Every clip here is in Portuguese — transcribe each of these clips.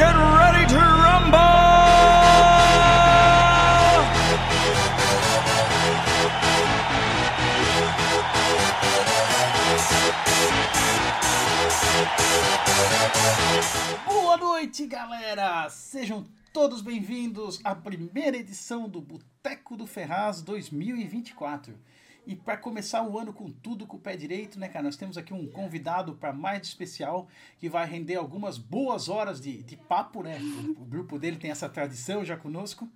get ready to rumble! Boa noite, galera! Sejam todos bem-vindos à primeira edição do Boteco do Ferraz 2024. E para começar o ano com tudo com o pé direito, né, cara? Nós temos aqui um convidado para mais de especial que vai render algumas boas horas de, de papo, né? O, o grupo dele tem essa tradição já conosco.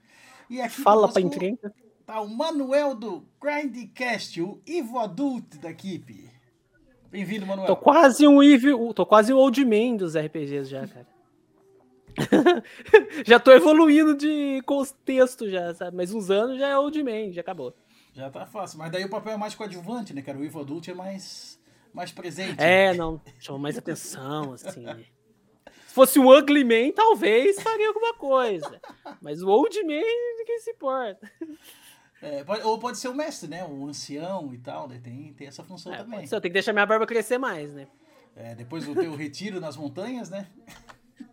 E aqui Fala pra conosco encrenca. Tá o Manuel do Grindcast, o Ivo Adult da equipe. Bem-vindo, Manuel. Tô quase um Eve, tô quase o Old Man dos RPGs já, cara. já tô evoluindo de contexto já, sabe? Mais uns anos já é Old Man, já acabou. Já tá fácil. Mas daí o papel é mais coadjuvante, né, cara? O Ivo Adult é mais, mais presente. É, não, chama mais atenção, assim. Se fosse um Ugly Man, talvez faria alguma coisa. Mas o Old Man, ninguém se importa. É, pode- ou pode ser o mestre, né? O ancião e tal, né? Tem, tem essa função É, também. eu tenho que deixar minha barba crescer mais, né? É, depois do teu retiro nas montanhas, né?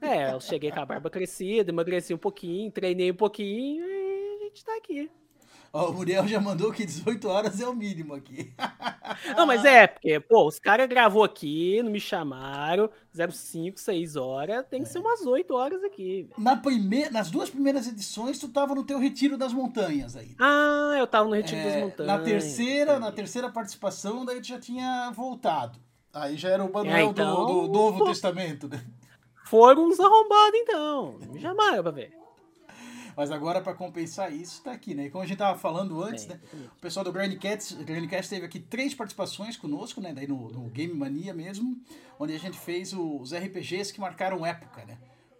É, eu cheguei com a barba crescida, emagreci um pouquinho, treinei um pouquinho e a gente tá aqui. Ó, o Muriel já mandou que 18 horas é o mínimo aqui. Não, mas é, porque, pô, os caras gravou aqui, não me chamaram, 05, 6 horas, tem que ser umas 8 horas aqui. Na primeira, nas duas primeiras edições, tu tava no teu retiro das montanhas aí. Ah, eu tava no Retiro das É, Montanhas. na terceira, na terceira participação, daí tu já tinha voltado. Aí já era o Manuel É, então, do, do Novo pô. Testamento, né? Foram uns arrombados, então. Me chamaram pra ver. Mas agora, pra compensar isso, tá aqui, né? E como a gente tava falando antes, Bem, né? O pessoal do Grandcast, Grandcast teve aqui três participações conosco, né? Daí no, no Game Mania mesmo, onde a gente fez os RPGs que marcaram época, né?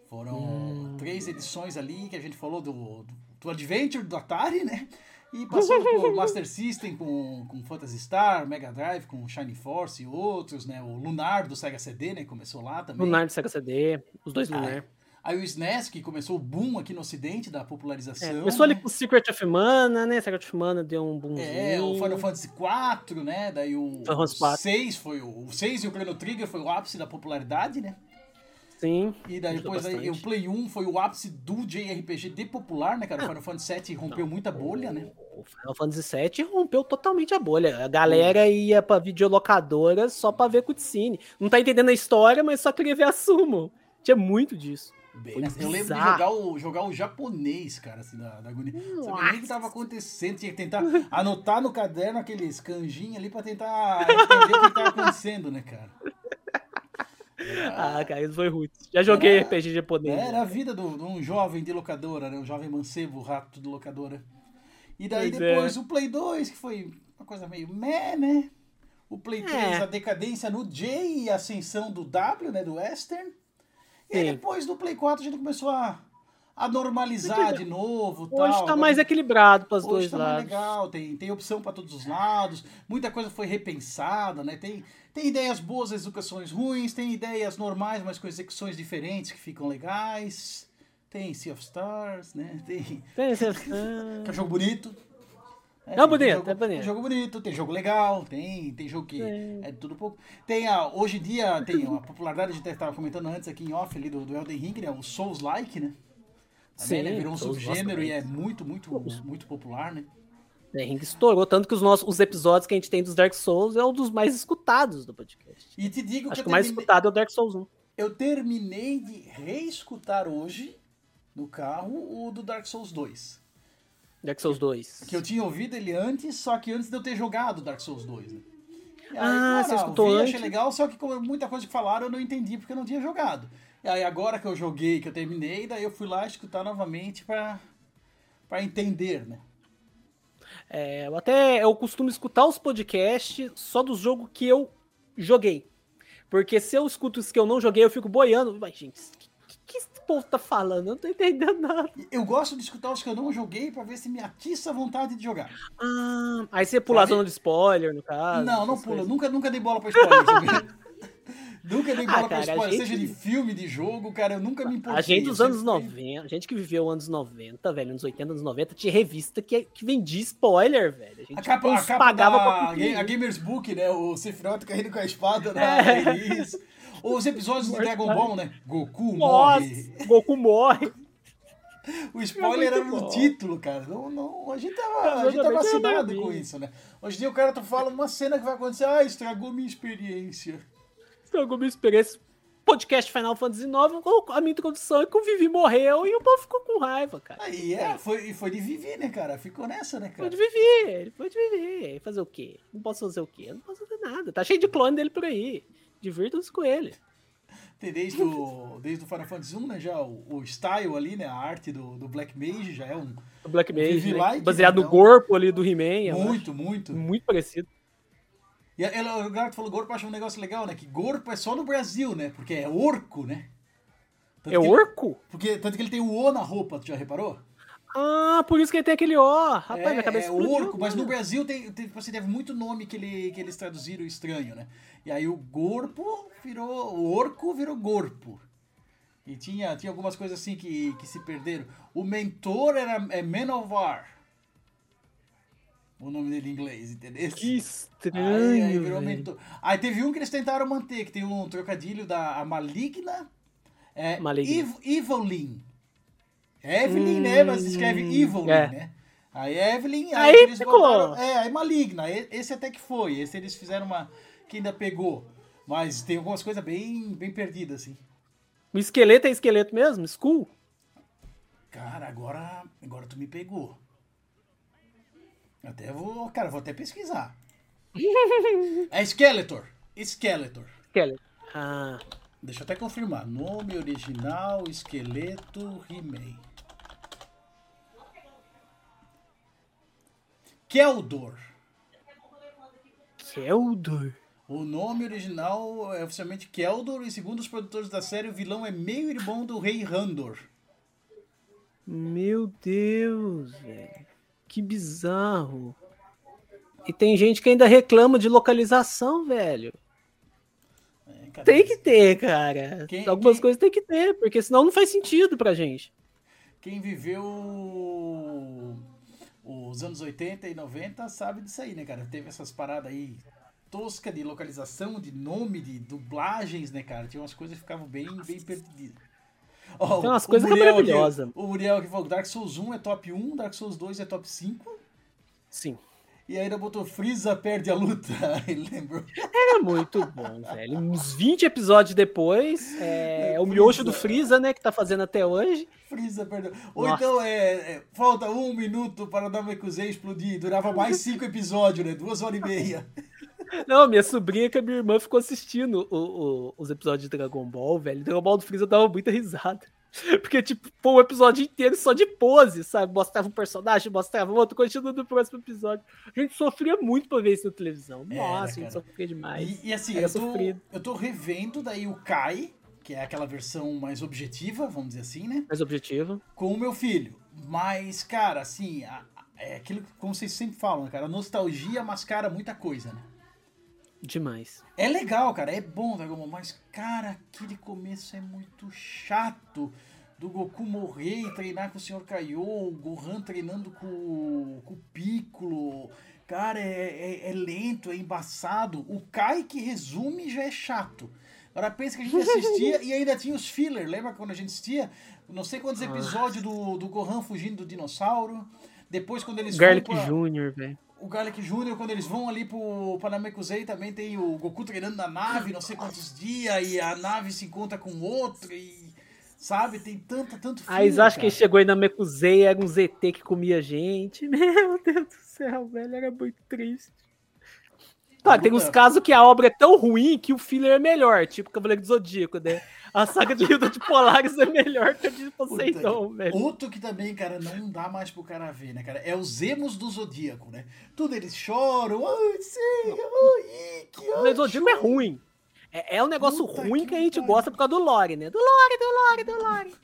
Foram Hum. três edições ali que a gente falou do, do, do Adventure do Atari, né? E passando por Master System com, com Phantasy Star, Mega Drive com Shining Force e outros, né? O Lunar do Sega CD, né? Começou lá também. Lunar do Sega CD, os dois Lunar. Aí o SNES, que começou o boom aqui no ocidente da popularização. É, começou ali né? com Secret of Mana, né? Secret of Mana deu um boomzinho. É, o Final Fantasy IV, né? Daí o IV. 6 foi o, o 6 e o Chrono Trigger foi o ápice da popularidade, né? Sim. E daí depois aí, o. Play 1 foi o ápice do JRPG de popular, né, cara? O Final Fantasy VII rompeu muita bolha, né? O Final Fantasy VII rompeu totalmente a bolha. A galera ia pra videolocadora só pra ver cutscene. Não tá entendendo a história, mas só queria ver a sumo. Tinha muito disso. Bem, né? Eu lembro de jogar o, jogar o japonês, cara, assim, da, da agonia. Sabia nem o que tava acontecendo. Tinha que tentar anotar no caderno aqueles canjinhos ali pra tentar entender o que tava acontecendo, né, cara? Ah, cara, isso foi ruim. Já joguei Era- RPG japonês. É, Era a vida de um jovem de locadora, né? Um jovem mancebo, rato de locadora. E daí Pois é. depois o Play 2, que foi uma coisa meio meh, né? O Play 3, É. a decadência no J e a ascensão do W, né? Do Western. E aí Sim. depois do Play 4 a gente começou a, a normalizar de novo. Hoje tal. tá Agora- mais equilibrado pros Hoje dois tá mais lados. legal, tem, tem opção para todos os lados, muita coisa foi repensada, né? Tem, tem ideias boas, execuções ruins, tem ideias normais, mas com execuções diferentes que ficam legais. Tem Sea of Stars, né? Tem. Tem esse- Que é um jogo bonito. É tem- bonito, jogo, é bonito. Tem jogo bonito, tem jogo legal, tem, tem jogo que é de tudo pouco. Tem a, hoje em dia, tem a popularidade, a gente estava comentando antes aqui em off ali do, do Elden Ring, né? O Souls-like, né? Também, né? Sim, Virou um subgênero e é muito, muito, muito popular, né? É, Ring estourou, tanto que os nossos os episódios que a gente tem dos Dark Souls é um dos mais escutados do podcast. E te digo Acho que que o mais terminei, escutado é o Dark Souls 1. eu terminei de reescutar hoje, no carro, o do Dark Souls 2. Dark Souls 2. Que eu tinha ouvido ele antes, só que antes de eu ter jogado Dark Souls 2, né? E aí, Ah, você eu escutou vi, antes? achei legal, só que muita coisa que falaram eu não entendi porque eu não tinha jogado. E aí agora que eu joguei, que eu terminei, daí eu fui lá escutar novamente pra, pra entender, né? É, eu até eu costumo escutar os podcasts só dos jogos que eu joguei. Porque se eu escuto os que eu não joguei, eu fico boiando. Mas, gente, povo tá falando? Eu não tô entendendo nada. Eu gosto de escutar os que eu não joguei pra ver se me atiça a vontade de jogar. Ah, aí você pula a Sabe? zona de spoiler, no caso. não, não pula. coisas. Nunca, nunca dei bola pra spoiler? Nunca dei Ah, bola pra cara, a spoiler, gente- seja de filme, de jogo, cara, eu nunca me importei. A gente dos anos sempre fui- 90, a gente que viveu anos 90, velho, anos 80, anos 90, tinha revista que, que vendia spoiler, velho. A gente A capa, a cons- capa pagava da pra a Gamers Book, né? O Sephiroth caindo com a espada na É. Os episódios do Dragon Ball, né? Goku Nossa, morre. Goku morre. O spoiler É era no título, cara. Não, não, a gente tava, a gente tava maravilha. com isso, né? Hoje em dia o cara tá falando uma cena que vai acontecer, ah, estragou minha experiência. Estragou minha experiência. Podcast Final Fantasy IX, a minha introdução é que o Vivi morreu e o povo ficou com raiva, cara. Aí é, foi, e foi de Vivi, né, cara? Ficou nessa, né, Foi cara? de Vivi, ele foi de Vivi. Fazer o quê? Não posso fazer o quê? Eu não posso fazer nada. Tá cheio de clone dele por aí. Divirtam-se com ele. Tem desde o, desde o Final Fantasy 1, né, já o, o style ali, né, a arte do, do Black Mage já é um O Black Mage, Vivi né? baseado então. no corpo ali do He-Man. eu muito, muito. Muito parecido. E ela, o Gato falou Gorpo, eu acho um negócio legal, né, que Gorpo é só no Brasil, né, porque é orco, né? Tanto É que- orco? Porque, tanto que ele tem o O na roupa, tu já reparou? Ah, por isso que ele tem aquele ó. Rapaz, é, minha cabeça é explodiu. orco, mas no. Brasil tem, tem, tipo assim, teve muito nome que, ele, que eles traduziram estranho, né? E aí o Gorpo virou. O orco virou Gorpo. E tinha, tinha algumas coisas assim que, que se perderam. O mentor era é Menovar. O nome dele em inglês, entendeu? Que Aí, estranho, aí virou velho. mentor. Aí teve um que eles tentaram manter, que tem um trocadilho da a Maligna. É, Maligna. Ev, Evelyn. É Evelyn, né? Mas escreve Evelyn, é. né? Aí Evelyn, aí, Aí eles botaram. É, aí Maligna. Esse até que foi. Esse eles fizeram uma. que ainda pegou. Mas tem algumas coisas bem, bem perdidas, assim. O esqueleto é esqueleto mesmo? Skull? Cara, agora. Agora tu me pegou. Até vou. Cara, vou até pesquisar. É Skeletor. Skeletor. Esqueleto. Ah, Deixa eu até confirmar. Nome original, esqueleto, He-Man. Keldor. Keldor. O nome original é oficialmente Keldor e segundo os produtores da série, o vilão é meio irmão do rei Randor. Meu Deus, velho. Que bizarro. E tem gente que ainda reclama de localização, velho. É, Tem que ter, cara. Quem- Algumas quem- coisas tem que ter, porque senão não faz sentido pra gente. Quem viveu os anos 80 e 90 sabe disso aí, né, cara? Teve essas paradas aí tosca de localização, de nome, de dublagens, né, cara? Tinha umas coisas que ficavam bem, bem perdidas. Ó, Tem umas coisas que Muriel maravilhosa. aqui- O Muriel aqui falou que Dark Souls 1 é top 1, Dark Souls 2 é top 5. Sim. E ainda botou Freeza perde a luta. Ele lembrou. Era muito bom, velho. Uns 20 episódios depois, é, o miojo do Freeza, né, que tá fazendo até hoje. Freeza perdeu. Ou Nossa. então é, é, falta um minuto para Namekusei explodir. Durava mais cinco episódios, né? Duas horas e meia. Não, minha sobrinha com a minha irmã ficou assistindo o- o- os episódios de Dragon Ball, velho. Dragon Ball do Freeza dava muita risada. Porque, tipo, pô, o episódio inteiro só de pose, sabe? Mostrava um personagem, mostrava outro, continua no próximo episódio. A gente sofria muito pra ver isso na televisão. Nossa, a gente sofria demais. E, e assim, Era eu tô, sofrido. eu tô revendo daí o Kai, que é aquela versão mais objetiva, vamos dizer assim, né? Mais objetivo. Com o meu filho. Mas, cara, assim, a- é aquilo que, como vocês sempre falam, cara, a nostalgia mascara muita coisa, né? Demais. É legal, cara, é bom Dragon mas, cara, aquele começo é muito chato. Do Goku morrer e treinar com o Sr. Kaiô, o Gohan treinando com, com o Piccolo. Cara, é, é- é lento, é embaçado. O Kai que resume já é chato. Agora pensa que a gente assistia e ainda tinha os filler. Lembra quando a gente assistia? Não sei quantos episódios do, do Gohan fugindo do dinossauro. Depois quando eles Garlic pra- Jr., velho. O Garlic Jr., quando eles vão ali pro Panamekusei, também tem o Goku treinando na nave, não sei quantos dias, e a nave se encontra com outro, e. Sabe? Tem tanto, tanto Aí eles filler, acham que ele cara. chegou aí na Mekuzei, era um ZT que comia gente. Meu Deus do céu, velho, era muito triste. Claro, tem uns casos que a obra é tão ruim que o filler é melhor, tipo Cavaleiro do Zodíaco, né? A saga de Hilda de Polaris é melhor que a de Poseidon, Puta, velho. Outro que também, cara, não dá mais pro cara ver, né, cara? É os emos do Zodíaco, né? Tudo eles choram, ai, sim, ai, que do Zodíaco é ruim. É, é um negócio Puta ruim que que a gente gosta por causa do Lore, né? Do Lore, do Lore, do Lore.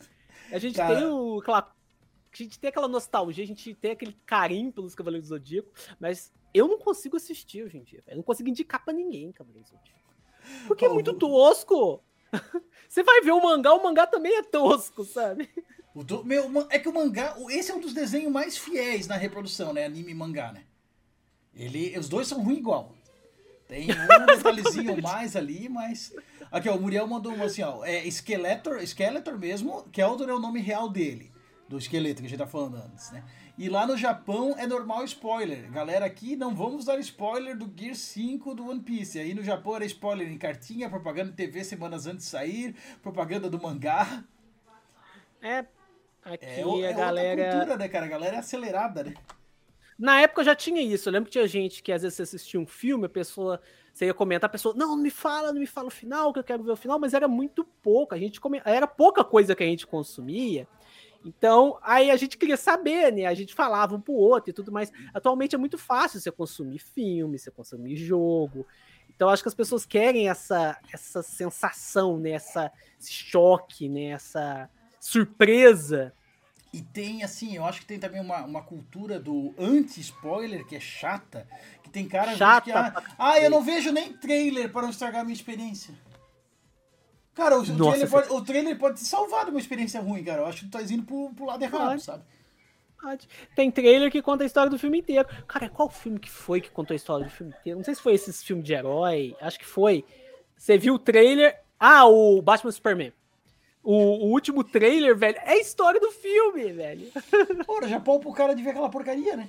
A gente Cara. tem o, aquela. A gente tem aquela nostalgia, a gente tem aquele carinho pelos Cavaleiros do Zodíaco, mas eu não consigo assistir hoje em dia. Eu não consigo indicar pra ninguém Cavaleiros do Zodíaco. Porque é muito tosco. Você vai ver o mangá, o mangá também é tosco, sabe? O do- meu, é que o mangá, esse é um dos desenhos mais fiéis na reprodução, né? Anime e mangá, né? Ele, os dois são ruins igual. Tem um detalhezinho mais ali, mas. Aqui, ó, o Muriel mandou uma assim, ó. É Skeletor, Skeletor mesmo, Keldor é o nome real dele. Do esqueleto que a gente tá falando antes, né? E lá no Japão é normal spoiler. Galera, aqui não vamos dar spoiler do Gear 5 do One Piece. Aí no Japão era spoiler em cartinha, propaganda de TV semanas antes de sair, propaganda do mangá. É, aqui É, o- é a galera. outra cultura, né, cara? A galera é acelerada, né? Na época já tinha isso. Eu lembro que tinha gente que às vezes assistia um filme, a pessoa. Você ia comentar, a pessoa, não, não me fala, não me fala o final, que eu quero ver o final, mas era muito pouco. A gente come... Era pouca coisa que a gente consumia. Então, aí a gente queria saber, né? A gente falava um pro outro e tudo mais. Atualmente é muito fácil você consumir filme, você consumir jogo. Então, acho que as pessoas querem essa, essa sensação, né? Essa, esse choque, né? Essa surpresa. E tem, assim, eu acho que tem também uma, uma cultura do anti-spoiler que é chata. Que tem cara Chata que. Ah, ah, eu não vejo nem trailer para não estragar a minha experiência. Cara, o, o Nossa, trailer foi- pode, o trailer pode salvar de uma experiência ruim, cara. Eu acho que tu tá indo pro, pro lado errado, Pode. sabe? Verdade. Tem trailer que conta a história do filme inteiro. Cara, qual filme que foi que contou a história do filme inteiro? Não sei se foi esses filmes de herói. Acho que foi. Você viu o trailer. Ah, o Batman Superman. O, o último trailer, velho, é a história do filme, velho. Pô, já poupa o cara de ver aquela porcaria, né?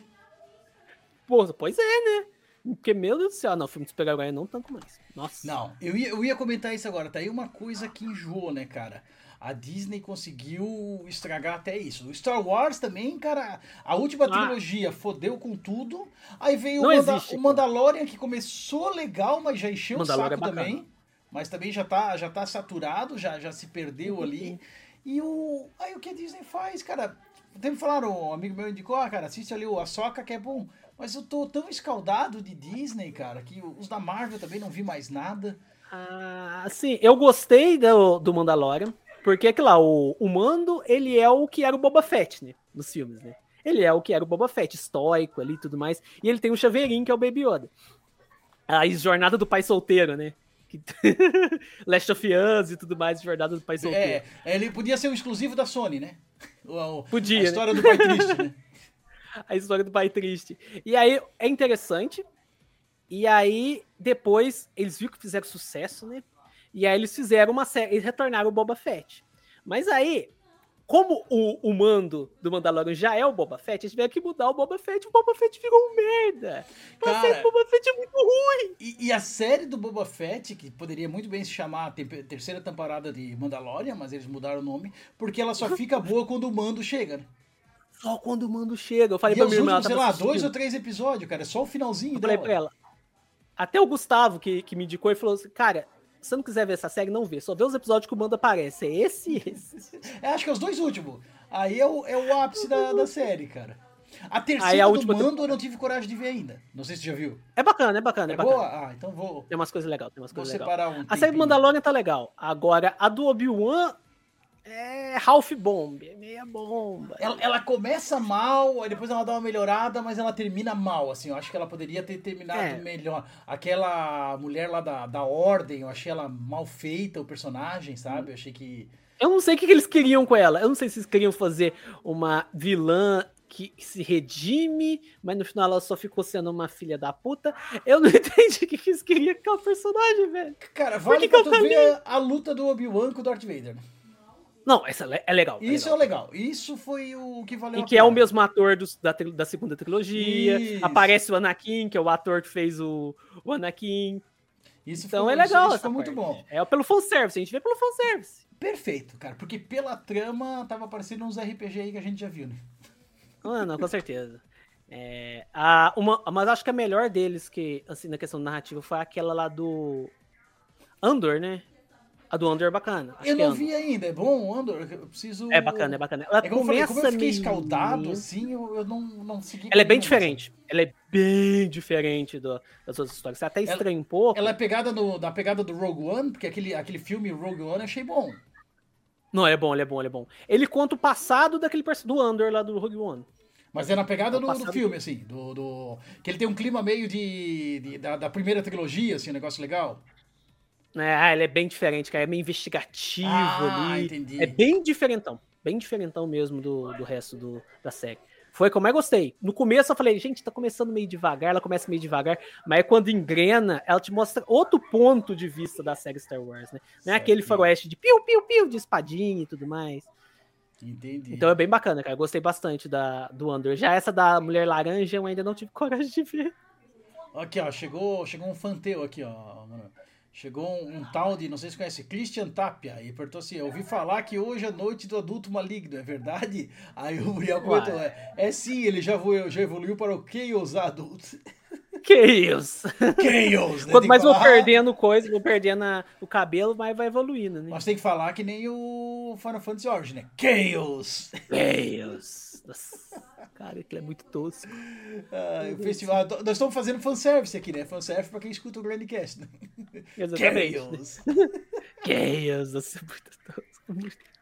Pô, pois é, né? Porque, meu Deus do céu, não, filme de super-herói não tanto mais. Nossa. Não, eu ia, eu ia comentar isso agora. Tá aí uma coisa que enjoou, né, cara? A Disney conseguiu estragar até isso. O Star Wars também, cara, a última Ah. trilogia fodeu com tudo. Aí veio o, Manda- existe, o. Mandalorian, que começou legal, mas já encheu o saco é também. Mas também já tá, já tá saturado, já, já se perdeu ali. E o. Aí o que a Disney faz, cara? Até me falaram, um amigo meu indicou, ah, cara, assiste ali o Ahsoka que é bom. Mas eu tô tão escaldado de Disney, cara, que os da Marvel também não vi mais nada. Ah, sim, eu gostei do, do Mandalorian, porque, que lá, o, o Mando, ele é o que era o Boba Fett, né, nos filmes, né? Ele é o que era o Boba Fett, estoico ali e tudo mais, e ele tem um chaveirinho que é o Baby Yoda. A jornada do pai solteiro, né? Last of Us e tudo mais, jornada do pai solteiro. É, ele podia ser um exclusivo da Sony, né? O- o- Podia, A né? história do pai triste, né? a história do pai triste. E aí é interessante. E aí depois eles viram que fizeram sucesso, né? E aí eles fizeram uma série, eles retornaram o Boba Fett. Mas aí, como o, o mando do Mandalorian já é o Boba Fett, eles tiveram que mudar o Boba Fett. O Boba Fett virou um merda. A Cara- série do Boba Fett é muito ruim. E, e a série do Boba Fett, que poderia muito bem se chamar terceira temporada de Mandalorian, mas eles mudaram o nome, porque ela só fica boa quando o mando chega, né? Só quando o mando chega. Eu falei E pra minha irmã, últimos, sei lá, assistindo. dois ou três episódios, cara, é só o finalzinho Eu falei pra ela. Até o Gustavo, que, que me indicou, ele falou assim: Cara, se você não quiser ver essa série, não vê. Só vê os episódios que o mando aparece. É esse e esse. É, acho que é os dois últimos. Aí é o, é o ápice da, da série, cara. A terceira Aí a do última Mando eu não tive coragem de ver ainda. Não sei se você já viu. É bacana, é bacana, É, é, bacana. boa? Ah, então vou, Tem umas coisas legais, tem umas vou coisas legais. separar um A série do. Mandalorian tá legal. Agora, a do Obi-Wan é Ralph Bomb, é meia bomba. Ela, ela começa mal, aí depois ela dá uma melhorada, mas ela termina mal, assim. Eu acho que ela poderia ter terminado É. melhor. Aquela mulher lá da, da Ordem, eu achei ela mal feita, o personagem, sabe? Eu achei que... Eu não sei o que, eles queriam com ela. Eu não sei se eles queriam fazer uma vilã que se redime, mas no final ela só ficou sendo uma filha da puta. Eu não entendi o que, eles queriam com aquela personagem, velho. Cara, vale que pra tu ver a luta do Obi-Wan com o Darth Vader. Não, essa é é legal. Isso é é legal. legal. Isso foi o que valeu E que é o pena. mesmo ator dos- da, da segunda trilogia. Isso. Aparece o Anakin, que é o ator que fez o, o Anakin. Isso Então foi, é legal Isso, foi muito bom. É pelo fanservice, a gente vê pelo fanservice. Perfeito, cara. Porque pela trama tava parecendo uns RPG aí que a gente já viu, né? Ah, não, com certeza. É, a, uma, mas acho que a melhor deles, que, assim, na questão narrativa, foi aquela lá do Andor, né? A do Andor é bacana. Eu é não Andor. vi ainda. É bom, Andor? Eu preciso... É bacana, é bacana. Ela É como começa como eu fiquei escaldado, assim, eu, eu não, não segui. Ela é bem sabe? diferente. Ela é bem diferente do- das outras histórias. Você até estranha um pouco. Ela é pegada no, da pegada do Rogue One, porque aquele, aquele filme Rogue One eu achei bom. Não, ele é bom, ele é bom, ele é bom. Ele conta o passado daquele do Andor lá do Rogue One. Mas é na pegada É o do, do filme, assim. Do, do- Que ele tem um clima meio de, de- da, da primeira trilogia, assim, um negócio legal. É, ah, ele é bem diferente, cara. É meio investigativo Ah, ali. entendi. É bem diferentão. Bem diferentão mesmo do, do resto do, da série. Foi como eu gostei. No começo eu falei, gente, tá começando meio devagar, ela começa meio devagar, mas quando engrena, ela te mostra outro ponto de vista da série Star Wars, né? Não é aquele faroeste de piu-piu-piu, de espadinha e tudo mais. Entendi. Então é bem bacana, cara. Gostei bastante da, do Andor. Já essa da Mulher Laranja eu ainda não tive coragem de ver. Aqui, ó, chegou, chegou um fanteu aqui, ó, mano. Chegou um, um, tal de, não sei se você conhece, Christian Tapia, e perguntou assim: Eu ouvi falar que hoje é noite do adulto maligno, é verdade? Aí o Muriel comentou: é, é sim, ele já, já evoluiu para o Chaos adulto. Chaos! Chaos! Né? Quanto mais vou perdendo coisa, vou perdendo a, o cabelo, mais vai evoluindo, né? Mas tem que falar que nem o Final Fantasy Origin, né? Chaos! Chaos! Nossa, cara, aquilo é muito tosco. Ah, o festival, nós estamos fazendo fanservice aqui, né? Fanservice pra quem escuta o Grandcast, né? Exatamente. Chaos! Chaos! Nossa, é muito tosco, muito tosco.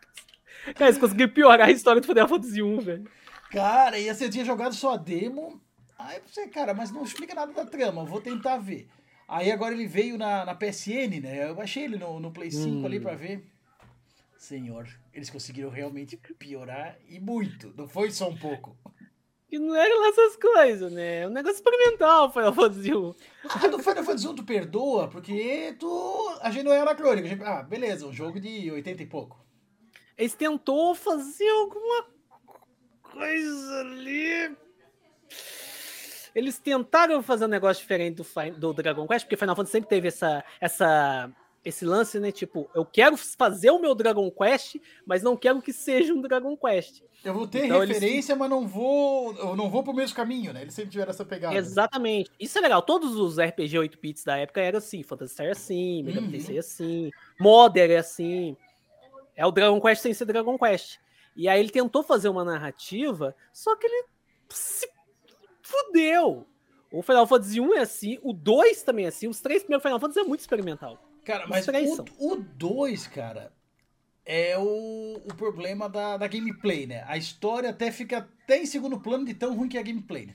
Cara, eles conseguiram piorar a história do Final Fantasy 1, velho. Cara, e você tinha jogado só a demo, Aí você, cara, mas não explica nada da trama, eu vou tentar ver. Aí agora ele veio na, na PSN, né? Eu baixei ele no, no Play 5 hum. ali pra ver. Senhor, eles conseguiram realmente piorar e muito. Não foi só um pouco. E não era lá essas coisas, né? É um negócio experimental, Final Fantasy 1. Ah, no Final Fantasy 1 tu perdoa, porque tu. A gente não é anacrônico. Gente... Ah, beleza, um jogo de 80 e pouco. Eles tentou fazer alguma coisa ali eles tentaram fazer um negócio diferente do, do Dragon Quest, porque Final Fantasy sempre teve essa, essa, esse lance, né? Tipo, eu quero fazer o meu Dragon Quest, mas não quero que seja um Dragon Quest. Eu vou ter então, referência, eles... mas não vou. Eu não vou pro mesmo caminho, né? Eles sempre tiveram essa pegada. Exatamente. Isso é legal. Todos os RPG 8 bits da época eram assim. Phantasy Star é assim, Mega uhum. é assim, Modern é assim. É o Dragon Quest sem ser Dragon Quest. E aí ele tentou fazer uma narrativa, só que ele se fudeu. O Final Fantasy 1 é assim, o 2 também é assim, os três primeiros Final Fantasy é muito experimental. Cara, mas o 2, cara, é o, o problema da, da gameplay, né? A história até fica até em segundo plano de tão ruim que é a gameplay, né?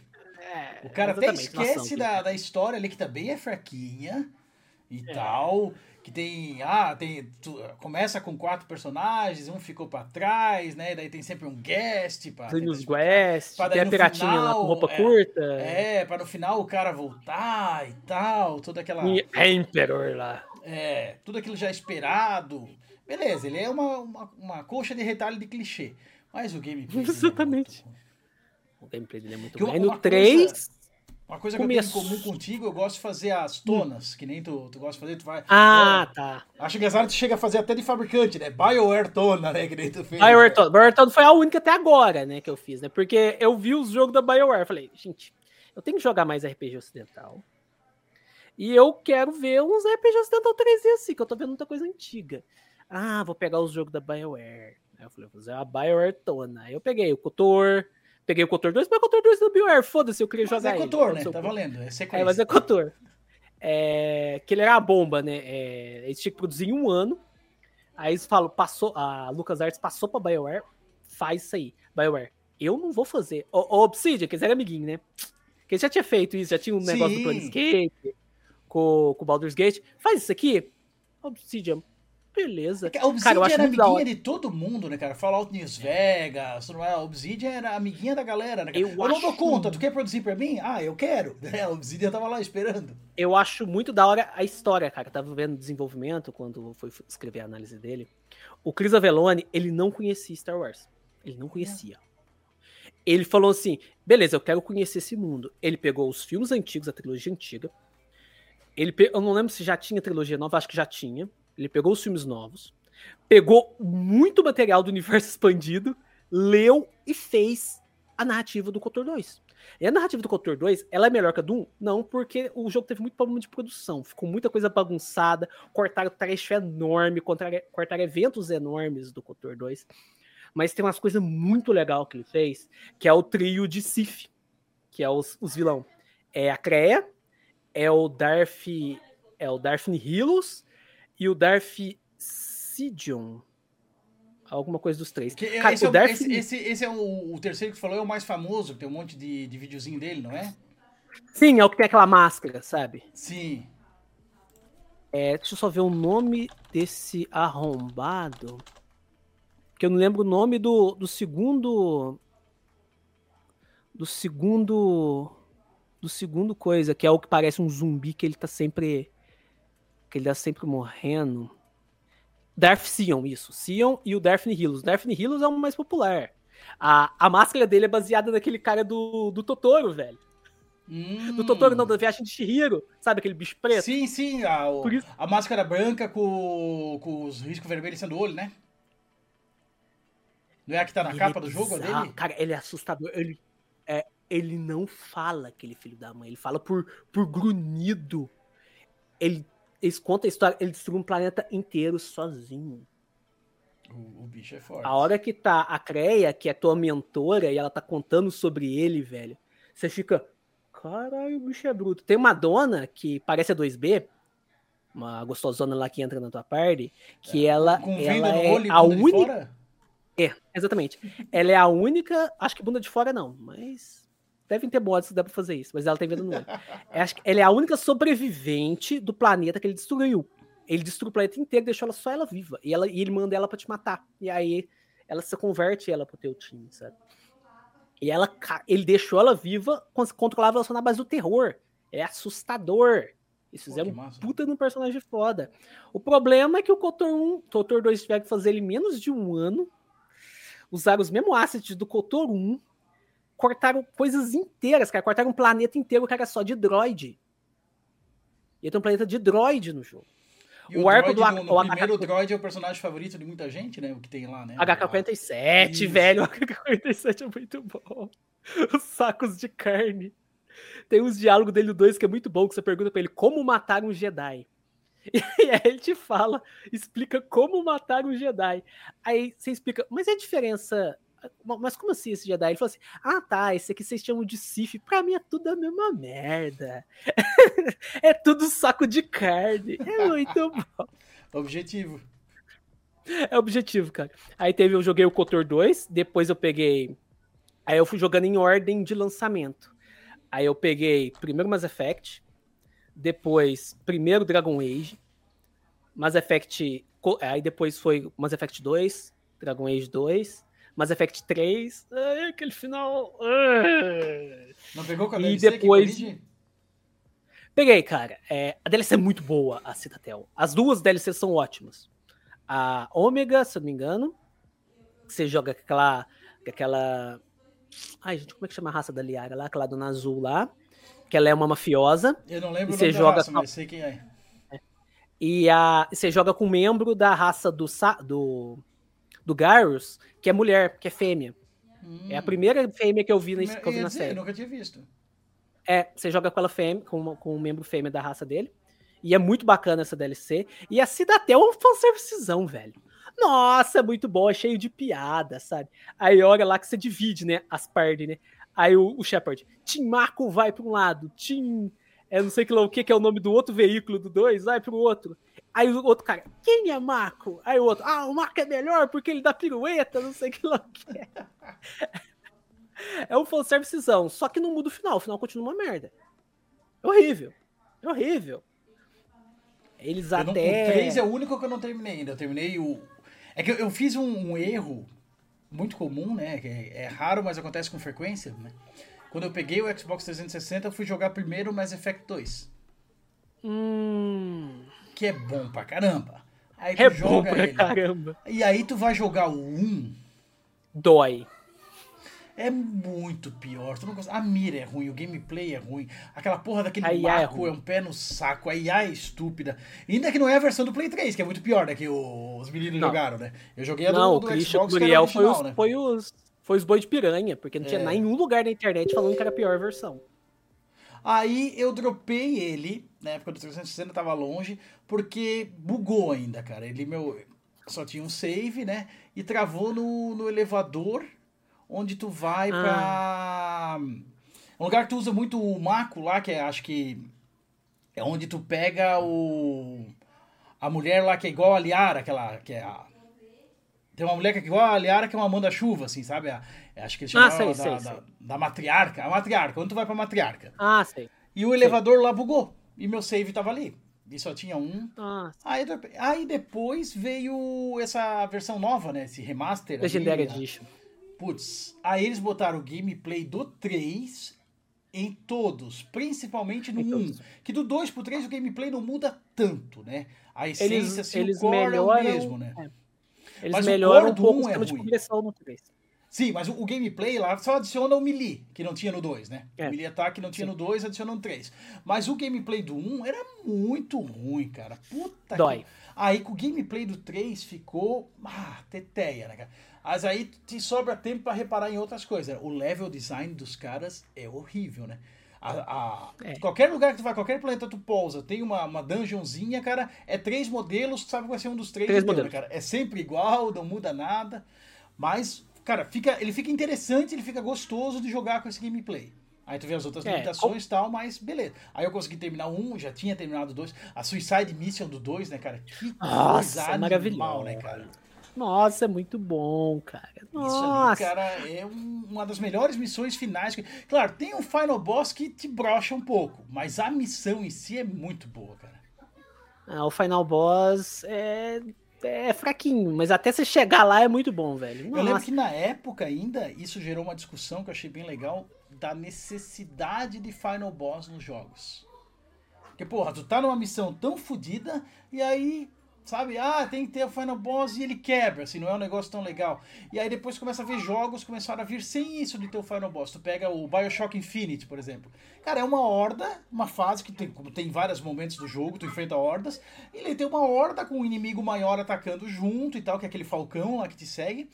É, o cara até esquece da, da história ali, que também é fraquinha e é. tal que tem ah tem tu, começa com quatro personagens um ficou para trás né daí tem sempre um guest para tem os guest tem a piratinha final, lá com roupa é, curta. é para no final o cara voltar e tal toda aquela e Emperor lá. É tudo aquilo já esperado. Beleza ele é uma, uma, uma coxa de retalho de clichê mas o gameplay exatamente é muito... o gameplay dele é muito bom. no 3 coisa... Uma coisa que Começo. eu tenho em comum contigo, eu gosto de fazer as tonas, hum. que nem tu, tu gosta de fazer, tu vai. Ah, é, tá. Acho que tu chega a fazer até de fabricante, né? BioWare tona, né? Que nem tu fez. BioWare tona. BioWare tona foi a única até agora, né, que eu fiz, né? Porque eu vi os jogos da BioWare, falei, gente, eu tenho que jogar mais RPG ocidental. E eu quero ver uns RPG ocidental 3D assim, que eu tô vendo muita coisa antiga. Ah, vou pegar os jogos da BioWare. Aí eu falei, vou fazer a BioWare tona. Aí eu peguei o Cotor, Peguei o Cotor 2, mas o Cotor 2 do BioWare, foda-se, eu queria mas jogar é Cotor, ele. né? Tá valendo, é sequência. É, mas é Cotor. É, que ele era a bomba, né? É, eles tinham que produzir em um ano. Aí eles falam, passou, a LucasArts passou pra BioWare, faz isso aí. BioWare, eu não vou fazer. O, o Obsidian, que eles eram amiguinhos, né? Que eles já tinha feito isso, já tinha um Sim. negócio do Planescape, com, com o Baldur's Gate. Faz isso aqui. Obsidian, Beleza. É a Obsidian cara, eu acho era amiguinha de todo mundo, né, cara? Fallout News Vegas, tudo mais. A Obsidian era amiguinha da galera, né? Cara? Eu, eu não dou conta, tu quer produzir pra mim? Ah, eu quero. A Obsidian tava lá esperando. Eu acho muito da hora a história, cara. Eu tava vendo desenvolvimento quando foi escrever a análise dele. O Chris Avellone, ele não conhecia Star Wars. Ele não conhecia. Ele falou assim: beleza, eu quero conhecer esse mundo. Ele pegou os filmes antigos, a trilogia antiga. Ele. Eu não lembro se já tinha trilogia nova, acho que já tinha ele pegou os filmes novos, pegou muito material do universo expandido, leu e fez a narrativa do Cotor 2. E a narrativa do Cotor 2, ela é melhor que a do 1? Não, porque o jogo teve muito problema de produção, ficou muita coisa bagunçada, cortaram trecho enorme, cortaram eventos enormes do Cotor 2. Mas tem umas coisas muito legais que ele fez, que é o trio de Sif, que é os, os vilão. É a Creia, é o Darth, é o Darth Nihilus e o Darth Sidion. Alguma coisa dos três. Que, Cara, esse, é, Darth... esse, esse, esse, é o, o, terceiro que falou, é o mais famoso, tem um monte de, de videozinho dele, não é? Sim, é o que tem aquela máscara, sabe? Sim. É, deixa eu só ver o nome desse arrombado. Que eu não lembro o nome do, do segundo. do segundo do segundo coisa, que é o que parece um zumbi que ele tá sempre que ele tá sempre morrendo. Darth Sion, isso. Sion e o Daphne Hillos. Daphne Hillos é o mais popular. A, a máscara dele é baseada naquele cara do, do Totoro, velho. Hum. Do Totoro, não, da viagem de Shihiro. Sabe aquele bicho preto? Sim, sim, a, o- isso- a máscara branca com, com os riscos vermelhos sendo o olho, né? Não é a que tá na Ele capa é do jogo, dele? Cara, ele é assustador. Ele, é, ele não fala aquele filho da mãe. Ele fala por, por grunhido. Ele, eles contam a história. Ele destruiu um planeta inteiro sozinho. O, o bicho é forte. A hora que tá a Creia, que é tua mentora, e ela tá contando sobre ele, velho, você fica. Caralho, o bicho é bruto. Tem uma dona que parece a 2B, uma gostosona lá que entra na tua party, que ela, Com venda ela no é olho a única. É, exatamente. Ela é a única. Acho que bunda de fora não, mas. Devem ter modos que dá pra fazer isso, mas ela tem venda no olho. É, acho que ela é a única sobrevivente do planeta que ele destruiu. Ele destruiu o planeta inteiro, deixou ela só ela viva. E, ela, e ele manda ela pra te matar. E aí ela se converte ela pro teu time, sabe? E ela, ele deixou ela viva, controlava ela só na base do terror. É assustador. Eles Pô, fizeram um massa. puta num personagem foda. O problema é que o Kotor 1, Kotor 2 tiver que fazer ele menos de um ano. Usaram os mesmos assets do Kotor 1. Cortaram coisas inteiras, cara. Cortaram um planeta inteiro que era só de droid. E tem um planeta de droid no jogo. E o arco droid do- no, no o primeiro droid é o personagem favorito de muita gente, né? O que tem lá, né? HK-47, Isso. velho. O HK-47 é muito bom. Os sacos de carne. Tem uns diálogos dele 2 que é muito bom, que você pergunta pra ele como matar um Jedi. E aí ele te fala, explica como matar um Jedi. Aí você explica, mas é a diferença. Mas como assim esse Jedi? Ele falou assim: Ah, tá, esse aqui vocês chamam de Sif. Pra mim é tudo a mesma merda. é tudo saco de carne. É muito bom. Objetivo. É objetivo, cara. Aí teve, eu joguei o Cotor 2, depois eu peguei. Aí eu fui jogando em ordem de lançamento. Aí eu peguei primeiro Mass Effect, depois primeiro Dragon Age, Mass Effect. Aí depois foi Mass Effect 2, Dragon Age 2, Mass Effect 3. Ai, aquele final. ai. Não pegou com a E DLC que depois-? Peguei, cara. É, a DLC é muito boa, a Citadel. As duas DLCs são ótimas. A Ômega, se eu não me engano, você joga aquela. aquela. Ai, gente, como é que chama a raça da Liara lá? Aquela dona azul lá. Que ela é uma mafiosa. Eu não lembro E você joga raça, com- sei quem é. E a, você joga com um membro da raça do, do, do Garrus, que é mulher, que é fêmea. É a primeira fêmea que eu vi na, que eu vi Hum. Na dizer, série. eu nunca tinha visto. É, você joga com ela fêmea, com, com um membro fêmea da raça dele. E é muito bacana essa DLC. E a Cidatel é um fanservicezão, velho. Nossa, é muito bom, é cheio de piada, sabe? Aí olha lá que você divide, né? As partes, né? Aí o, o Shepard, Tim Marco vai para um lado, Tim. É não sei que lá o que, que é o nome do outro veículo do dois, vai pro outro. Aí o outro cara, quem é Marco? Aí o outro, ah, o Marco é melhor porque ele dá pirueta, não sei que lá o que é. É um fanservicezão, só que não muda o final, o final continua uma merda. É horrível. É horrível. Eles Eu não- até. O 3 é o único que eu não terminei ainda. Eu terminei o. É que eu, eu fiz um, um erro muito comum, né? Que é, é raro, mas acontece com frequência, né? Quando eu peguei o Xbox 360, eu fui jogar primeiro o Mass Effect 2. Hum, Que é bom pra caramba. Aí tu é bom joga pra ele. caramba. E aí tu vai jogar o 1. Dói. É muito pior. Tu não consegue- A mira é ruim, o gameplay é ruim. Aquela porra daquele A IA é é, um pé no saco. A IA é estúpida. Ainda que não é a versão do Play 3, que é muito pior, né? Que os meninos Não. jogaram, né? Eu joguei a do, Não, o do Christian Xbox, que era Guriel foi original, os, né? foi os, foi os boi de piranha, porque não tinha É. nenhum lugar na internet falando que era a pior versão. Aí eu dropei ele, na época do 360 tava longe, porque bugou ainda, cara. Ele, meu, só tinha um save, né? E travou no, no elevador, onde tu vai pra... Um lugar que tu usa muito o Mako lá, que é, acho que é onde tu pega o... A mulher lá que é igual a Liara, aquela... Que é a... Tem uma mulher que é igual a Liara, que é uma manda-chuva, assim, sabe? A- acho que eles Ah, chamavam sei, da, sei, da, sei. da matriarca. A matriarca, onde tu vai pra matriarca. Ah, sei. E o elevador lá bugou. E meu save tava ali. E só tinha um. Ah, Aí, aí depois veio essa versão nova, né? Esse remaster. Legendary Edition. Putz, aí eles botaram o gameplay do 3 em todos, principalmente no Em 1. todos. Que do 2 pro 3 o gameplay não muda tanto, né? A essência, Eles, assim, eles o core é melhoram. o mesmo, né? é. Eles Mas o melhoram core um do pouco um o é sistema de ruim. progressão no 3. Sim, mas o, o gameplay lá só adiciona o melee, que não tinha no 2, né? É. O melee ataque não tinha no 2, adiciona no 3. Mas o gameplay do 1 era muito ruim, cara. Puta Dói. que... Aí com o gameplay do 3 ficou. Ah, teteia, né, cara? Mas aí te sobra tempo pra reparar em outras coisas. O level design dos caras é horrível, né? A, a- É. Qualquer lugar que tu vai, qualquer planeta tu pousa, tem uma, uma dungeonzinha, cara, é três modelos, tu sabe que vai ser um dos três, Três deu, né, modelos. cara? É sempre igual, não muda nada. Mas, cara, fica, ele fica interessante, ele fica gostoso de jogar com esse gameplay. Aí tu vê as outras É, limitações e tal, mas beleza. Aí eu consegui terminar um, já tinha terminado dois. A Suicide Mission do 2, né, cara? Que Nossa, coisa animal, maravilhoso. né, cara? Nossa, é muito bom, cara. Isso Nossa. ali, cara, é um- uma das melhores missões finais. que- Claro, tem um final boss que te brocha um pouco, mas a missão em si é muito boa, cara. Ah, o Final Boss é, é fraquinho, mas até você chegar lá é muito bom, velho. Eu lembro Nossa. que na época ainda, isso gerou uma discussão que eu achei bem legal da necessidade de final boss nos jogos. Porque, porra, tu tá numa missão tão fodida e aí, sabe, ah, tem que ter o final boss e ele quebra, assim, não é um negócio tão legal. E aí depois começa a ver jogos começaram a vir sem isso de ter o final boss. Tu pega o BioShock Infinite, por exemplo. Cara, é uma horda, uma fase que tem, tem vários momentos do jogo, tu enfrenta hordas, e ele tem uma horda com um inimigo maior atacando junto e tal, que é aquele falcão lá que te segue.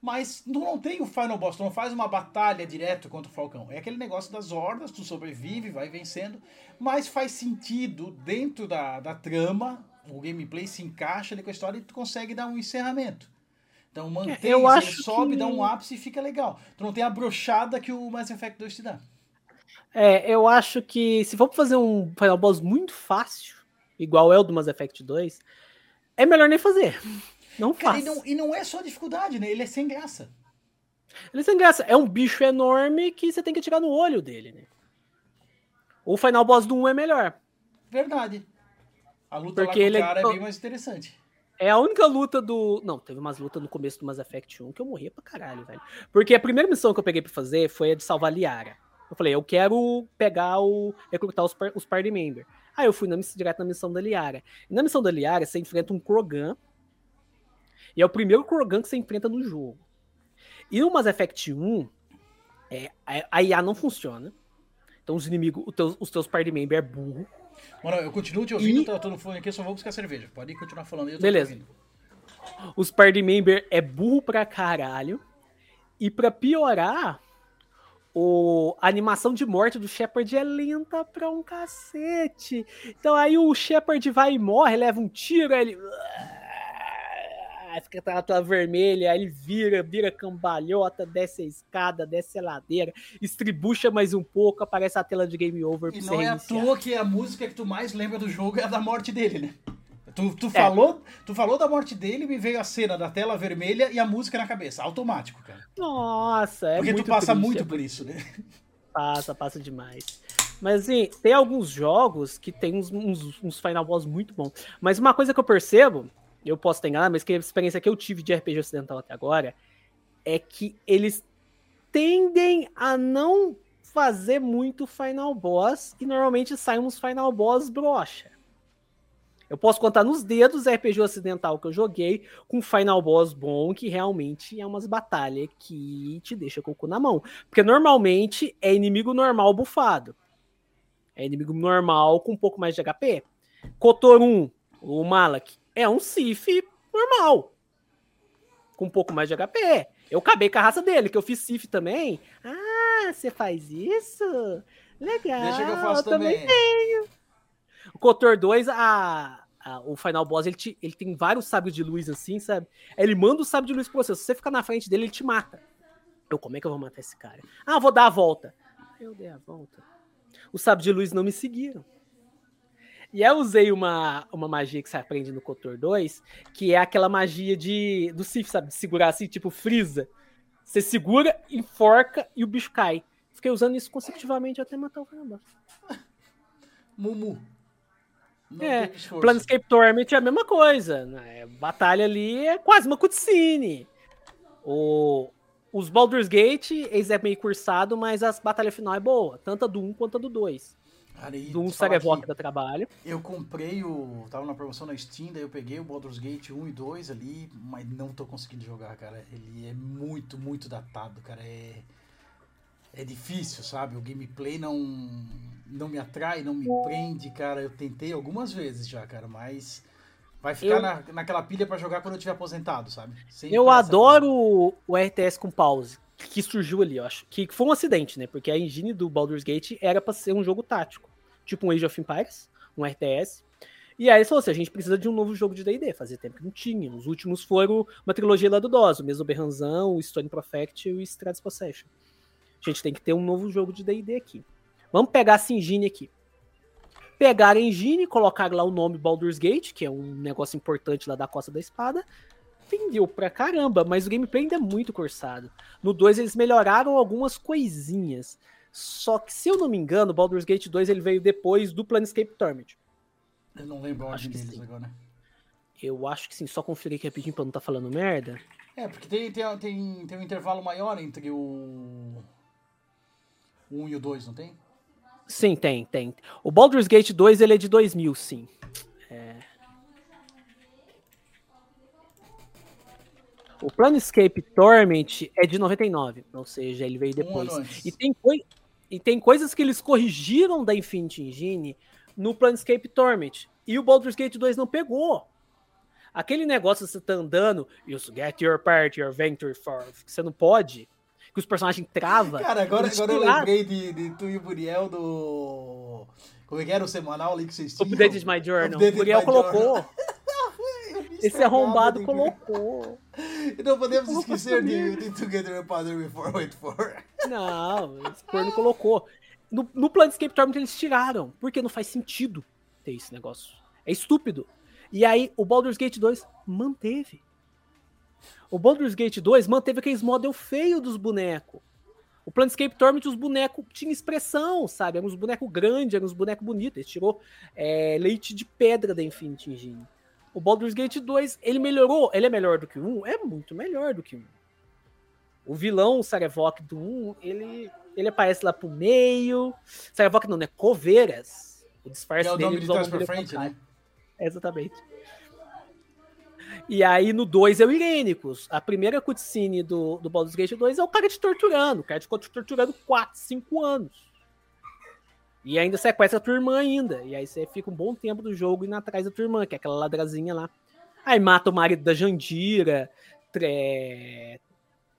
Mas tu não tem o final boss, tu não faz uma batalha direto contra o Falcão. É aquele negócio das hordas, tu sobrevive, vai vencendo, mas faz sentido dentro da, da trama, o gameplay se encaixa ali com a história e tu consegue dar um encerramento. Então mantém, eu ele acho sobe, que- dá um ápice e fica legal. Tu não tem a brochada que o Mass Effect 2 te dá. É, eu acho que se for fazer um Final Boss muito fácil, igual é o do Mass Effect 2, é melhor nem fazer. Não faz. e, não, e não é só dificuldade, né? Ele é sem graça. Ele sem graça. É um bicho enorme que você tem que tirar no olho dele, né? O Final Boss do 1 é melhor. Verdade. A luta Porque ele é- cara é bem mais interessante. É a única luta do. Não, teve umas lutas no começo do Mass Effect 1 que eu morria pra caralho, velho. Porque a primeira missão que eu peguei pra fazer foi a de salvar Liara. Eu falei, eu quero pegar o. recrutar os, par- os party member. Aí eu fui na, direto na missão da Liara. E na missão da Liara, você enfrenta um Krogan. E é o primeiro Krogan que você enfrenta no jogo. E no Mass Effect 1, é, a- a IA não funciona. Então os inimigos, os teus, os teus party member é burro. Mano, eu continuo te ouvindo, E- eu tô no fone aqui, só vou buscar cerveja. Pode continuar falando aí, eu tô Beleza. ouvindo. Os party member é burro pra caralho. E pra piorar, o, a animação de morte do Shepard é lenta pra um cacete. Então aí o Shepard vai e morre, leva um tiro, aí ele. Aí Fica aquela tela vermelha, aí ele vira, vira cambalhota, desce a escada, desce a ladeira, estribucha mais um pouco, aparece a tela de game over E pra não você é à reiniciar. toa que a música que tu mais lembra do jogo é a da morte dele, né? Tu, É. tu, falou, tu falou da morte dele e me veio a cena da tela vermelha e a música na cabeça. Automático, cara. Nossa, é Porque tu passa triste, muito é por isso, né? Passa, passa demais. Mas assim, tem alguns jogos que tem uns, uns, uns Final Boss muito bons. Mas uma coisa que eu percebo, eu posso ter enganado, mas que a experiência que eu tive de RPG ocidental até agora, é que eles tendem a não fazer muito Final Boss e normalmente saem uns Final Boss brocha. Eu posso contar nos dedos RPG ocidental que eu joguei com Final Boss bom, que realmente é umas batalhas que te deixa com o cu na mão. Porque normalmente é inimigo normal bufado. É inimigo normal com um pouco mais de HP. Kotorun, o Malak, é um Sif normal. Com um pouco mais de HP. Eu acabei com a raça dele, que eu fiz Sif também. Ah, você faz isso? Legal. Deixa que eu faço também. O Kotor 2, a, a- o Final Boss, ele, te- ele tem vários sábios de luz assim, sabe? Ele manda o sábio de luz pra você. Se você ficar na frente dele, ele te mata. Eu, como é que eu vou matar esse cara? Ah, eu vou dar a volta. Eu dei a volta. Os sábios de luz não me seguiram. E eu usei uma, uma magia que você aprende no Kotor 2, que é aquela magia de do Sif, sabe? De segurar assim, tipo Freeza. Você segura, enforca e o bicho cai. Fiquei usando isso consecutivamente até matar o Boss. Mumu. Não É. Planescape Torment é a mesma coisa. Né? Batalha ali é quase uma cutscene. O, os Baldur's Gate, eles é meio cursado, mas as batalha final é boa, tanto a do 1 quanto a do 2. Cara, e Do 1 te falar Sarevok que dá trabalho. Eu comprei o. Tava na promoção na Steam, daí eu peguei o Baldur's Gate 1 e 2 ali, mas não tô conseguindo jogar, cara. Ele é muito, muito datado, cara. É. É difícil, sabe? O gameplay não. Não me atrai, não me prende, cara. Eu tentei algumas vezes já, cara, mas. Vai ficar Eu- na, naquela pilha pra jogar quando eu tiver aposentado, sabe? Sem Eu adoro o, o RTS com pause, que surgiu ali, eu acho. Que foi um acidente, né? Porque a engine do Baldur's Gate era pra ser um jogo tático. Tipo um Age of Empires, um RTS. E aí eles falaram assim, a gente precisa de um novo jogo de D&D. Fazia tempo que não tinha. Os últimos foram uma trilogia lá do DOS. O mesmo Berranzão, o Stone Prophet e o Stratus Possession. A gente tem que ter um novo jogo de D&D aqui. Vamos pegar essa engine aqui. Pegaram a engine, colocaram lá o nome Baldur's Gate, que é um negócio importante lá da Costa da Espada. Vendeu pra caramba, mas o gameplay ainda é muito cursado. No 2 eles melhoraram algumas coisinhas. Só que, se eu não me engano, o Baldur's Gate 2 ele veio depois do Planescape Torment. Eu não lembro que deles sim. agora. Eu acho que sim, só conferir aqui rapidinho pra não estar falando merda. É, porque tem, tem, tem, tem um intervalo maior entre o. O 1 e o 2, não tem? Sim, tem, tem. O Baldur's Gate 2 ele é de 2000, sim. O Planescape Torment é de 99, ou seja, ele veio depois. Um e, tem coi- e tem coisas que eles corrigiram da Infinity Engine no Planescape Torment. E o Baldur's Gate 2 não pegou. Aquele negócio que você tá andando, you get your part, your venture for, que você não pode, que os personagens travam. Cara, agora, agora eu lembrei de, de tu e o Buriel do. Como é que era o semanal ali que vocês tinham? Updated My Journal. Updated O Muriel My colocou. Esse arrombado colocou. E não podemos esquecer de, de Together Father Before Wait For. Não, esse corno colocou. No, no Planescape Torment eles tiraram, porque não faz sentido ter esse negócio. É estúpido. E aí o Baldur's Gate 2 manteve. O Baldur's Gate 2 manteve aqueles model feio dos bonecos. O Planescape Torment, os bonecos tinham expressão, sabe? Eram uns bonecos grandes, eram uns bonecos bonitos. Ele tirou é, leite de pedra da Infinity Engine. O Baldur's Gate 2, ele melhorou. Ele é melhor do que o 1? É muito melhor do que o 1. O vilão, o Sarevok do 1, ele, ele aparece lá pro meio. Sarevok não, né? Coveiras. O disfarce é o dele nome de trás pra frente, né? Exatamente. E aí no 2 é o Irênicos. A primeira cutscene do, do Baldur's Gate 2 é o cara te torturando. O cara ficou te torturando 4, 5 anos. E ainda sequestra a tua irmã ainda. E aí você fica um bom tempo do jogo indo atrás da tua irmã, que é aquela ladrazinha lá. Aí mata o marido da Jandira, tre-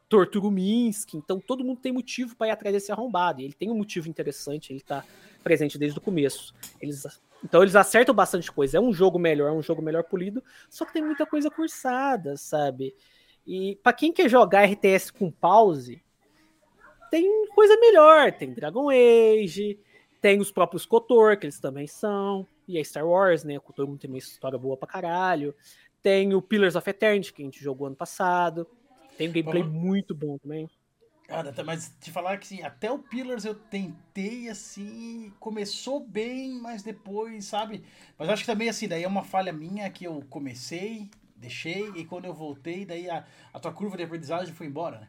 tortura o Minsky. Então todo mundo tem motivo para ir atrás desse arrombado. E ele tem um motivo interessante, ele tá presente desde o começo. Eles, então eles acertam bastante coisa. É um jogo melhor, é um jogo melhor polido, só que tem muita coisa cursada, sabe? E para quem quer jogar RTS com pause, tem coisa melhor. Tem Dragon Age, tem os próprios KOTOR, que eles também são. E a Star Wars, né? O KOTOR tem uma história boa pra caralho. Tem o Pillars of Eternity, que a gente jogou ano passado. Tem um gameplay muito bom também. Cara, tá- mas te falar que assim, até o Pillars eu tentei assim, começou bem, mas depois, sabe? Mas acho que também assim, daí é uma falha minha que eu comecei, deixei, e quando eu voltei, daí a, a tua curva de aprendizagem foi embora, né?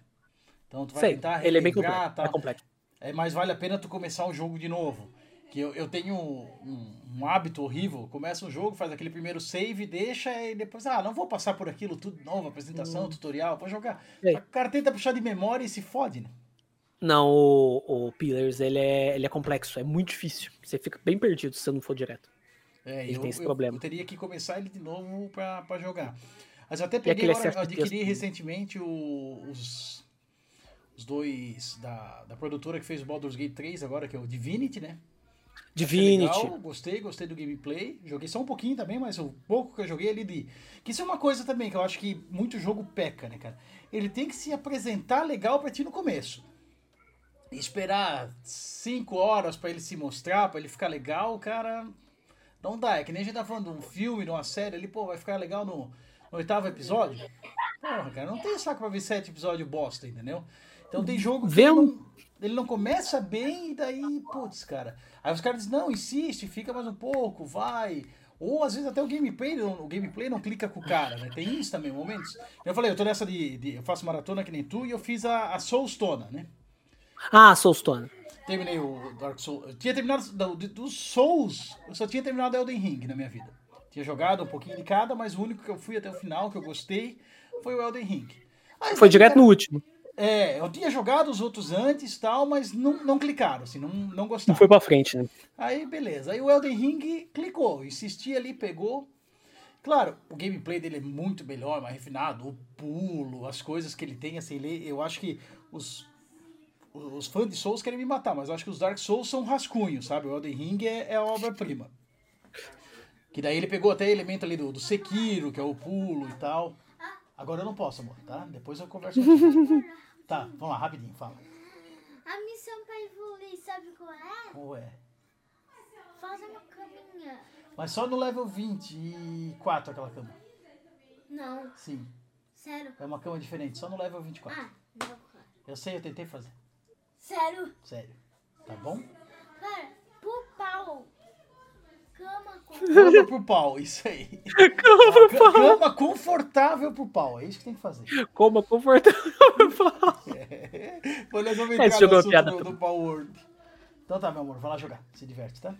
Então tu vai Sei, tentar ele é bem completo. tal. É completo. É, mas vale a pena tu começar um jogo de novo. Que eu, eu tenho um, um hábito horrível. Começa um jogo, faz aquele primeiro save, deixa e depois, ah, não vou passar por aquilo tudo novo, apresentação, tutorial, vou jogar. Sei. O cara tenta puxar de memória e se fode, né? Não, o, o Pillars, ele é, ele é complexo, é muito difícil. Você fica bem perdido se você não for direto. É, Ele eu, tem esse eu- problema. Eu, teria que começar ele de novo pra, pra jogar. Mas eu até peguei agora, eu adquiri recentemente o- os, os dois da, da produtora que fez o Baldur's Gate 3 agora, que é o Divinity, né? Achei Divinity. Legal, gostei, gostei do gameplay. Joguei só um pouquinho também, mas o pouco que eu joguei ali de. Que isso é uma coisa também que eu acho que muito jogo peca, né, cara? Ele tem que se apresentar legal pra ti no começo. Esperar cinco horas pra ele se mostrar, pra ele ficar legal, cara. Não dá. É que nem a gente tá falando de um filme, de uma série ali, pô, vai ficar legal no, no oitavo episódio. Porra, cara, não tem saco pra ver sete episódios bosta, entendeu? Então tem jogo que ele não, ele não começa bem e daí, putz, cara. Aí os caras dizem, não, insiste, fica mais um pouco, vai. Ou às vezes até o gameplay, não- o gameplay não clica com o cara, né? Tem isso também, momentos. Eu falei, eu tô nessa de, de- Eu faço maratona que nem tu e eu fiz a, a Soulstone, né? Ah, Soulstone. Terminei o Dark Souls. Eu tinha terminado do- do- dos Souls, eu só tinha terminado Elden Ring na minha vida. Tinha jogado um pouquinho de cada, mas o único que eu fui até o final, que eu gostei, foi o Elden Ring. Aí, Foi direto cara, no último. É, eu tinha jogado os outros antes e tal, mas não, não clicaram, assim, não, não Não gostaram. foi pra frente, né? Aí, beleza. Aí o Elden Ring clicou, insistia ali, pegou. Claro, o gameplay dele é muito melhor, mais refinado, o pulo, as coisas que ele tem, assim, ele, eu acho que os, os fãs de Souls querem me matar, mas eu acho que os Dark Souls são rascunhos, sabe? O Elden Ring é, é a obra-prima. Que daí ele pegou até elemento ali do, do Sekiro, que é o pulo e tal. Agora eu não posso, amor, tá? Depois eu converso contigo. Tá, vamos lá, rapidinho, fala. A missão pra evoluir, sabe qual é? Ué. Faz uma caminha. Mas só no level 24 aquela cama. Não, Sim. sério. É uma cama diferente, só no level 24. Ah, não, cara. Eu sei, eu tentei fazer. Sério? Sério. Tá bom? Cara. Cama. Cama pro pau, isso aí. Cama pro pau. Cama confortável pro pau, é isso que tem que fazer. Coma confortável. Nós vamos entrar no jogo é uma assunto piada do, pra- do Power Word. Então tá, meu amor, vai lá jogar. Se diverte, tá?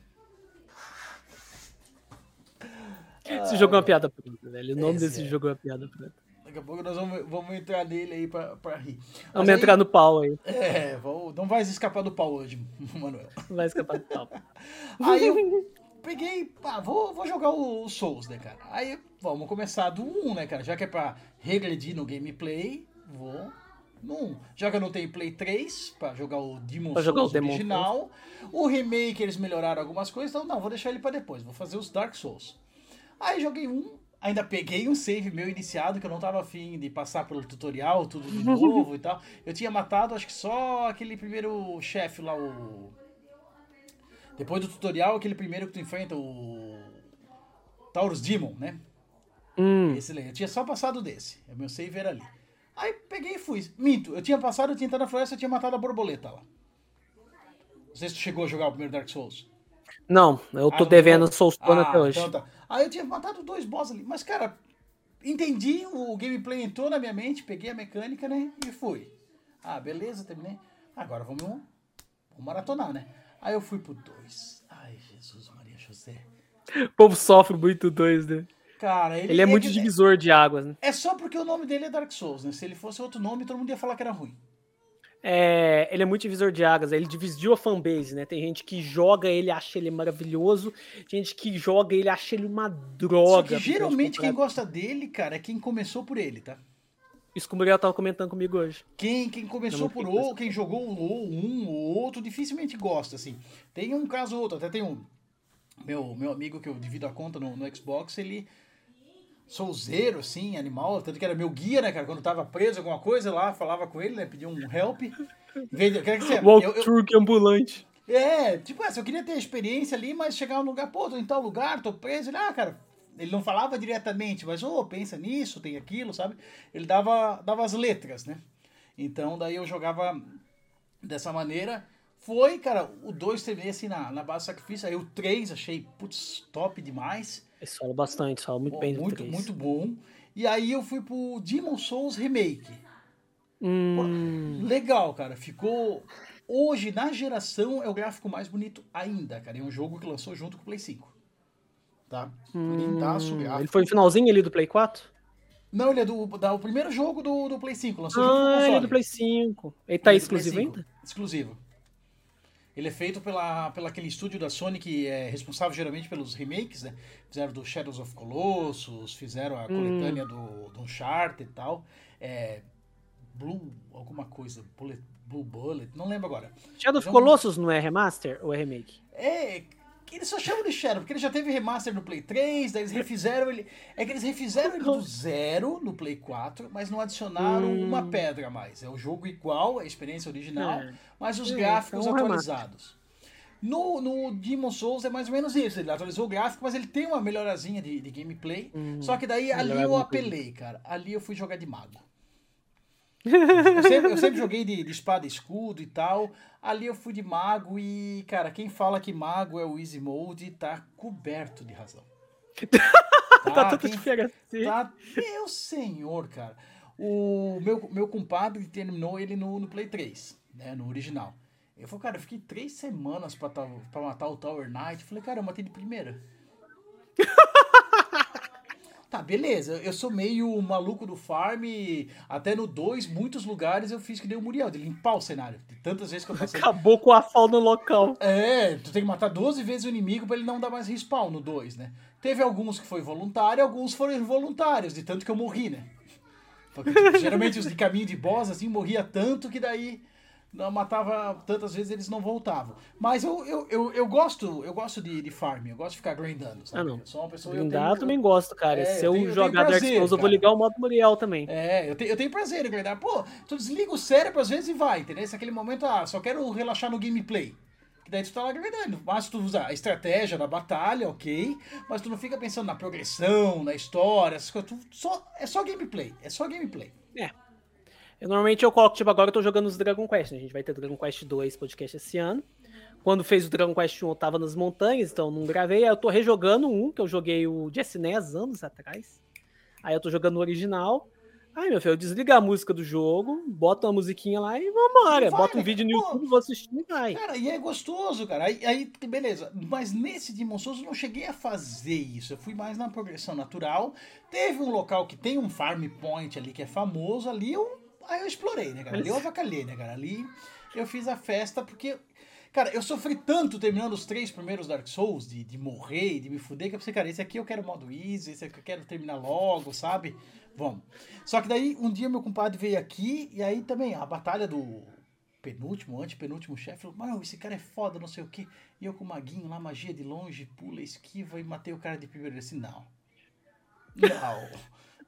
Esse jogo é uma piada pronta, velho. O nome Esse desse é. jogo é uma piada pronta. Daqui a pouco nós vamos, vamos entrar nele aí pra, pra rir. Mas Vamos aí- entrar no pau aí. É, vamos- não vai escapar do pau hoje, Manuel. Não vai escapar do pau. Aí eu peguei, pá, vou, vou jogar o, Souls, né, cara? Aí vamos começar do 1, né, cara? Já que é pra regredir no gameplay, vou no 1. Já que eu não tenho Play 3 pra jogar o Demon Pra Souls jogar o Demon original, o remake eles melhoraram algumas coisas, então não, vou deixar ele pra depois, vou fazer os Dark Souls. Aí joguei um, ainda peguei um save meu iniciado, que eu não tava afim de passar pelo tutorial, tudo de novo e tal. Eu tinha matado, acho que só aquele primeiro chefe lá, o. Depois do tutorial, aquele primeiro que tu enfrenta, o. Taurus Demon, né? Hum, Esse. Eu tinha só passado desse. O meu save era ali. Aí peguei e fui. Minto, eu tinha passado, eu tinha entrado na floresta, eu tinha matado a borboleta lá. Não sei se tu chegou a jogar o primeiro Dark Souls. não, eu Ah, tô não devendo jogou? Soulstone Ah, até hoje. Então tá. Aí eu tinha matado dois boss ali. Mas, cara, entendi, o gameplay entrou na minha mente, peguei a mecânica, né? E fui. Ah, beleza, terminei. Agora vamos, vamos maratonar, né? Aí eu fui pro 2. Ai, Jesus, Maria José. O povo sofre muito dois, né? Cara, ele, Ele é muito ele- divisor de águas, né? É só porque o nome dele é Dark Souls, né? Se ele fosse outro nome, todo mundo ia falar que era ruim. É, ele é muito divisor de águas, ele dividiu a fanbase, né? Tem gente que joga ele acha ele maravilhoso, gente que joga ele acha ele uma Só droga. que geralmente quem gosta dele, cara, é quem começou por ele, tá? Isso que o Muriel tava comentando comigo hoje. Quem, quem começou por ou quem jogou ou um ou outro, dificilmente gosta, assim. Tem um caso ou outro, até tem um meu, meu amigo que eu divido a conta no, no Xbox, ele souzeiro, assim, animal, tanto que era meu guia, né, cara, quando tava preso alguma coisa lá, falava com ele, né, pedia um help. O eu- Walkthrough ambulante. é, tipo, assim, eu queria ter experiência ali, mas chegar num lugar, pô, tô em tal lugar, tô preso. Ele, ah, cara, ele não falava diretamente, mas, ô, pensa nisso, tem aquilo, sabe? Ele dava, dava as letras, né? Então, daí eu jogava dessa maneira. Foi, cara, o 2 terminei assim na, na base do sacrifício, aí o 3 achei, putz, top demais. Falam bastante, falam muito Bom, bem muito, 3. muito bom. E aí eu fui pro Demon Souls Remake. Hum, Legal, cara. Ficou. Hoje, na geração, é o gráfico mais bonito ainda, cara. É um jogo que lançou junto com o Play 5. Tá? Hum, gráfico. ele foi no finalzinho ali do Play 4? Não, ele é do, da, o primeiro jogo do, do Play 5. Lançou Ah, ele é do Play 5. Ele tá Ele é exclusivo 5. ainda? Exclusivo. Ele é feito pela, pela aquele estúdio da Sony que é responsável geralmente pelos remakes, né? Fizeram do Shadows of Colossus, fizeram a Hum. coletânea do, do Uncharted e tal. É, Blue, alguma coisa, Bullet, Blue Bullet, não lembro agora. Shadow of Colossus não é remaster ou é remake? É, eles só chamam de Shadow, porque ele já teve remaster no Play 3, daí eles refizeram ele. É que eles refizeram ele do zero no Play 4, mas não adicionaram Hum. uma pedra a mais. É o jogo igual, a experiência original, É. mas os É, gráficos então é um atualizados. No, no Demon Souls é mais ou menos isso. Ele atualizou o gráfico, mas ele tem uma melhorazinha de, de gameplay. Só que daí ali eu apelei, cara. Ali eu fui jogar de mago. Eu sempre, eu sempre joguei de, de espada e escudo e tal. Ali eu fui de mago e, cara, quem fala que mago é o easy mode tá coberto de razão. Tá tudo quem- diferente. Tá, meu senhor, cara. O meu, meu compadre terminou ele no, no Play 3, né? No original. Eu falei, cara, eu fiquei três semanas pra, pra matar o Tower Knight. Falei, cara, eu matei de primeira. tá, beleza. Eu sou meio maluco do farm. Até no 2, muitos lugares eu fiz que nem o Muriel, de limpar o cenário. De tantas vezes que eu passei. Acabou com a fauna local. É, tu tem que matar 12 vezes o inimigo pra ele não dar mais respawn no 2, né? Teve alguns que foi voluntário, alguns foram involuntários, de tanto que eu morri, né? Porque, tipo, geralmente os de caminho de boss, assim, morria tanto que daí não matava tantas vezes eles não voltavam. Mas eu, eu, eu, eu gosto, eu gosto de, de farm, eu gosto de ficar grindando, sabe? Ah, não. Eu sou uma pessoa eu Brindar tenho- eu também gosto, cara. É, Se eu eu, tenho- eu jogar Dark Souls, eu vou ligar o modo Muriel também. É, eu, te- eu tenho prazer em grindar. Pô, tu desliga o cérebro às vezes e vai, entendeu? Esse é aquele momento, ah, só quero relaxar no gameplay. Que daí tu tá lá grindando. Mas tu usa a estratégia na batalha, ok. Mas tu não fica pensando na progressão, na história, essas coisas. Tu só, é só gameplay. É só gameplay. É. Eu, normalmente eu coloco, tipo, agora eu tô jogando os Dragon Quest, né? A gente vai ter Dragon Quest 2 podcast esse ano. Quando fez o Dragon Quest 1, eu tava nas montanhas, então não gravei. Aí eu tô rejogando um, que eu joguei o de SNES anos atrás. Aí eu tô jogando o original. Aí, meu filho, eu desligo a música do jogo, boto uma musiquinha lá e vambora. Vai, Bota um vídeo no Pô. YouTube, vou assistir e vai. Cara, e é gostoso, cara. Aí, aí, beleza. Mas nesse Demon Souls eu não cheguei a fazer isso. Eu fui mais na progressão natural. Teve um local que tem um farm point ali que é famoso. Ali eu, aí eu explorei, né, cara? Ali eu avacalhei, né, cara? Ali eu fiz a festa porque. Cara, eu sofri tanto terminando os três primeiros Dark Souls, de, de morrer, de me fuder, que eu pensei, cara, esse aqui eu quero modo easy, esse aqui eu quero terminar logo, sabe? Vamos. Só que daí, um dia meu compadre veio aqui, e aí também, a batalha do penúltimo, antepenúltimo chefe, falou, mano, esse cara é foda, não sei o que. E eu com o maguinho lá, magia de longe, pula, esquiva e matei o cara de primeiro. Eu disse, não. Não.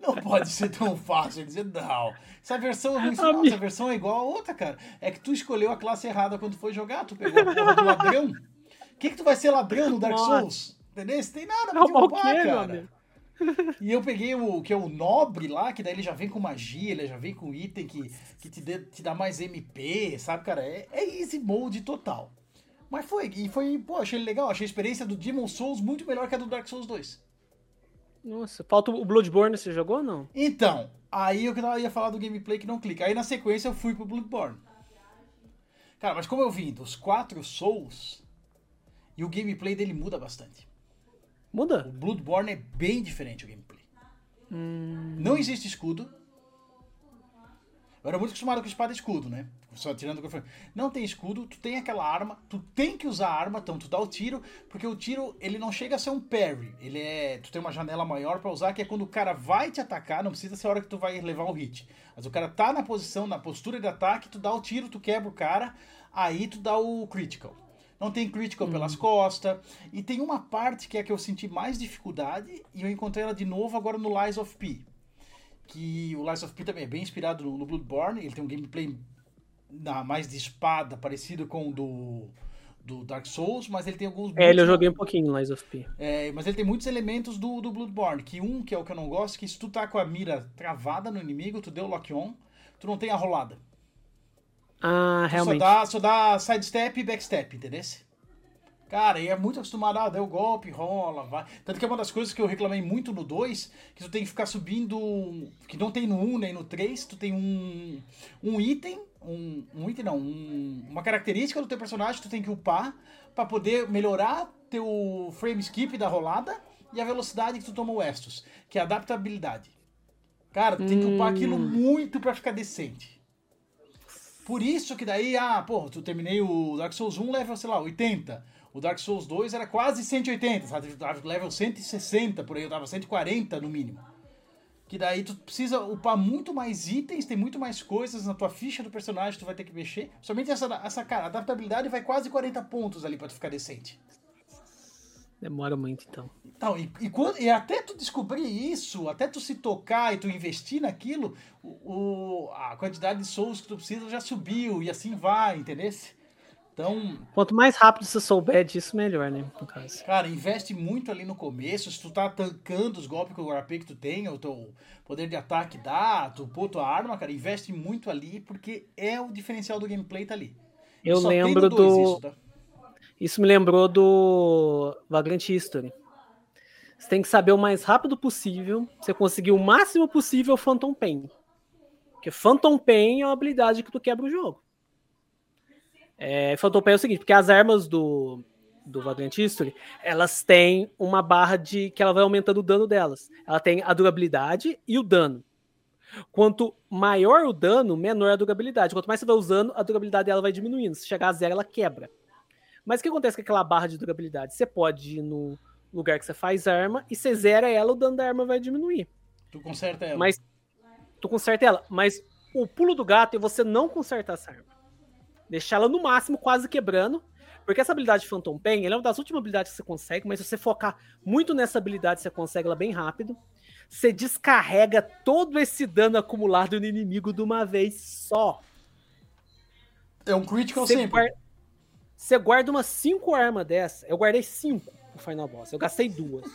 Não pode ser tão fácil. Ele dizia, não. Essa versão é ruim. Não, essa versão é igual a outra, cara. É que tu escolheu a classe errada quando foi jogar. Tu pegou a porra do ladrão. O que, que tu vai ser ladrão no Dark. Souls? Entendeu? Você tem nada pra roubar, cara. E eu peguei o que é o nobre lá, que daí ele já vem com magia, ele já vem com item que, que te, dê- te dá mais MP, sabe, cara? É, é easy mode total. Mas foi, e foi, pô, achei legal, achei a experiência do Demon Souls muito melhor que a do Dark Souls 2. Nossa, falta o Bloodborne, você jogou ou não? Então, aí eu ia falar do gameplay que não clica. Aí na sequência eu fui pro Bloodborne. Cara, mas como eu vim dos quatro Souls, e o gameplay dele muda bastante. O Muda? Bloodborne é bem diferente o gameplay. Hum, Não existe escudo. Eu era muito acostumado com espada e escudo, né? Só tirando o que eu falei. Não tem escudo, tu tem aquela arma, tu tem que usar a arma, então tu dá o tiro, porque o tiro, ele não chega a ser um parry. Ele é. Tu tem uma janela maior pra usar, que é quando o cara vai te atacar, não precisa ser a hora que tu vai levar o hit. Mas o cara tá na posição, na postura de ataque, tu dá o tiro, tu quebra o cara, aí tu dá o critical. Não tem critical pelas costas. E tem uma parte que é a que eu senti mais dificuldade, e eu encontrei ela de novo agora no Lies of P que o Lies of P também é bem inspirado no Bloodborne, ele tem um gameplay na, mais de espada, parecido com o do, do Dark Souls, mas ele tem alguns... É, ele eu joguei um pouquinho Lies of P. é, mas ele tem muitos elementos do, do Bloodborne, que um, que é o que eu não gosto, que se tu tá com a mira travada no inimigo, tu deu lock-on, tu não tem a rolada. Ah, Tu realmente. Só dá, só dá sidestep e backstep, entendeu? Cara, e é muito acostumado, ah, deu golpe, rola, vai. Tanto que é uma das coisas que eu reclamei muito no 2, que tu tem que ficar subindo, que não tem no 1 nem no 3, tu tem um, um item, um, um item não, um- uma característica do teu personagem que tu tem que upar pra poder melhorar teu frame skip da rolada e a velocidade que tu toma o Estus, que é a adaptabilidade. Cara, tu tem que upar aquilo muito pra ficar decente. Por isso que daí, ah, porra, tu terminei o Dark Souls 1 level, sei lá, 80. O Dark Souls 2 era quase 180, sabe? Level 160 por aí, eu tava 140 no mínimo. Que daí tu precisa upar muito mais itens, tem muito mais coisas na tua ficha do personagem, tu vai ter que mexer. Somente essa, essa cara, adaptabilidade vai quase 40 pontos ali pra tu ficar decente. Demora muito, então. Então, e, e, quando- e até tu descobrir isso, até tu se tocar e tu investir naquilo, o, o- a quantidade de souls que tu precisa já subiu e assim vai, entendeu? Então, Quanto mais rápido você souber disso, melhor, né? No caso. cara, investe muito ali no começo. Se tu tá tancando os golpes com o HP que tu tem, o teu poder de ataque dá, tu pô tua arma, cara, investe muito ali, porque é o diferencial do gameplay tá ali. Eu só lembro do. isso, tá? Isso me lembrou do Vagrant History. Você tem que saber o mais rápido possível, você conseguir o máximo possível Phantom Pain. Porque Phantom Pain é uma habilidade que tu quebra o jogo. É, Phantom é o seguinte, porque as armas do, do Vagrant History, elas têm uma barra de que ela vai aumentando o dano delas. Ela tem a durabilidade e o dano. Quanto maior o dano, menor a durabilidade. Quanto mais você vai usando, a durabilidade dela vai diminuindo. Se chegar a zero, ela quebra. Mas o que acontece com aquela barra de durabilidade? Você pode ir no lugar que você faz arma e você zera ela, o dano da arma vai diminuir. Tu conserta ela. Mas tu conserta ela. Mas o pulo do gato é você não consertar essa arma. Deixar ela no máximo quase quebrando. Porque essa habilidade Phantom Pain é uma das últimas habilidades que você consegue, mas se você focar muito nessa habilidade, você consegue ela bem rápido. Você descarrega todo esse dano acumulado no inimigo de uma vez só. É um critical Você sempre. guarda, você guarda umas 5 armas dessa. Eu guardei 5 no Final Boss. Eu gastei duas.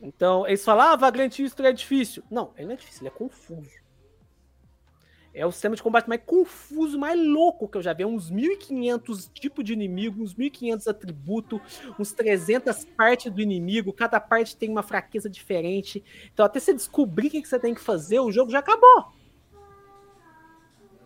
Então, eles falam, ah, Vagrant History é difícil. Não, ele não é difícil, ele é confuso. É o sistema de combate mais confuso, mais louco que eu já vi. É uns 1500 tipos de inimigo, uns 1500 atributos, uns 300 partes do inimigo. Cada parte tem uma fraqueza diferente. Então, até você descobrir o que você tem que fazer, o jogo já acabou.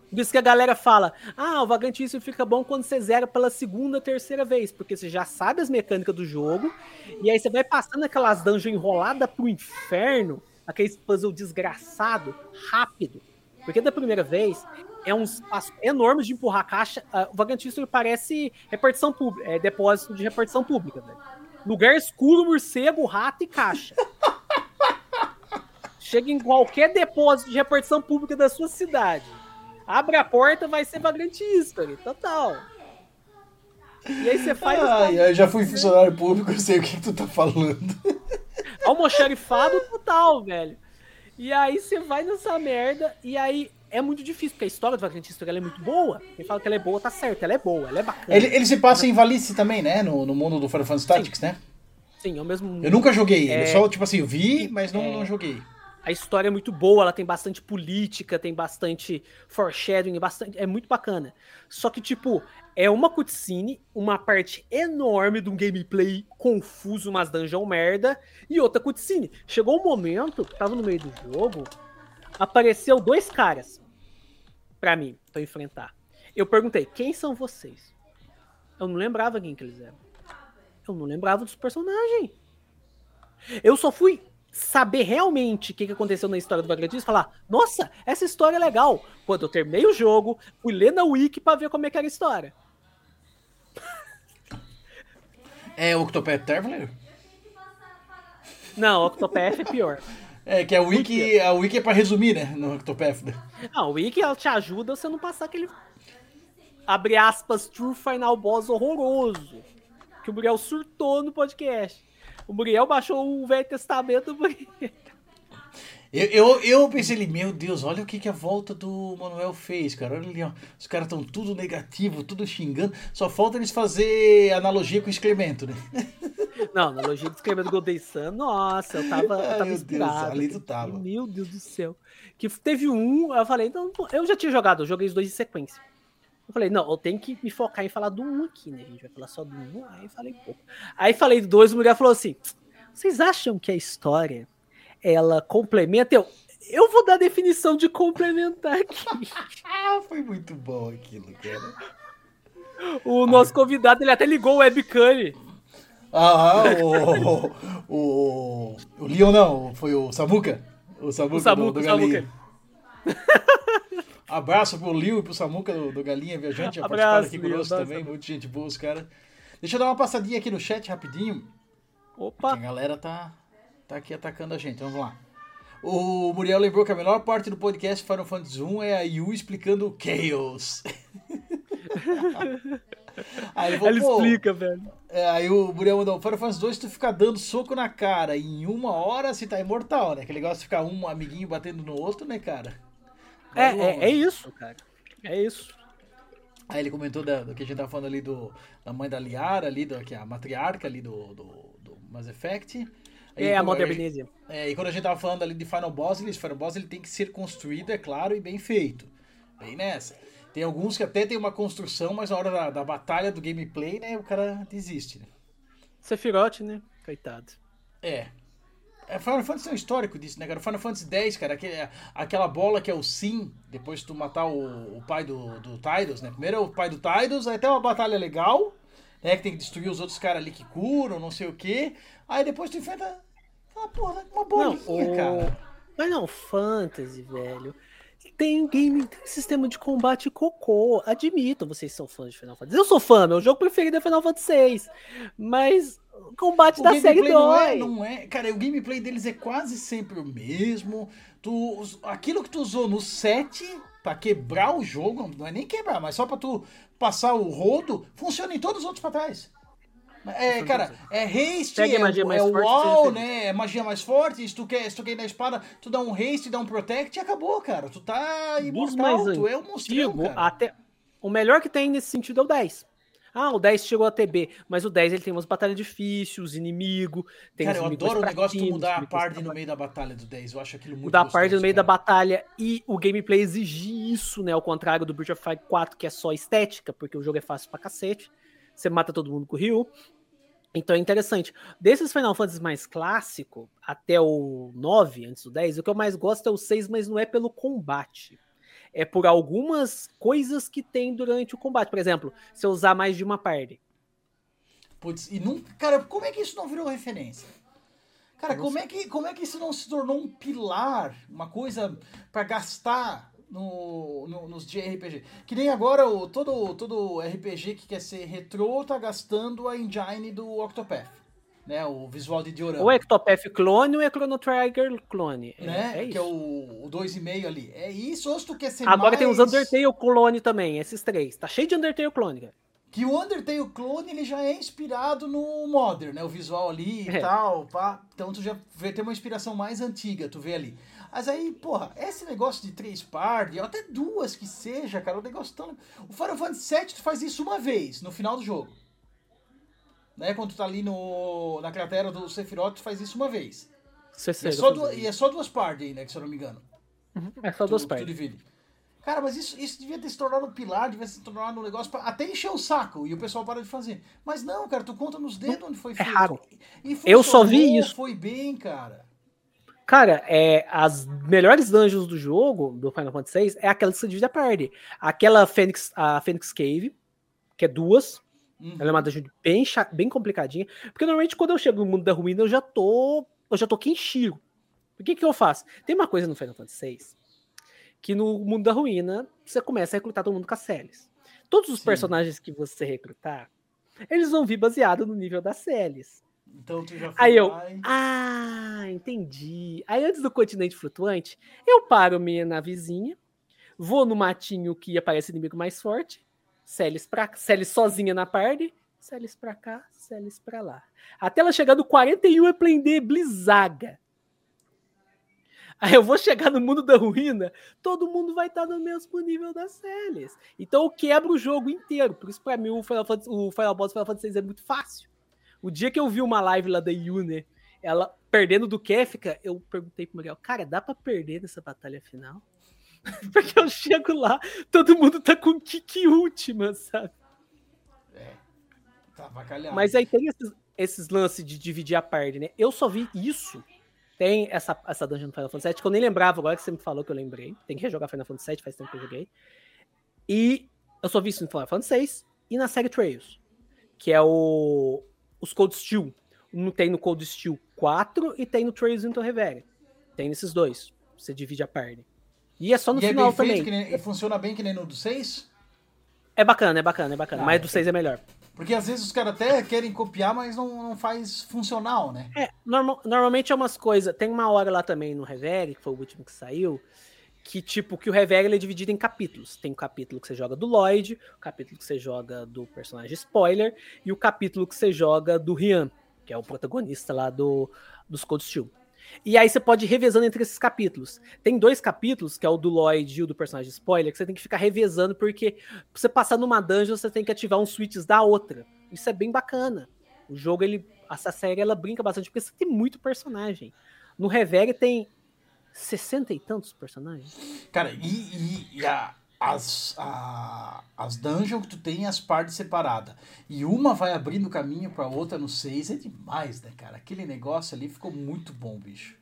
Por isso que a galera fala: ah, o Vagrant History fica bom quando você zera pela segunda, terceira vez, porque você já sabe as mecânicas do jogo, e aí você vai passando aquelas dungeons enroladas pro inferno, aqueles puzzle desgraçado, rápido. Porque da primeira vez é um espaço enorme de empurrar a caixa. ah, o Vagrant History parece repartição pública, é depósito de repartição pública, velho. Lugar escuro, morcego, rato e caixa. Chega em qualquer depósito de repartição pública da sua cidade. Abre a porta, vai ser Vagrant History, total. E aí você faz Ai, ai, já fui funcionário público, eu sei o que, que tu tá falando. almoxarifado total, velho. E aí você vai nessa merda, e aí é muito difícil, porque a história do ela é muito boa. Quem fala que ela é boa, tá certo, ela é boa, ela é bacana. Ele, ele se passa em Valice também, né? No, no mundo do Final Fantasy Tactics, né? Sim, é o mesmo. Eu nunca joguei É. só, tipo assim, eu vi, mas não, não joguei. A história é muito boa, ela tem bastante política, tem bastante foreshadowing, bastante, é muito bacana. Só que, tipo, é uma cutscene, uma parte enorme de um gameplay confuso, umas dungeon merda, e outra cutscene. Chegou um momento, tava no meio do jogo, apareceu dois caras pra mim, pra enfrentar. Eu perguntei, quem são vocês? Eu não lembrava quem que eles eram. Eu não lembrava dos personagens. Eu só fui saber realmente o que, que aconteceu na história do Vagrant History e falar, nossa, essa história é legal. Quando eu terminei o jogo, fui ler na wiki pra ver como é que era a história. É o Octopath Traveler? Não, Octopath é pior. É, que a Wiki, a Wiki é pra resumir, né? No Octopath. Não, o wiki ela te ajuda você não passar aquele abre aspas true final boss horroroso que o Muriel surtou no podcast. O Muriel baixou o Velho Testamento do Muriel. Eu, eu, eu pensei ali, meu Deus, olha o que, que a volta do Manuel fez, cara. Olha ali, ó. Os caras estão tudo negativo, tudo xingando. Só falta eles fazer analogia com o excremento, né? Não, na logia do escrevendo Golden Sun, nossa, eu tava, eu Ai, tava meu inspirado. Deus, ali tu tava. Meu Deus do céu. Que teve um, eu falei, não, eu já tinha jogado, eu joguei os dois em sequência. Eu falei, não, eu tenho que me focar em falar do um aqui, né? A gente vai falar só do um, aí falei pouco. Aí falei do dois, o mulher falou assim: vocês acham que a história ela complementa? Eu, eu vou dar a definição de complementar aqui. Ah, foi muito bom aquilo, cara. O nosso convidado, ele até ligou o webcam. Ah, o, o. O Leon não, foi o Samuca. O Samuca, O Samuca, do, do. Samuca. Abraço pro Lil e pro Samuca do, do Galinha Viajante, Abraço, participaram aqui conosco também, muito gente boa os caras. Deixa eu dar uma passadinha aqui no chat rapidinho. que A Opa, galera tá, tá aqui atacando a gente, vamos lá. O Muriel lembrou que a melhor parte do podcast Final Fantasy 1 é a Yu explicando o Chaos. aí ele falou, ela explica, velho. é, aí o Muriel mandou, Final Fantasy 2 tu fica dando soco na cara em uma hora se tá imortal, né? Aquele negócio de ficar um amiguinho batendo no outro, né, cara? É, é, é isso, cara. É isso. Aí ele comentou da- do que a gente tava falando ali do, da mãe da Liara, ali, do, que é a matriarca ali do, do, do Mass Effect. É a Benezia. É, e quando a gente tava falando ali de Final Boss, ele, Final Boss ele tem que ser construído, é claro, e bem feito. Bem nessa. Tem alguns que até tem uma construção, mas na hora da, da batalha, do gameplay, né, o cara desiste, né? Sephiroth, né? Coitado. É. É, Final Fantasy é um histórico disso, né, cara? Final Fantasy X, cara, aquele, aquela bola que é o Sim, depois de tu matar o, o pai do, do Tidus, né? Primeiro é o pai do Tidus, aí tem uma batalha legal, né? Que tem que destruir os outros caras ali que curam, não sei o quê. Aí depois tu enfrenta porra, uma bolinha, Não, o- cara. Mas não, fantasy, velho. Tem game, tem sistema de combate cocô. Admito, vocês são fãs de Final Fantasy. Eu sou fã, meu jogo preferido é Final Fantasy VI. Mas o combate O da série gameplay não é, dói. não é. Cara, o gameplay deles é quase sempre o mesmo. Tu, aquilo que tu usou no 7 pra quebrar o jogo, não é nem quebrar, mas só pra tu passar o rodo, funciona em todos os outros pra trás. É, cara, é haste, é, magia o- mais é forte, wall, né? É magia mais forte. Se tu, quer, se tu quer ir na espada, tu dá um haste, dá um protect e acabou, cara. Tu tá imortal, mais tu é um cara. até o melhor que tem nesse sentido é o 10. Ah, o 10 chegou a TB, mas o 10 ele tem umas batalhas difíceis, os inimigos, tem Cara, eu adoro o negócio de mudar a mais no meio da batalha do 10. Eu acho aquilo muito mudar a parte no meio da cara. batalha e o gameplay exigir isso, né? Ao contrário do Breath of Fire 4, que é só estética, porque o jogo é fácil pra cacete. Você mata todo mundo com o Ryu. Então é interessante. Desses Final Fantasy mais clássico, até o 9, antes do 10, o que eu mais gosto é o 6, mas não é pelo combate. É por algumas coisas que tem durante o combate. Por exemplo, se eu usar mais de uma party. Putz, e nunca. Cara, como é que isso não virou referência? Cara, como é, que, como é que isso não se tornou um pilar, uma coisa pra gastar no, no- nos de RPG? Que nem agora o, todo, todo RPG que quer ser retrô tá gastando a engine do Octopath, né? O visual de diorama. É Ectopath clone ou é Chrono Trigger clone. É, né? é isso. que é o, o 2,5 ali. É isso, ou se tu quer ser Agora mais... tem os Undertale clone também, esses três. Tá cheio de Undertale clone, cara. Que o Undertale Clone ele já é inspirado no Modern, né? O visual ali e É. tal, pá. Então tu já vê, tem uma inspiração mais antiga, tu vê ali. Mas aí, porra, esse negócio de três party, ou até duas que seja, cara, o negócio tão... O Final Fantasy VII tu faz isso uma vez, no final do jogo. Né? Quando tu tá ali no, na cratera do Sephiroth, tu faz isso uma vez. Você E é, só eu du- vou e é só duas parties ainda, que se eu não me engano. É só tu, duas tu partes. divide. Cara, mas isso, isso devia ter se tornado um pilar, devia se tornar um negócio pra até encher o saco e o pessoal para de fazer. Mas não, cara, tu conta nos dedos onde foi feito. É raro. E Eu só vi isso. Foi bem, cara. Cara, é, as melhores dungeons do jogo, do Final Fantasy VI, é aquela que você divide a party. Aquela Phoenix, a Phoenix Cave, que é duas. Uhum. Ela é uma dungeon bem, bem complicadinha. Porque normalmente quando eu chego no mundo da ruína, eu já tô. Eu já tô Kenshiro. O que que eu faço? Tem uma coisa no Final Fantasy VI que no mundo da ruína você começa a recrutar todo mundo com as Celes. Todos os Sim. personagens que você recrutar, eles vão vir baseado no nível das Celes. Então tu já foi Aí eu, lá e- ah, entendi. Aí antes do continente flutuante, eu paro minha navezinha, vou no matinho que aparece inimigo mais forte, Celes pra Celes sozinha na party, Celes pra cá, Celes pra lá. Até ela chegar no 41 é prender Blizaga. Aí eu vou chegar no mundo da ruína, todo mundo vai estar no mesmo nível das Celes. Então eu quebro o jogo inteiro. Por isso, pra mim, o Final, Fantasy, o Final Boss Final Fantasy VI é muito fácil. O dia que eu vi uma live lá da Yune, ela perdendo do Kefka, eu perguntei pro Miguel, cara, dá pra perder nessa batalha final? Porque eu chego lá, todo mundo tá com kick última, sabe? É. Tá avacalhado. Mas aí tem esses, esses lances de dividir a party, né? Eu só vi isso. Tem essa, essa dungeon no Final Fantasy VII, que eu nem lembrava, agora que você me falou que eu lembrei. Tem que rejogar Final Fantasy VII, faz tempo que eu joguei. E eu só vi isso no Final Fantasy VI e na série Trails, que é o os Cold Steel. Um tem no Cold Steel 4 e tem no Trails into Reverie. Tem nesses dois. Você divide a party. E é só no E é final feito, também. que nem- funciona bem que nem no do 6? É bacana, é bacana, é bacana. Ah, mas é do 6 é melhor. Porque às vezes os caras até querem copiar, mas não, não faz funcional, né? É, normal- normalmente é umas coisas. Tem uma hora lá também no Reverie, que foi o último que saiu, que tipo, que o Reverie é dividido em capítulos. Tem o capítulo que você joga do Lloyd, o capítulo que você joga do personagem spoiler, e o capítulo que você joga do Rian, que é o protagonista lá do, dos Cold Steel. E aí você pode ir revezando entre esses capítulos. Tem dois capítulos, que é o do Lloyd e o do personagem spoiler, que você tem que ficar revezando, porque pra você passar numa dungeon, você tem que ativar uns switches da outra. Isso é bem bacana. O jogo, ele. Essa série ela brinca bastante, porque você tem muito personagem. No Reverie tem 60 e tantos personagens. Cara, e, e- e a, as, a, as dungeons que tu tem as partes separadas. E uma vai abrindo caminho pra outra no 6. É demais, né, cara? Aquele negócio ali ficou muito bom, bicho.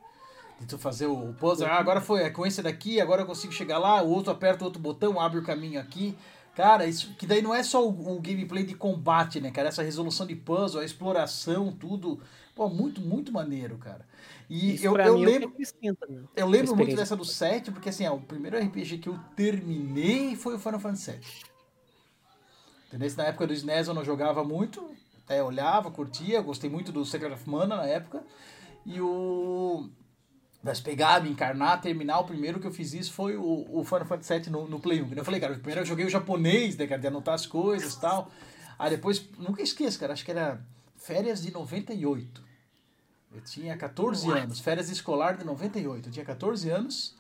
De tu fazer o puzzle. Ah, agora foi é com esse daqui, agora eu consigo chegar lá. O outro aperta outro botão, abre o caminho aqui. Cara, isso que daí não é só o, o gameplay de combate, né, cara? Essa resolução de puzzle, a exploração, tudo. Pô, muito, muito maneiro, cara. E Isso eu, eu é o lembro. né? Eu lembro muito dessa do 7, porque assim, ó, o primeiro RPG que eu terminei foi o Final Fantasy VII. Entendeu? Na época do SNES eu não jogava muito, até olhava, curtia, gostei muito do Secret of Mana na época. E o. Mas pegar, me encarnar, terminar, o primeiro que eu fiz isso foi o, o Final Fantasy VII no, no Play 1. Que nem Eu falei, cara, primeiro eu joguei o japonês, né, cara, de anotar as coisas e tal. Aí depois, nunca esqueço, cara, acho que era férias de 98. Eu tinha 14 anos, férias escolar de 98. Eu tinha 14 anos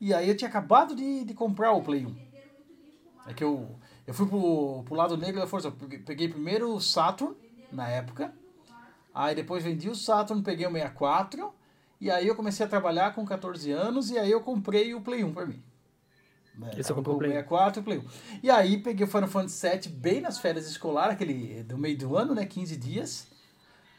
e aí eu tinha acabado de, de comprar o Play 1. É que eu, eu fui pro, pro lado negro da força. Peguei- Peguei primeiro o Saturn, na época. Aí depois vendi o Saturn, peguei o 64. E aí eu comecei a trabalhar com 14 anos e aí eu comprei o Play 1 pra mim. Né, Esse você tava comprou com o Play 1. 64 e Play 1. E aí peguei o Final Fantasy VII bem nas férias escolares, aquele do meio do ano, né? 15 dias.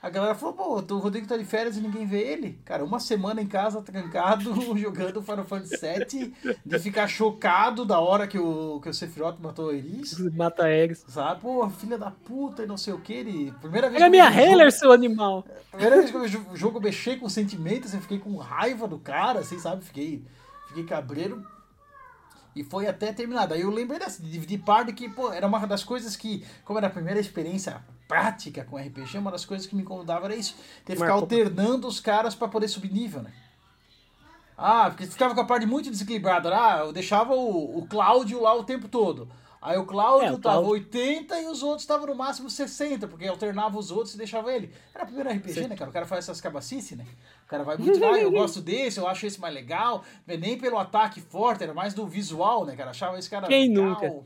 A galera falou, pô, o Rodrigo tá de férias e ninguém vê ele. Cara, uma semana em casa, trancado, jogando Final Fantasy VII, de ficar chocado da hora que o, que o Sephiroth matou a Iris. Mata Eggs. Sabe? Pô, filha da puta e não sei o que. Ele... Primeira vez que eu minha Heller, seu animal. Primeira vez que eu vi o jogo mexer com sentimentos, eu fiquei com raiva do cara, assim, sabe? Fiquei, fiquei cabreiro. E foi até terminado. Aí eu lembrei dessa, de dividir parte que, pô, era uma das coisas que, como era a primeira experiência prática com RPG, uma das coisas que me incomodava era isso. Ter que ficar alternando os caras pra poder subir nível, né? Ah, porque ficava com a parte muito desequilibrada. Ah, eu deixava o, o Cláudio lá o tempo todo. Aí o Cláudio É, o tava Cláudio- 80 e os outros estavam no máximo 60, porque alternava os outros e deixava ele. Era o primeiro RPG, né, cara? O cara faz essas cabacices, né? O cara vai muito lá, eu gosto desse, eu acho esse mais legal. Nem pelo ataque forte, era mais do visual, né, cara? Achava esse cara Quem legal. nunca?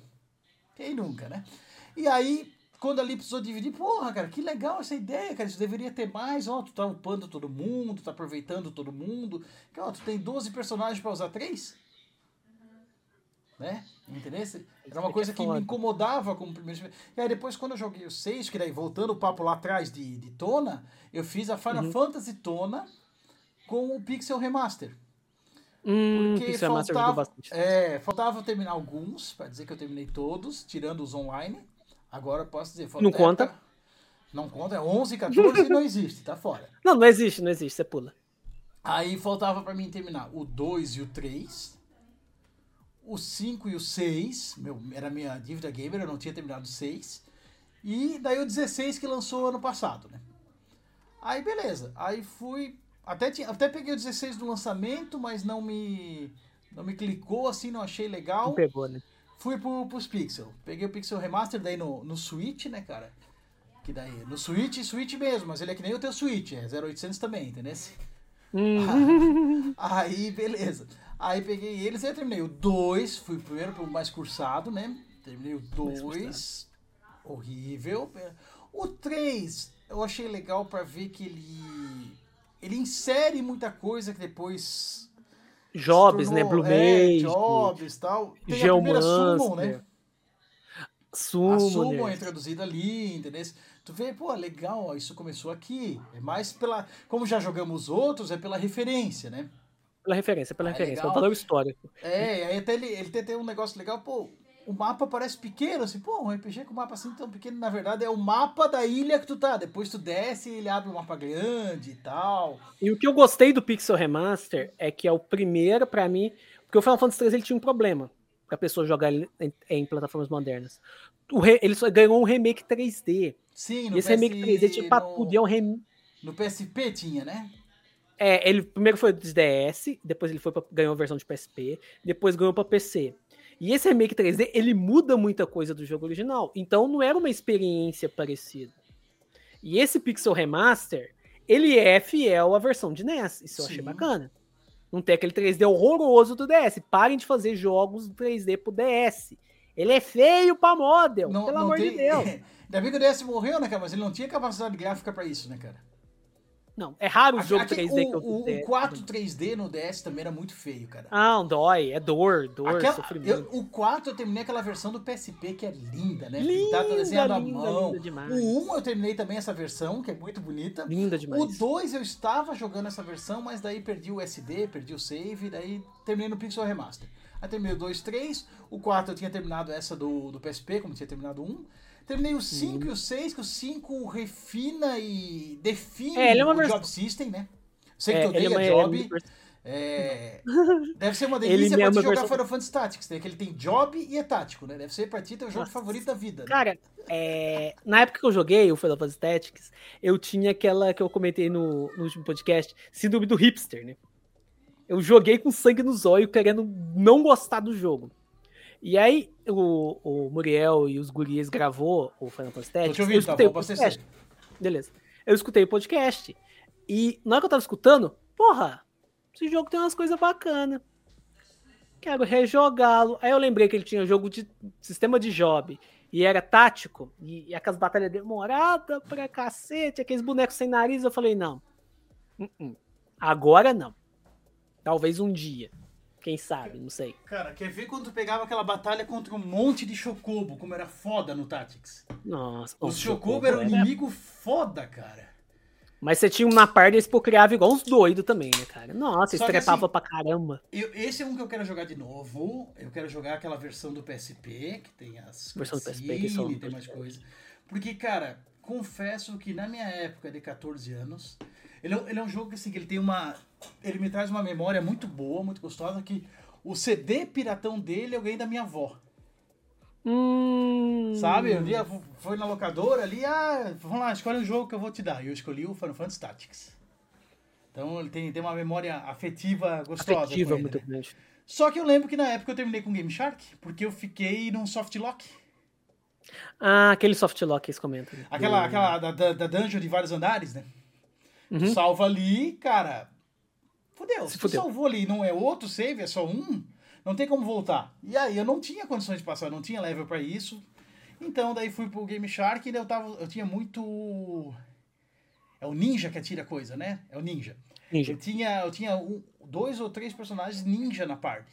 Quem nunca, né? E aí, quando ali precisou dividir, porra, cara, que legal essa ideia, cara. Isso deveria ter mais, ó. Tu tá upando todo mundo, tá aproveitando todo mundo. Que, ó, tu tem 12 personagens pra usar três? Né? Entendeu? Era uma coisa é que me incomodava como primeiro. E aí depois, quando eu joguei o 6, que daí voltando o papo lá atrás de, de Tona, eu fiz a Final Uhum. Fantasy Tona com o Pixel Remaster. Hum, Porque Pixel faltava, bastante. é, faltava terminar alguns, pra dizer que eu terminei todos, tirando os online. Agora eu posso dizer. Não conta. época- Não conta, é 11, 14 e não existe, tá fora. Não, não existe, não existe, você pula. Aí faltava pra mim terminar o 2 e o 3. O 5 e o 6. Meu, era minha dívida gamer, eu não tinha terminado o 6. E daí o 16 que lançou ano passado, né? Aí beleza. Aí fui. Até, tinha, até peguei o 16 do lançamento, mas não me. Não me clicou assim, não achei legal. Não pegou, né? Fui pro, pros Pixel. Peguei o Pixel Remaster daí no, no Switch, né, cara? Que daí. No Switch, Switch mesmo, mas ele é que nem o teu Switch, é 0800 também, entendeu? Hum, Aí, beleza. Aí peguei eles e terminei o 2, fui primeiro pro mais cursado, né? Terminei o 2. Horrível. O 3, eu achei legal pra ver que ele. Ele insere muita coisa que depois. Jobs, né? tornou- Blue é, Mage, Jobs e tal. Tem a primeira Summon, né? Geomancer. A Summon, Summon é né? introduzida ali, entendeu? Tu vê, pô, legal, isso começou aqui. É mais pela. Como já jogamos outros, é pela referência, né? Pela referência, pela Ah, referência, legal. pelo valor histórico. É, aí até ele, ele tem, tem um negócio legal, pô, o mapa parece pequeno, assim, pô, um RPG com mapa assim tão pequeno, na verdade é o mapa da ilha que tu tá, depois tu desce e ele abre um mapa grande e tal. E o que eu gostei do Pixel Remaster é que é o primeiro pra mim, porque o Final Fantasy III ele tinha um problema pra pessoa jogar ele em, em plataformas modernas. O re- ele só ganhou um remake 3D. Sim, E esse remake 3D tinha pra tudo, e é um rem- No PSP tinha, né? É, ele primeiro foi do DS, depois ele foi pra, ganhou a versão de PSP, depois ganhou pra PC. E esse remake 3D, ele muda muita coisa do jogo original. Então não era uma experiência parecida. E esse Pixel Remaster, ele é fiel à versão de NES. Isso eu achei bacana. Não tem aquele 3D horroroso do DS. Parem de fazer jogos 3D pro DS. Ele é feio pra model, Não, pelo não amor tem... de Deus. Ainda bem que o DS morreu, né, cara? Mas ele não tinha capacidade gráfica pra isso, né, cara? Não, é raro o jogo Aqui- 3D que eu o, fizer. o 4 3D no DS também era muito feio, cara. Ah, dói, é dor, dor, Aquela- sofrimento. eu- o 4 eu terminei aquela versão do PSP que é linda, né? Linda, Pintada, desenhada à linda, mão. linda demais. O 1 eu terminei também essa versão, que é muito bonita. Linda demais. O 2 eu estava jogando essa versão, mas daí perdi o SD, perdi o save, daí terminei no Pixel Remaster. Aí terminei o 2, 3, o 4 eu tinha terminado essa do, do PSP, como tinha terminado o 1. Terminei o 5 e o 6, que o 5 refina e define É, ele é uma o versão- job system, né? Sei É, que tu ele é odeia uma- job. ele é É, deve ser uma delícia é pra te jogar versão- Final Fantasy Tactics, né? Que ele tem job e é tático, né? Deve ser pra ti teu jogo Nossa. favorito da vida. Né? Cara, é, na época que eu joguei o Final Fantasy Tactics, eu tinha aquela que eu comentei no, no último podcast, síndrome do hipster, né? Eu joguei com sangue no zóio, querendo não gostar do jogo. E aí, o, o Muriel e os guris gravou o Final Fantasy Tô Tactics. te eu ouvindo, tá? escutei Vou o podcast. Beleza. Eu escutei o podcast. E na hora que eu tava escutando, porra, esse jogo tem umas coisas bacanas. Quero rejogá-lo. Aí eu lembrei que ele tinha jogo de sistema de job e era tático, e, e aquelas batalhas demoradas pra cacete, aqueles bonecos sem nariz. Eu falei, não. Uh-uh. Agora não. Talvez um dia. Quem sabe, não sei. Cara, quer ver quando tu pegava aquela batalha contra um monte de Chocobo, como era foda no Tactics? Nossa, Os o Chocobo eram um era- inimigo foda, cara. Mas você tinha um na par desse pô criava igual uns doidos também, né, cara? Nossa, Só estrepava assim, pra caramba. Eu- esse é um que eu quero jogar de novo. Eu quero jogar aquela versão do PSP, que tem as Versão do PSP, que são- tem mais coisa. Porque, cara, confesso que na minha época de 14 anos, ele é, ele é um jogo que assim, que ele tem uma. Ele me traz uma memória muito boa, muito gostosa, que o CD piratão dele eu ganhei da minha avó. Hum... Sabe? Um dia foi na locadora ali, ah, vamos lá, escolhe um jogo que eu vou te dar. E eu escolhi o Final Fantasy Tactics. Então ele tem, tem uma memória afetiva gostosa. Afetiva ele, muito né? grande. Só que eu lembro que na época eu terminei com Game Shark, porque eu fiquei num soft lock. Ah, aquele soft lock que eles comentam. né? Aquela, Do- aquela da, da, da dungeon de vários andares, né? Tu Uhum. salva ali, cara. Fudeu. Se fudeu. salvou ali não é outro save, é só um, não tem como voltar. E aí eu não tinha condições de passar, não tinha level pra isso. Então daí fui pro Game Shark e eu, tava, eu tinha muito. É o ninja que atira coisa, né? É o ninja. Ninja. Eu tinha, eu tinha um- dois ou três personagens ninja na party.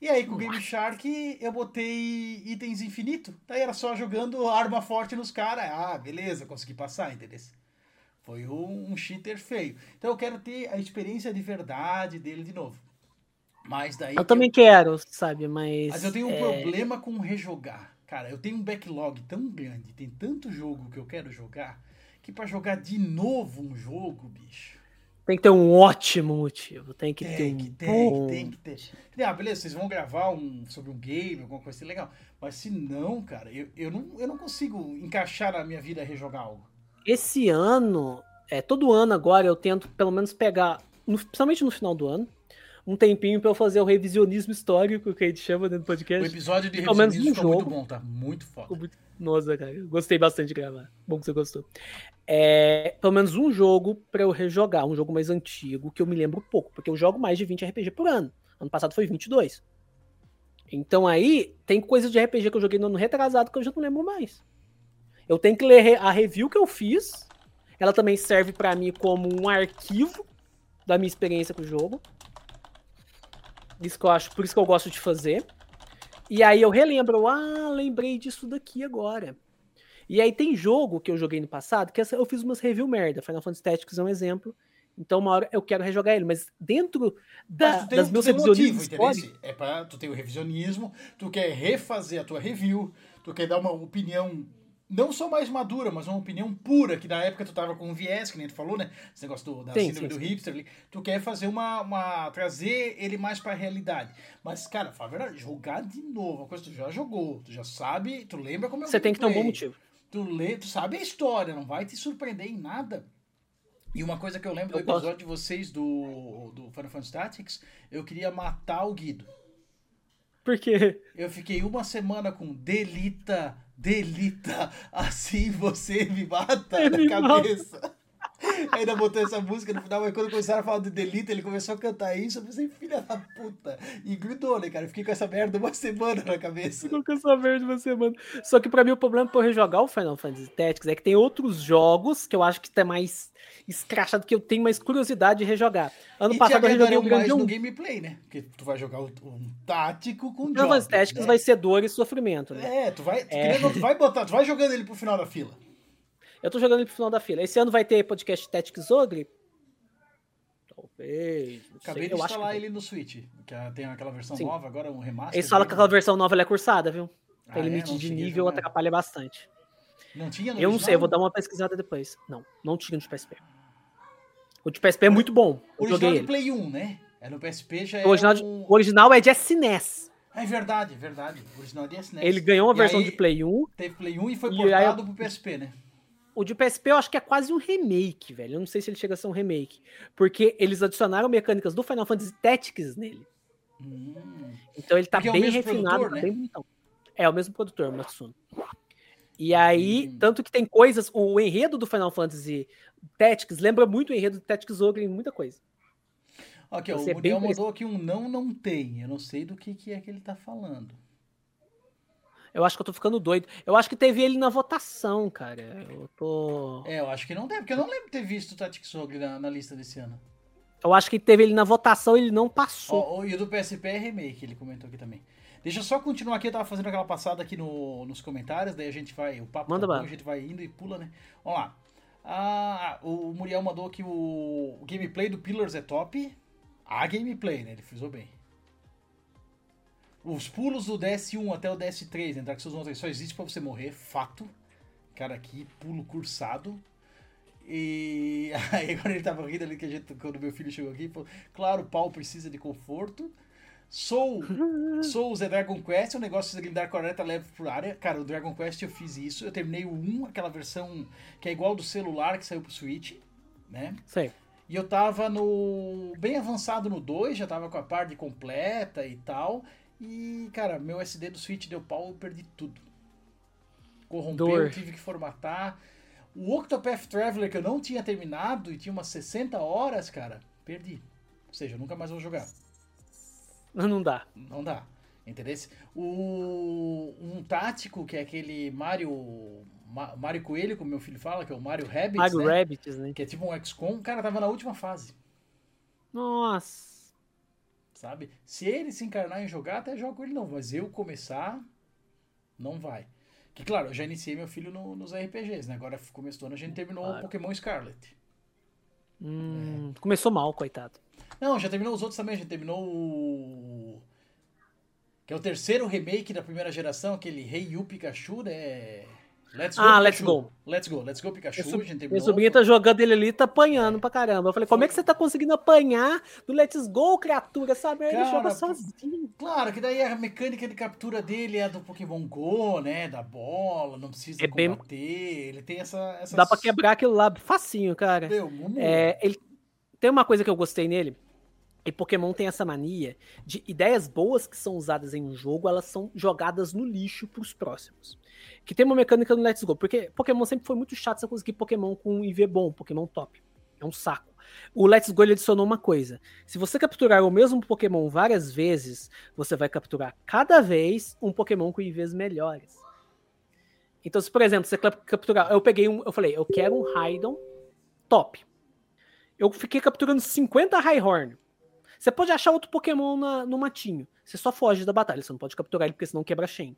E aí, com o Game Shark, eu botei itens infinito. Daí era só jogando arma forte nos caras. Ah, beleza, consegui passar, entendeu? Foi um, um cheater feio. Então eu quero ter a experiência de verdade dele de novo. Mas daí. Eu também quero, sabe, mas... Mas eu tenho um é, problema com rejogar. Cara, eu tenho um backlog tão grande, tem tanto jogo que eu quero jogar, que pra jogar de novo um jogo, bicho. Tem que ter um ótimo motivo. Tem que ter Tem um que ter, bom... tem que ter. Ah, beleza, vocês vão gravar um, sobre um game, alguma coisa assim legal. Mas se não, cara, eu, eu, não, eu não consigo encaixar na minha vida rejogar algo. Esse ano, é, todo ano agora eu tento pelo menos pegar, no- principalmente no final do ano, um tempinho pra eu fazer o revisionismo histórico que a gente chama dentro do O podcast. episódio de Pelo menos revisionismo um ficou muito jogo. bom, tá? Muito foda. muito- Nossa, cara, gostei bastante de gravar. Bom que você gostou. É, pelo menos um jogo pra eu rejogar, um jogo mais antigo, que eu me lembro pouco, porque eu jogo mais de 20 RPG por ano. Ano passado foi 22. Então aí, tem coisas de RPG que eu joguei no ano retrasado que eu já não lembro mais. Eu tenho que ler a review que eu fiz. Ela também serve pra mim como um arquivo da minha experiência com o jogo. Isso que eu acho, por isso que eu gosto de fazer. E aí eu relembro, ah, lembrei disso daqui agora. E aí tem jogo que eu joguei no passado, que eu fiz umas review merda. Final Fantasy Tactics é um exemplo. Então uma hora eu quero rejogar ele, mas dentro da, Mas tem, das meus motivo, revisionismos históricos, É pra, tu tem o revisionismo, tu quer refazer a tua review, tu quer dar uma opinião não só mais madura, mas uma opinião pura, que na época tu tava com um viés, que nem tu falou, né? Esse negócio do, da Sim, síndrome sim, do sim. hipster ali. Tu quer fazer uma, uma. trazer ele mais pra realidade. Mas, cara, fala a verdade, jogar de novo, uma coisa que tu já jogou, tu já sabe, tu lembra como é o você tem que ter um bom motivo. Tu lê, tu sabe a história, não vai te surpreender em nada. E uma coisa que eu lembro do Eu gosto. episódio de vocês do, do Final Fantasy Tactics, eu queria matar o Guido. Porque Eu fiquei uma semana com delita, delita, assim você me mata Ele na cabeça. Ainda botou essa música no final, mas quando começaram a falar do delita, ele começou a cantar isso, eu pensei, filha da puta. E grudou, né, cara? Eu fiquei com essa merda uma semana na cabeça. Ficou com essa merda uma semana. Só que pra mim o problema pra eu rejogar o Final Fantasy Tactics é que tem outros jogos que eu acho que tá mais escrachado que eu tenho mais curiosidade de rejogar. Ano e passado eu rejoguei o grande no 1. gameplay, né? Porque tu vai jogar um um tático com Não, job, as estéticas né? vai ser dor e sofrimento, né? É, tu vai, tu, É. tu vai botar, tu vai jogando ele pro final da fila. Eu tô jogando ele pro final da fila. Esse ano vai ter podcast Tactics Ogre? Talvez. Acabei sei. de que instalar vai. ele no Switch, que é- tem aquela versão Sim. nova, agora um remaster. Eles falam que aquela versão nova é cursada, viu? Ah, Tem é? limite Não de nível, jogar. atrapalha bastante. Não tinha no Eu não sei, eu vou original? dar uma pesquisada depois. Não, não tinha no de PSP. O de PSP é muito bom. O original joguei de. Play 1, né? É no PSP, já é O original, de- um- o original é de SNES. É verdade, é verdade. O original de SNES. Ele ganhou uma E versão aí de Play 1. Teve Play 1 e foi E portado aí- pro PSP, né? O de PSP eu acho que é quase um remake, velho. Eu não sei se ele chega a ser um remake. Porque eles adicionaram mecânicas do Final Fantasy Tactics nele. Hum. Então ele tá Porque é bem mesmo refinado, tá né? bem bonitão. É o mesmo produtor, Matsuno. E aí, Hum. tanto que tem coisas. O enredo do Final Fantasy Tactics lembra muito o enredo do Tactics Ogre em muita coisa. Aqui, ó, Você é o bem Muriel mandou aqui um não, não tem. Eu não sei do que, que é que ele tá falando. Eu acho que eu tô ficando doido. Eu acho que teve ele na votação, cara. Eu tô. É, eu acho que não tem, porque eu não lembro de ter visto o Tactics Ogre na, na lista desse ano. Eu acho que teve ele na votação e ele não passou. Ó, ó, e o do PSP é remake, ele comentou aqui também. Deixa eu só continuar aqui, eu tava fazendo aquela passada aqui no, nos comentários, daí a gente vai, o papo Manda tá bom, a gente vai indo e pula, né? Vamos lá. Ah, o Muriel mandou que o, o gameplay do Pillars é top. A gameplay, né? Ele frisou bem. Os pulos do DS1 até o DS3, né? Dark Souls 1 até só existe pra você morrer, fato. Cara, aqui, pulo cursado. E aí agora ele tava rindo ali que a gente, quando meu filho chegou aqui, falou, claro, o pau precisa de conforto. Sou, sou o Zé Dragon Quest, o negócio de dar 40 leve por área. Cara, o Dragon Quest eu fiz isso. Eu terminei o 1, aquela versão que é igual do celular que saiu pro Switch, né? Sei. E eu tava no. bem avançado no 2, já tava com a parte completa e tal. E, cara, meu SD do Switch deu pau, eu perdi tudo. Corrompeu, Dor. tive que formatar. O Octopath Traveler que eu não tinha terminado e tinha umas 60 horas, cara, perdi. Ou seja, eu nunca mais vou jogar. Não dá. Não dá. Entendeu? O, um tático, que é aquele Mario. Ma- Mario Coelho, como meu filho fala, que é o Mario Rabbids, Mario né? Rabbids, né? Que é tipo um XCOM, cara, tava na última fase. Nossa. sabe? Se ele se encarnar em jogar, até jogo ele não, mas eu começar, não vai. Que claro, eu já iniciei meu filho no- nos RPGs, né? Agora começo do ano a gente terminou o Claro. Pokémon Scarlet. Hum, Começou mal, coitado. Não, já terminou os outros também, gente terminou o. Que é o terceiro remake da primeira geração, aquele Rei Yu Pikachu, né? Let's Go Ah, Pikachu. Let's Go. Let's Go, Let's Go Pikachu, gente Minha terminou. sobrinha tá jogando ele ali, tá apanhando pra caramba. Eu falei, como Foi- é que você tá conseguindo apanhar do Let's Go, criatura? Essa merda ele Cara, joga sozinho. Claro, que daí a mecânica de captura dele é do Pokémon Go, né? Da bola, não precisa É bem- combater. Ele tem essa. Essas... Dá pra quebrar aquilo lá facinho, cara. Meu. É, ele tem uma coisa que eu gostei nele. E Pokémon tem essa mania de ideias boas que são usadas em um jogo, elas são jogadas no lixo pros próximos. Que tem uma mecânica no Let's Go, porque Pokémon sempre foi muito chato você conseguir Pokémon com um IV bom, Pokémon top. É um saco. O Let's Go ele adicionou uma coisa. Se você capturar o mesmo Pokémon várias vezes, você vai capturar cada vez um Pokémon com IVs melhores. Então, se por exemplo, você cap- capturar, eu peguei um, eu falei, eu quero um Raidon top. Eu fiquei capturando 50 Highhorn. Você pode achar outro Pokémon na- no matinho. Você só foge da batalha. Você não pode capturar ele porque senão quebra a Shen.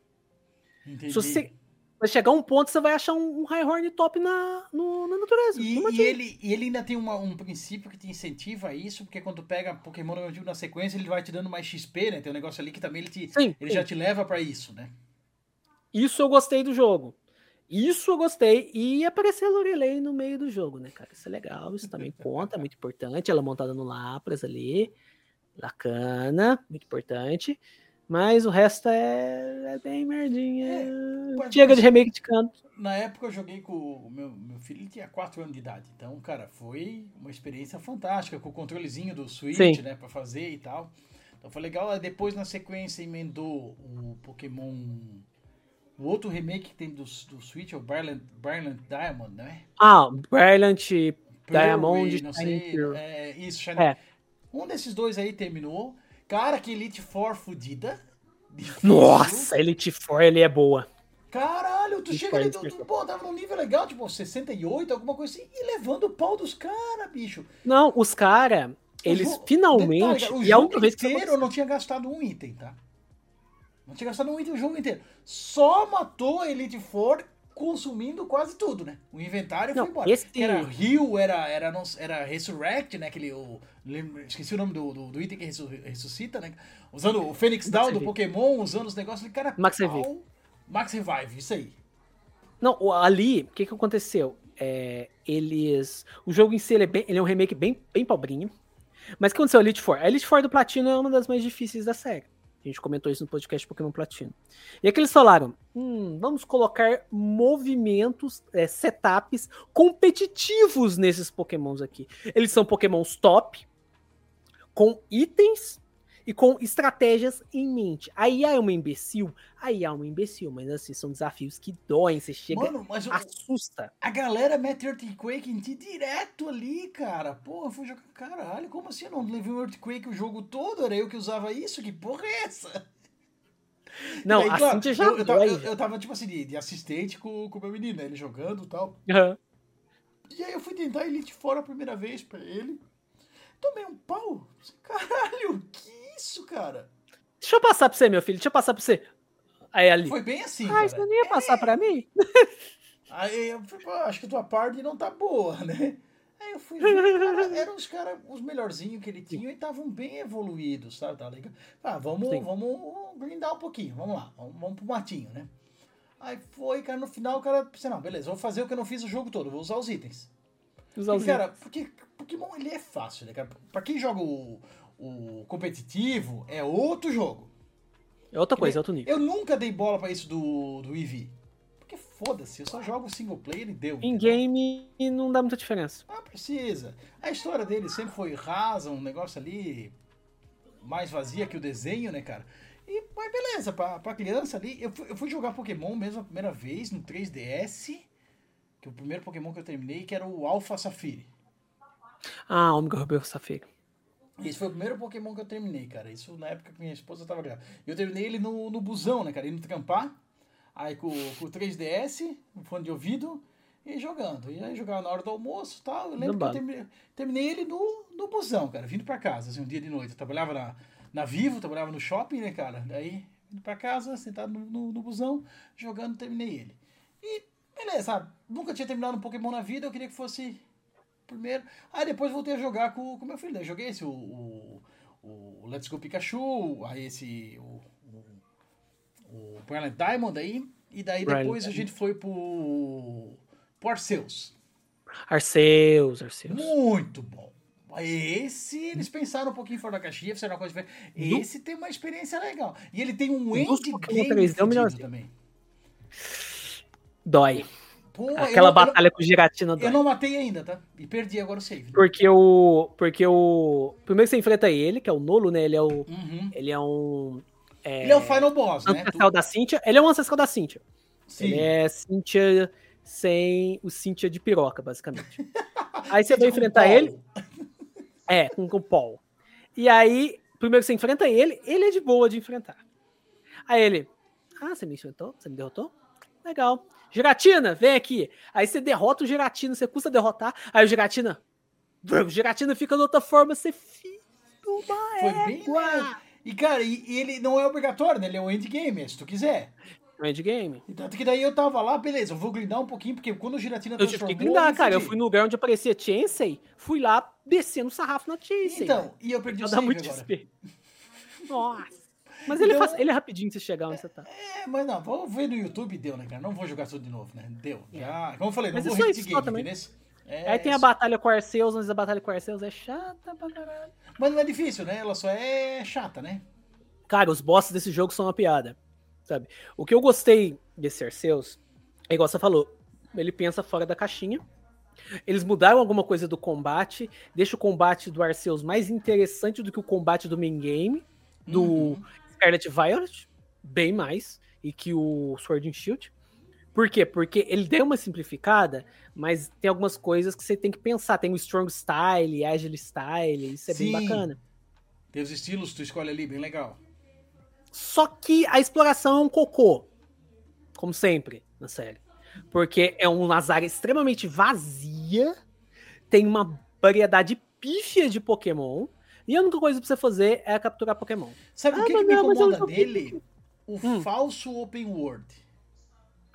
Entendi. Se você vai chegar a um ponto, você vai achar um, um top na, no- na natureza. E, e ele, e ele ainda tem uma- um princípio que te incentiva a isso, porque quando pega Pokémon na sequência, ele vai te dando mais XP, né? Tem um negócio ali que também ele, te, Sim, ele sim. já te leva pra isso, né? Isso eu gostei do jogo. Isso eu gostei. E aparecer a Lorelei no meio do jogo, né, cara? Isso é legal, isso também conta, é muito importante. Ela montada no Lapras ali. Bacana, muito importante. Mas o resto é, é bem merdinha. mas- Chega de remake de canto. Na época eu joguei com o meu, meu filho, ele tinha 4 anos de idade. Então, cara, foi uma experiência fantástica, com o controlezinho do Switch, Sim. né, pra fazer e tal. Então foi legal. Depois, na sequência, emendou o Pokémon. O outro remake que tem do, do Switch é o Brilliant, Brilliant Diamond, né? Ah, Brilliant Diamond Pearl, não sei, é, isso, Shining É. Um desses dois aí terminou. Cara, que Elite Four fudida. Difícil. Nossa, Elite Four ele é boa. Caralho, tu Elite chega ali, tu, tu, pô, tava num nível legal, tipo 68, alguma coisa assim, e levando o pau dos caras, bicho. Não, os caras, eles jogo- finalmente. detalhe, o e a jogo vez que isso inteiro eu não tinha gastado um item, tá? Não tinha gastado um item o jogo inteiro. Só matou a Elite Four consumindo quase tudo, né? O inventário Não, foi embora. esse- Era Heal, era, era, não- era Resurrect, né? Aquele, o, esqueci o nome do, do, do item que ressu- ressuscita, né? Usando o Fênix Down do. Pokémon, usando os negócios cara. Max pau- Revive. Max Revive, isso aí. Não, ali, o que que aconteceu? É, eles. O jogo em si ele é, bem- ele é um remake bem, bem pobrinho. Mas o que aconteceu? Elite Four. A Elite Four do Platino é uma das mais difíceis da série. A gente comentou isso no podcast Pokémon Platino. E que eles falaram: hum, vamos colocar movimentos, é, setups competitivos nesses Pokémons aqui. Eles são Pokémons top, com itens e com estratégias em mente. Aí é uma imbecil, aí é uma imbecil, mas assim, são desafios que doem, você chega, Mano, mas assusta. a galera mete Earthquake em ti direto ali, cara. Porra, eu fui jogar. Caralho, como assim? Eu não levei um Earthquake o jogo todo? Era eu que usava isso? Que porra é essa? Não, E daí, a claro, já eu, eu, tava, eu, eu tava, tipo assim, de, de assistente com o meu menino, né? Ele jogando e tal. Aham. E aí eu fui tentar Elite fora a primeira vez pra ele. Tomei um pau. Caralho, que isso, cara? Deixa eu passar pra você, meu filho, deixa eu passar pra você. Aí ali. Foi bem assim, Ah, você não ia passar pra mim? Aí eu falei, pô, acho que tua parte não tá boa, né? Aí eu fui ver, cara, eram os caras, os melhorzinhos que ele tinha e estavam bem evoluídos, sabe? Tá legal. Ah, vamos, Sim. vamos grindar um pouquinho, vamos lá, vamos, vamos pro matinho, né? Aí foi, cara, no final o cara pensei, não, beleza, vou fazer o que eu não fiz o jogo todo, vou usar os itens. Usar Porque, os cara, porque Pokémon ele é fácil, né, cara? Pra quem joga o, o competitivo, é outro jogo. É outra coisa, é outro nível. Eu nunca dei bola pra isso do, do Eevee. Porque foda-se, eu só jogo single player e deu. Em game não dá muita diferença. Ah, precisa. A história dele sempre foi rasa, um negócio ali mais vazia que o desenho, né, cara? E, mas beleza, pra, pra criança ali, eu fui, eu fui jogar Pokémon mesmo a primeira vez no 3DS, que o primeiro Pokémon que eu terminei, que era o Alpha Safiri. Ah, Omega Ruby Safira. Esse foi o primeiro Pokémon que eu terminei, cara. Isso na época que minha esposa tava grávida. Eu terminei ele no, no busão, né, cara? Indo trampar. Aí com, com o 3DS, um fone de ouvido, e jogando. E aí jogava na hora do almoço e tal. Eu lembro Não que eu terminei, terminei ele no, no busão, cara. Vindo pra casa, assim, um dia de noite. Eu trabalhava na, na Vivo, trabalhava no shopping, né, cara? Daí, vindo pra casa, sentado no, no, no busão, jogando, terminei ele. E, beleza, sabe? Nunca tinha terminado um Pokémon na vida, eu queria que fosse primeiro. Aí depois voltei a jogar com o meu filho. Daí joguei esse, o, o, o Let's Go Pikachu, aí esse, o, o, o Brilliant Diamond aí. E daí Brilliant depois a gente foi pro, pro Arceus. Arceus, Arceus. Muito bom. Esse, eles pensaram um pouquinho fora da caixinha, fizeram uma coisa diferente. Esse tem uma experiência legal. E ele tem um endgame 3D é melhorzinho. também. Dói. Pô, Aquela não- eu batalha com o Giratina dói. Eu não matei ainda, tá? E perdi agora o save. Porque o. Porque o. Primeiro você enfrenta ele, que é o Nolo, né? Ele é o. Uhum. Ele é um. É, Ele é o final boss, né? ancestral da Cynthia. Ele é um ancestral da Cynthia. Sim. Ele é Cynthia sem o Cynthia de piroca, basicamente. Aí você vai enfrentar ele. É, com, com o Paul. E aí, primeiro que você enfrenta ele, ele é de boa de enfrentar. Aí ele. Ah, você me enfrentou? Você me derrotou? Legal. Giratina, vem aqui. Aí você derrota o Giratina, você custa derrotar. Aí o Giratina. O Giratina fica de outra forma, você filho da Foi bem legal. E, cara, e, e ele não é obrigatório, né? Ele é um endgame, é se tu quiser. No endgame. E Tanto que daí eu tava lá, beleza, eu vou grindar um pouquinho, porque quando o Giratina Eu tive que grindar, cara. Eu fui no lugar onde aparecia Chansey, fui lá descendo o sarrafo na Chansey. Então, e eu perdi o Já dá save muito agora. Nossa. Mas ele, Então- faz- ele é rapidinho você chegar onde você tá. É, mas não, vou ver no YouTube, deu, né, cara? Não vou jogar tudo de novo, né? Deu. Já, como eu falei, não Mas vou aí, repetir game, também. entendeu? É, Aí tem a batalha com Arceus, mas a batalha com Arceus é chata pra caralho. Mas não é difícil, né? Ela só é chata, né? Cara, os bosses desse jogo são uma piada, sabe? O que eu gostei desse Arceus, é igual você falou, ele pensa fora da caixinha. Eles mudaram alguma coisa do combate, deixa o combate do Arceus mais interessante do que o combate do main game, do Uhum. Scarlet Violet, bem mais, e que o Sword and Shield. Por quê? Porque ele deu uma simplificada, mas tem algumas coisas que você tem que pensar. Tem o Strong Style, Agile Style, isso é Sim. bem bacana. Tem os estilos, tu escolhe ali, bem legal. Só que a exploração é um cocô. como sempre na série. Porque é uma área extremamente vazia, tem uma variedade pífia de Pokémon, e a única coisa pra você fazer é capturar Pokémon. Sabe Ah, o que, que me eu incomoda dele? O Hum. falso open world.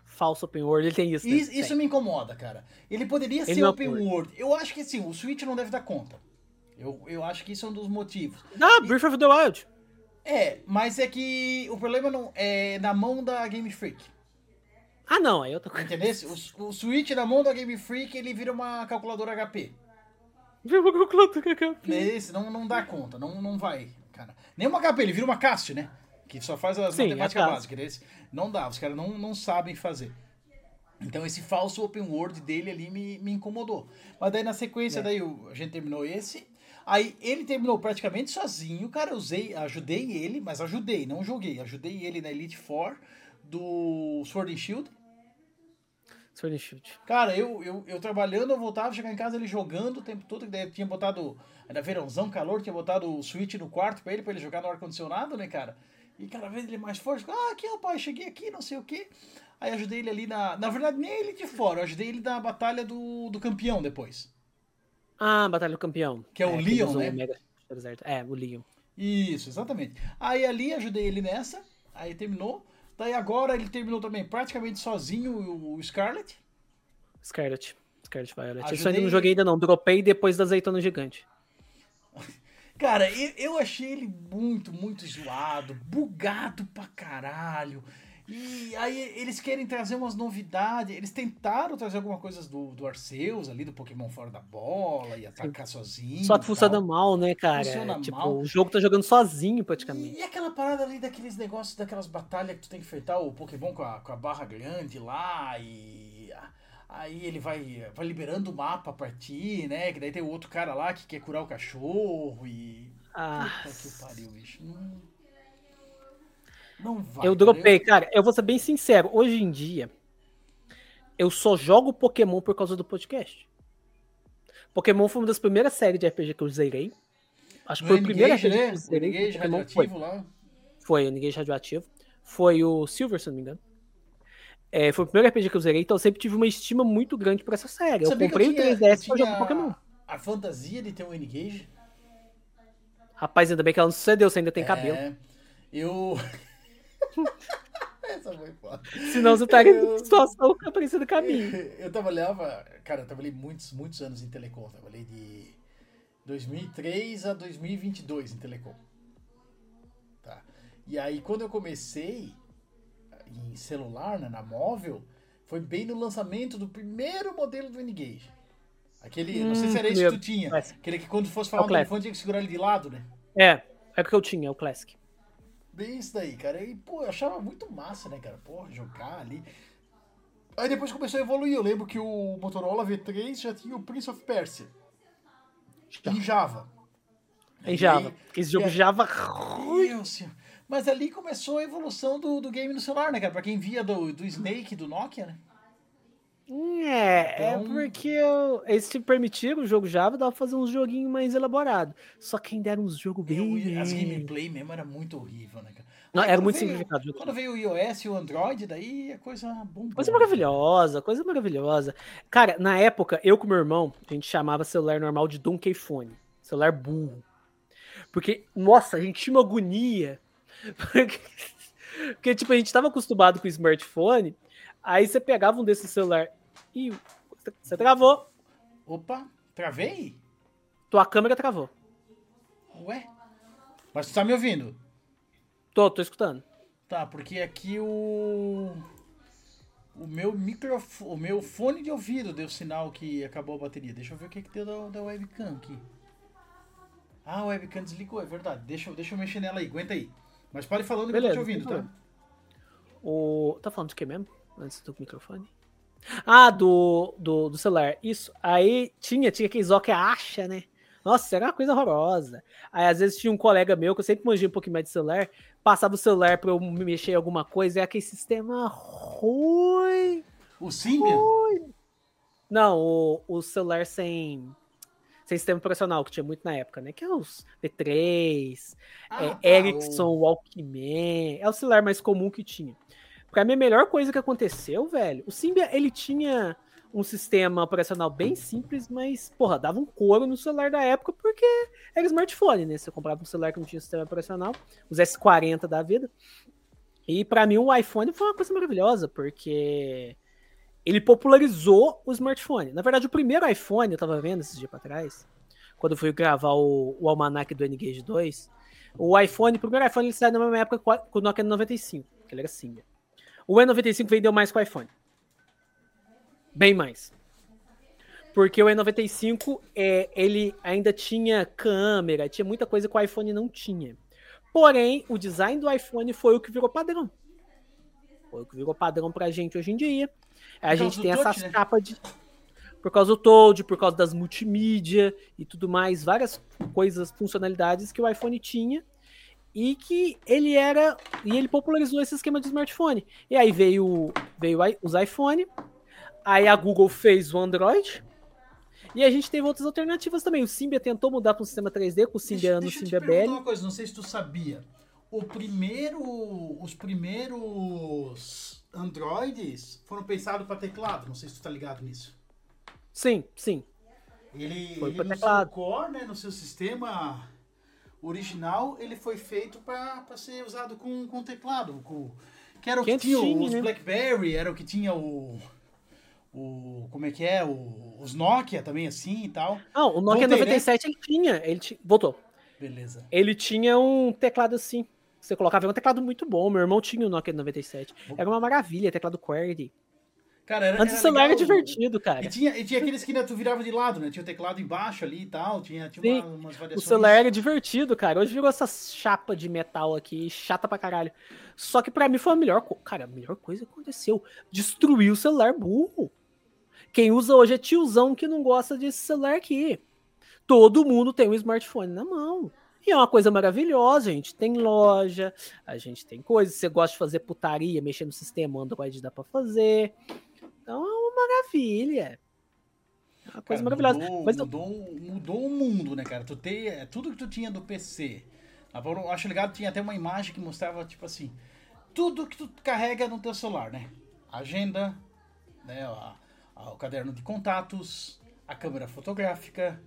Falso Open World, ele tem isso. né? Isso, isso me incomoda, cara. Ele poderia Ele ser é open open world. Eu acho que sim, o Switch não deve dar conta. Eu, eu acho que isso é um dos motivos. Ah, Breath of the Wild. É, mas é que o problema não é na mão da Game Freak. Ah, não, aí outra coisa. Entendeu? O, o Switch na mão da Game Freak, ele vira uma calculadora HP. Esse não, não dá conta, não, não vai, cara. Nem uma HP, ele vira uma cast, né? Que só faz as Sim, matemáticas cast. básicas. Esse, não dá, os caras não, não sabem fazer. Então esse falso open world dele ali me, me incomodou. Mas daí na sequência, É. daí a gente terminou esse. Aí ele terminou praticamente sozinho, cara. Eu usei, ajudei ele, mas ajudei, não joguei. Ajudei ele na Elite Four do Sword and Shield. Sword and Shield. Cara, eu, eu, eu trabalhando, eu voltava, chegava em casa ele jogando o tempo todo, que daí tinha botado, era verãozão, calor, tinha botado o Switch no quarto pra ele, pra ele jogar no ar-condicionado, né, cara? E cada vez ele mais forte, ah, aqui, rapaz, cheguei aqui, não sei o quê. Aí ajudei ele ali na. Na verdade, nem ele de fora, eu ajudei ele na batalha do, do campeão depois. Ah, Batalha do Campeão. Que é o ele Leon, né? o Mega. É, o Leon. Isso, exatamente. Aí ali ajudei ele nessa, aí terminou. Daí agora ele terminou também praticamente sozinho o Scarlet. Scarlet. Scarlet Violet. Isso Ajudei- ainda não joguei ainda não. Dropei depois da azeitona gigante. Cara, eu achei ele muito, muito zoado, bugado pra caralho. E aí eles querem trazer umas novidades. Eles tentaram trazer alguma coisa do, do Arceus ali, do Pokémon fora da bola, e atacar sozinho. Só que funciona tal. mal, né, cara? Funciona tipo, mal. o jogo tá jogando sozinho praticamente. E aquela parada ali daqueles negócios, daquelas batalhas que tu tem que enfrentar o Pokémon com a, com a barra grande lá e. Aí ele vai, vai liberando o mapa pra ti, né? Que daí tem o outro cara lá que quer curar o cachorro e. Ah, Puta que pariu, bicho. Não vai. eu dropei, cara. Eu vou ser bem sincero. Hoje em dia, eu só jogo Pokémon por causa do podcast. Pokémon foi uma das primeiras séries de RPG que eu zerei. Acho que foi o primeiro N-Gage, RPG que né? eu O zerei. com N-Gage Pokémon foi. radioativo lá. Foi o Ninguém Radioativo. Foi o Silver, se não me engano. É, foi o primeiro RPG que eu zerei, então eu sempre tive uma estima muito grande por essa série. Eu Sabia que comprei o tinha- 3DS eu pra jogar Pokémon. A fantasia de ter um N-Gage. Rapaz, ainda bem que ela não sucedeu, você ainda tem cabelo. É, eu. Essa foi foda. Senão você estaria Eu- em situação do caminho. Eu trabalhava, cara, eu trabalhei muitos, muitos anos em telecom. Trabalhei de 2003 a 2022 em telecom. Tá. E aí, quando eu comecei em celular, né, na móvel, foi bem no lançamento do primeiro modelo do N-Gage. Aquele, não sei se era esse que tu tinha. Classic. Aquele que quando fosse falar É o no telefone tinha que segurar ele de lado, né? É, é o que eu tinha, é o Classic. Bem isso daí, cara. E, pô, eu achava muito massa, né, cara? Porra, jogar ali. Aí depois começou a evoluir. Eu lembro que o Motorola V3 já tinha o Prince of Persia. Em Java. Em Java. Esse jogo é- Java. Senhor. Mas ali começou a evolução do, do game no celular, né, cara? Pra quem via do, do Snake, do Nokia, né? É, é Então- porque eu- eles te permitiram o jogo Java, dava pra fazer uns joguinhos mais elaborados. Só que ainda era uns jogos bem. Eu- as gameplay mesmo era muito horrível, né, cara? Não, Aí era muito veio- simplificado. Quando veio o iOS e o Android, daí a coisa bombou. Coisa maravilhosa, coisa maravilhosa. Cara, na época, eu com meu irmão, a gente chamava celular normal de Donkey Phone. Celular burro. Porque, nossa, a gente tinha uma agonia. Porque, porque, tipo, a gente tava acostumado com o smartphone, aí você pegava um desses celular e você travou, Opa, travei? tua câmera travou. Ué? Mas tu tá me ouvindo? Tô, tô escutando. Tá, porque aqui o. O meu microfone. O meu fone de ouvido deu sinal que acabou a bateria. Deixa eu ver o que, que deu da, da webcam aqui. Ah, a webcam desligou, é verdade. Deixa, eu- deixa eu mexer nela aí, aguenta aí. Mas pode falando que eu tô Beleza, te ouvindo, sem tá? O... Tá falando de que mesmo? Antes do microfone? Ah, do, do, do celular. Isso. Aí tinha, tinha aqueles ó que acha, né? Nossa, era uma coisa horrorosa. Aí às vezes tinha um colega meu, que eu sempre manjei um pouquinho mais de celular, passava o celular pra eu me mexer em alguma coisa, é aquele sistema ruim. O Symbian? Não, o, o celular sem, sem sistema operacional, que tinha muito na época, né? Que é os V3, Ah, é, tá, Ericsson, Walkman. É o celular mais comum que tinha. Pra mim a melhor coisa que aconteceu, velho, o Symbian, ele tinha um sistema operacional bem simples, mas, porra, dava um couro no celular da época porque era smartphone, né? Você comprava um celular que não tinha sistema operacional, os S40 da vida. E para mim o iPhone foi uma coisa maravilhosa, porque ele popularizou o smartphone. Na verdade, o primeiro iPhone, eu tava vendo esses dias pra trás, quando eu fui gravar o, o almanac do N-Gage 2, o iPhone, o primeiro iPhone ele saiu na mesma época com o Nokia 95, que ele era assim. O E95 vendeu mais que o iPhone. Bem mais. Porque o E95, é, ele ainda tinha câmera, tinha muita coisa que o iPhone não tinha. Porém, o design do iPhone foi o que virou padrão. Foi o que virou padrão pra gente hoje em dia. A gente tem essas né? capas de. Por causa do Toad, por causa das multimídia e tudo mais, várias coisas, funcionalidades que o iPhone tinha e que ele era e ele popularizou esse esquema de smartphone. E aí veio veio os iPhone, aí a Google fez o Android. E a gente teve outras alternativas também. O Symbian tentou mudar para um sistema 3D com o Symbian no Symbian BL. uma coisa, não sei se tu sabia. O primeiro, os primeiros Androids foram pensados para teclado. Não sei se tu tá ligado nisso. Sim, sim. Ele, foi ele no seu core, né, no seu sistema original, ele foi feito para ser usado com, com teclado. Com, que era o que, que tinha, tinha os né? BlackBerry, era o que tinha o o como é que é o, os Nokia também assim e tal. Não, o Nokia Voltei, 97 né? ele tinha, ele t... voltou. Beleza. Ele tinha um teclado assim. Você colocava um teclado muito bom. Meu irmão tinha o Nokia 97. Era uma maravilha, teclado QWERTY. Cara, era, Antes o celular era divertido, cara. E tinha, e tinha aqueles que né, tu virava de lado, né? Tinha o teclado embaixo ali e tal, tinha, tinha uma, umas variações. O celular era divertido, cara. Hoje virou essa chapa de metal aqui, chata pra caralho. Só que pra mim foi a melhor coisa. Cara, a melhor coisa que aconteceu. Destruir o celular burro. Quem usa hoje é tiozão que não gosta desse celular aqui. Todo mundo tem um smartphone na mão. E é uma coisa maravilhosa, a gente tem loja, a gente tem coisas. Você gosta de fazer putaria, mexer no sistema Android dá para fazer. Então é uma maravilha. É uma coisa cara, maravilhosa. Mudou, Mas mudou, mudou o mundo, né, cara? Tu tem é, tudo que tu tinha do PC. Eu acho legal, tinha até uma imagem que mostrava, tipo assim, tudo que tu carrega no teu celular, né? Agenda, né? A, o caderno de contatos, a câmera fotográfica,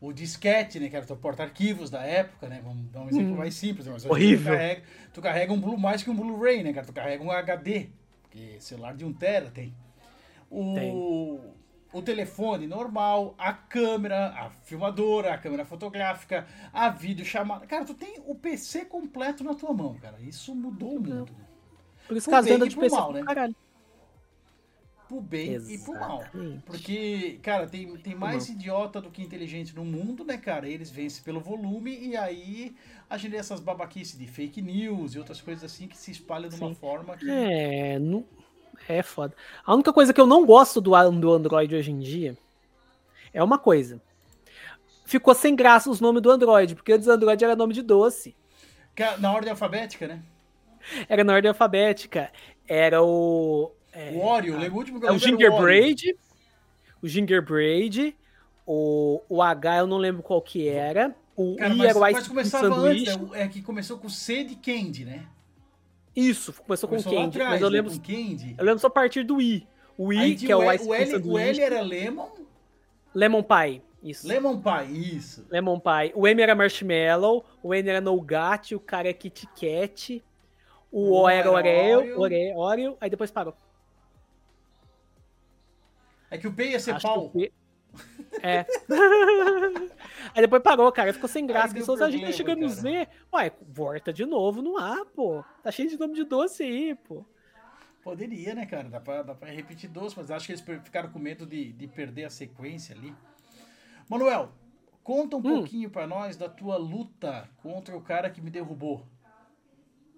o disquete, né, que era o teu porta-arquivos da época, né, vamos dar um exemplo hum. mais simples. Mas Horrível. Tu carrega, tu carrega, um Blu, mais que um Blu-ray, né, cara, tu carrega um HD, porque celular de 1 tera tem. O, tem. o telefone normal, a câmera, a filmadora, a câmera fotográfica, a videochamada. Cara, tu tem o PC completo na tua mão, cara. Isso mudou o mundo. Por isso que de PC mal, né? caralho pro bem Exatamente. e pro mal. Porque, cara, tem, tem mais idiota do que inteligente no mundo, né, cara? Eles vencem pelo volume e aí a gente tem essas babaquices de fake news e outras coisas assim que se espalham de uma forma que. É, não... é foda. A única coisa que eu não gosto do, do Android hoje em dia é uma coisa. Ficou sem graça os nomes do Android, porque antes Android era nome de doce. Na ordem alfabética, né? Era na ordem alfabética. Era o é, o Oreo, o último que eu é o Gingerbread. O, o Gingerbread. O, o H eu não lembro qual que era. O Cara, I mas, era o Ice Mas começava antes, é, é, que começou com C de Candy, né? Isso, começou, começou com Candy. Atrás, mas eu né, lembro, Candy. eu lembro só a partir do I. O I, que é o, Ice o L, o L era Lemon. Lemon Pie. Isso. Lemon Pie, isso. Lemon Pie. O M era Marshmallow, o N era Nougat, o cara é Kit Kat, o O era Oreo, Oreo, Oreo, aí depois parou. É que o P ia ser Acho pau. P... É. Aí depois parou, cara. Ficou sem graça. Pessoas, a gente tá chegando no Z. Ué, volta de novo no ar, pô. Tá cheio de nome de doce aí, pô. Poderia, né, cara? Dá pra, dá pra repetir doce, mas acho que eles ficaram com medo de, de perder a sequência ali. Manuel, conta um hum. pouquinho pra nós da tua luta contra o cara que me derrubou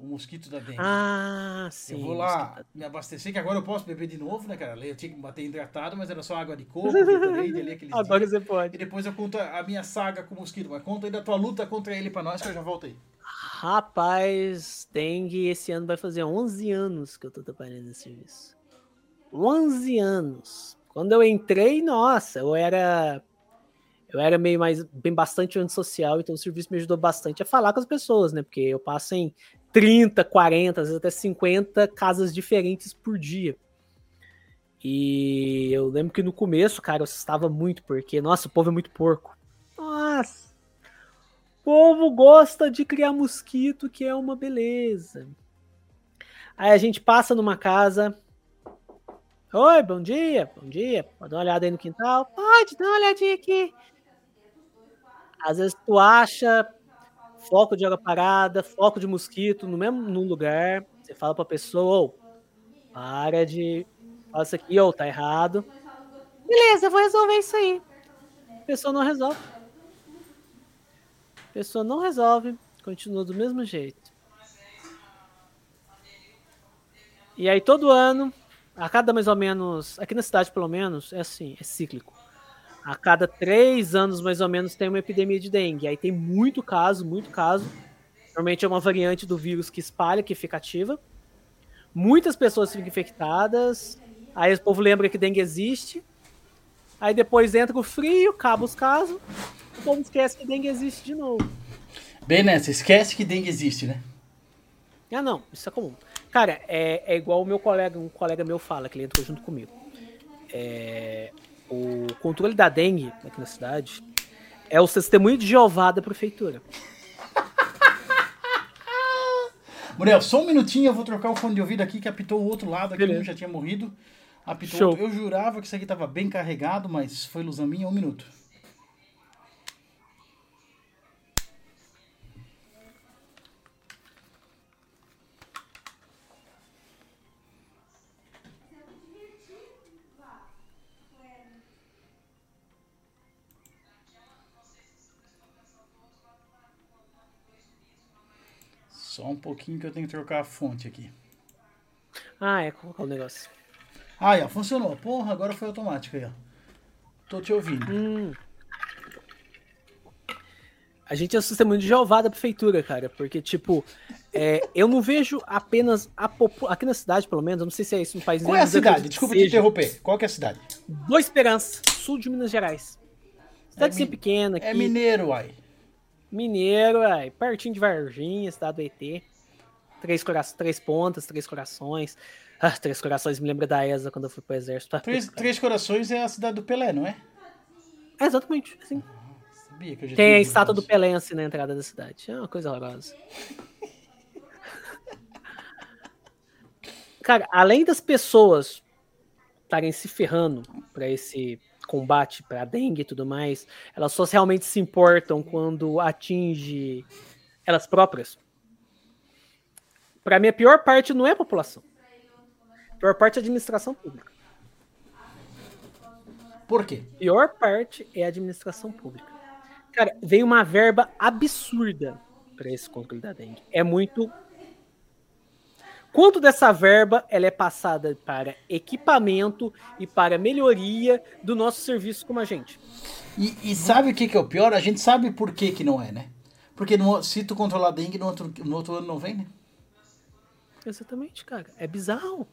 o mosquito da dengue. Ah, sim. Eu vou lá me abastecer, que agora eu posso beber de novo, né, cara? Eu tinha que bater hidratado, mas era só água de coco, Gatorade ali aqueles Agora dias. você pode. E depois eu conto a minha saga com o mosquito. Mas conta aí da tua luta contra ele pra nós, que eu já volto aí. Rapaz, dengue esse ano vai fazer 11 anos que eu tô trabalhando nesse serviço. 11 anos. Quando eu entrei, nossa, eu era eu era meio mais bem bastante antissocial, então o serviço me ajudou bastante a falar com as pessoas, né? Porque eu passo em 30, 40, às vezes até 50 casas diferentes por dia. E eu lembro que no começo, cara, eu assustava muito, porque, nossa, o povo é muito porco. Nossa! O povo gosta de criar mosquito, que é uma beleza. Aí a gente passa numa casa. Oi, bom dia, bom dia. Pode dar uma olhada aí no quintal? Pode, dá uma olhadinha aqui. Às vezes tu acha foco de água parada, foco de mosquito no mesmo lugar. Você fala pra pessoa, oh, para de. Fala isso aqui, ou oh, tá errado. Beleza, eu vou resolver isso aí. A pessoa não resolve. A pessoa não resolve, continua do mesmo jeito. E aí todo ano, a cada mais ou menos, aqui na cidade pelo menos, é assim, é cíclico. A cada três anos mais ou menos tem uma epidemia de dengue. Aí tem muito caso, muito caso. Normalmente é uma variante do vírus que espalha, que fica ativa. Muitas pessoas ficam infectadas. Aí o povo lembra que dengue existe. Aí depois entra o frio, acaba os casos. O povo esquece que dengue existe de novo. Bem, né? Você esquece que dengue existe, né? Ah, não. Isso é comum. Cara, é, é igual o meu colega, um colega meu fala, que ele entrou junto comigo. É, o controle da dengue aqui na cidade é o testemunho de Jeová da prefeitura. Muriel, só um minutinho, eu vou trocar o fone de ouvido aqui que apitou o outro lado, aqui um já tinha morrido. Apitou Show. outro. Eu jurava que isso aqui tava bem carregado, mas foi ilusão minha, um minuto. Só um pouquinho que eu tenho que trocar a fonte aqui. Ah, é, colocar o negócio. Ah, ó, funcionou. Porra, agora foi automático aí, ó. Tô te ouvindo. Hum. A gente assusta muito de Jeová da prefeitura, cara, porque, tipo, é, eu não vejo apenas a população. Aqui na cidade, pelo menos, eu não sei se é isso no país Qual é a cidade? Desculpa te interromper. Qual que é a cidade? Boa Esperança, sul de Minas Gerais. Cidadezinha mi- pequena aqui. É mineiro, uai. Mineiro, aí, pertinho de Varginha, cidade do ET. Três, cora três pontas, três corações. Ah, três corações me lembra da ESA quando eu fui pro exército. Ah, Três, Três Corações é a cidade do Pelé, não é? É, exatamente, assim. Sabia que eu já Tem a estátua do. Pelé assim na entrada da cidade. É uma coisa horrorosa. Cara, além das pessoas estarem se ferrando para esse combate, para dengue e tudo mais, elas só realmente se importam quando atinge elas próprias. Para mim, a pior parte não é a população. A pior parte é a administração pública. Por quê? pior parte é a administração pública. Cara, veio uma verba absurda para esse controle da dengue. É muito. Quanto dessa verba ela é passada para equipamento e para melhoria do nosso serviço como agente? E, e sabe o que, que é o pior? A gente sabe por que, que não é, né? Porque no- se tu controlar a dengue, no outro, no outro ano não vem, né? Exatamente, cara. É bizarro.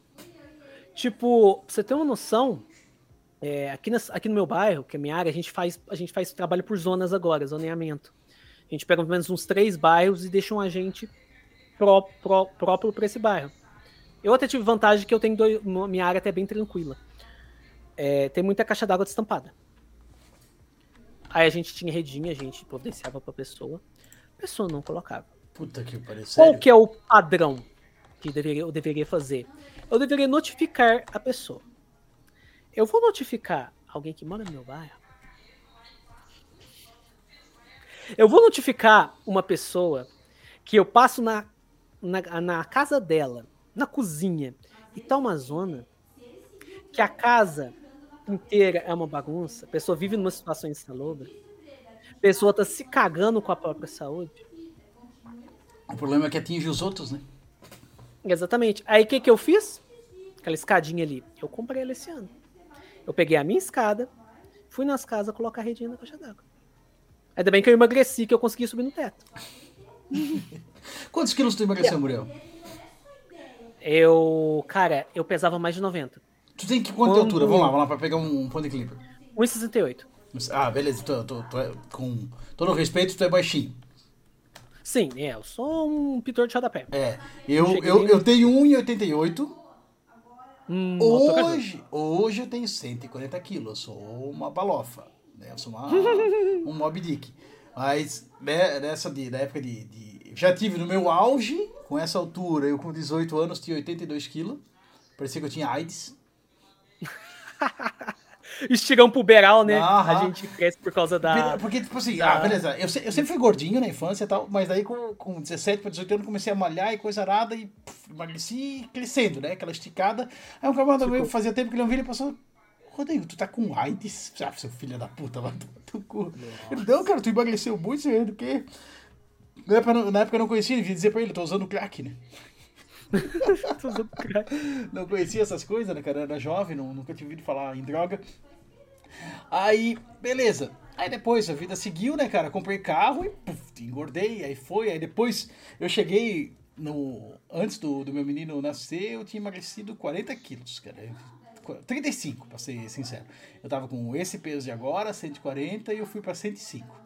Tipo, pra você ter uma noção, é, aqui, nas- aqui no meu bairro, que é minha área, a gente faz, a gente faz trabalho por zonas agora, zoneamento. A gente pega pelo menos uns três bairros e deixa um agente pró, pró- próprio para esse bairro. Eu até tive vantagem que eu tenho dois, minha área até bem tranquila. É, tem muita caixa d'água destampada. Aí a gente tinha redinha, a gente providenciava pra pessoa. A pessoa não colocava. Puta que pariu, Qual que é o padrão que deveria, eu deveria fazer? Eu deveria notificar a pessoa. Eu vou notificar alguém que mora no meu bairro. Eu vou notificar uma pessoa que eu passo na, na, na casa dela, na cozinha, e tá uma zona que a casa inteira é uma bagunça, a pessoa vive numa situação insalubre, a pessoa tá se cagando com a própria saúde. O problema é que atinge os outros, né? Exatamente. Aí o que, que eu fiz? Aquela escadinha ali. Eu comprei ela esse ano. Eu peguei a minha escada, fui nas casas colocar a redinha na caixa d'água. Ainda bem que eu emagreci, que eu consegui subir no teto. Quantos quilos tu emagreceu, Muriel? Eu, cara, eu pesava mais de 90. Tu tem que quanta Quando- altura? Vamos lá, vamos lá, pra pegar um ponto de equilíbrio. 1,68. Ah, beleza, tu, tu é, com todo o respeito, tu é baixinho. Sim, é, eu sou um pintor de rodapé. É, eu, Cheguei eu, nem- eu tenho 1,88. Hum, Hoje, hoje eu tenho 140 quilos, eu sou uma balofa, né? Eu sou uma, um Mob Dick. Mas né, nessa de, na época de, de- Já tive no meu auge, com essa altura, eu com 18 anos tinha 82 quilos. Parecia que eu tinha AIDS. Estigão puberal, né? A gente cresce por causa da. Porque, tipo assim, da- ah, beleza, eu, eu sempre fui gordinho na infância e tal, mas daí com, com 17 para 18 anos comecei a malhar e coisa arada e puf, emagreci crescendo, né? Aquela esticada. Aí um camarada meu fazia tempo que ele não via, ele passou. Rodrigo, tu tá com AIDS? Ah, seu filho da puta, vai teu cu. Ele, não, cara, tu emagreceu muito, você do quê? Na época, eu não- na época eu não conhecia, devia dizer pra ele, tô usando crack, né? Tô usando crack. não conhecia essas coisas, né, cara? Era jovem, não- nunca tinha ouvido falar em droga. Aí, beleza. Aí depois a vida seguiu, né, cara? Comprei carro e puf, engordei, aí foi. Aí depois eu cheguei no. Antes do, do meu menino nascer, eu tinha emagrecido 40 quilos, cara. 35, pra ser sincero. Eu tava com esse peso de agora, 140, e eu fui pra 105.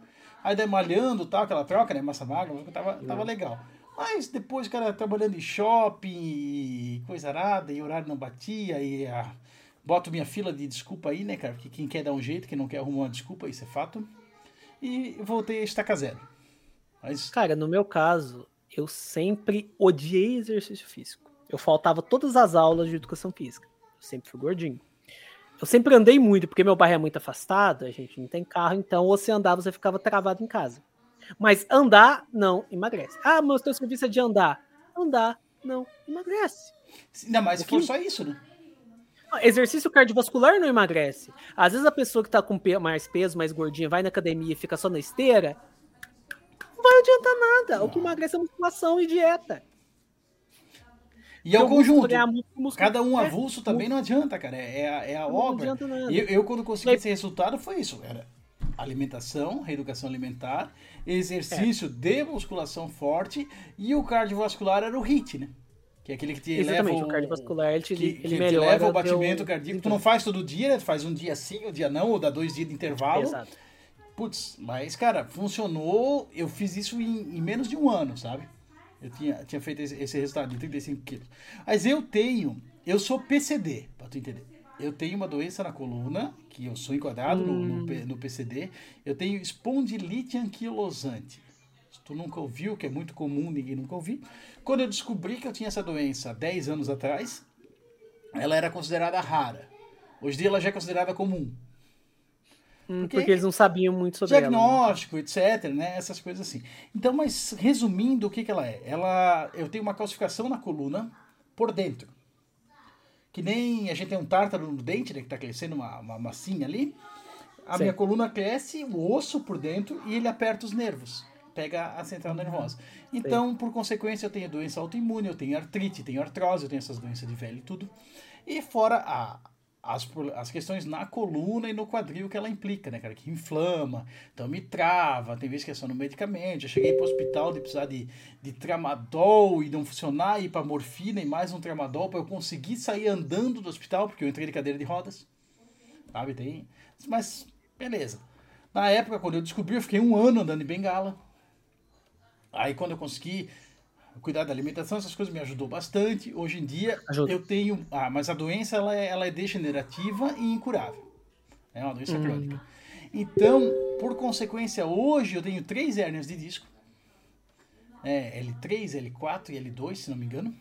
Aí daí malhando tal, aquela troca, né? Massa magra, tava, tava legal. Mas depois, cara, trabalhando em shopping, e coisa arada, e horário não batia, e a. Boto minha fila de desculpa aí, né, cara? Porque quem quer dar um jeito, quem não quer arrumar uma desculpa, isso é fato. E voltei a estaca zero. Mas Cara, no meu caso, eu sempre odiei exercício físico. Eu faltava todas as aulas de educação física. Eu sempre fui gordinho. Eu sempre andei muito, porque meu bairro é muito afastado, a gente não tem carro, então ou você andava, você ficava travado em casa. Mas andar, não, emagrece. Ah, mas teu serviço é de andar. Andar, não, emagrece. ainda mais se O for só isso, né? Exercício cardiovascular não emagrece. Às vezes a pessoa que tá com mais peso, mais gordinha, vai na academia e fica só na esteira, não vai adiantar nada. O que emagrece é musculação e dieta. E é o conjunto. Cada um é, avulso também não adianta, cara. É, é a, é a Não obra. adianta nada. Eu, eu, quando consegui esse resultado, foi isso. Era alimentação, reeducação alimentar, exercício de musculação forte e o cardiovascular era o HIT, né? Que é aquele que te Exatamente, eleva o cardiovascular, ele que, ele que te o o batimento teu cardíaco. Tu não faz todo dia, né? Tu faz um dia sim, um dia não, ou dá dois dias de intervalo. Exato. Putz, mas, cara, funcionou. Eu fiz isso em, em menos de um ano, sabe? Eu tinha, tinha feito esse, esse resultado de 35 quilos. Mas eu tenho, eu sou PCD, pra tu entender. Eu tenho uma doença na coluna, que eu sou enquadrado no, no, P- no PCD. Eu tenho espondilite anquilosante. Se tu nunca ouviu, que é muito comum, ninguém nunca ouviu. Quando eu descobri que eu tinha essa doença há 10 anos atrás, ela era considerada rara. Hoje em dia ela já é considerada comum. Porque- Porque eles não sabiam muito sobre ela. né? diagnóstico, etc, né? Essas coisas assim. Então, mas resumindo, o que, que ela é? Ela, eu tenho uma calcificação na coluna por dentro. Que nem a gente tem um tártaro no dente, né? Que tá crescendo uma, uma massinha ali. A Sim. minha coluna cresce, o osso por dentro, e ele aperta os nervos. Pega a central nervosa. Então, por consequência, eu tenho doença autoimune, eu tenho artrite, tenho artrose, eu tenho essas doenças de velho e tudo. E fora a, as, as questões na coluna e no quadril que ela implica, né, cara? Que inflama, então me trava, tem vezes que é só no medicamento. Já cheguei pro hospital de precisar de, de tramadol e não funcionar, ir pra morfina e mais um tramadol pra eu conseguir sair andando do hospital, porque eu entrei de cadeira de rodas. Sabe, tem. Mas, beleza. Na época, quando eu descobri, eu fiquei um ano andando em bengala. Aí, quando eu consegui cuidar da alimentação, essas coisas me ajudou bastante. Hoje em dia, Ajuda. eu tenho. Ah, mas a doença ela é, ela é degenerativa e incurável. É uma doença crônica. Então, por consequência, hoje eu tenho três hérnias de disco. É, L3, L4 e L2, se não me engano.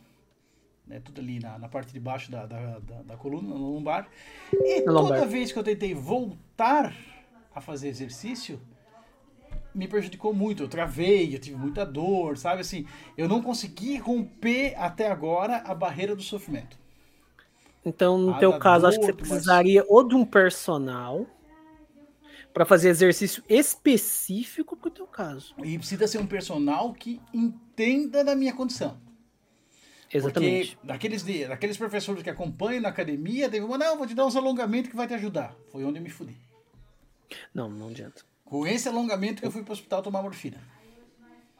É tudo ali na, na parte de baixo da, da, da, da coluna, no lombar. E toda lombar. vez que eu tentei voltar a fazer exercício, me prejudicou muito. Eu travei, eu tive muita dor, sabe assim? Eu não consegui romper até agora a barreira do sofrimento. Então, no Ah, teu caso, acho que dor, você mas- precisaria ou de um personal pra fazer exercício específico pro teu caso. E precisa ser um personal que entenda da minha condição. Exatamente. Porque daqueles, daqueles professores que acompanham na academia, teve uma, não, vou te dar uns alongamentos que vai te ajudar. Foi onde eu me fudi. Não, não adianta. Com esse alongamento que eu fui pro hospital tomar morfina.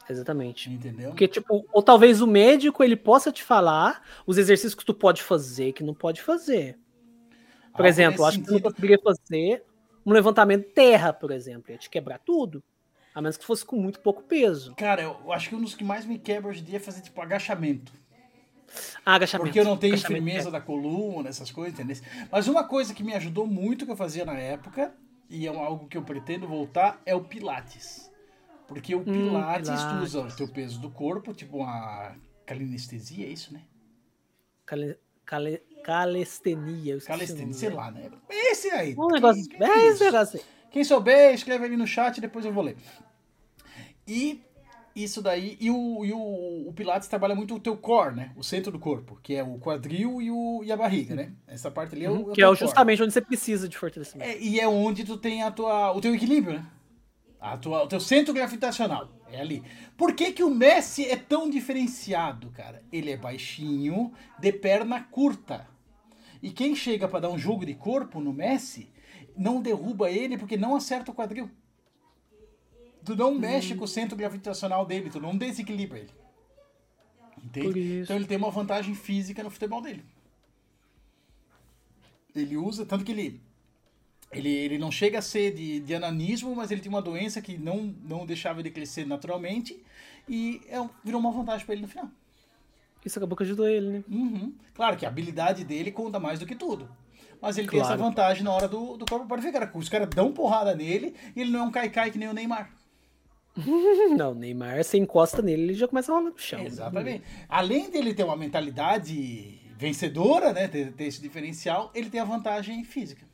Exatamente. Entendeu? Porque, tipo, ou talvez o médico ele possa te falar os exercícios que tu pode fazer e que não pode fazer. Por Algo exemplo, acho que tu não sentido. conseguiria fazer um levantamento de terra, por exemplo. Ia te quebrar tudo. A menos que fosse com muito pouco peso. Cara, eu acho que um dos que mais me quebra hoje em dia é fazer tipo agachamento. Ah, agachamento. Porque eu não tenho firmeza é. da coluna, essas coisas, entendeu? Mas uma coisa que me ajudou muito que eu fazia na época, e é algo que eu pretendo voltar, é o Pilates. Porque o Pilates, tu Hum, Pilates. usa o teu peso do corpo, tipo uma calinestesia, é isso, né? Cale... Cale... Calistenia. eu esqueci o Calistenia, nome. sei lá, né? Esse aí. Um negócio. Quem- É esse negócio aí. Quem souber, escreve ali no chat, depois eu vou ler. E isso daí, e o, e o, o Pilates trabalha muito o teu core, né? O centro do corpo, que é o quadril e, o, e a barriga, né? Essa parte ali é o, o Que teu é o core. justamente onde você precisa de fortalecimento. É, e é onde tu tem a tua, o teu equilíbrio, né? A tua, o teu centro gravitacional. É ali. Por que, que o Messi é tão diferenciado, cara? Ele é baixinho, de perna curta. E quem chega pra dar um jogo de corpo no Messi, não derruba ele porque não acerta o quadril. Tu não mexe com o centro gravitacional dele, tu não desequilibra ele. Entende? Então ele tem uma vantagem física no futebol dele. Ele usa, tanto que ele ele, ele não chega a ser de, de ananismo, mas ele tem uma doença que não, não deixava ele crescer naturalmente e é, virou uma vantagem pra ele no final. Isso acabou que ajudou ele, né? Uhum. Claro que a habilidade dele conta mais do que tudo. Mas ele tem essa Claro. vantagem na hora do, do corpo. Ver, cara, os caras dão porrada nele e ele não é um caicai que nem o Neymar. Não, o Neymar, você encosta nele, ele já começa a rolar no chão. Exatamente. Além dele ter uma mentalidade vencedora, né, ter, ter esse diferencial, ele tem a vantagem física.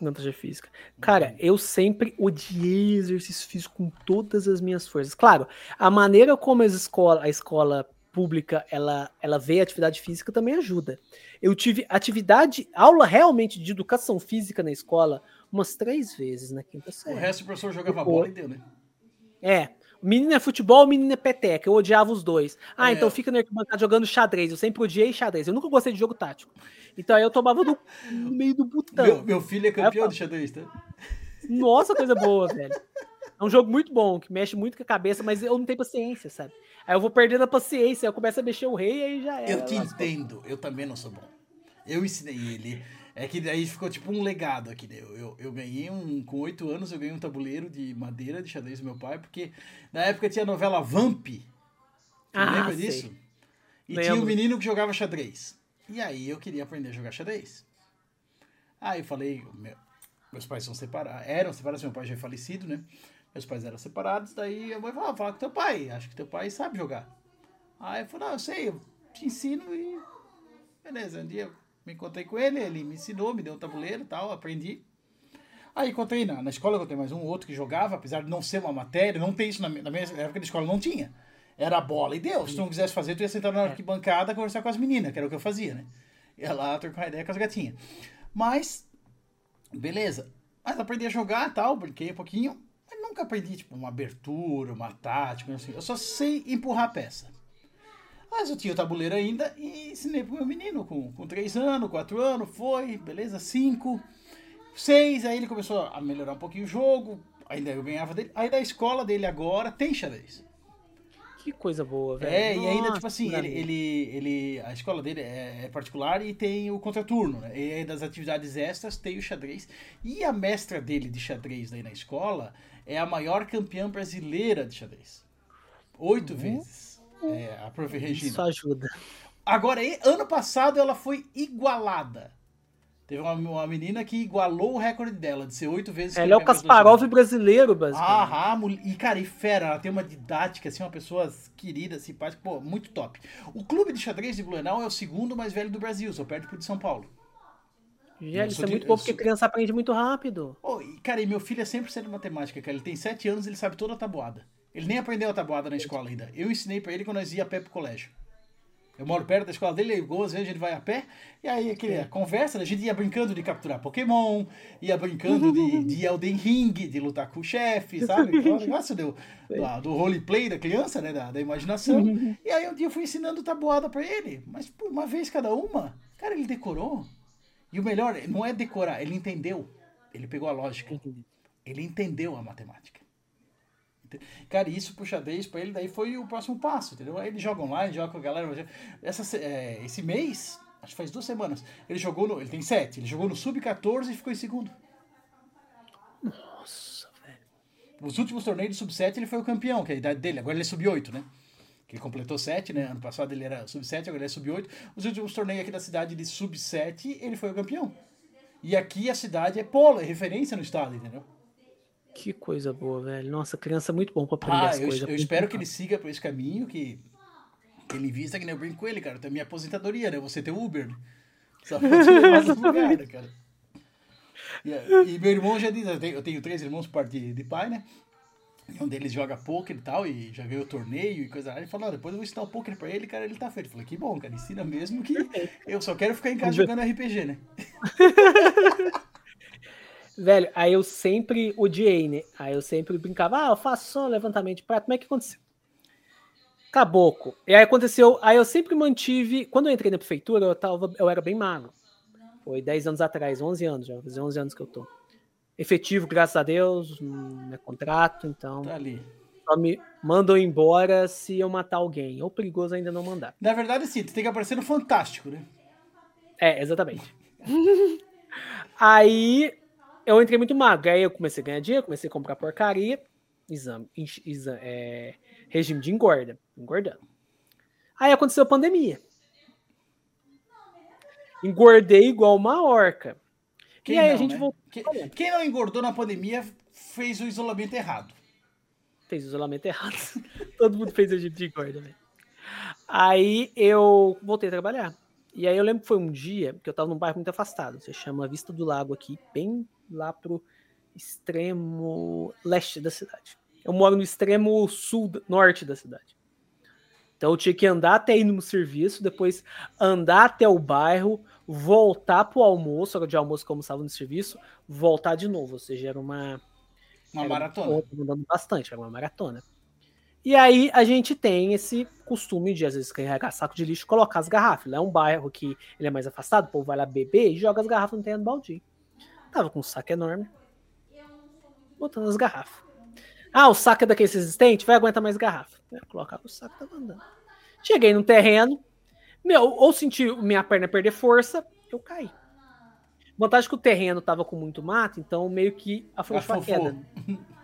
Vantagem física. Cara, eu sempre odiei exercício físico com todas as minhas forças. Claro, a maneira como as escola, a escola pública ela, ela vê a atividade física também ajuda. Eu tive atividade, aula realmente de educação física na escola umas três vezes na quinta O série. resto o professor jogava bola e deu, né? É. Menino é futebol, menino é peteca. Eu odiava os dois. Ah, É. então fica na arquibancada jogando xadrez. Eu sempre odiei xadrez. Eu nunca gostei de jogo tático. Então aí eu tomava no, no meio do botão. Meu, meu filho é campeão de xadrez, tá? Nossa, coisa boa, velho. É um jogo muito bom, que mexe muito com a cabeça, mas eu não tenho paciência, sabe? Aí eu vou perdendo a paciência, eu começo a mexer o rei e aí já é. Eu te entendo, eu também não sou bom. Eu ensinei ele. É que daí ficou tipo um legado aqui. né? Eu, eu, eu ganhei um. Com oito anos, eu ganhei um tabuleiro de madeira de xadrez do meu pai, porque na época tinha a novela Vamp. Ah, lembra sei. disso? E Lembro. tinha um menino que jogava xadrez. E aí eu queria aprender a jogar xadrez. Aí eu falei, meu- meus pais são separados, eram separados, meu pai já é falecido, né? Meus pais eram separados, daí a mãe falou, ah, fala com teu pai, acho que teu pai sabe jogar. Aí eu falei, não, eu sei, eu te ensino e beleza. Um dia eu me encontrei com ele, ele me ensinou, me deu um tabuleiro e tal, aprendi. Aí encontrei na, na escola, encontrei mais um outro que jogava, apesar de não ser uma matéria, não tem isso na, na minha época da escola, não tinha. Era bola e deu. Se tu não quisesse fazer, tu ia sentar na arquibancada conversar com as meninas, que era o que eu fazia, né? Ia lá trocar ideia com as gatinhas. Mas, beleza. Mas aprendi a jogar e tal, brinquei um pouquinho. Mas nunca aprendi, tipo, uma abertura, uma tática, assim. Eu só sei empurrar a peça. Mas eu tinha o tabuleiro ainda e ensinei pro meu menino com, com 3 anos, 4 anos, foi, beleza, 5, 6, aí ele começou a melhorar um pouquinho o jogo, ainda eu ganhava dele. Aí da escola dele agora tem xadrez. Que coisa boa, velho. É, e ainda, Nossa, tipo assim, ele, ele, ele. A escola dele é, é particular e tem o contraturno, né? E aí das atividades extras tem o xadrez. E a mestra dele de xadrez daí na escola é a maior campeã brasileira de xadrez. Oito vezes. É, a prof. Regina. Isso ajuda. Agora, ano passado ela foi igualada. Teve uma, uma menina que igualou o recorde dela, de ser oito vezes Ela é o Kasparov brasileiro, basicamente. ah, e cara, e fera, ela tem uma didática, assim, uma pessoa querida, simpática, pô, muito top. O clube de xadrez de Blumenau é o segundo mais velho do Brasil, só perto pro de São Paulo. Gente, isso é de- muito bom porque sou- criança aprende muito rápido. Pô, e, cara, e meu filho é 100% de matemática, cara, ele tem sete anos ele sabe toda a tabuada. Ele nem aprendeu a tabuada na escola ainda. Eu ensinei pra ele quando nós ia a pé pro colégio. Eu moro perto da escola dele, algumas vezes a gente vai a pé, e aí aquele, conversa, a gente ia brincando de capturar Pokémon, ia brincando de, de Elden Ring, de lutar com o chefe, sabe? Aquele negócio do, do, do roleplay da criança, né? Da, da imaginação. E aí um dia eu fui ensinando tabuada pra ele, mas por uma vez cada uma, cara, ele decorou. E o melhor, não é decorar, ele entendeu. Ele pegou a lógica. Ele entendeu a matemática. Cara, isso pro xadrez pra ele daí foi o próximo passo, entendeu? Aí ele joga online, joga com a galera. Essa, se- é, esse mês, acho que faz duas semanas, ele jogou no. Ele tem sete, ele jogou no Sub-14 e ficou em segundo. Nossa, velho. os últimos torneios de sub-7 ele foi o campeão, que é a idade dele. Agora ele é sub-8, né? Que ele completou 7, né? Ano passado ele era sub-7, agora ele é sub-8. Os últimos torneios aqui da cidade de sub-7, ele foi o campeão. E aqui a cidade é polo, é referência no estado, entendeu? Que coisa boa, velho. Nossa, criança é muito bom pra aprender Ah, as eu, coisas. eu espero que ele siga por esse caminho, que ele invista que nem eu brinco com ele, cara. Tem minha aposentadoria, né? Você tem Uber, né? Só pode levar no lugar, né, cara? E, e meu irmão já diz, eu tenho, eu tenho três irmãos por parte de, de pai, né? E Um deles joga poker e tal, e já ganhou torneio e coisa lá. Ele falou, ah, depois eu vou ensinar o poker pra ele, cara, ele tá feito. Eu falei, que bom, cara, ensina mesmo que eu só quero ficar em casa jogando RPG, né? Velho, aí eu sempre odiei, né? Aí eu sempre brincava, ah, eu faço só levantamento de prato. Como é que aconteceu? Caboclo. E aí aconteceu, aí eu sempre mantive. Quando eu entrei na prefeitura, eu, tava, eu era bem magro. Foi 10 anos atrás, 11 anos, já faz 11 anos que eu tô. Efetivo, graças a Deus, não é contrato, então Tá ali. só me mandam embora se eu matar alguém. Ou perigoso ainda não mandar. Na verdade, sim, tu tem que aparecer no Fantástico, né? É, exatamente. aí eu entrei muito magro. Aí eu comecei a ganhar dinheiro, comecei a comprar porcaria. Exame, enx- exa- é, regime de engorda, engordando. Aí aconteceu a pandemia. Engordei igual uma orca. Quem e aí não, a gente né? voltou. Quem, quem não engordou na pandemia fez o isolamento errado. Fez o isolamento errado. Todo mundo fez regime de engorda, velho. Aí eu voltei a trabalhar. E aí eu lembro que foi um dia que eu tava num bairro muito afastado. Você chama Vista do Lago aqui, bem lá pro extremo leste da cidade. Eu moro no extremo sul, norte da cidade. Então eu tinha que andar até ir no serviço, depois andar até o bairro, voltar pro almoço, hora de almoço que eu almoçava no serviço, voltar de novo. Ou seja, era uma, Uma era maratona. um ponto andando bastante, era uma maratona. E aí a gente tem esse costume de, às vezes, carregar saco de lixo e colocar as garrafas. Lá é um bairro que ele é mais afastado, o povo vai lá beber e joga as garrafas no terreno baldio. Tava com um saco enorme, botando as garrafas. Ah, o saco é daquele resistente, vai aguentar mais garrafa. Eu colocava o saco, tava andando. Cheguei no terreno, meu, ou senti minha perna perder força, eu caí. Vantagem que o terreno tava com muito mato, então meio que afrouxou a queda.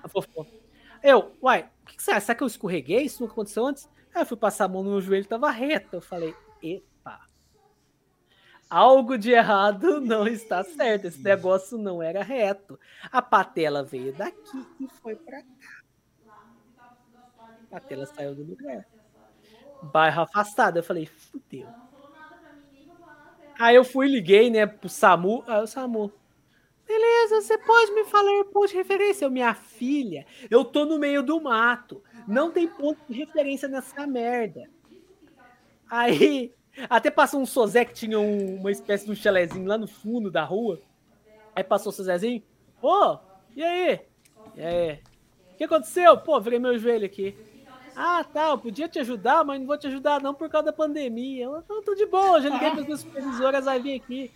Afofou. Eu, uai, o que, que acha? Será que eu escorreguei? Isso nunca aconteceu antes? Aí eu fui passar a mão no meu joelho, tava reto. Eu falei, epa. Algo de errado não está certo. Esse negócio não era reto. A patela veio daqui e foi pra cá. A patela saiu do lugar. Bairro afastado. Eu falei, fudeu. Aí eu fui e liguei, né, pro SAMU. Aí o SAMU, Beleza, você pode me falar ponto de referência? Eu, minha filha, eu tô no meio do mato. Não tem ponto de referência nessa merda. Aí, até passou um sozé que tinha um- uma espécie de um chalezinho lá no fundo da rua. Aí passou o sozezinho. Ô, e aí? E aí? O que aconteceu? Pô, virei meu joelho aqui. Ah, tá, eu podia te ajudar, mas não vou te ajudar não por causa da pandemia. Eu, não, tô de boa, já liguei para as minhas supervisoras, aqui.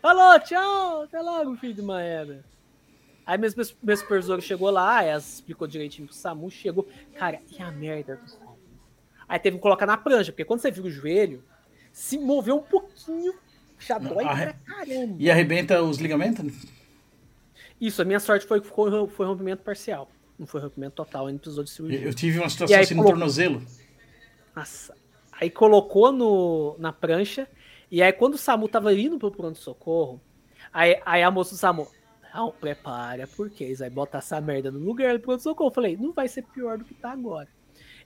Falou, tchau, até logo, filho de uma égua. Aí meus, meu supervisor chegou lá, ela explicou direitinho pro SAMU, chegou. Cara, e a merda do SAMU? Aí teve que colocar na prancha, porque quando você vira o joelho, se moveu um pouquinho, já dói Ah, pra caramba. E arrebenta os ligamentos? né? Isso, a minha sorte foi que foi, foi rompimento parcial. Não foi rompimento total, ainda precisou de Eu, cirurgia. eu tive uma situação aí, assim no colocou- tornozelo. Nossa. Aí colocou no, na prancha. E aí, quando o SAMU tava indo pro pronto-socorro, aí, aí a moça do SAMU, não, prepara, porque eles vão botar essa merda no lugar do pronto-socorro. Eu falei, não vai ser pior do que tá agora.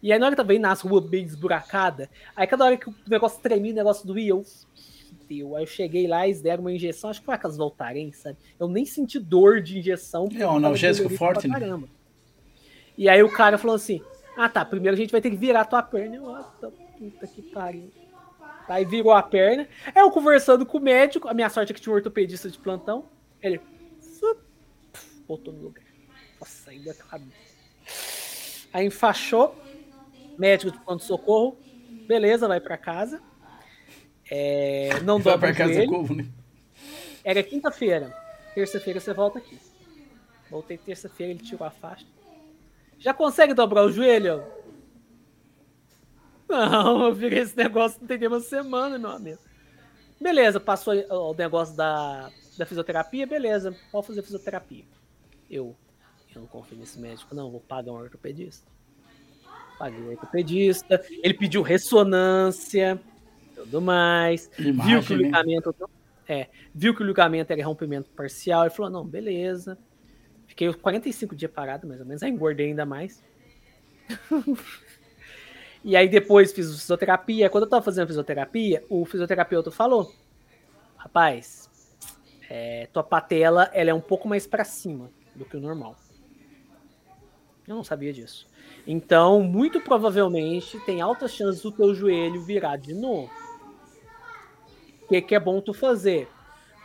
E aí, na hora que tava indo nas ruas bem esburacada, aí cada hora que o negócio tremia, o negócio doía, eu. Deu. Aí eu cheguei lá, eles deram uma injeção, acho que foi aquelas Voltaren, sabe? Eu nem senti dor de injeção. porque É, um analgésico forte, né? caramba. E aí o cara falou assim: Ah tá, primeiro a gente vai ter que virar a tua perna. Eu, ah, tá, puta que pariu. Aí virou a perna. Aí eu conversando com o médico, a minha sorte é que tinha um ortopedista de plantão. Ele botou no lugar. Nossa, aí deu aquela. Aí enfaixou. Médico de pronto-socorro. Beleza, vai pra casa. É, não Vai o casa joelho. corvo, né? Era quinta-feira. Terça-feira você volta aqui. Voltei terça-feira, ele tirou a faixa. Já consegue dobrar o joelho? Não, eu virei esse negócio não tem nem uma semana, meu amigo. Beleza, passou o negócio da, da fisioterapia, beleza, pode fazer fisioterapia. Eu, eu não confio nesse médico, não, vou pagar um ortopedista. Paguei ortopedista, ele pediu ressonância, tudo mais, Imagem, viu que o né? ligamento. É, viu que o ligamento era rompimento parcial, ele falou, não, beleza. Fiquei 45 dias parado, mais ou menos, aí engordei ainda mais. e aí depois fiz fisioterapia. Quando eu tava fazendo fisioterapia, o fisioterapeuta falou: Rapaz, é, tua patela ela é um pouco mais para cima do que o normal. Eu não sabia disso. Então, muito provavelmente, tem altas chances do teu joelho virar de novo. O que, que é bom tu fazer?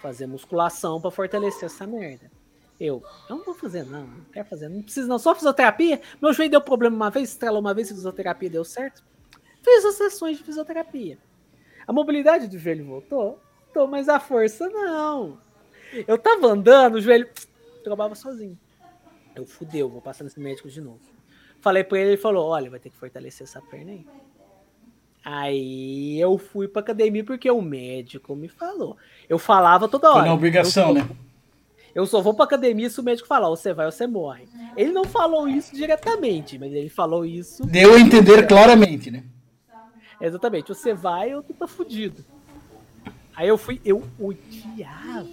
Fazer musculação para fortalecer essa merda. Eu, eu não vou fazer, não, não quero fazer, não precisa não, só fisioterapia. Meu joelho deu problema uma vez, estrelou uma vez, fisioterapia deu certo. Fiz as sessões de fisioterapia. A mobilidade do joelho voltou, voltou, mas a força não. Eu tava andando, o joelho trabalhava sozinho. Eu fudeu, vou passar nesse médico de novo. Falei pra ele, ele falou: olha, vai ter que fortalecer essa perna aí. Aí eu fui pra academia porque o médico me falou. Eu falava toda hora. Foi na obrigação, eu né? Eu só vou pra academia se o médico falar, ou você vai ou você morre. Ele não falou isso diretamente, mas ele falou isso. Deu a entender claramente, né? Exatamente, você vai ou tu tá fudido. Aí eu fui, eu odiava.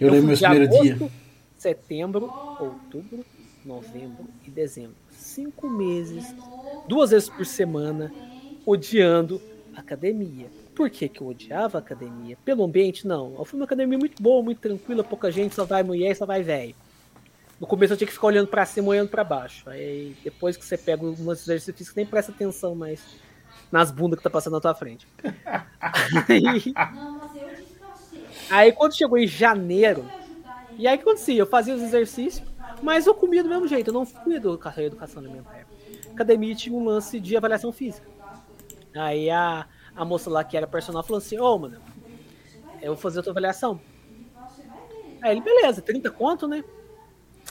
Eu, lembro meu fui de primeiro agosto, dia. Setembro, outubro, novembro e dezembro. Cinco meses, duas vezes por semana, odiando academia. Por que, que eu odiava a academia? Pelo ambiente, não. Eu fui uma academia muito boa, muito tranquila, pouca gente, só vai mulher, só vai velho. No começo eu tinha que ficar olhando pra cima, olhando pra baixo. Aí depois que você pega uns exercícios físicos, nem presta atenção mais nas bundas que tá passando na tua frente. Aí, aí quando chegou em janeiro, e aí o que acontecia? Eu fazia os exercícios, mas eu comia do mesmo jeito, eu não fui educação, educação alimentar. Academia tinha um lance de avaliação física. Aí a, a moça lá que era personal falou assim, ô mano, eu vou fazer a tua avaliação. Aí ele, beleza, 30 conto, né?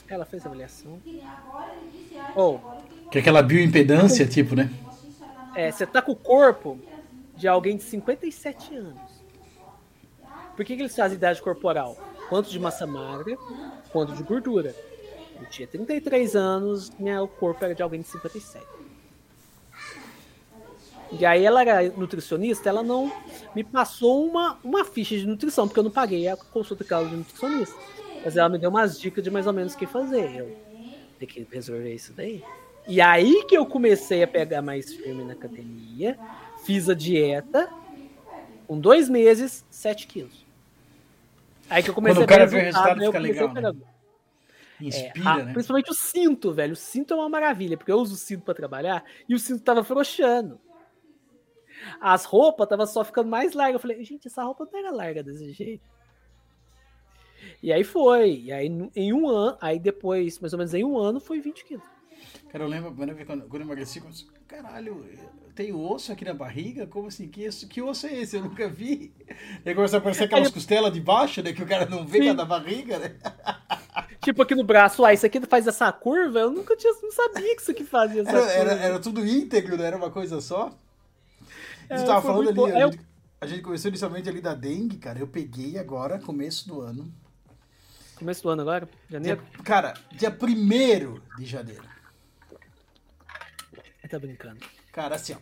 Ela fez a avaliação. Ô, Que é aquela bioimpedância, tipo, né? é, você tá com o corpo de alguém de 57 anos. Por que, que eles fazem idade corporal? Quanto de massa magra, quanto de gordura. Eu tinha 33 anos, minha, o corpo era de alguém de 57. E aí ela era nutricionista, ela não me passou uma, uma ficha de nutrição, porque eu não paguei a consulta com ela de nutricionista. Mas ela me deu umas dicas de mais ou menos o que fazer. Eu tenho que resolver isso daí. E aí que eu comecei a pegar mais firme na academia, fiz a dieta, com dois meses, 7 quilos. Aí que eu comecei Quando o cara a ver o resultado, fica legal, né? É, Inspira, a- né? Principalmente o cinto, velho. O cinto é uma maravilha, porque eu uso o cinto pra trabalhar e o cinto tava frouxando. As roupas tava só ficando mais largas. Eu falei, gente, essa roupa não era larga desse jeito. E aí foi. E aí em um ano, aí depois, mais ou menos em um ano, foi 20 quilos. Cara, eu lembro quando, quando eu emagreci, eu pensei, caralho, tenho osso aqui na barriga? Como assim? Que, osso- que osso é esse? Eu nunca vi. Aí começou a aparecer aquelas Aí costelas de baixo, né? Que o cara não vê Sim. cada barriga, né? Tipo aqui no braço, ah, isso aqui faz essa curva? Eu nunca tinha, não sabia que isso aqui fazia essa Era, curva. era, era tudo íntegro, não era uma coisa só? É, Você tava falando ali, a Eu- gente, a gente começou inicialmente ali da dengue, cara. Eu peguei agora, começo do ano. Começo do ano agora, janeiro. Dia- cara, dia 1 de janeiro. Tá brincando. Cara, assim, ó.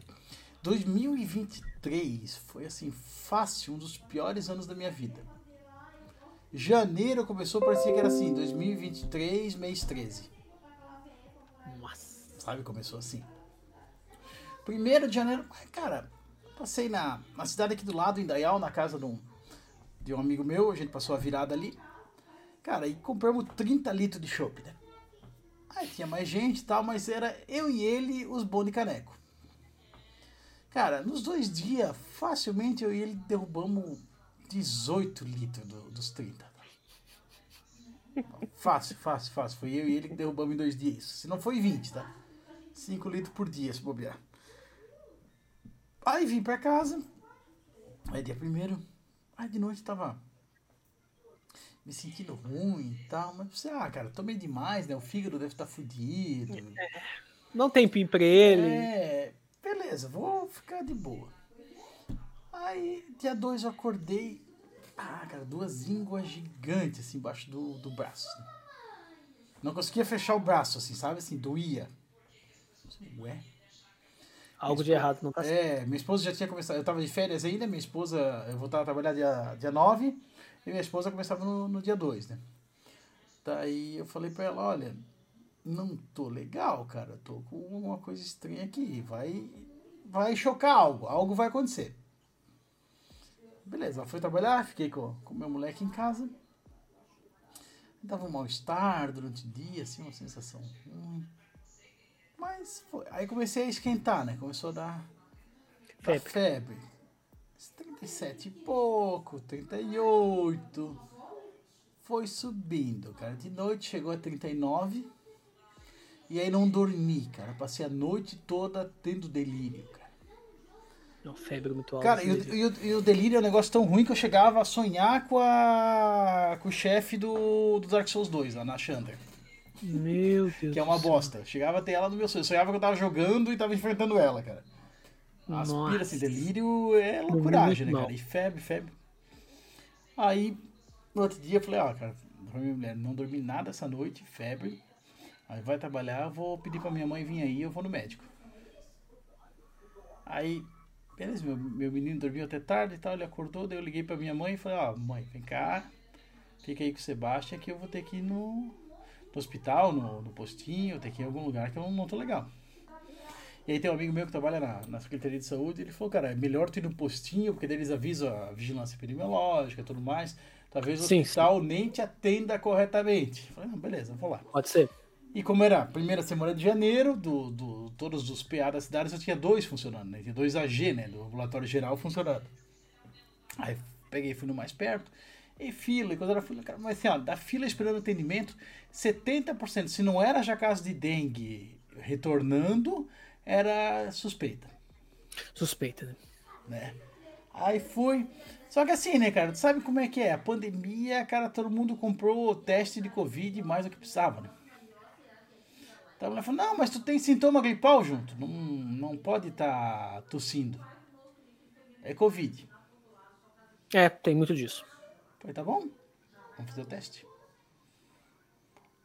2023 foi, assim, fácil, um dos piores anos da minha vida. Janeiro começou, parecia que era assim, 2023, mês 13. Nossa. Sabe? Começou assim. Primeiro de janeiro, cara, passei na, na cidade aqui do lado, em Dayal, na casa de um, de um amigo meu, a gente passou a virada ali. Cara, e compramos 30 litros de chopp, né? Aí tinha mais gente e tal, mas era eu e ele, os bons de caneco. Cara, nos dois dias, facilmente eu e ele derrubamos 18 litros do- dos 30. Fácil, fácil, fácil. Foi eu e ele que derrubamos em dois dias. Se não foi 20, tá? 5 litros por dia, se bobear. Aí vim pra casa. Aí dia primeiro. Aí de noite tava me sentindo ruim e tal. Mas pensei, ah, cara, tomei demais, né? O fígado deve estar fudido. Não tem pin pra ele. É, beleza, vou ficar de boa. Aí, dia 2 eu acordei. Ah, cara, duas ínguas gigantes assim embaixo do, do braço. né? Não conseguia fechar o braço, assim, sabe? Assim, doía. Ué? Algo de errado não tá. É, minha esposa já tinha começado. Eu tava de férias ainda, minha esposa. Eu voltava a trabalhar dia, dia 9 e minha esposa começava no, no dia 2, né? Daí eu falei pra ela: olha, não tô legal, cara. Tô com uma coisa estranha aqui. Vai, vai chocar algo. Algo vai acontecer. Beleza, ela foi trabalhar, fiquei com o meu moleque em casa. Dava um mal-estar durante o dia, assim, uma sensação ruim. Mas foi. Aí comecei a esquentar, né? Começou a dar Febre. febre. 37 e pouco, 38. Foi subindo, cara. De noite chegou a 39. E aí não dormi, cara. Passei a noite toda tendo delírio, cara. Não, febre muito alta. Cara, e o, e, delírio é um negócio tão ruim que eu chegava a sonhar com a. com o chefe do, do Dark Souls 2, lá na Chandra. Meu Deus. Que é uma bosta. Chegava a ter ela no meu sonho. Eu sonhava que eu tava jogando e tava enfrentando ela, cara. Aspira, assim, delírio é loucuragem, né, cara? E febre, febre. Aí, no outro dia, eu falei, ó, cara, minha mulher, não dormi nada essa noite, febre. Aí vai trabalhar, vou pedir pra minha mãe vir aí, eu vou no médico. Aí, beleza, meu, meu menino dormiu até tarde e tal, ele acordou, daí eu liguei pra minha mãe e falei, ó, mãe, vem cá, fica aí com o Sebastião que eu vou ter que ir no, no hospital, no, no postinho, ter que ir em algum lugar que eu não, tô legal. E aí tem um amigo meu que trabalha na, na Secretaria de Saúde, ele falou, cara, é melhor tu ir no postinho, porque daí eles avisam a vigilância epidemiológica e tudo mais. Talvez o Sim, hospital nem te atenda corretamente. Eu falei, não, beleza, vou lá. Pode ser. E como era a primeira semana de janeiro, do, do, todos os PA das cidades, eu tinha dois funcionando, né? Tinha dois AG, né? Do ambulatório geral funcionando. Aí peguei, fui no mais perto, e fila, e quando era fila, cara, mas assim, ó, da fila esperando atendimento, 70%, se não era já caso de dengue retornando, era suspeita, Suspeita, né? né? Aí fui. Só que assim, né, cara, tu sabe como é que é? A pandemia, cara, todo mundo comprou o teste de Covid mais do que precisava, né? Então a mulher falou, não, mas tu tem sintoma gripal junto. Não, não pode estar tossindo. É Covid. É, tem muito disso. Falei, tá bom, vamos fazer o teste.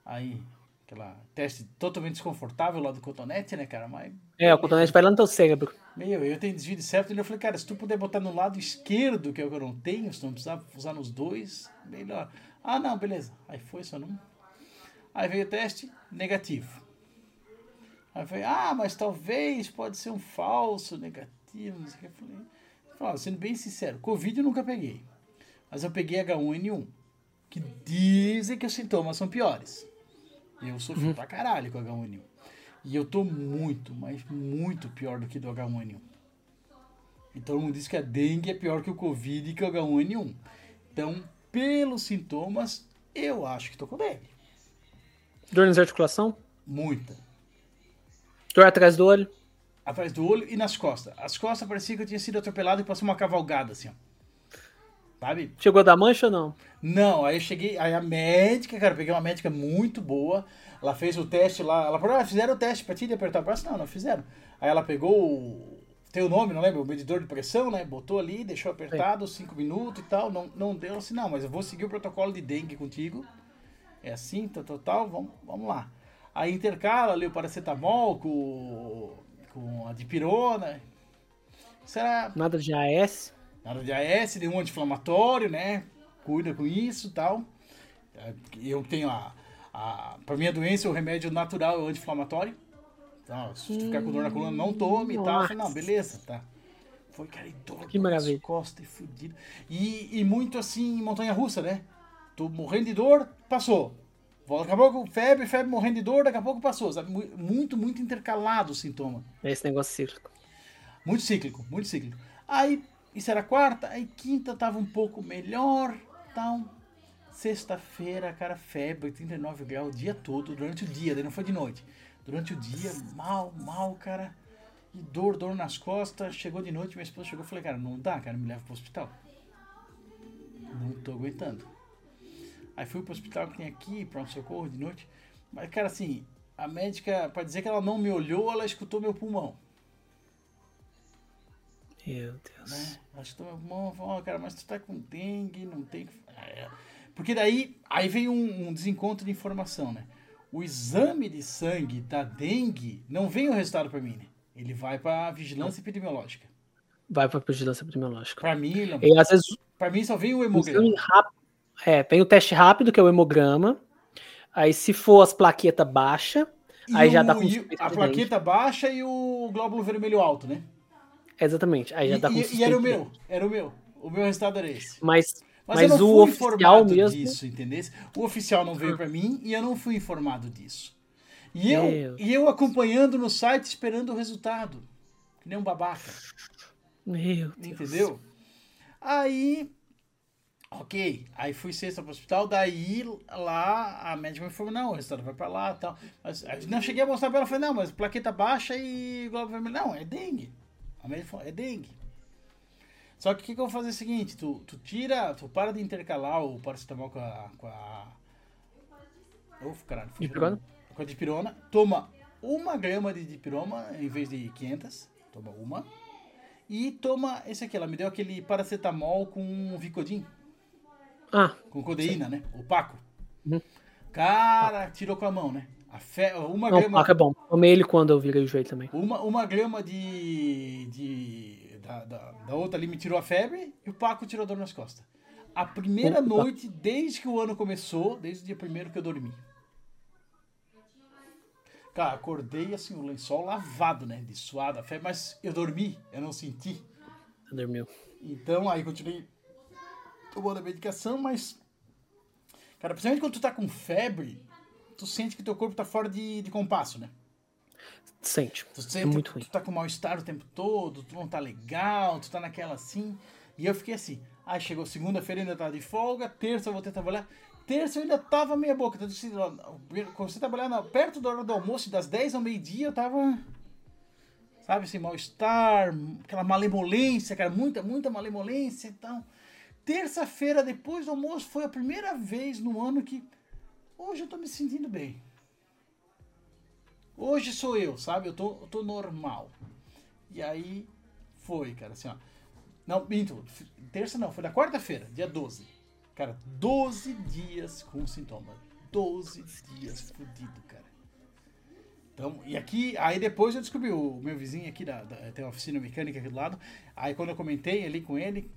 Aí, aquela teste totalmente desconfortável lá do cotonete, né, cara? Mas, É, o cotonete vai lá no teu cérebro. meu, eu tenho desvio de septo, e eu falei, cara, se tu puder botar no lado esquerdo, que é o que eu não tenho, se não precisar usar nos dois, melhor. Ah, não, beleza. Aí foi, só não. Aí veio o teste, negativo. Aí eu falei, ah, mas talvez pode ser um falso negativo, não sei o que. Eu falei, falei, sendo bem sincero, Covid eu nunca peguei. Mas eu peguei H1N1, que dizem que os sintomas são piores. Eu sofri pra caralho com H1N1. E eu tô muito, mas muito pior do que do H1N1. Então mundo diz que a dengue é pior que o Covid e que o H1N1. Então, pelos sintomas, eu acho que tô com dengue. Dor nas articulação? Muita. Dor atrás do olho? Atrás do olho e nas costas. As costas parecia que eu tinha sido atropelado e passou uma cavalgada assim, ó. Sabe? Chegou a dar mancha ou não? Não, aí eu cheguei, aí a médica, cara, peguei uma médica muito boa, ela fez o teste lá, ela falou, ah, fizeram o teste pra ti de apertar o braço? Não, não fizeram. Aí ela pegou o, tem o nome, não lembro, o medidor de pressão, né, botou ali, deixou apertado, cinco minutos e tal, não, não deu assim, não, mas eu vou seguir o protocolo de dengue contigo, é assim, tal, tal, tal, vamos, vamos lá. Aí intercala ali o paracetamol com, com a dipirona, era Nada de AS? Nada de AS, nenhum anti-inflamatório, né? Cuida com isso e tal. Eu tenho a, a. Pra minha doença, o remédio natural é o anti-inflamatório. Então, se ficar com dor na coluna, não tome e tal. Eu falei, não, beleza, tá. Foi, cara, e dor Que maravilha. costas e fudido. E, e muito assim, montanha russa, né? Tô morrendo de dor, passou. Daqui a pouco, febre, febre, morrendo de dor, daqui a pouco passou, sabe? Mu- Muito, muito intercalado o sintoma. É esse negócio cíclico. Muito cíclico, muito cíclico. Aí, isso era quarta, aí quinta tava um pouco melhor, tal. Sexta-feira, cara, febre, 39 graus o dia todo, durante o dia, daí não foi de noite. Durante o dia, mal, mal, cara. E dor, dor nas costas. Chegou de noite, minha esposa chegou e falei, cara, não dá, cara, me leva pro hospital. Não tô aguentando. Aí fui pro hospital que tem aqui, pronto, socorro de noite. Mas, cara, assim, a médica, pra dizer que ela não me olhou, ela escutou meu pulmão. Meu Deus. né? Ela escutou meu pulmão e falou, ó, cara, mas tu tá com dengue, não tem... que- É. Porque daí, aí veio um, um desencontro de informação, né? o exame de sangue da dengue não vem o resultado para mim, né? Ele vai para vigilância epidemiológica. Vai pra vigilância epidemiológica. Para mim, não. E às vezes Para mim só vem o o hemograma. exame. É, tem o teste rápido, que é o hemograma. Aí, se for as plaquetas baixas, E aí já o- dá com a plaqueta baixa e o glóbulo vermelho alto, né? Exatamente. Aí já E, dá com e- e era o meu, era o meu. O meu resultado era esse. Mas, Mas, mas, eu não o fui oficial informado mesmo. disso, entendeu? O oficial não veio pra mim e eu não fui informado disso. E eu, e eu acompanhando no site esperando o resultado. Que nem um babaca, Meu Deus. entendeu? Aí, ok. Aí fui sexta pro hospital, daí lá a médica me informou, não, o resultado vai pra lá e tal. Mas aí não cheguei a mostrar pra ela, falei, não, mas plaqueta baixa e glóbulo vermelho. Não, é dengue. A médica falou, é dengue. Só que o que, que eu vou fazer é o seguinte, tu, tu tira, tu para de intercalar o paracetamol com a... Com a... Uf, caralho. Dipirona? Com a dipirona. Toma uma grama de dipirona em vez de 500. Toma uma. E toma esse aqui, ela me deu aquele paracetamol com Vicodin, Ah, com codeína, né? Opaco. Uhum. Cara, tirou com a mão, né? A fe... Uma não, grama... placa é bom. Tomei ele quando eu virei o joelho também. Uma, uma grama de. de da, da, da outra ali me tirou a febre e o Paco tirou a dor nas costas. A primeira Opa. noite, desde que o ano começou, desde o dia primeiro que eu dormi. Cara, acordei assim, o lençol lavado, né? De suada, a febre, mas eu dormi, eu não senti. Você dormiu. Então aí continuei tomando a medicação, mas. Cara, principalmente quando tu tá com febre, tu sente que teu corpo tá fora de, de compasso, né? Sente. Tu É sempre, muito ruim. Tu tá com mal-estar o tempo todo, tu não tá legal, tu tá naquela assim. E eu fiquei assim. Aí chegou segunda-feira, ainda tava de folga, terça eu voltei a trabalhar. Terça eu ainda tava meia boca. Então, assim, comecei a trabalhar na- perto da hora do almoço, das 10 ao meio-dia, eu tava. Sabe, assim, mal-estar, aquela malemolência, cara, muita, muita malemolência e tal. Terça-feira, depois do almoço, foi a primeira vez no ano que. Hoje eu tô me sentindo bem. Hoje sou eu, sabe? Eu tô, eu tô normal. E aí foi, cara, assim, ó. Não, minto. Terça não, foi na quarta-feira, dia 12. Cara, 12 dias com sintoma. 12 dias fudido, cara. Então, e aqui, aí depois eu descobri, o meu vizinho aqui, da, da- tem uma oficina mecânica aqui do lado, aí quando eu comentei ali com ele,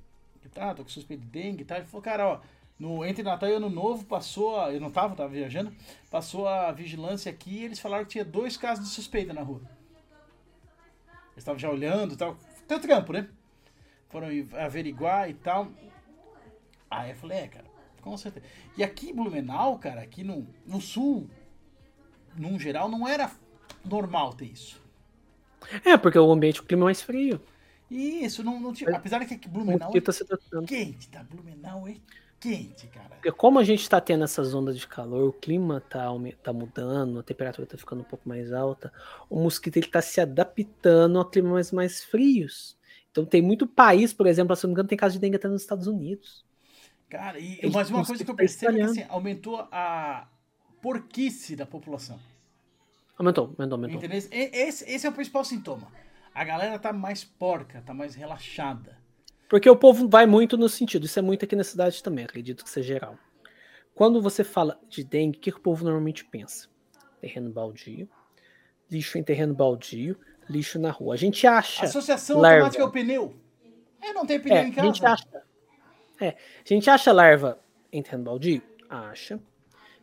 tá, tô com suspeito de dengue e tal, ele falou, cara, ó, no, entre Natal e Ano Novo passou, a, eu não tava, tava viajando, passou a vigilância aqui e eles falaram que tinha dois casos de suspeita na rua. Eles estavam já olhando e tal, tem trampo, né? Foram averiguar e tal. Aí eu falei, é, cara, com certeza. E aqui em Blumenau, cara, aqui no, no sul, num geral, não era normal ter isso. É, porque o ambiente, o clima é mais frio. E isso, não, não tinha. Apesar de que Blumenau é tá se quente, tá? Blumenau é quente, cara. Porque como a gente tá tendo essas ondas de calor, o clima tá, tá mudando, a temperatura tá ficando um pouco mais alta, o mosquito ele tá se adaptando a climas mais frios. Então tem muito país, por exemplo, se não me engano, tem caso de dengue até nos Estados Unidos. Cara, e Ele mas uma coisa que eu tá percebo é que assim, aumentou a porquice da população. Aumentou, aumentou, aumentou. Entendeu? Esse, esse é o principal sintoma. A galera tá mais porca, tá mais relaxada. Porque o povo vai muito no sentido, isso é muito aqui na cidade também, acredito que seja geral. Quando você fala de dengue, o que, o povo normalmente pensa? Terreno baldio, lixo em terreno baldio, lixo na rua. A gente acha. Associação larva. automática é o pneu. É, não tem pneu É, em a casa. gente acha. É, a gente acha larva em terreno baldio? Acha.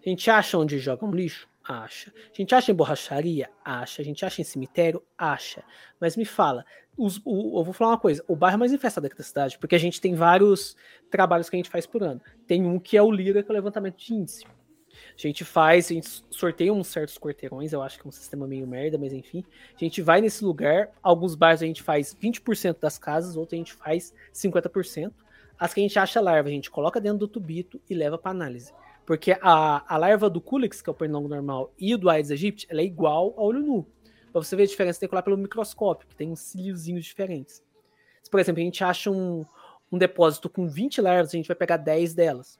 A gente acha onde jogam lixo? Acha. A gente acha em borracharia? Acha. A gente acha em cemitério? Acha. Mas me fala, os- o- eu vou falar uma coisa: o bairro mais infestado aqui da cidade, porque a gente tem vários trabalhos que a gente faz por ano. Tem um que é o Lira, que é o levantamento de índice. A gente faz, a gente sorteia uns certos quarteirões, eu acho que é um sistema meio merda, mas enfim. A gente vai nesse lugar, alguns bairros a gente faz 20% das casas, outros a gente faz 50%. As que a gente acha larva, a gente coloca dentro do tubito e leva para análise. Porque a, a larva do Culex, que é o pernilongo normal, e do Aedes aegypti, ela é igual ao olho nu. Pra você ver a diferença, tem que olhar pelo microscópio, que tem uns ciliozinhos diferentes. Se, por exemplo, a gente acha um, um depósito com 20 larvas, a gente vai pegar 10 delas.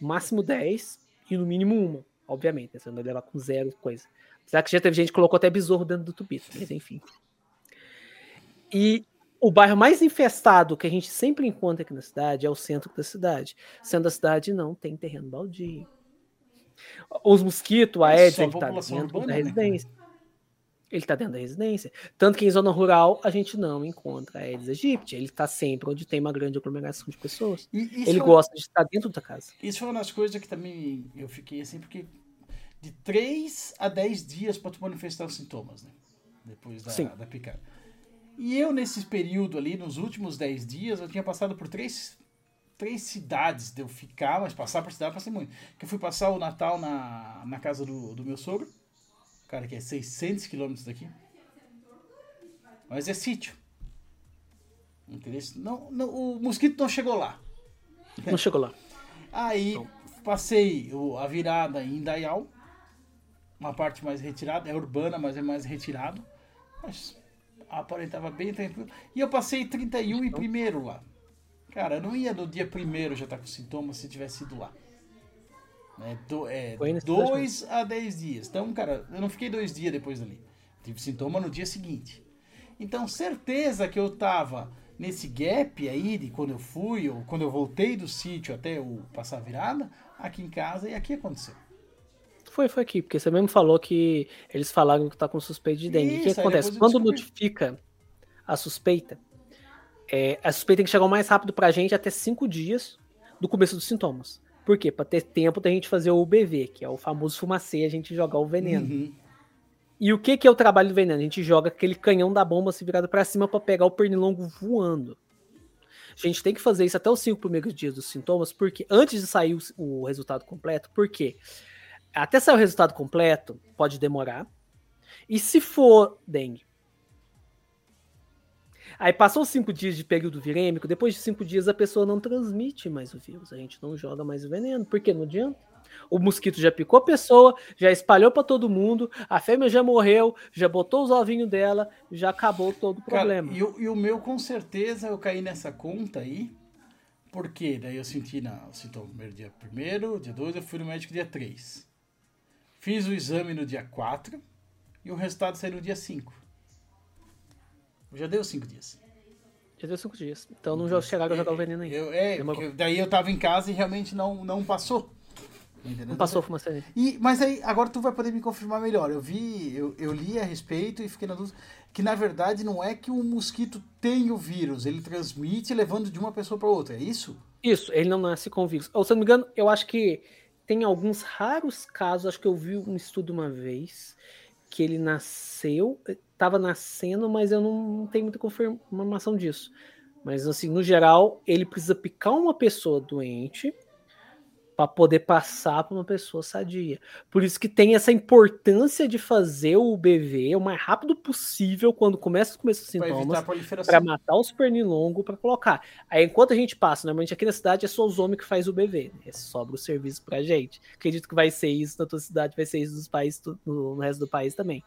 Máximo 10 e no mínimo uma, obviamente. né? Você não vai levar com zero coisa. Apesar que já teve gente que colocou até besouro dentro do tubito, mas enfim. E o bairro mais infestado que a gente sempre encontra aqui na cidade é o centro da cidade. Sendo a cidade não tem terreno baldio. Os mosquitos, a É Aedes, ele tá população dentro urbana, da né, residência. Ele tá dentro da residência. Tanto que em zona rural a gente não encontra a Aedes aegypti. Ele tá sempre onde tem uma grande aglomeração de pessoas. E Ele foi- gosta de estar dentro da casa. Isso foi uma das coisas que também eu fiquei assim, porque de 3 a 10 dias para tu manifestar os sintomas, né? Depois da, Sim. da picada. E eu, nesse período ali, nos últimos 10 dias, eu tinha passado por três, três cidades de eu ficar, mas passar por cidade eu passei muito. Que eu fui passar o Natal na, na casa do, do meu sogro, cara, que é 600 quilômetros daqui. Mas é sítio. Não, não, o mosquito não chegou lá. Não chegou lá. Aí passei o- a virada em Indaial, uma parte mais retirada, é urbana, mas é mais retirado. Mas aparentava bem tranquilo. E eu passei 31 e primeiro lá. Cara, eu não ia no dia primeiro já estar com sintomas se tivesse ido lá. É, do, é dois a 10 dias. Então, cara, eu não fiquei dois dias depois dali. Tive sintoma no dia seguinte. Então, certeza que eu tava nesse gap aí de quando eu fui, ou quando eu voltei do sítio até eu passar a virada, aqui em casa e aqui aconteceu. Foi, foi aqui, porque você mesmo falou que eles falaram que tá com suspeita de dengue. o que Isso, acontece? Quando descobri. notifica a suspeita, é, a suspeita tem que chegar o mais rápido pra gente até cinco dias do começo dos sintomas. Por quê? Pra ter tempo da gente fazer o UBV, que é o famoso fumacê, a gente jogar o veneno. Uhum. E o que, que é o trabalho do veneno? A gente joga aquele canhão da bomba se virado pra cima pra pegar o pernilongo voando. A gente tem que fazer isso até os cinco primeiros dias dos sintomas, porque antes de sair o, o resultado completo, porque até sair o resultado completo pode demorar. E se for dengue? Aí passou cinco dias de período virêmico, depois de cinco dias a pessoa não transmite mais o vírus, a gente não joga mais o veneno, porque não adianta. O mosquito já picou a pessoa, já espalhou para todo mundo, a fêmea já morreu, já botou os ovinhos dela, já acabou todo o Cara, problema. e, o, e o meu, com certeza, eu caí nessa conta aí. Porque daí eu senti na, o sintoma no primeiro dia primeiro, dia 2, eu fui no médico dia 3. Fiz o exame no dia 4 e o resultado saiu no dia 5. Já deu 5 dias. Já deu cinco dias. Então não já chegaram a jogar o veneno ainda. Eu, é, daí eu tava em casa e realmente não, não passou. Entendeu? Não passou fumaça nele. E, mas aí, agora tu vai poder me confirmar melhor. Eu vi, eu, eu li a respeito e fiquei na dúvida que na verdade não é que o mosquito tem o vírus, ele transmite levando de uma pessoa para outra, é isso? Isso, ele não nasce com vírus. Ou se eu não me engano, eu acho que tem alguns raros casos, acho que eu vi um estudo uma vez, que ele nasceu, estava nascendo, mas eu não, não tenho muita confirmação disso. Mas assim, no geral, ele precisa picar uma pessoa doente para poder passar para uma pessoa sadia. Por isso que tem essa importância de fazer o BV o mais rápido possível quando começa os dos Para sintomas para matar os pernilongos para colocar. Aí enquanto a gente passa, normalmente aqui na cidade é só os homens que faz o BV, né? sobra o serviço pra gente. Acredito que vai ser isso na tua cidade, vai ser isso nos países, no resto do país também.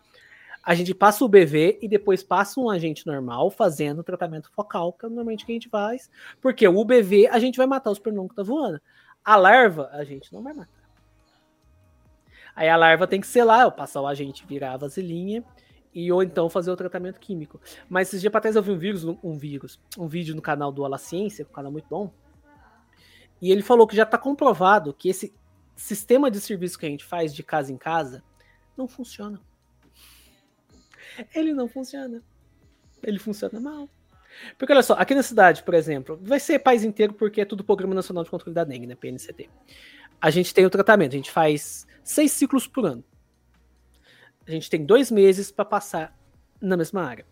A gente passa o BV e depois passa um agente normal fazendo o tratamento focal, que é normalmente o que a gente faz, porque o BV a gente vai matar os pernilongos que tá voando. A larva a gente não vai matar. Aí a larva tem que eu passar o agente, virar a vaselinha e ou então fazer o tratamento químico. Mas esses dias pra trás eu vi um vírus, um vírus, um vídeo no canal do Ala Ciência, um canal muito bom. E ele falou que já está comprovado que esse sistema de serviço que a gente faz de casa em casa não funciona. Ele não funciona. Ele funciona mal. Porque olha só, aqui na cidade, por exemplo, vai ser país inteiro porque é tudo Programa Nacional de Controle da Dengue, né? PNCT. A gente tem o tratamento, a gente faz seis ciclos por ano. A gente tem dois meses para passar na mesma área.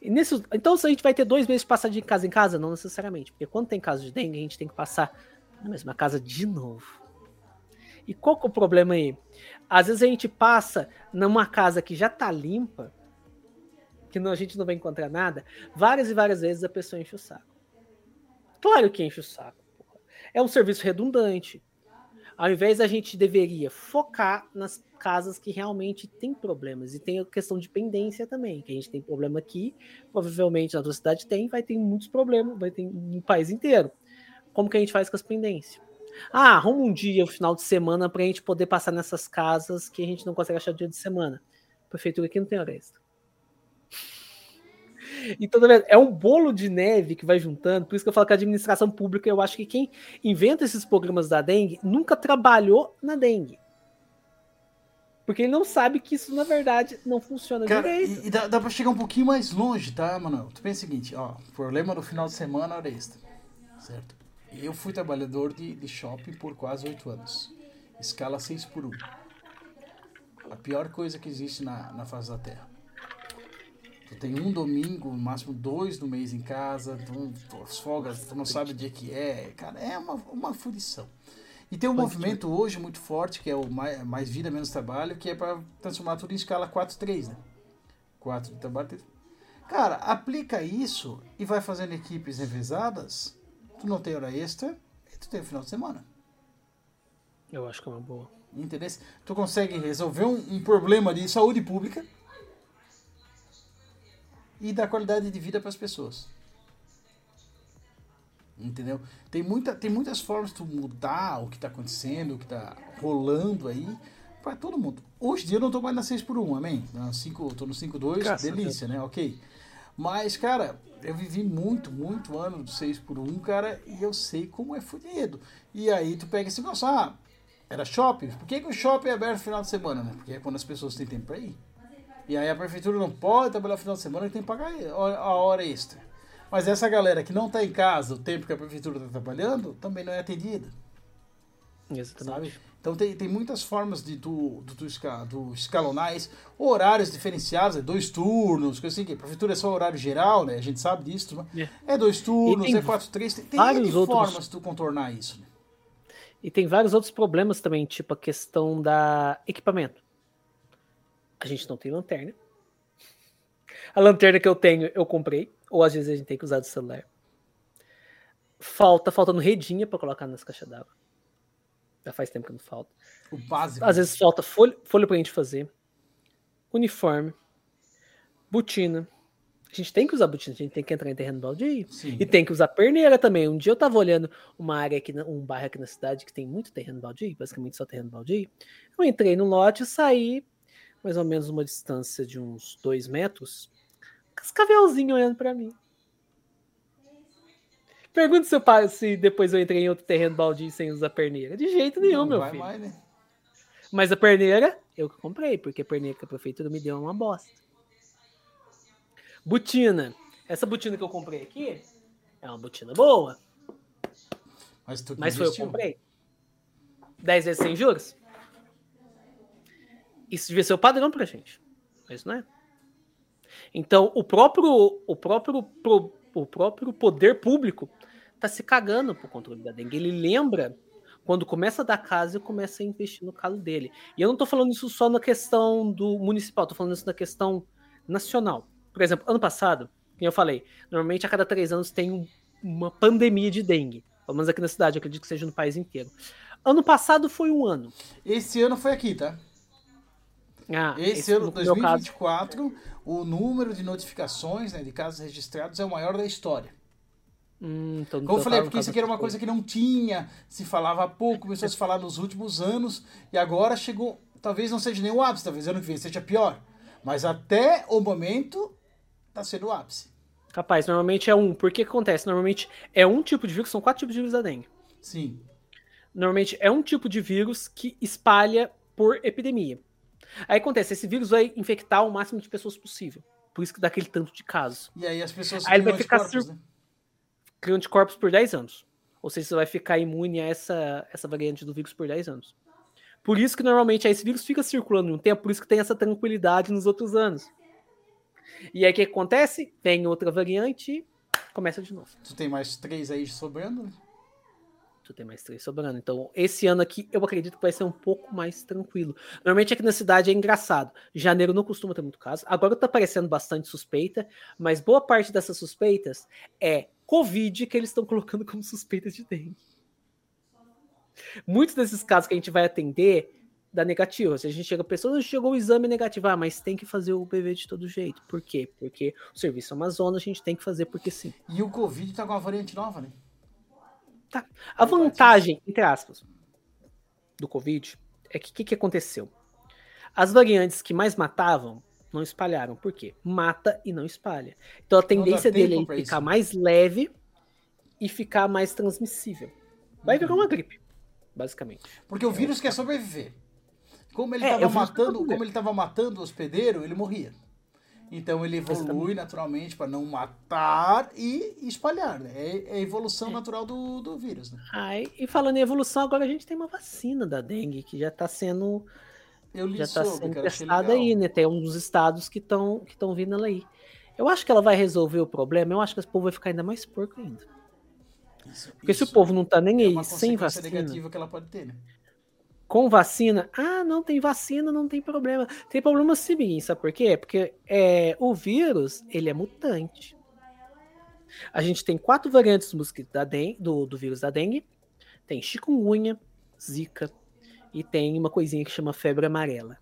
E nesses, então, se a gente vai ter dois meses para passar de casa em casa, não necessariamente, porque quando tem caso de dengue, a gente tem que passar na mesma casa de novo. E qual que é o problema aí? Às vezes a gente passa numa casa que já tá limpa, que a gente não vai encontrar nada, várias e várias vezes a pessoa enche o saco. Claro que enche o saco. porra. É um serviço redundante. Ao invés a gente deveria focar nas casas que realmente tem problemas. E tem a questão de pendência também, que a gente tem problema aqui, provavelmente na tua cidade tem, vai ter muitos problemas, vai ter no país inteiro. Como que a gente faz com as pendências? Ah, arruma um dia, um final de semana, pra gente poder passar nessas casas que a gente não consegue achar dia de semana. Prefeitura aqui não tem hora extra. Então, é um bolo de neve que vai juntando. Por isso que eu falo que a administração pública, eu acho que quem inventa esses programas da dengue nunca trabalhou na dengue. Porque ele não sabe que isso, na verdade, não funciona Cara, direito. e, e dá, dá pra chegar um pouquinho mais longe, tá, Manuel? Tu pensa o seguinte, ó, problema do final de semana, hora extra, certo? Eu fui trabalhador de, de shopping por quase oito anos. Escala 6 por 1. A pior coisa que existe na, na face da Terra. Tu tem um domingo, no máximo dois no mês em casa, tu, tu, as folgas, tu não sabe o dia que é. Cara, é uma, uma aflição. E tem um movimento hoje muito forte, que é o mais, mais vida, menos trabalho, que é para transformar tudo em escala 4-3, né? 4 de trabalho. Cara, aplica isso e vai fazendo equipes revezadas, tu não tem hora extra e tu tem o final de semana. Eu acho que é uma boa. Entendeu? Tu consegue resolver um, um problema de saúde pública e dar qualidade de vida para as pessoas. Entendeu? Tem, muita, tem muitas formas de tu mudar o que está acontecendo, o que está rolando aí para todo mundo. Hoje em dia eu não tô mais na 6 por 1 amém? Na 5, tô no 5-2, Graças a delícia, né? Ok. Mas, cara, eu vivi muito, muito ano do 6 por 1 cara, e eu sei como é fudido. E aí tu pega esse negócio, ah, era shopping? Por que, que o shopping é aberto no final de semana, né? Porque é quando as pessoas têm tempo pra ir. E aí a prefeitura não pode trabalhar no final de semana e tem que pagar a hora extra. Mas essa galera que não tá em casa o tempo que a prefeitura tá trabalhando, também não é atendida, Exatamente. sabe? Então tem, tem muitas formas de tu, do, do escalonar isso. Horários diferenciados, é dois turnos, coisa assim, que a prefeitura é só horário geral, né? A gente sabe disso, né? É dois turnos, é quatro, três, tem, tem vários N outros- formas de tu contornar isso, né? E tem vários outros problemas também, tipo a questão da equipamento. A gente não tem lanterna. A lanterna que eu tenho, eu comprei. Ou às vezes a gente tem que usar do celular. Falta, faltando redinha pra colocar nas caixas d'água. Já faz tempo que não falta. O básico. Às vezes falta folha, folha pra gente fazer. Uniforme. Botina. A gente tem que usar botina, a gente tem que entrar em terreno baldio. Sim. E tem que usar perneira também. Um dia eu tava olhando uma área aqui, um bairro aqui na cidade que tem muito terreno baldio, basicamente só terreno baldio. Eu entrei no lote e saí mais ou menos uma distância de uns dois metros, com os cavelzinhos olhando pra mim. Pergunta se, eu, se depois eu entrei em outro terreno baldio sem usar perneira. De jeito nenhum, Não meu vai filho. mais, né? Mas a perneira, eu que comprei, porque a perneira que a prefeitura me deu é uma bosta. Botina. Essa botina que eu comprei aqui é uma botina boa, Mas tu que mas foi eu comprei. 10 vezes sem juros? Isso devia ser o padrão pra gente. Mas não é. Então, o próprio, o próprio, pro- o próprio poder público tá se cagando pro controle da dengue. Ele lembra quando começa a dar casa e começa a investir no calo dele. E eu não tô falando isso só na questão do municipal, tô falando isso na questão nacional. Por exemplo, ano passado, como eu falei, normalmente a cada três anos tem um- uma pandemia de dengue. Pelo menos aqui na cidade, eu acredito que seja no país inteiro. Ano passado foi um ano. Esse ano foi aqui, tá? Ah, Esse, ano, no meu caso, 2024, o número de notificações né, de casos registrados é o maior da história. hum, então, Como eu teu falei, porque isso aqui era uma coisa que não tinha, se falava há pouco, começou a se falar nos últimos anos, e agora chegou, talvez não seja nem o ápice, talvez ano que vem seja pior. Mas até o momento, tá sendo o ápice. Capaz, normalmente é um. Por que que acontece? Normalmente é um tipo de vírus, são quatro tipos de vírus da dengue. Sim. Normalmente é um tipo de vírus que espalha por epidemia. Aí acontece, esse vírus vai infectar o máximo de pessoas possível. Por isso que dá aquele tanto de casos. E aí as pessoas Aí ele vai ficar anticorpos, sur- né? Anticorpos por 10 anos. Ou seja, você vai ficar imune a essa, essa variante do vírus por 10 anos. Por isso que normalmente aí esse vírus fica circulando um tempo, por isso que tem essa tranquilidade nos outros anos. E aí o que acontece? Vem outra variante e começa de novo. Tu tem mais três aí sobrando? Tu tem mais três sobrando. Então, esse ano aqui, eu acredito que vai ser um pouco mais tranquilo. Normalmente aqui na cidade é engraçado. Janeiro não costuma ter muito caso. Agora tá aparecendo bastante suspeita, mas boa parte dessas suspeitas é Covid que eles estão colocando como suspeitas de dengue. Muitos desses casos que a gente vai atender dá negativo. Se a gente chega a pessoa, chegou o exame negativo, ah, mas tem que fazer o PV de todo jeito. Por quê? Porque o serviço Amazonas a gente tem que fazer porque sim. E o Covid tá com uma variante nova, né? Tá. A vantagem, entre aspas, do Covid é que o que, que aconteceu? As variantes que mais matavam não espalharam. Por quê? Mata e não espalha. Então a tendência dele é ficar isso. mais leve e ficar mais transmissível. Vai Uhum. virar uma gripe, basicamente. Porque o vírus quer sobreviver. Como ele É, estava vi isso matando, como ele tava matando o hospedeiro, ele morria. Então ele evolui naturalmente para não matar e espalhar. Né? É, é a evolução natural do, do vírus. Né? E falando em evolução, agora a gente tem uma vacina da dengue que já está sendo Eu já está sendo testada aí, né? Tem um dos estados que estão que estão vindo ela aí. Eu acho que ela vai resolver o problema. Eu acho que esse povo vai ficar ainda mais porco ainda. Isso, Porque se o isso povo não tá nem é aí sem vacina, negativa que ela pode ter, né? Com vacina, ah, não tem vacina, não tem problema. Tem problema sim, sabe por quê? Porque é, o vírus, ele é mutante. A gente tem quatro variantes do, mosquito da dengue, do, do vírus da dengue. Tem chikungunya, zika e tem uma coisinha que chama febre amarela.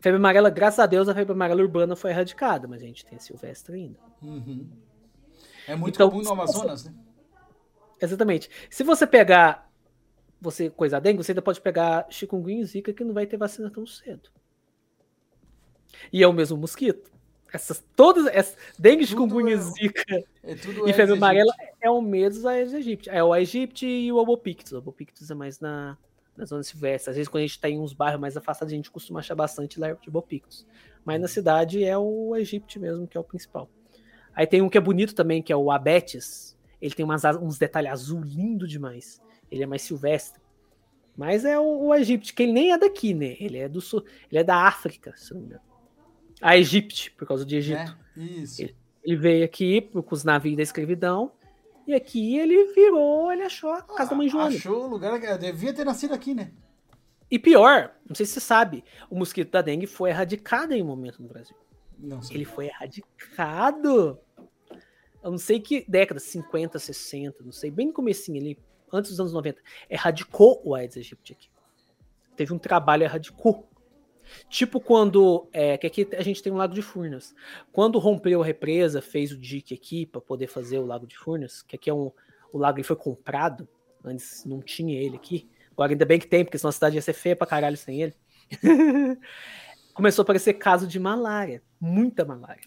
Febre amarela, graças a Deus, a febre amarela urbana foi erradicada, mas a gente tem a silvestre ainda. Uhum. É muito Então, comum no se você- Amazonas, né? Exatamente. Se você pegar você coisa dengue, você ainda pode pegar chikungunya e zika que não vai ter vacina tão cedo. E é o mesmo mosquito. Essas todas essas dengue, Tudo chikungunya, é- zika É tudo e febre amarela é o mesmo Aedes aegypti. É o aegypti e o obopictus. O obopictus é mais na na zona silvestre. Às vezes quando a gente tá em uns bairros mais afastados, a gente costuma achar bastante lá de obopictus. Mas na cidade é o aegypti mesmo, que é o principal. Aí tem um que é bonito também, que é o abetes. Ele tem umas, as- uns detalhes azul lindo demais. Ele é mais silvestre. Mas é o, o Egipte, que ele nem é daqui, né? Ele é do sul, ele é da África, se não me engano. A Egipte, por causa de Egito. né? Isso. Ele- Ele veio aqui com os navios da escravidão. E aqui ele virou, ele achou a casa da mãe Joana. Achou o lugar que devia ter nascido aqui, né? E pior, não sei se você sabe, o mosquito da dengue foi erradicado em um momento no Brasil. Não sei. Ele foi erradicado. Eu não sei que década, 50, 60, não sei, bem no comecinho ali, antes dos anos 90. Erradicou o Aedes aegypti aqui. Teve um trabalho, erradicou. Tipo quando, é, que aqui a gente tem um lago de Furnas. Quando rompeu a represa, fez o dique aqui para poder fazer o lago de Furnas, que aqui é um, o lago foi comprado, antes não tinha ele aqui. Agora ainda bem que tem, porque senão a cidade ia ser feia pra caralho sem ele. Começou a aparecer caso de malária, muita malária.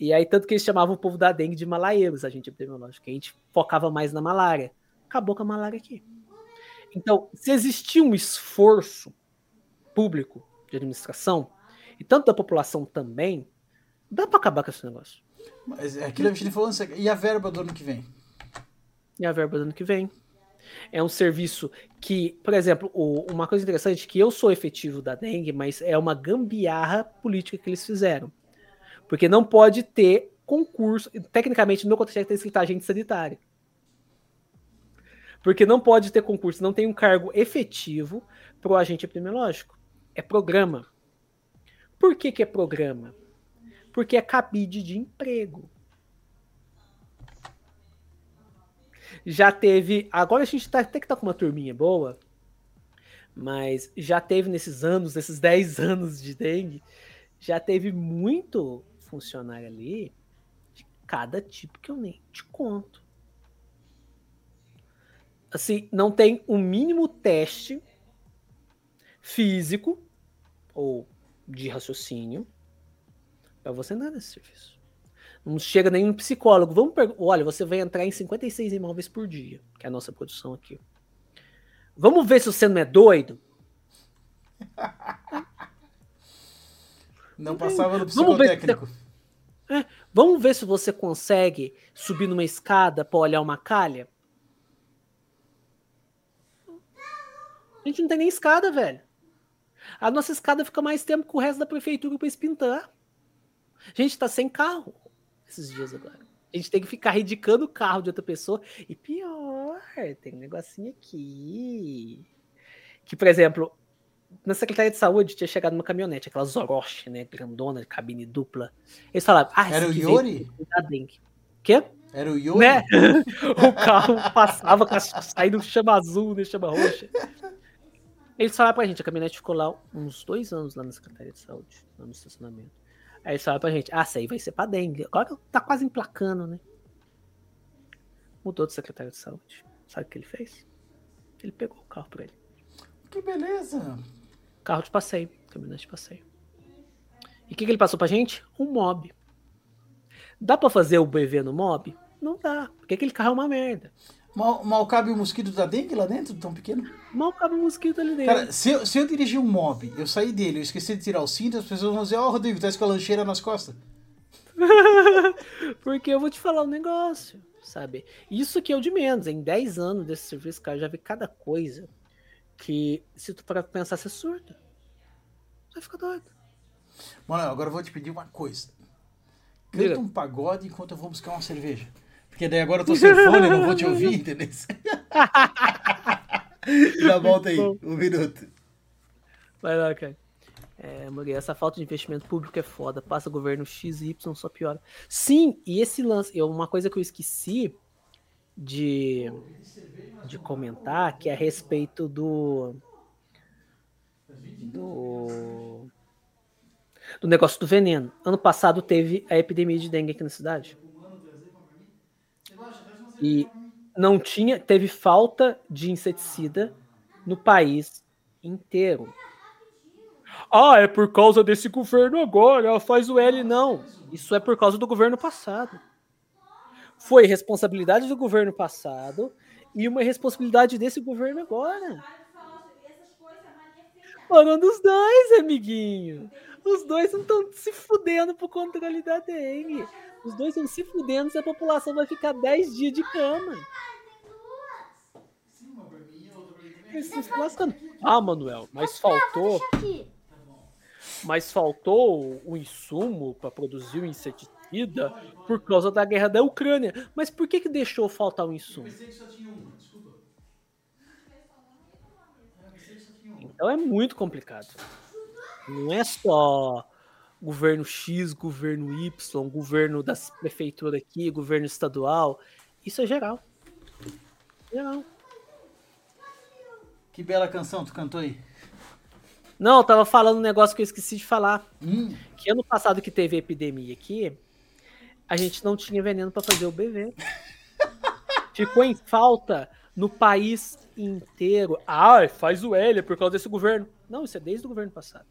E aí, tanto que eles chamavam o povo da dengue de malaeiros, a gente epidemiológico, que a gente focava mais na malária. Acabou com a malária aqui. Então, se existia um esforço público de administração, e tanto da população também, dá pra acabar com esse negócio. Mas é aquilo que a gente falou, antes, e a verba do ano que vem? E a verba do ano que vem. É um serviço que, por exemplo, o- uma coisa interessante é que eu sou efetivo da dengue, mas é uma gambiarra política que eles fizeram. Porque não pode ter concurso. Tecnicamente, no meu contrato tem escrito agente sanitário. Porque não pode ter concurso, não tem um cargo efetivo para o agente epidemiológico. É programa. Por que, que é programa? Porque é cabide de emprego. Já teve. Agora a gente tá, até que tá com uma turminha boa, mas já teve nesses anos, nesses 10 anos de dengue, já teve muito funcionário ali de cada tipo que eu nem te conto. Assim, não tem um mínimo teste físico ou de raciocínio para você entrar nesse serviço. Não chega nenhum psicólogo. Vamos Olha, você vai entrar em 56 imóveis por dia, que é a nossa produção aqui. Vamos ver se você não é doido? Não passava no Vamos ver se psicotécnico. É, vamos ver se você consegue subir numa escada para olhar uma calha? A gente não tem nem escada, velho. A nossa escada fica mais tempo que o resto da prefeitura para espintar. A gente tá sem carro esses dias agora. A gente tem que ficar redicando o carro de outra pessoa. E pior, tem um negocinho aqui. Que, por exemplo, na Secretaria de Saúde tinha chegado uma caminhonete, aquela Zoroche, né? Grandona, de cabine dupla. Eles falavam, ah, Era o da dengue. Quê? Era o Yuri? Né? o carro passava com a, saindo chama azul, né? Chama roxa. Eles falaram pra gente, a caminhonete ficou lá uns dois anos lá na Secretaria de Saúde, lá no estacionamento. Aí eles falaram pra gente, ah, isso aí vai ser pra dengue. Agora tá quase emplacando, né? Mudou de secretário de saúde. Sabe o que ele fez? Ele pegou o carro pra ele. Que beleza. Carro de passeio, caminhonete de passeio. E o que, que ele passou pra gente? Um mob. Dá pra fazer o BV no mob? Não dá, porque aquele carro é uma merda. Mal, mal cabe o mosquito da dengue lá dentro, tão pequeno? Mal cabe o mosquito ali dentro. Cara, se eu, se eu dirigir um mob, eu sair dele, eu esqueci de tirar o cinto, as pessoas vão dizer, ó, Rodrigo, tá com a lancheira nas costas. Porque eu vou te falar um negócio, sabe? Isso que é o de menos. Em 10 anos desse serviço, cara, eu já vi cada coisa que, se tu parar pra pensar, você surta. Você vai ficar doido. Mano, agora eu vou te pedir uma coisa. Canta um pagode enquanto eu vou buscar uma cerveja. Porque daí agora eu tô sem fone, não vou te ouvir, entendeu? Já volta aí, um minuto. Vai lá, cara. É, essa falta de investimento público é foda. Passa governo X e Y, só piora. Sim, e esse lance, eu, uma coisa que eu esqueci de, de comentar, que é a respeito do. Do. Do negócio do veneno. Ano passado teve a epidemia de dengue aqui na cidade. E não tinha, teve falta de inseticida no país inteiro. Ah, é por causa desse governo agora, faz o L. Não, isso é por causa do governo passado. Foi responsabilidade do governo passado e uma responsabilidade desse governo agora. Falando dos dois, amiguinho. Os dois não estão se fudendo pro controle da dengue. Os dois estão se fudendo se a população vai ficar 10 dias de cama. Eles lascando. Ah, Manuel, mas faltou, mas faltou o insumo para produzir o inseticida por causa da guerra da Ucrânia. Mas por que que deixou faltar o insumo? Então é muito complicado. Não é só governo X, governo Y, governo das prefeituras aqui, governo estadual. Isso é geral. Geral. Que bela canção tu cantou aí. Não, eu tava falando um negócio que eu esqueci de falar. Hum, Que ano passado que teve epidemia aqui, a gente não tinha veneno pra fazer o BV. Ficou em falta no país inteiro. Ah, faz o L é por causa desse governo. Não, isso é desde o governo passado.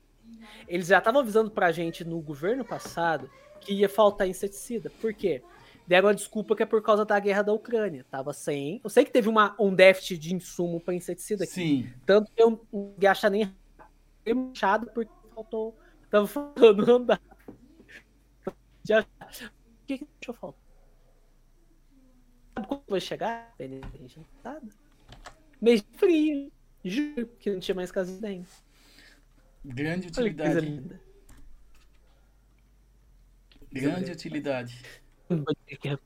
Eles já estavam avisando pra gente no governo passado que ia faltar inseticida. Por quê? Deram a desculpa que é por causa da guerra da Ucrânia. Tava sem. Eu sei que teve uma, um déficit de insumo pra inseticida aqui. sim. Tanto que eu não gasta nem machado porque faltou. Tava faltando andar. Já. O que que deixou faltar? Sabe quando vai chegar? Não. Mês de frio. Juro que não tinha mais casa de dengue. Grande utilidade. Grande utilidade. Porque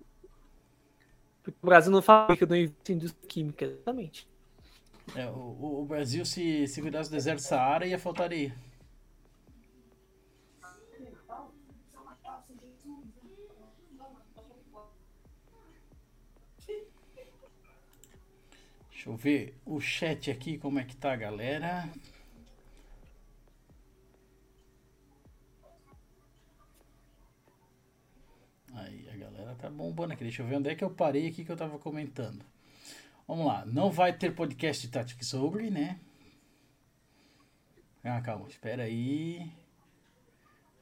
o Brasil não fabrica, não indústria química. Exatamente. É, o, o- o Brasil, se, se cuidasse do deserto Saara, ia faltar areia. Deixa eu ver o chat aqui, como é que tá, galera. Aí, a galera tá bombando aqui. Deixa eu ver onde é que eu parei aqui que eu tava comentando. Vamos lá, não vai ter podcast de Tactics sobre, né? Ah, calma, espera aí.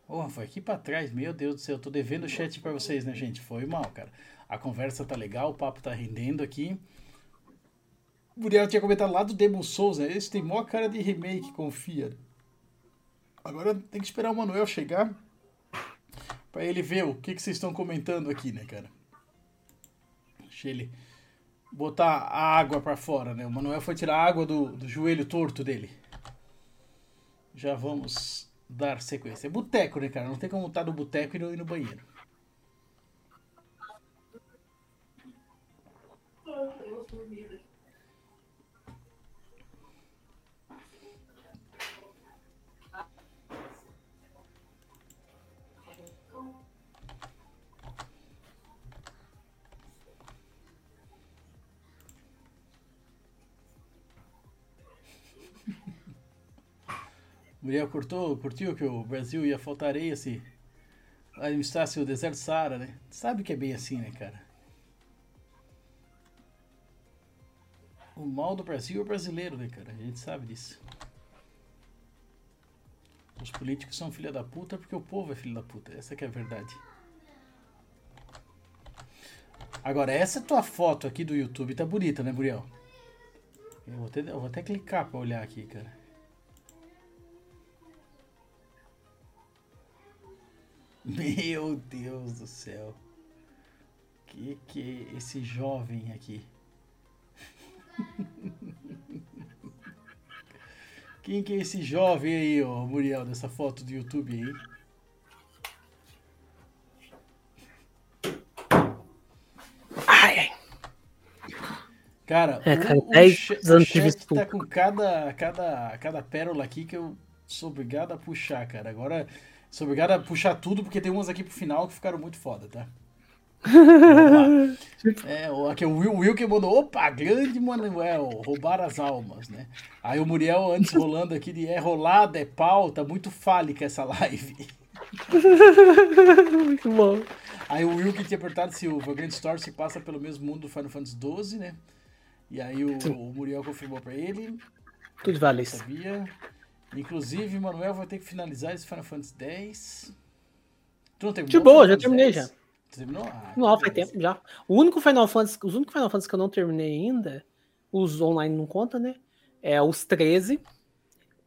Porra, foi aqui pra trás, meu Deus do céu, eu tô devendo o chat pra vocês, né, gente? Foi mal, cara. A conversa tá legal, o papo tá rendendo aqui. O Muriel tinha comentado lá do Demon Souls, né? Esse tem maior cara de remake, confia. Agora tem que esperar o Manuel chegar pra ele ver o que, que vocês estão comentando aqui, né, cara? Deixa ele botar a água pra fora, né? O Manuel foi tirar a água do, do joelho torto dele. Já vamos dar sequência. É boteco, né, cara? Não tem como estar no boteco e não ir no banheiro. Muriel curtou, curtiu que o Brasil ia faltar areia se administrasse o deserto do Saara, né? Sabe que é bem assim, né, cara? O mal do Brasil é o brasileiro, né, cara? A gente sabe disso. Os políticos são filha da puta porque o povo é filho da puta. Essa que é a verdade. Agora, essa tua foto aqui do YouTube tá bonita, né, Muriel? Eu vou até, eu vou até clicar pra olhar aqui, cara. Meu Deus do céu. Que que é esse jovem aqui? Quem que é esse jovem aí, ó, Muriel, dessa foto do YouTube aí? Ai, ai. Cara, É, cara, o, o, 10 cha- anos o de tá com cada, cada, cada pérola aqui que eu sou obrigado a puxar, cara. Agora sou obrigado a puxar tudo porque tem umas aqui pro final que ficaram muito foda, tá? Vamos lá. É, o- aqui o Will, Will que mandou, opa, grande Manuel, roubar as almas, né? Aí o Muriel antes rolando aqui de é rolada, é pau, tá muito fálica essa live. Muito bom. Aí o Will que tinha perguntado se o Vagrant Story se passa pelo mesmo mundo do Final Fantasy XII, né? E aí o, o Muriel confirmou pra ele, Tudo vale isso. sabia. Inclusive, o Manuel vai ter que finalizar esse Final Fantasy X. Tu não terminou? De boa, já terminei já. Tu terminou? Ah, Não, faz beleza. tempo já. O único Final Fantasy, os únicos Final Fantasy que eu não terminei ainda, os online não conta, né? É os 13,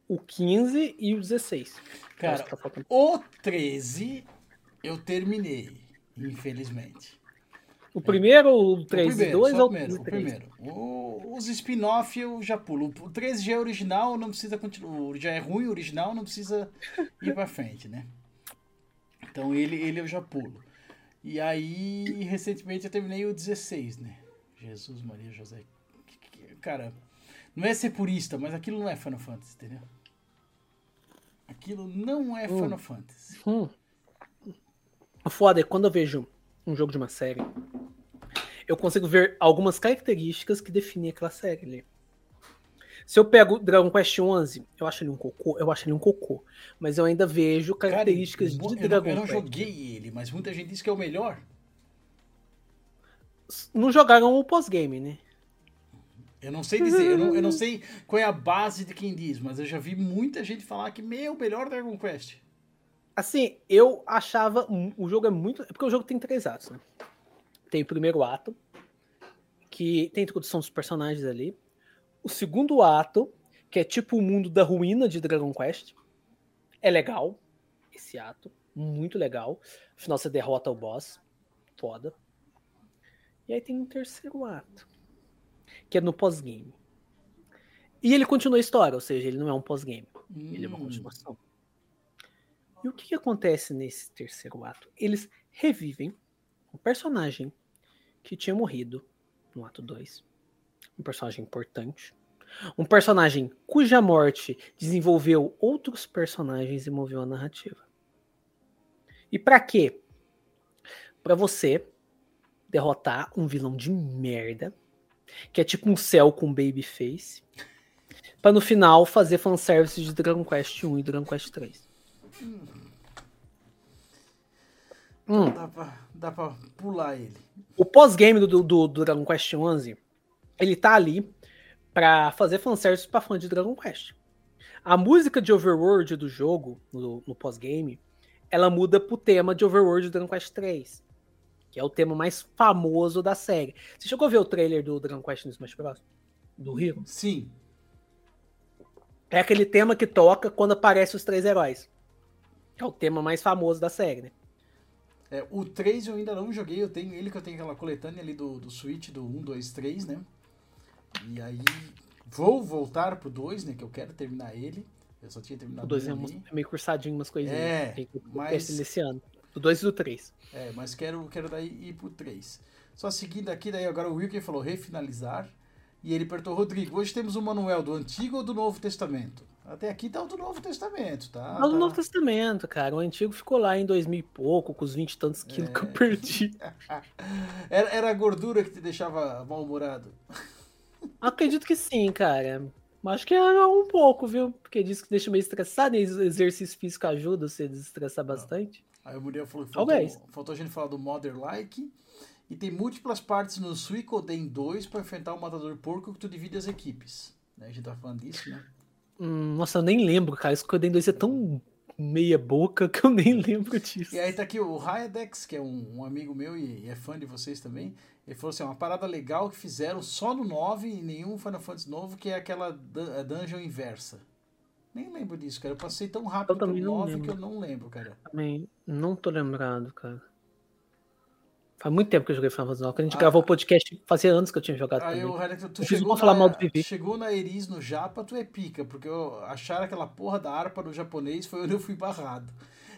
o 15 e o 16. Cara, Acho que tá o 13 eu terminei, infelizmente. O primeiro, o O 3 e primeiro, 2 só ou o primeiro, o o 3? primeiro. O- os spin-off eu já pulo. O 13 já é original, não precisa continuar. Já é ruim o original, não precisa ir pra frente, né? Então ele, ele eu já pulo. E aí, recentemente eu terminei o 16, né? Jesus Maria José. Cara, não é ser purista, mas aquilo não é Final Fantasy, entendeu? Aquilo não é Final Fantasy. Hum. O foda é quando eu vejo um jogo de uma série, eu consigo ver algumas características que definem aquela série ali. Se eu pego Dragon Quest 11, eu acho ele um cocô, eu acho ele um cocô, mas eu ainda vejo Cara, características eu, de eu Dragon eu não Quest. joguei ele, mas muita gente diz que é o melhor. Não jogaram o pós-game, né? Eu não sei dizer, eu não, eu não sei qual é a base de quem diz, mas eu já vi muita gente falar que, meu, melhor Dragon Quest. Assim, eu achava. O jogo é muito. É porque o jogo tem três atos, né? Tem o primeiro ato, que tem a introdução dos personagens ali. O segundo ato, que é tipo o mundo da ruína de Dragon Quest. É legal. Esse ato. Muito legal. Afinal, você derrota o boss. Foda. E aí tem um terceiro ato. Que é no pós-game. E ele continua a história, ou seja, ele não é um pós-game. Ele é uma Hum, continuação. E o que, que acontece nesse terceiro ato? Eles revivem um personagem que tinha morrido no ato 2. Um personagem importante. Um personagem cuja morte desenvolveu outros personagens e moveu a narrativa. E pra quê? Pra você derrotar um vilão de merda, que é tipo um céu com babyface, pra no final fazer fanservice de Dragon Quest 1 e Dragon Quest 3. Hum. Dá, pra, dá pra pular ele. O pós-game do, do, do Dragon Quest 11, ele tá ali pra fazer fanservice pra fã de Dragon Quest. A música de Overworld do jogo, no, no pós-game, ela muda pro tema de Overworld do Dragon Quest 3, que é o tema mais famoso da série. Você chegou a ver o trailer do Dragon Quest no Smash Bros? Do Hero? Sim. É aquele tema que toca quando aparecem os três heróis. É o tema mais famoso da série, né? É, o 3 eu ainda não joguei, eu tenho ele que eu tenho aquela coletânea ali do, do Switch, do 1, 2, 3, né? E aí vou voltar pro 2, né? Que eu quero terminar ele. Eu só tinha O terminado 2 um é, ali. é meio cursadinho umas coisinhas. É, que mas- desse ano. Do 2 e do 3. É, mas quero, quero daí ir pro 3. Só seguindo aqui, daí agora o Wilker falou refinalizar. E ele perguntou, Rodrigo, hoje temos o manuel do Antigo ou do Novo Testamento? Até aqui tá o do Novo Testamento, tá? Mas no Tá- Novo Testamento, cara. O antigo ficou lá em 2000 e pouco, com os 20 e tantos quilos que eu É. perdi. Era, era a gordura que te deixava mal-humorado. Acredito que sim, cara. Mas acho que é um pouco, viu? Porque diz que deixa meio estressado, e exercício físico ajuda você a desestressar bastante. Aí o Muriel falou que Talvez. faltou, faltou a gente falar do Mother Like. E tem múltiplas partes no Suicoden 2 para enfrentar o Matador Porco que tu divide as equipes. Né? A gente tá falando disso, né? Hum, nossa, eu nem lembro, cara. Esse Coden 2 é tão meia boca que eu nem lembro disso. E aí tá aqui o Ryadex, que é um, um amigo meu e é fã de vocês também. Ele falou assim: uma parada legal que fizeram só no 9 e nenhum Final Fantasy novo, que é aquela dun- dungeon inversa. Nem lembro disso, cara. Eu passei tão rápido não 9 lembro. que eu não lembro, cara. Também não tô lembrado, cara. Faz muito tempo que eu joguei Final Fantasy IX. Quando a gente Ah. gravou o podcast, fazia anos que eu tinha jogado Aí também. Ryadex, tu Eu chegou uma falar na, mal do Vivi. chegou na Eris no Japa, tu é pica, porque eu acharam aquela porra da harpa no japonês, foi onde eu fui barrado.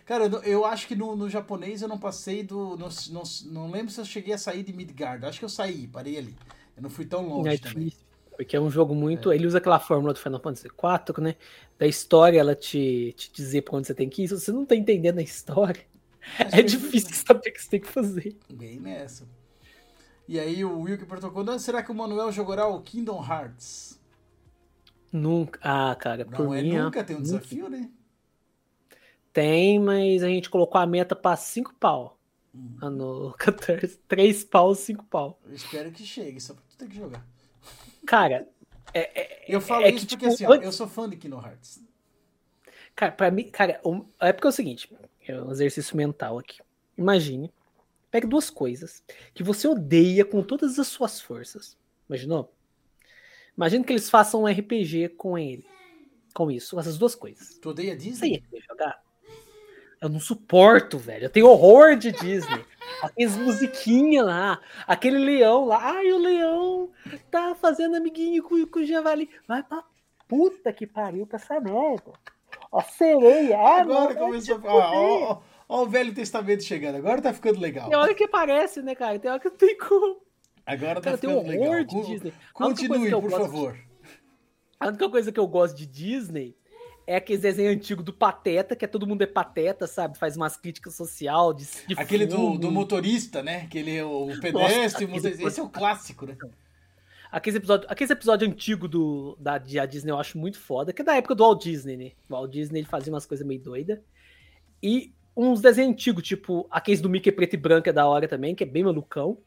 Cara, eu, eu acho que no, no japonês eu não passei do. Não, não, não lembro se eu cheguei a sair de Midgard. Acho que eu saí, parei ali. Eu não fui tão longe É também. difícil. Porque é um jogo muito. Ele usa aquela fórmula do Final Fantasy IV, né? Da história ela te, te dizer pra onde você tem que ir. Se você não tá entendendo a história, é foi- difícil saber o que você tem que fazer. Bem nessa. E aí o Will que perguntou, quando será que o Manuel jogará o Kingdom Hearts? Nunca. Ah, cara, por Não é mim. nunca, tem um nunca. desafio, né? Tem, mas a gente colocou a meta pra 5 pau. Hum. Ah, No 14. 3 pau, 5 pau. Eu espero que chegue, só pra tu ter que jogar. Cara, Eu falo É isso que, porque tipo, assim, ó, eu sou fã de Kingdom Hearts. Cara, pra mim, cara, o- é porque é o seguinte, é um exercício mental aqui. Imagine, pegue duas coisas que você odeia com todas as suas forças. Imaginou? Imagina que eles façam um RPG com ele. Com isso, essas duas coisas. Tu odeia Você Disney? ia querer jogar? Eu não suporto, velho. Eu tenho horror de Disney. Aqueles musiquinhas lá, aquele leão lá. Ai, o leão tá fazendo amiguinho com, com o javali. Vai pra puta que pariu pra essa merda. Ó, sereia. Ah, Agora não, começou a te falar. Ó, fuder. ó, ó o Velho Testamento chegando, agora tá ficando legal. Tem hora que aparece, né, cara? Tem hora que não tem como. Agora tá Cara, tenho ficando legal. horror de Disney. A Continue, por gosto de- favor. A única coisa que eu gosto de Disney é aqueles desenhos antigos do Pateta, que é todo mundo é pateta, sabe? Faz umas críticas social de, de Aquele do, do motorista, né? Que ele é o pedestre, aquele motorista. Esse é o clássico, né? Aqueles episódios aqueles episódio antigo do, da, Disney eu acho muito foda, que é da época do Walt Disney, né? O Walt Disney ele fazia umas coisas meio doidas. E uns desenhos antigos, tipo aqueles do Mickey preto e branco é da hora também, que é bem malucão.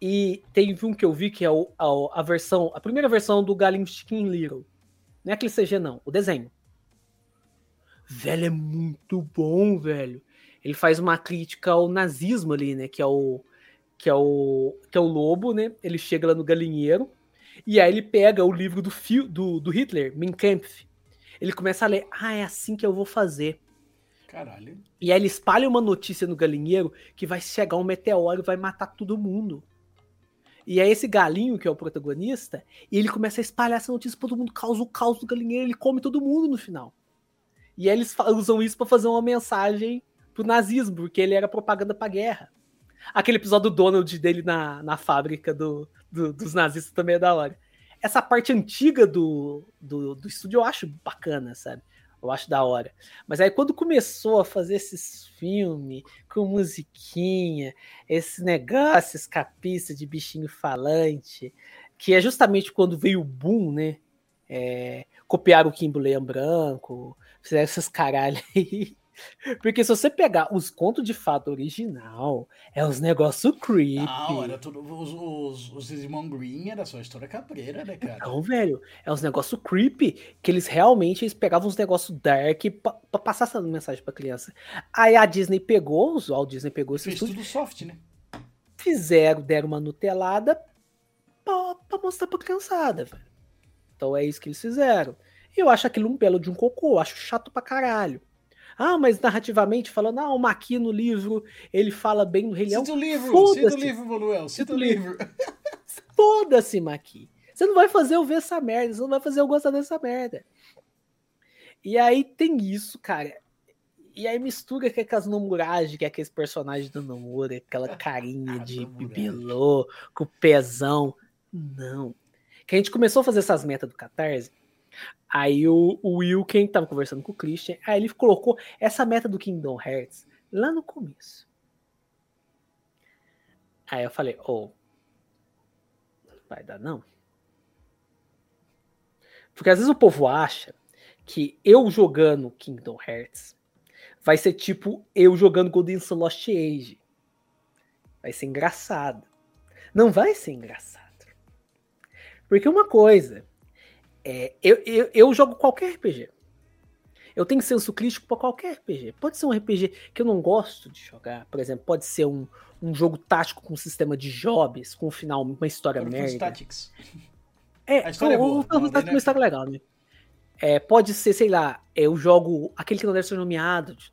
E teve um que eu vi que é o, a, a versão, a primeira versão do Galinho Chicken Little. Não é aquele CG, não, o desenho. Velho, é muito bom, velho. Ele faz uma crítica ao nazismo ali, né? Que é o. Que é o. Que é o lobo, né? Ele chega lá no galinheiro. E aí ele pega o livro do, fio, do, do Hitler, Mein Kampf. Ele começa a ler. Ah, é assim que eu vou fazer. Caralho. E aí ele espalha uma notícia no galinheiro que vai chegar um meteoro e vai matar todo mundo. E aí esse galinho, que é o protagonista, e ele começa a espalhar essa notícia pra todo mundo, causa o caos do galinheiro, ele come todo mundo no final. E aí eles usam isso pra fazer uma mensagem pro nazismo, porque ele era propaganda pra guerra. Aquele episódio do Donald dele na, na fábrica do, do- dos nazistas também é da hora. Essa parte antiga do, do, do estúdio eu acho bacana, sabe? Eu acho da hora. Mas aí quando começou a fazer esses filmes com musiquinha, esse negócio escapista de bichinho falante, que é justamente quando veio o boom, né? É, copiaram o Kimbo Leão Branco, fizeram esses caralho aí. Porque se você pegar os contos de fada original, é os negócios creepy. Não, era tudo. Os, os, os irmãos Green era só história cabreira, né, cara? Não, velho, é uns negócios creepy que eles realmente eles pegavam uns negócios dark pra, pra passar essa mensagem pra criança. Aí a Disney pegou, o Walt Disney pegou esse Fez estúdio, tudo soft, né? fizeram, deram uma nutelada pra, pra mostrar pra criançada, velho. Então é isso que eles fizeram. E eu acho aquilo um belo de um cocô, eu acho chato pra caralho. Ah, mas narrativamente falando, ah, o Maqui no livro, ele fala bem do Rei Leão. Cita o livro, cita o livro, Manuel, cita o livro. Foda-se, Maqui. Você não vai fazer eu ver essa merda, você não vai fazer eu gostar dessa merda. E aí tem isso, cara. E aí mistura com aquelas nomuragens, que é aqueles personagens do Nomura, aquela carinha Ah, de bibelô, com o pezão. Não. Que a gente começou a fazer essas metas do Catarse. Aí o, o Will, quem tava conversando com o Christian, aí ele colocou essa meta do Kingdom Hearts lá no começo. Aí eu falei, ô, vai dar não? Porque às vezes o povo acha que eu jogando Kingdom Hearts vai ser tipo eu jogando Golden Sun Lost Age. Vai ser engraçado. Não vai ser engraçado. Porque uma coisa, é, eu, eu, eu jogo qualquer RPG. Eu tenho senso crítico pra qualquer RPG. Pode ser um RPG que eu não gosto de jogar, por exemplo, pode ser um, um jogo tático com um sistema de jobs, com um final, uma história Final merda. Tactics. É, A história é o- boa, o Final não, Fantasy daí é uma história legal, né? É, pode ser, sei lá, eu jogo aquele que não deve ser nomeado. de-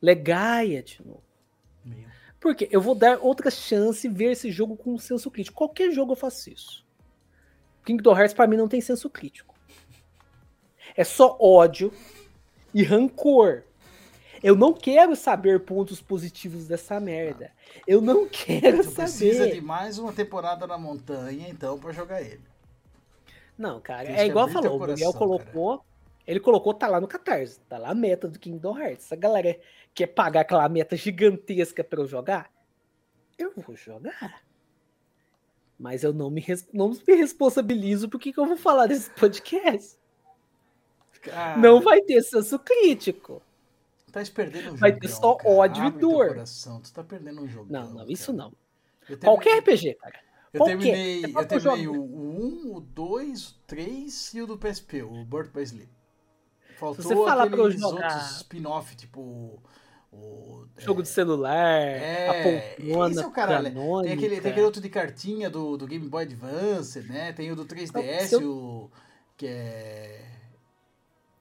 Legaia de novo. Meu. Porque eu vou dar outra chance e ver esse jogo com um senso crítico. Qualquer jogo eu faço isso. Kingdom Hearts pra mim não tem senso crítico. É só ódio e rancor. Eu não quero saber pontos positivos dessa merda. Eu não quero Tu precisa saber. de mais uma temporada na montanha, então, pra jogar ele. Não, cara, é igual falou, o Miguel colocou, ele colocou, tá lá no Catarse, tá lá a meta do Kingdom Hearts. Essa galera quer pagar aquela meta gigantesca pra eu jogar, eu vou jogar. Mas eu não me, não me responsabilizo por que que eu vou falar desse podcast. Cara, Não vai ter senso crítico. Tá perdendo um vai ter só cara. ódio e Abre teu dor. coração, Tu tá perdendo um jogão. Não, não, isso cara. não. Terminei- Qualquer RPG, cara. Eu qualquer. terminei, É eu terminei o, o 1, o 2, o 3 e o do PSP, o Birth by Sleep. Faltou você falar pra eu aqueles jogar- outros spin-off, tipo o... Jogo é, de celular, É, a poltrona esse é o caralho. canônica. Tem aquele, tem aquele outro de cartinha do, do Game Boy Advance, né? Tem o do 3DS, se eu- o, que é...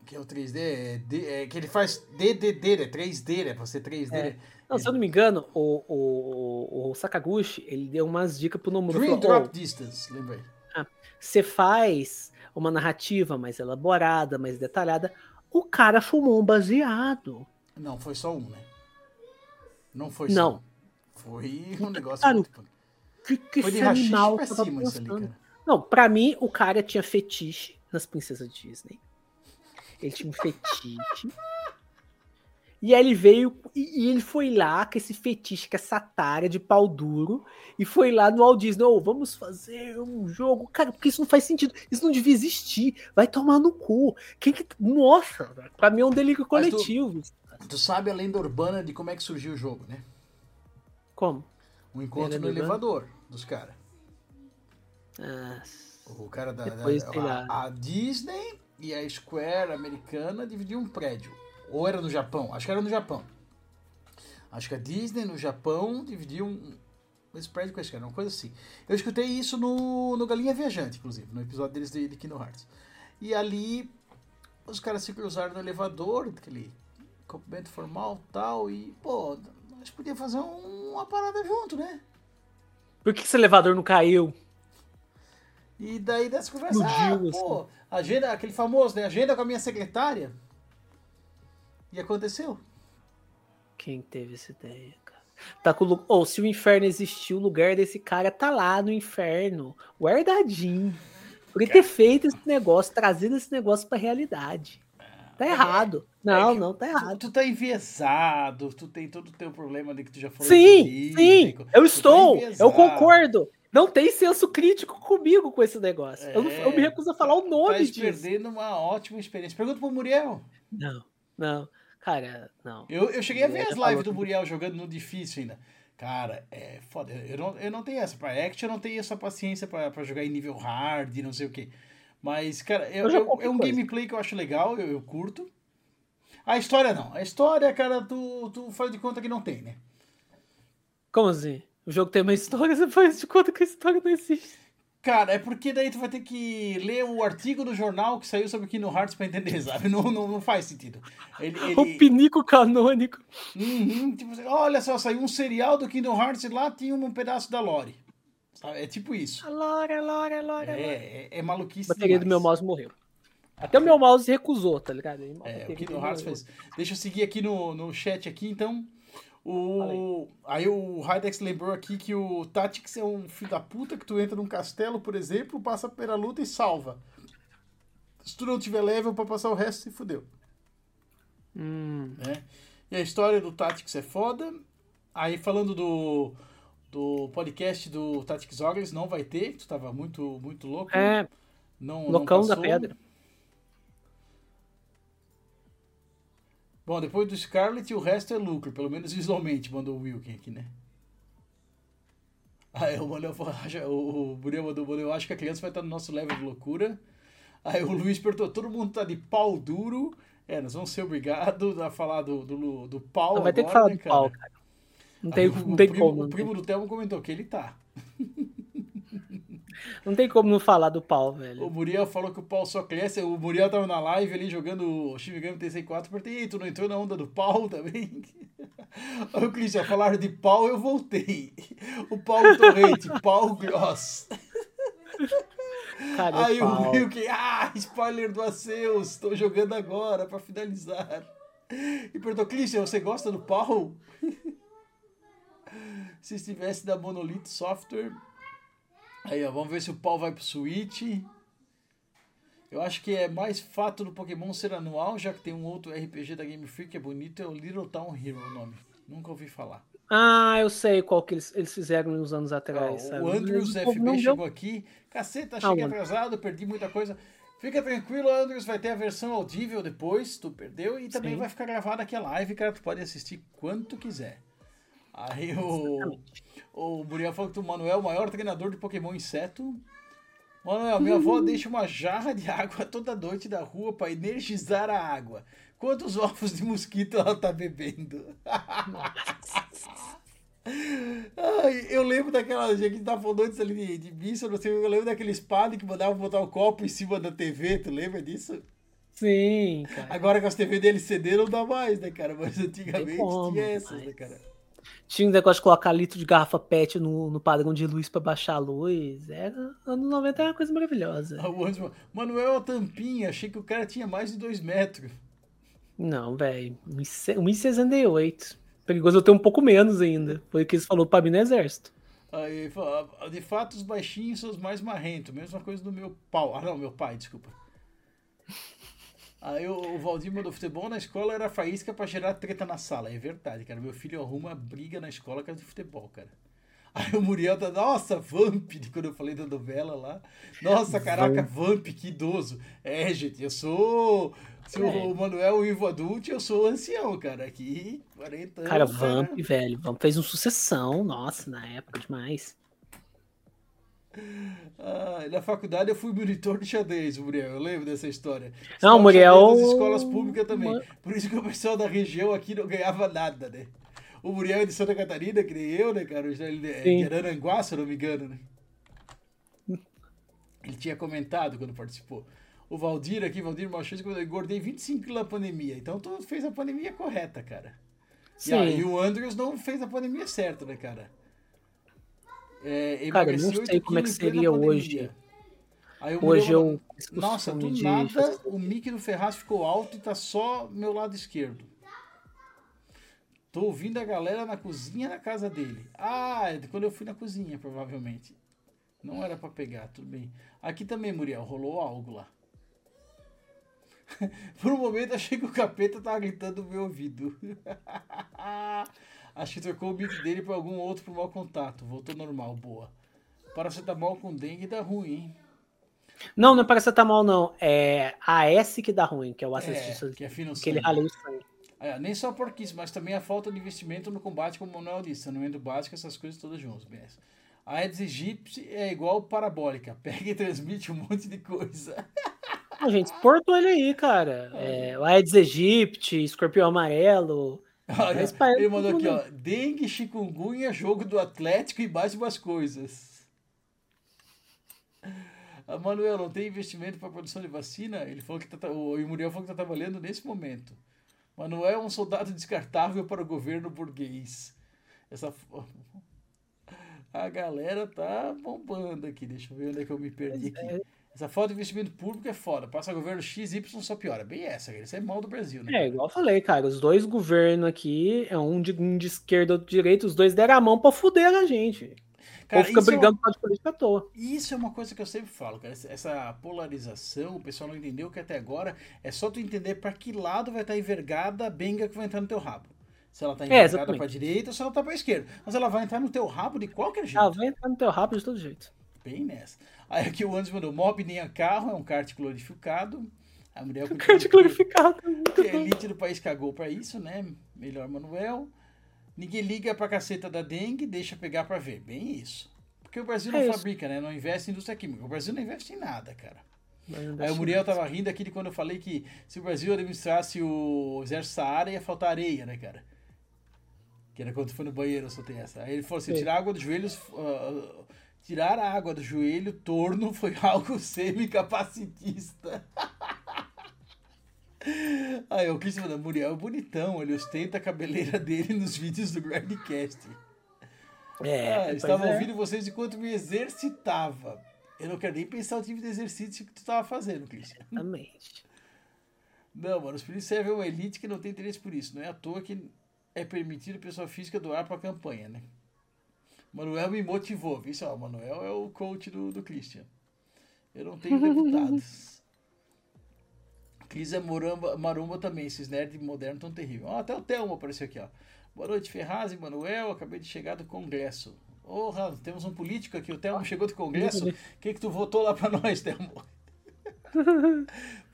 Que é o 3D, é, D- é, que ele faz DDD, né? 3D, né? Ser 3D, É. né? Não, se eu não me engano, o, o, o Sakaguchi, ele deu umas dicas pro Nomura. Dream Falou, Drop Distance, lembrei. você faz uma narrativa mais elaborada, mais detalhada. O cara fumou um baseado. Não, foi só um, né? Não foi Não. só um. Foi um negócio Cara, muito... Que que Foi de animal pra cima isso ali, cara. Não, pra mim, o cara tinha fetiche nas princesas Disney. Ele tinha um fetiche. E aí ele veio e, ele foi lá com esse fetiche, com essa tara de pau duro, e foi lá no Walt Disney, "Ô, vamos fazer um jogo. Cara, porque isso não faz sentido. Isso não devia existir. Vai tomar no cu. Quem que. Nossa, pra mim é um delírio Mas tu- coletivo. Tu sabe a lenda urbana de como é que surgiu o jogo, né? Como? Um encontro Lenda no urbana? elevador dos caras. Ah, O cara da, Depois, da- a, a Disney e a Square americana dividiam um prédio. Ou era no Japão? Acho que era no Japão. Acho que a Disney no Japão dividia um, esse prédio com a Square, uma coisa assim. Eu escutei isso no, no Galinha Viajante, inclusive, no episódio deles de, de Kingdom Hearts. E ali os caras se cruzaram no elevador, aquele cumprimento formal tal, e, pô, nós podíamos fazer um- uma parada junto, né? por que esse elevador não caiu? E daí dessa conversa, ah, Explodiu, pô, agenda, aquele famoso, né? Agenda com a minha secretária. E aconteceu. Quem teve essa ideia, cara? Tá com o Ou se o inferno existiu, o lugar desse cara tá lá no inferno, guardadinho. Por ele ter feito esse negócio, trazido esse negócio pra realidade. Tá errado. Não, É que não, tá Tu, errado. tu tá enviesado, tu tem todo o teu problema de que tu já falou Sim, de sim, tu tá eu estou, eu enviesado. concordo. Não tem senso crítico comigo com esse negócio. Eu, não- eu me É, recuso a falar o nome Tá disso. perdendo uma ótima experiência. Pergunta pro Muriel. Não, não. Cara, não. Eu, eu cheguei a ver as lives do que- Muriel jogando no difícil ainda. Cara, é foda. Eu não, eu não tenho essa. Pra Action eu não tenho essa paciência pra, pra jogar em nível hard e não sei o que. Mas, cara, eu- Eu já eu- é um coisa. gameplay que eu acho legal, eu, eu curto. A história não. A história, cara, tu, tu faz de conta que não tem, né? Como assim? O jogo tem uma história, você faz de conta que a história não existe. Cara, é porque daí tu vai ter que ler o artigo do jornal que saiu sobre Kingdom Hearts pra entender, sabe? Não, não, não faz sentido. Ele, ele- O pinico canônico. Uhum, tipo assim, olha só, saiu um serial do Kingdom Hearts e lá tinha um pedaço da lore. Sabe? É tipo isso. Lora, lora, lora, É, é, é maluquice A bateria do demais. meu mouse morreu. Até o meu mouse recusou, tá ligado? É, o Kingdom Hearts fez. Deixa eu seguir aqui no, no chat aqui, então. O... Aí o Hydex lembrou aqui que o Tactics é um filho da puta que tu entra num castelo, por exemplo, passa pela luta e salva. Se tu não tiver level pra passar o resto, se fudeu. Hum, né? E a história do Tactics é foda. Aí falando do, do podcast do Tactics Ogres, não vai ter, tu tava muito, muito louco. é, não, não Locão da. Pedra. Bom, depois do Scarlet, o resto é lucro, pelo menos visualmente, mandou o Wilkin aqui, né? Aí o Manuel o o Muriel mandou, Manuel, eu acho que a criança vai estar no nosso level de loucura. Aí o Luiz perguntou, todo mundo tá de pau duro É, nós vamos ser obrigados a falar do, do, do pau Vai ter que falar né, do pau, cara. Não tem, o- não o tem primo, como. O primo do Telmo comentou que ele tá. Não tem como não falar do pau, O velho. Muriel falou que o pau só cresce. O Muriel tava na live ali jogando o Shin Megami Tensei 4. Perguntei, "Ei, tu não entrou na onda do pau também? Aí o Christian, falaram de pau, eu voltei. O pau torrente, pau gross. Cara, Aí o o. Milk, ah, spoiler do Aceus, estou jogando agora pra finalizar. E perguntou, Christian, você gosta do pau? Se estivesse da Monolith Software. Aí, ó, vamos ver se o pau vai pro Switch. Eu acho que é mais fato do Pokémon ser anual, já que tem um outro RPG da Game Freak que é bonito, é o Little Town Hero o nome. Nunca ouvi falar. Ah, eu sei qual que eles, eles fizeram uns anos atrás. Sabe? o Andrews povo FB deu- chegou aqui. Caceta, Ah, cheguei mano. atrasado, perdi muita coisa. Fica tranquilo, Andrews, vai ter a versão audível depois, tu perdeu, e também Sim. vai ficar gravada aqui a live, cara, tu pode assistir quanto quiser. Aí o, o Muriel falou que o Manuel é o maior treinador de Pokémon inseto. Manuel, minha avó deixa uma jarra de água toda noite da rua para energizar a água. Quantos ovos de mosquito ela tá bebendo? Ai, eu lembro daquela gente que tá falando antes ali de, de missa, não sei, eu lembro daqueles padres que mandavam botar o copo em cima da TV, tu lembra disso? Sim, cara. Agora com as TV de LCD não dá mais, né, cara? Mas antigamente tinha essas, né, cara? Tinha um negócio de colocar litro de garrafa PET no, no padrão de luz pra baixar a luz. Era, anos 90 era uma coisa maravilhosa. Ah, Manuel a tampinha, achei que o cara tinha mais de dois metros. Não, velho. 1,68. Perigoso eu ter um pouco menos ainda. Foi o que eles falou pra mim no exército. Aí, "Ah, de fato, os baixinhos são os mais marrentos. Mesma coisa do meu pau. Ah, não, meu pai, desculpa. Aí o, o Valdir mandou futebol na escola era faísca pra gerar treta na sala. É verdade, cara. Meu filho arruma briga na escola com de futebol, cara. Aí o Muriel tá, nossa, Vamp, de quando eu falei da novela lá. Nossa, caraca, Vamp, que idoso. É, gente, eu sou. Se É. o Manuel o Ivo adulto, eu sou ancião, cara. Aqui, 40 anos. Cara, Vamp, velho. Vamp fez um sucessão. Nossa, na época demais. Ah, na faculdade eu fui monitor de xadrez, Muriel. Eu lembro dessa história. Não, Muriel- das escolas públicas também. Por isso que o pessoal da região aqui não ganhava nada, né? O Muriel é de Santa Catarina, que nem eu, né, cara? Ele é Sim. de Araranguá, se eu não me engano, né? Ele tinha comentado quando participou. O Valdir aqui, Valdir Machado, que eu engordei 25 quilos na pandemia. Então tu fez a pandemia correta, cara. E Sim. aí o Andrews não fez a pandemia certa, né, cara? É, Cara, eu não sei 8 como é que seria hoje. O Hoje eu. fiz nossa, costume do de nada o mic do Ferraz ficou alto e tá só meu lado esquerdo. Tô ouvindo a galera na cozinha na casa dele. Ah, é de quando eu fui na cozinha, provavelmente. Não era pra pegar, tudo bem. Aqui também, Muriel, rolou algo lá. Por um momento achei que o capeta tava gritando no meu ouvido. Acho que trocou o mic dele pra algum outro por mau contato. Voltou normal, boa. Paracetamol com dengue dá ruim, hein? Não, não é paracetamol, não. É a S que dá ruim, que é o É, ácido que afina o que ele ralei o sangue. É, nem só por isso, mas também a falta de investimento no combate, como o Manuel disse, saneamento básico, essas coisas todas juntas, BS. A Aedes aegypti é igual parabólica, pega e transmite um monte de coisa. Não, gente, exportou ele aí, cara. É, o Aedes aegypti, escorpião amarelo. Olha, parece ele mandou aqui, tudo. ó, dengue, chikungunya, jogo do Atlético e mais umas coisas. A Manuel, não tem investimento para produção de vacina? Ele falou que tá, o Muriel falou que está trabalhando nesse momento. Manuel é um soldado descartável para o governo burguês. Essa a galera tá bombando aqui. Deixa eu ver onde é que eu me perdi Pois aqui. Essa falta de investimento público é foda. Passa governo XY só piora. Bem essa, cara. Isso é mal do Brasil, né? É, igual eu falei, cara, os dois governos aqui, é um de, um de esquerda, outro de direita, os dois deram a mão pra fuder a gente. Cara, Ou fica é brigando por causa de política à toa. Isso é uma coisa que eu sempre falo, cara. Essa- polarização, o pessoal não entendeu que até agora é só tu entender pra que lado vai estar envergada a benga que vai entrar no teu rabo. Se ela tá É, envergada exatamente. pra direita ou se ela tá pra esquerda. Mas ela vai entrar no teu rabo de qualquer jeito. Ah, vai entrar no teu rabo de todo jeito. Bem nessa. Aí aqui o Anderson mandou, mob nem a carro, é um kart glorificado. A mulher cara de glorificado. é que a elite do país cagou pra isso, né? Melhor Manuel. Ninguém liga pra caceta da dengue, deixa pegar pra ver. Bem isso. Porque o Brasil não É isso. fabrica, né? Não investe em indústria química. O Brasil não investe em nada, cara. Aí o Muriel tava rindo aqui de quando eu falei que se o Brasil administrasse o exército Saara, ia faltar areia, né, cara? Que era quando foi no banheiro, eu soltei essa. Aí ele falou assim: Sim. tirar água dos joelhos. uh, tirar a água do joelho torno foi algo semi-capacitista. Aí o Cristian falando, Muriel é bonitão, ele ostenta a cabeleira dele nos vídeos do Grandcast. É, Ah, estava é. ouvindo vocês enquanto me exercitava. Eu não quero nem pensar o tipo de exercício que tu estava fazendo, Cristian. Exatamente. Não, mano, os filhos servem a uma elite que não tem interesse por isso. Não é à toa que é permitido pessoa física doar pra campanha, né? Manuel me motivou, viu só? O Manuel é o coach do, do Christian. Eu não tenho deputados. Cris é moramba, maromba também. Esses nerds modernos tão terríveis. Ó, até o Thelmo apareceu aqui, ó. Boa noite, Ferraz e Manuel. Acabei de chegar do Congresso. Porra, temos um político aqui. O Thelmo chegou do Congresso. O que, que tu votou lá pra nós, Thelmo?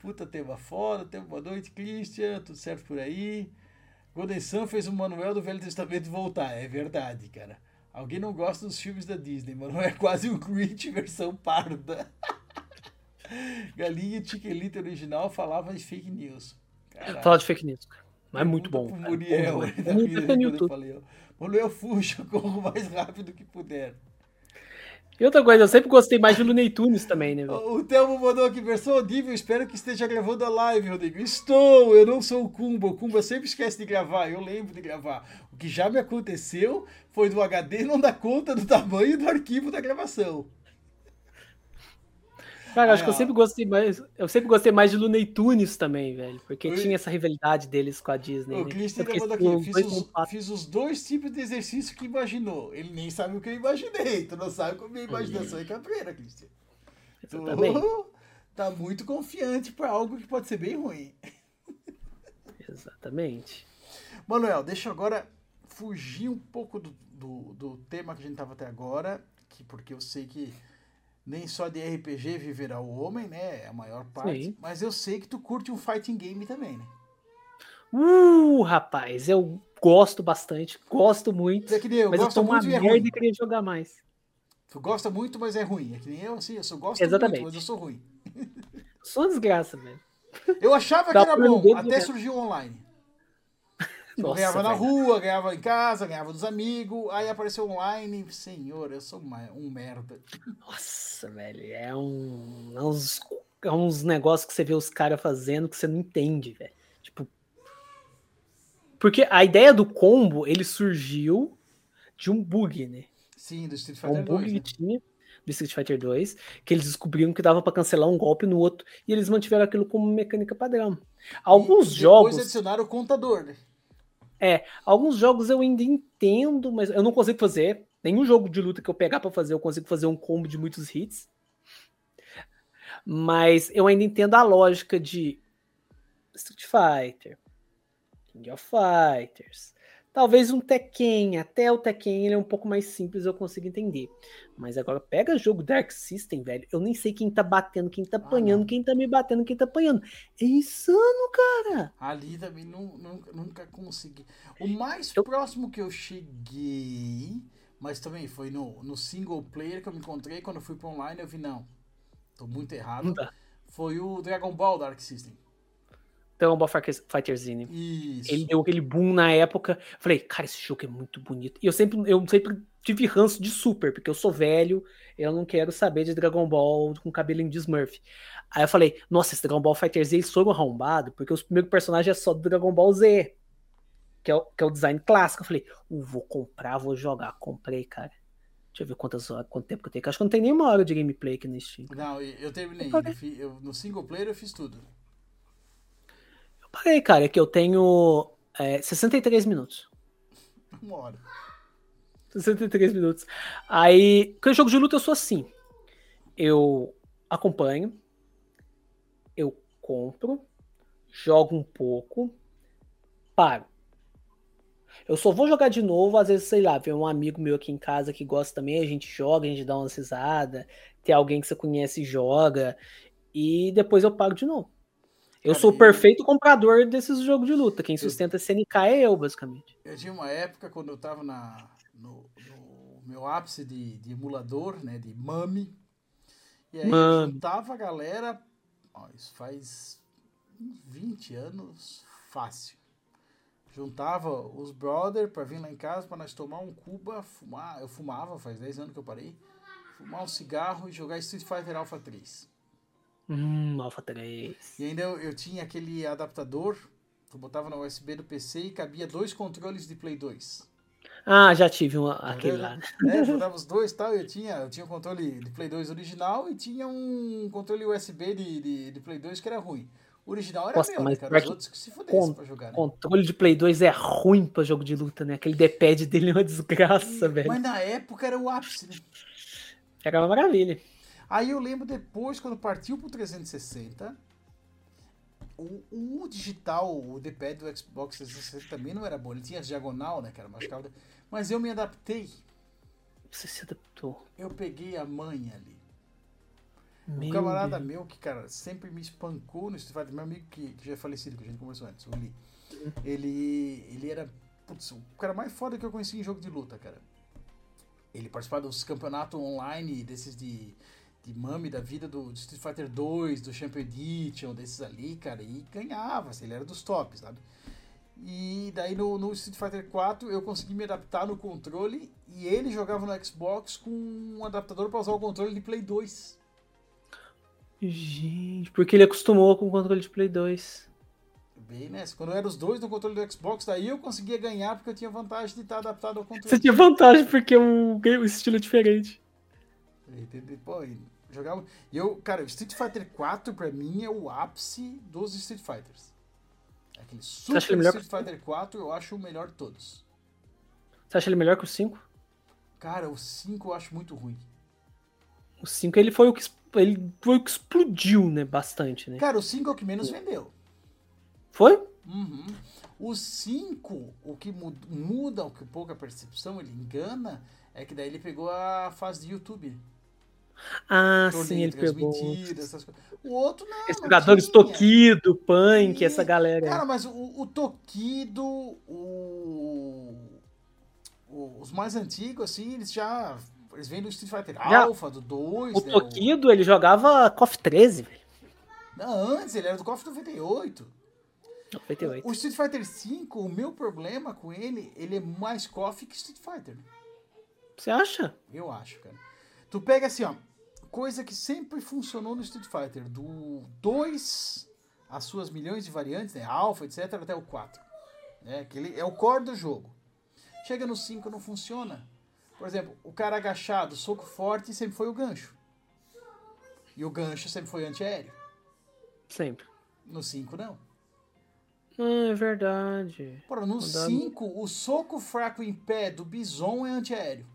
Puta tema foda, tema boa noite, Christian, tudo certo por aí? Golden Sun fez o Manuel do Velho Testamento voltar, é verdade, cara. Alguém não gosta dos filmes da Disney, Manuel é quase um Grinch versão parda. Galinha Chiquelita original falava de fake news. Fala de fake news, cara. Mas é muito bom. Muriel, Bom, tá Muito falei, ó. Manuel fuja, corra o mais rápido que puder. E outra coisa, eu sempre gostei mais de Looney Tunes também, né, velho? O Thelmo mandou aqui, versão audível, espero que esteja gravando a live, Rodrigo. Estou, eu não sou o Kumba. O Kumba sempre esquece de gravar, eu lembro de gravar. O que já me aconteceu foi do HD não dar conta do tamanho do arquivo da gravação. Cara, acho que eu sempre gostei mais. Eu sempre gostei mais de Looney Tunes também, velho. Porque tinha essa rivalidade deles com a Disney. O né? Christian mandou aqui, fiz dois os, fiz os dois tipos de exercício que imaginou. Ele nem sabe o que eu imaginei. Tu não sabe como minha imaginação é cabreira, Christian. Tu tá muito confiante para algo que pode ser bem ruim. Exatamente. Manuel, deixa eu agora fugir um pouco do, do, do tema que a gente tava até agora, que porque eu sei que nem só de RPG viverá o homem, né? É a maior parte. Sim. Mas eu sei que tu curte um fighting game também, né? Uh, rapaz, eu gosto bastante, gosto muito. É que nem eu mas eu gosto tô uma muito e é merda ruim. e queria jogar mais. Tu gosta muito, mas é ruim. É que nem eu, assim, eu só gosto Exatamente. muito, mas eu sou ruim. Sou uma desgraça, velho. Eu achava que Dá era pra bom, até surgiu online. Nossa, ganhava na rua, ganhava em casa, ganhava dos amigos, aí apareceu online. Senhor, eu sou uma- um merda. Nossa, velho, é um. É uns, é uns negócios que você vê os caras fazendo que você não entende, velho. Tipo. Porque a ideia do combo, ele surgiu de um bug, né? Sim, do Street um Fighter bug 2. que Né? tinha do Street Fighter 2, que eles descobriram que dava pra cancelar um golpe no outro, e eles mantiveram aquilo como mecânica padrão. Alguns E jogos. Depois adicionaram o contador, né? É, alguns jogos eu ainda entendo, mas eu não consigo fazer. Nenhum jogo de luta que eu pegar pra fazer, eu consigo fazer um combo de muitos hits. Mas eu ainda entendo a lógica de Street Fighter, King of Fighters, talvez um Tekken, até o Tekken ele é um pouco mais simples, eu consigo entender. Mas agora pega jogo Dark System, velho, eu nem sei quem tá batendo, quem tá Ah, apanhando, não. quem tá me batendo, quem tá apanhando. É insano, cara. Ali também nu- nunca, nunca consegui. O mais Eu- próximo que eu cheguei, mas também foi no, no single player que eu me encontrei quando eu fui pro online, eu vi, não, tô muito errado. Não. Foi o Dragon Ball Dark System. Dragon Ball Fighter Z, né? Isso. Ele deu aquele boom na época. Falei, cara, esse jogo é muito bonito. E eu sempre, eu sempre tive ranço de Super, porque eu sou velho, eu não quero saber de Dragon Ball com cabelinho de Smurf. Aí eu falei, nossa, esse Dragon Ball Fighter Z eles foram arrombado, porque os primeiros personagens é só do Dragon Ball Z, que é o, que é o design clássico. Eu falei, uh, vou comprar, vou jogar. Comprei, cara. Deixa eu ver quantas horas, quanto tempo que eu tenho. Acho que não tem nenhuma hora de gameplay aqui nesse Steam. Não, eu terminei. Eu- no single player eu fiz tudo. Parei, cara, que eu tenho é, 63 minutos. Uma hora. 63 minutos. Aí, com jogo de luta eu sou assim. Eu acompanho, eu compro, jogo um pouco, paro. Eu só vou jogar de novo, às vezes, sei lá, vem um amigo meu aqui em casa que gosta também, a gente joga, a gente dá uma risada, tem alguém que você conhece e joga, e depois eu paro de novo. Eu sou o perfeito comprador desses jogos de luta. Quem sustenta SNK é eu, basicamente. Eu tinha uma época quando eu tava na, no, no meu ápice de, de emulador, né? De Mami. E aí eu Mami. juntava a galera Ó, isso faz uns 20 anos fácil. Juntava os brother pra vir lá em casa pra nós tomar um Cuba, fumar. Eu fumava, faz 10 anos que eu parei. Fumar um cigarro e jogar Street Fighter Alpha 3. Hum, Alpha 3. E ainda eu, eu tinha aquele adaptador que eu botava na USB do PC e cabia dois controles de Play 2. Ah, já tive um, aquele lá. É, botava os dois e tal. Eu tinha, eu tinha um controle de Play 2 original e tinha um controle USB de, de, de Play 2 que era ruim. O original era Nossa, meu, né, mas cara? Os que outros que se fudessem pra jogar, né? Controle de Play 2 é ruim pra jogo de luta, né? Aquele D-pad dele é uma desgraça, velho. Mas na época era o ápice, né? Era uma maravilha. Aí eu lembro depois, quando partiu pro 360, o, o digital, o D-pad do Xbox 360 também não era bom. Ele tinha diagonal, né, cara? Machucava. Mas eu me adaptei. Você se adaptou. Eu peguei a manha ali. Meu Um camarada Deus. meu que, cara, sempre me espancou no Street Fighter, meu amigo que, que já é falecido, que a gente conversou antes, o Lee. Ele, ele era, putz, o cara mais foda que eu conheci em jogo de luta, cara. Ele participava dos campeonatos online, desses de, de mame da vida do, do Street Fighter 2, do Champion Edition, desses ali, cara, e ganhava, assim, ele era dos tops, sabe? E daí no, no Street Fighter 4 eu consegui me adaptar no controle e ele jogava no Xbox com um adaptador para usar o controle de Play 2. Gente, porque ele acostumou com o controle de Play 2. Bem nessa. Quando eram os dois no controle do Xbox, daí eu conseguia ganhar porque eu tinha vantagem de estar adaptado ao Você controle. tinha vantagem porque o, o estilo é diferente. Entendeu? Pô, jogava. E eu, cara, o Street Fighter 4 pra mim é o ápice dos Street Fighters. Aquele Super Street Fighter 4 eu acho o melhor de todos. Você acha ele melhor que o 5? Cara, o 5 eu acho muito ruim. O 5 ele foi o que ele foi o que explodiu, né, bastante, né? Cara, o 5 é o que menos vendeu. Foi? Uhum. O 5, o que mu- muda, o que pouca percepção, ele engana, é que daí ele pegou a fase de YouTube. Ah, sim, ele pegou. coisas. O outro não. Esses jogadores. Tokido, Punk, Sim. essa galera. Cara, mas o, o Tokido, o, o- os mais antigos, assim, eles já. Eles vêm do Street Fighter Já. Alpha, do 2. o né, Tokido, ele jogava KOF 13, velho. Não, antes, ele era do KOF 98. 98. O Street Fighter V, o meu problema com ele, ele é mais KOF que Street Fighter. Você acha? Eu acho, cara. Tu pega assim, ó. Coisa que sempre funcionou no Street Fighter. Do 2, as suas milhões de variantes, né? Alpha, etc., até o 4. Né? Aquele é o core do jogo. Chega no 5, não funciona. Por exemplo, o cara agachado, soco forte, sempre foi o gancho. E o gancho sempre foi antiaéreo. Sempre. No 5, não. Ah, é verdade. Porra, no Mudando. 5, o soco fraco em pé do Bison é antiaéreo.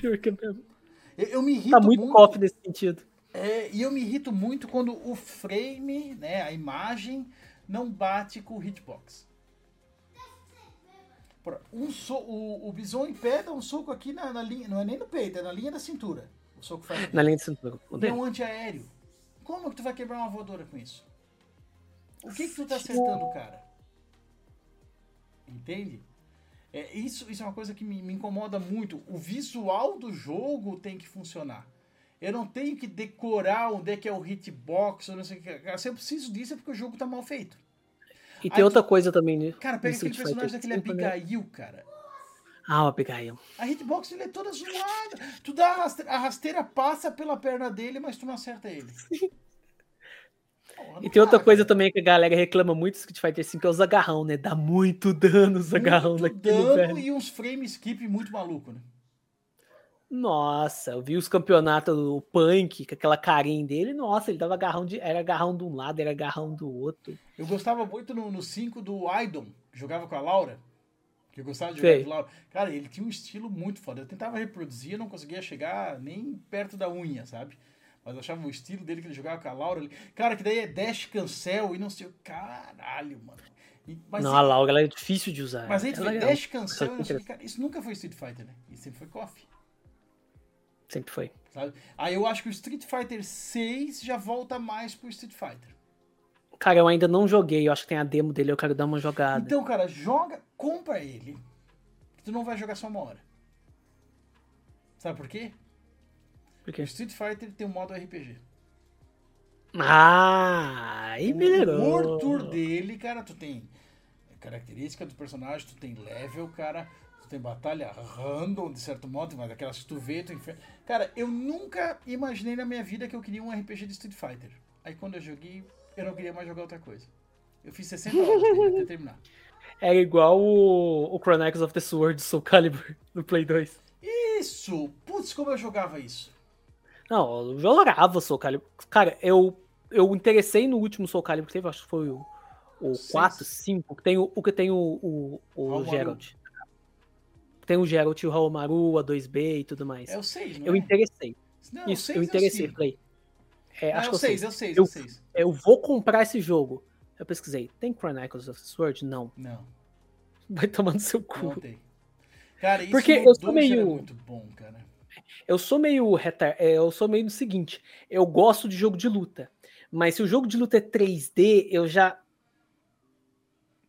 Pior que é mesmo. Eu, eu me irrito Tá muito KOF nesse sentido. É, e eu me irrito muito quando o frame, né, a imagem, não bate com o hitbox. Um so, o, o Bison em pé dá um soco aqui na, na linha, não é nem no peito, é na linha da cintura. O soco faz. Na linha de cintura. É um antiaéreo. Como que tu vai quebrar uma voadora com isso? O que que tu tá acertando, cara? Entende? É, isso, isso é uma coisa que me, me incomoda muito. O visual do jogo tem que funcionar. Eu não tenho que decorar onde é que é o hitbox ou não sei o que. Se eu preciso disso é porque o jogo tá mal feito. E tem Aí outra coisa também, né? Cara, pega aquele personagem daquele né? Abigail, cara. Ah, o Abigail. A hitbox ele é toda zoada. Tu dá a rasteira, a rasteira passa pela perna dele, mas tu não acerta ele. Porra, E tem outra coisa também que a galera reclama muito do Street Fighter V, que é os agarrão, né? Dá muito dano os agarrão muito daquilo, dano velho. e uns frame skip muito maluco, né? Nossa, eu vi os campeonatos do Punk, com aquela carinha dele, nossa, ele dava agarrão de. Era agarrão de um lado, era agarrão do outro. Eu gostava muito no 5 do Aidon, que jogava com a Laura. Que eu gostava de Sei. jogar com a Laura. Cara, ele tinha um estilo muito foda. Eu tentava reproduzir, eu não conseguia chegar nem perto da unha, sabe? Mas eu achava o estilo dele que ele jogava com a Laura. ali. Cara, que daí é dash cancel e não sei o. Caralho, mano. E- mas não, a Laura ela é difícil de usar. mas foi é- dash cancel e não sei o que. Cara, isso nunca foi Street Fighter, né? Isso sempre foi KOF. Sempre foi. Sabe? Aí eu acho que o Street Fighter 6 já volta mais pro Street Fighter. Cara, eu ainda não joguei, eu acho que tem a demo dele, eu quero dar uma jogada. Então, cara, joga, compra ele. Que tu não vai jogar só uma hora. Sabe por quê? Porque O Street Fighter tem um modo RPG. Ah, aí O melhorou. Arthur dele, cara, tu tem característica do personagem, tu tem level, cara, tu tem batalha random, de certo modo, mas aquelas que tu vê, tu enfrenta. Cara, eu nunca imaginei na minha vida que eu queria um RPG de Street Fighter. Aí quando eu joguei, eu não queria mais jogar outra coisa. Eu fiz 60 horas até terminar. Era igual o, o Chronicles of the Sword Soul Calibur no Play 2. Isso! Putz, como eu jogava isso. Não, eu jogava Soul Calibur. Cara, eu, eu interessei no último Soul Calibur que teve, acho que foi o, o Seis. 4, 5, que tem o, o que tem o, o, o. Geralt. Tem o Geralt, o Haomaru, a 2B e tudo mais. É o 6, não eu é? interessei. Não, Isso, seis eu é o interessei. cinco. Falei, é, Não, acho é o eu sei. 6, é o 6, é o Eu- 6. Eu vou comprar esse jogo. Eu pesquisei. Tem Chronicles of the Sword? Não. Não, Vai tomar no seu cu. não tem. Cara, isso Porque eu sou 2 era meio- muito bom, cara. Eu sou meio retar... é, eu sou meio no seguinte, eu gosto de jogo de luta, mas se o jogo de luta é 3D, eu já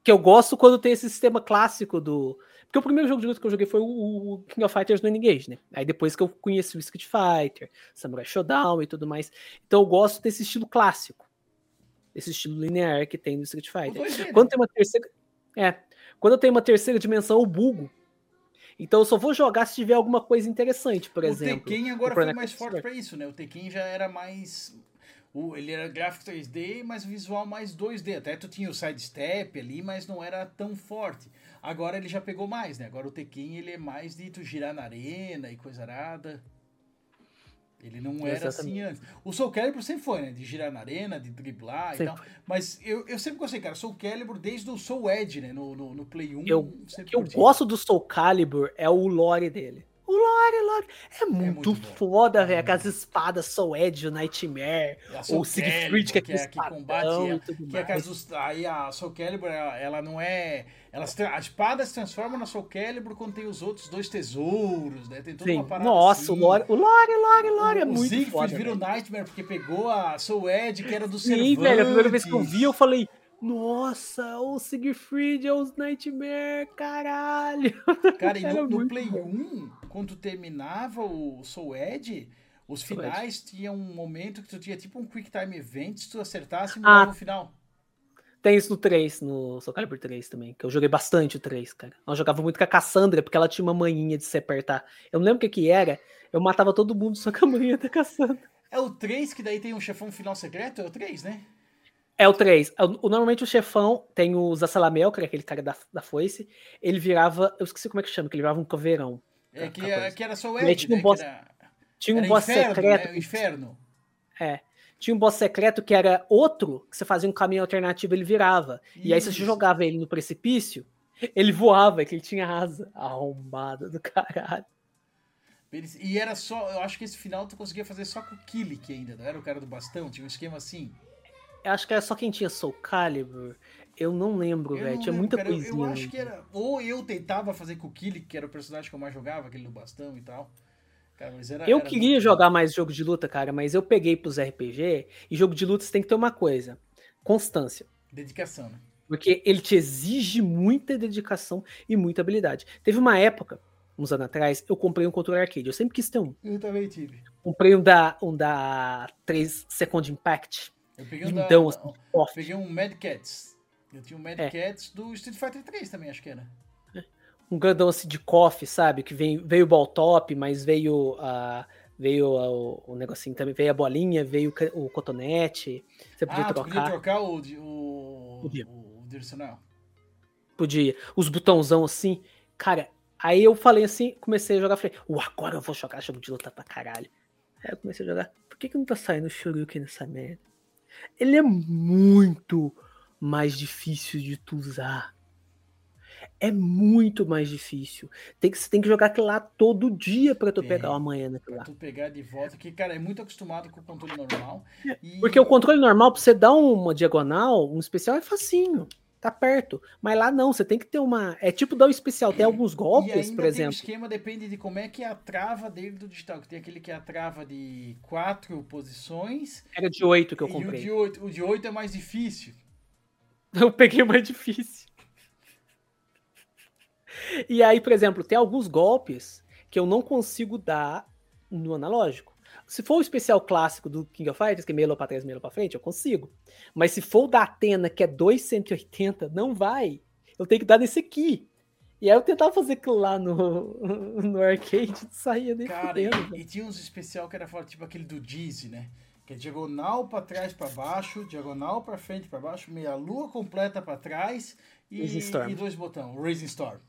que eu gosto quando tem esse sistema clássico do porque o primeiro jogo de luta que eu joguei foi o King of Fighters no N-Gage, né? Aí depois que eu conheci o Street Fighter, Samurai Shodown e tudo mais. Então eu gosto desse estilo clássico. Esse estilo linear que tem no Street Fighter. 2D, né? Quando tem uma terceira. É. Quando eu tenho uma terceira dimensão, eu bugo. Então eu só vou jogar se tiver alguma coisa interessante, por o exemplo. Tekken agora o foi mais forte pra isso, né? O Tekken já era mais. O, ele era gráfico 3D, mas visual mais 2D. Até tu tinha o sidestep ali, mas não era tão forte. Agora ele já pegou mais, né? Agora o Tekken ele é mais de tu girar na arena e coisa arada. Ele não era assim Exatamente. antes. O Soul Calibur sempre foi, né? De girar na arena, de driblar Sempre e tal. Mas eu, eu sempre gostei, cara. Soul Calibur desde o Soul Edge, né? No, no, no Play 1. Eu- O que eu gosto do Soul Calibur é o lore dele. O lore, lore. É muito, muito bom. foda, É velho. muito Aquelas espadas Soul Edge, o Nightmare, A Soul o Siegfried, que é aquele que, é, que combate, é, que é que mais. as, aí a Soul Calibur, ela, ela não é... Elas, a espada se transforma na Soul Calibur quando tem os outros dois tesouros, né? Tem toda Sim. uma parada Nossa, assim. o lore, o lore, lore, lore é o muito Siegfried foda. vira o velho. Nightmare porque pegou a Soul Edge, que era do Sim, Cervantes. velho. A primeira vez que eu vi, eu falei. Nossa, o Siegfried é os Nightmare, caralho. Cara, e no, no muito Play bom. 1, quando tu terminava o Soul Edge, os Soul finais tinha um momento que tu tinha tipo um Quick Time Event, se tu acertasse, Ah, mudava o final. Tem isso no 3, no Soul Calibur 3 também, que eu joguei bastante o 3, cara. Eu jogava muito com a Cassandra, porque ela tinha uma manhinha de se apertar. Eu não lembro o que que era, eu matava todo mundo só com a manhinha da Cassandra. É o 3 que daí tem um chefão final secreto? É o 3, né? É o 3. O- o- Normalmente o chefão tem o Zassalamel, que era aquele cara da, da foice. Ele virava. Eu esqueci como é que chama, que ele virava um coveirão. É que, é, que era Soul E aí Edge, tinha um né? boss- era, Tinha um era boss inferno, secreto. Né? O inferno. É. Tinha um boss secreto que era outro, que você fazia um caminho alternativo ele virava. E aí, se você Isso. jogava ele no precipício, ele voava, que ele tinha asa. Arrombada do caralho. E era só. Eu acho que esse final tu conseguia fazer só com o Killik ainda, não era o cara do bastão? Tinha um esquema assim. Eu acho que era só quem tinha Soul Calibur. Eu não lembro, Eu velho. Tinha lembro, muita cara, eu- coisinha. Eu, acho ali. que era. Ou eu tentava fazer com o Killik, que era o personagem que eu mais jogava, aquele do bastão e tal. Cara, mas era, Eu era queria muito jogar mais jogo de luta, cara, mas eu peguei pros RPG e jogo de luta você tem que ter uma coisa: constância. Dedicação, né? Porque ele te exige muita dedicação e muita habilidade. Teve uma época, uns anos atrás, eu comprei um controle arcade. Eu sempre quis ter um. Eu também tive. Comprei um da, um da 3 Second Impact. Eu peguei um, da, assim, eu peguei um Mad Cats. Eu tinha um Mad É. Cats do Street Fighter 3 também, acho que era. Um grandão assim de coffee, sabe? Que veio, veio o ball top, mas veio a. Veio a- o, o negocinho também, veio a bolinha, veio o o cotonete. Você podia ah, trocar. podia trocar o, o, Podia. o, o direcional. Podia. Os botãozão assim. Cara, aí eu falei assim, comecei a jogar, falei, "Ué, agora eu vou jogar jogo de luta pra caralho. Aí eu comecei a jogar. Por que, que não tá saindo Shoryuken nessa merda? Ele é muito mais difícil de tu usar. É muito mais difícil. Tem que, você tem que jogar aquilo lá todo dia pra tu Tem. pegar uma manhã naquilo Pra lá. tu pegar de volta, que, cara, é muito acostumado com o controle normal. E... Porque o controle normal, pra você dar uma diagonal, um especial é facinho. Tá perto. Mas lá não, você tem que ter uma. É tipo dar um especial. Tem alguns golpes, por tem o exemplo. esquema, depende de como é que é a trava dele do digital. Que tem aquele que é a trava de quatro posições. Era de 8 que eu e o comprei. de oito. O de oito é mais difícil. Eu peguei o mais difícil. E aí, por exemplo, tem alguns golpes que eu não consigo dar no analógico. se for o especial clássico do King of Fighters, que é meio pra trás, meio pra frente, eu consigo. Mas se for o da Atena, que é 2,180, não vai. Eu tenho que dar nesse aqui. E aí eu tentava fazer aquilo lá no, no arcade, saía nem Cara, fudendo, e, e tinha uns especial que era tipo aquele do Dizzy, né? Que é diagonal pra trás pra baixo, diagonal pra frente pra baixo, meia lua completa pra trás e, e dois botões. Raising Storm.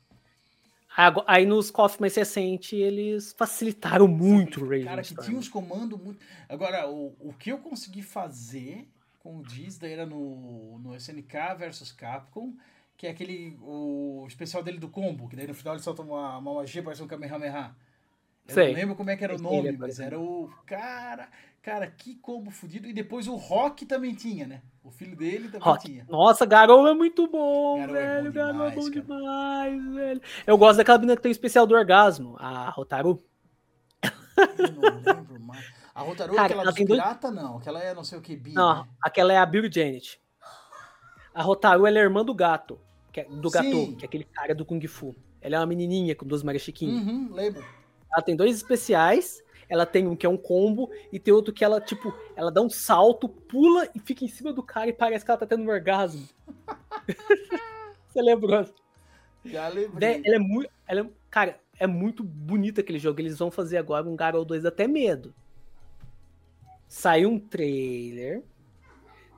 Aí nos KOF mais recentes, eles facilitaram muito o Raising Cara, que Storm. tinha uns comandos muito. Agora, o, o que eu consegui fazer com o Diz daí era no, no SNK versus Capcom, que é aquele. O especial dele do combo, que daí no final ele solta uma, uma magia, parece um Kamehameha. Eu Sei. não lembro como é que era o nome, é mas era o. Cara, cara, que combo fudido. E depois o Rock também tinha, né? O filho dele também Rock. tinha. Nossa, Garou é muito bom, Garou é velho. bom Garou é bom demais, velho. Eu gosto daquela menina que tem o especial do orgasmo, a Rotaru. Eu não lembro mais. A Rotaru, Cara, aquela ela dos tem dois- pirata, não. Aquela é não sei o que, Bi. Não, né? aquela é a Bill Janet. A Rotaru ela é irmã do gato, é, do gato, que é aquele cara do Kung Fu. Ela é uma menininha com duas Maria Chiquinha. Uhum, lembro. Ela tem dois especiais. Ela tem um que é um combo e tem outro que ela, tipo, ela dá um salto, pula e fica em cima do cara e parece que ela tá tendo um orgasmo. Você lembrou? Já lembrei. Vé, Ela é muito. Ela é- cara, é muito bonito aquele jogo. Eles vão fazer agora um Garou 2 até medo. Saiu um trailer.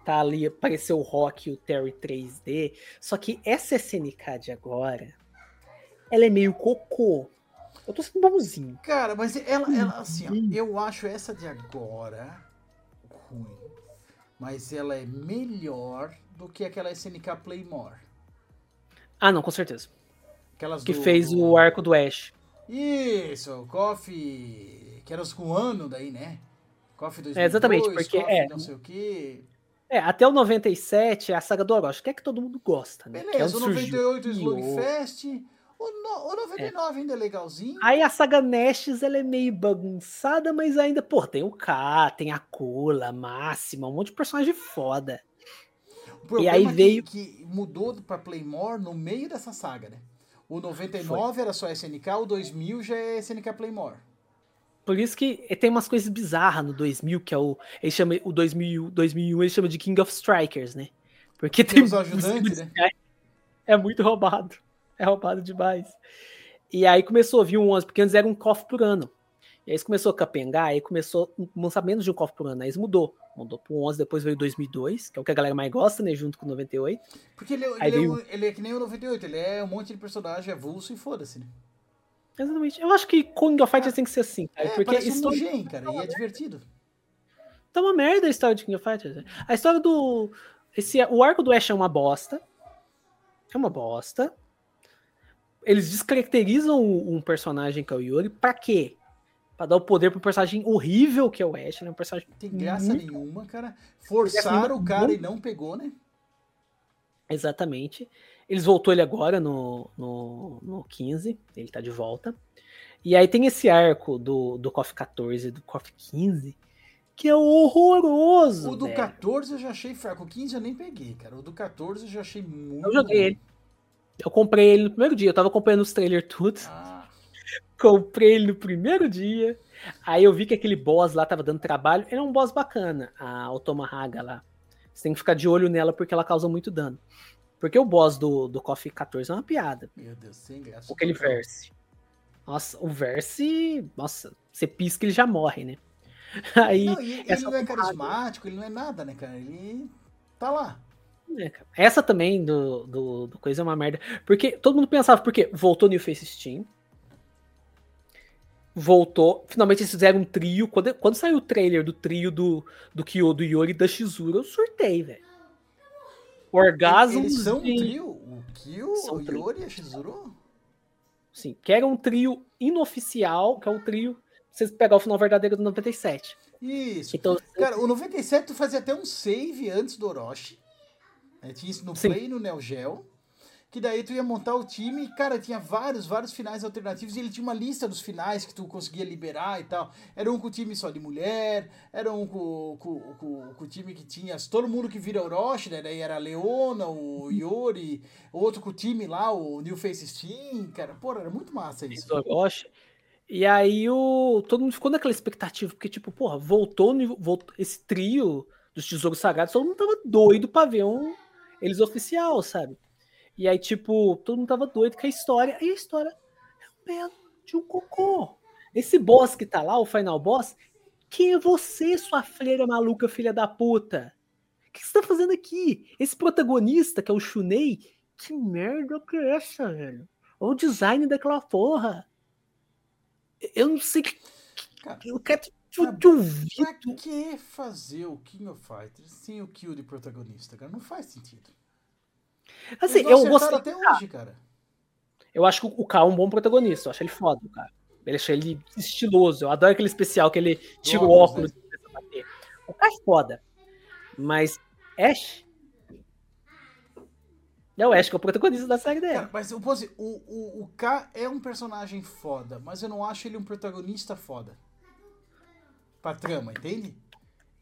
Tá ali, apareceu o Rock e o Terry 3D. Só que essa SNK de agora, ela é meio cocô. Eu tô sendo bonzinho. Cara, mas ela, ela assim, ó, eu acho essa de agora ruim. Mas ela é melhor do que aquela SNK Playmore. Ah, não, com certeza. Aquelas Que do- fez o arco do Ash. Isso, o Coffee. Que era os com ano daí, né? Coffee 2002, É, exatamente, porque Coffee é- não sei o quê. É, até o 97 é a saga do Orochi, que é que todo mundo gosta, né? É Beleza, o onde surgiu. 98 o Slugfest. O, no, o 99 ainda é legalzinho. Aí a saga Nestes, ela é meio bagunçada, mas ainda, pô, tem o K, tem a Kula, a Máxima, um monte de personagem foda. Problema aí é veio- que mudou pra Playmore no meio dessa saga, né? O 99 era só SNK, o 2000 já é SNK Playmore. Por isso que tem umas coisas bizarras no 2000, que é o. Ele chama, o 2000, 2001 ele chama de King of Strikers, né? Porque tem. os ajudantes, né? É muito roubado. É roubado demais. E aí começou a vir um 11, porque antes era um cofre por ano. E aí isso começou a capengar, aí começou a lançar menos de um cofre por ano. Aí isso mudou. Mudou pro 11, depois veio 2002, que é o que a galera mais gosta, né? Junto com o 98. Porque ele, Aí ele, é, veio- um- ele é que nem o 98, ele é um monte de personagem avulso e foda-se, né? Exatamente. Eu acho que King of Fighters tem que ser assim, cara. É, porque parece um isso Mugen, cara, e é divertido. tá uma merda a história de King of Fighters. né? A história do. Esse, o arco do Ash é uma bosta. É uma bosta. Eles descaracterizam um personagem que é o Yuri. Pra quê? Pra dar o poder pro personagem horrível que é o Ash, né? Um personagem. Tem graça muito- nenhuma, cara. Forçaram o cara e não pegou, né? Exatamente. Eles voltou ele agora no, no, no 15. Ele tá de volta. E aí tem esse arco do, do KOF 14 e do KOF 15. Que é horroroso. O do velho. 14 eu já achei fraco. O 15 eu nem peguei, cara. O do 14 eu já achei muito. Eu joguei ele. Eu comprei ele no primeiro dia. Eu tava acompanhando os trailers tudo. Ah, Comprei ele no primeiro dia. Aí eu vi que aquele boss lá tava dando trabalho. Ele é um boss bacana, a Otomahaga lá. Você tem que ficar de olho nela porque ela causa muito dano. Porque o boss do, do KOF 14 é uma piada. meu Deus, sem graça. Aquele verse. Nossa, o verse. Nossa, você pisca ele já morre, né? Aí. Não, ele não é carismático, ele não é nada, né, cara? Ele tá lá. É. Essa também do, do, do coisa é uma merda. Porque todo mundo pensava, porque voltou New Face Steam. Voltou. Finalmente eles fizeram um trio. Quando, quando saiu o trailer do trio do, do Kyo, do Yori e da Shizuru, eu surtei, velho. Orgasmo. Eles são um trio? O Kyo, o. Yori e a Shizuru? Sim, que era um trio inoficial, que é um trio. Vocês pegar o final verdadeiro do 97. Isso. Então, Cara, o 97 tu fazia até um save antes do Orochi. Né? Tinha isso no Sim. Play e no Neo Geo. Que daí tu ia montar o time e, cara, tinha vários, vários finais alternativos. E ele tinha uma lista dos finais que tu conseguia liberar e tal. Era um com time só de mulher, era um com, com, com, com o time que tinha todo mundo que vira Orochi, né? Daí era a Leona, o Yori, outro com o time lá, o New Face Steam, cara. Porra, era muito massa isso. Orochi. E aí o, todo mundo ficou naquela expectativa, porque, tipo, porra, voltou, voltou esse trio dos Tesouros Sagrados, todo mundo tava doido pra ver um, eles oficial, sabe? E aí, tipo, todo mundo tava doido com a história, e a história é um belo de um cocô. Esse boss que tá lá, o final boss, quem é você, sua freira maluca, filha da puta? O que você tá fazendo aqui? Esse protagonista, que é o Shunei, que merda que é essa, velho? Olha o design daquela porra. Eu não sei que. Cara, Eu quero Pra- que fazer o King of Fighters sem o kill de protagonista, cara? Não faz sentido. Assim, eu gostei. até hoje, cara. Eu acho que o K é um bom protagonista. Eu acho ele foda, cara. Eu acho ele estiloso. Eu adoro aquele especial que ele tira o óculos, e bater. O K é foda. Mas Ash. É o Ash que é o protagonista da série dele. Cara, mas o, o, o K é um personagem foda, mas eu não acho ele um protagonista foda. Pra trama, entende?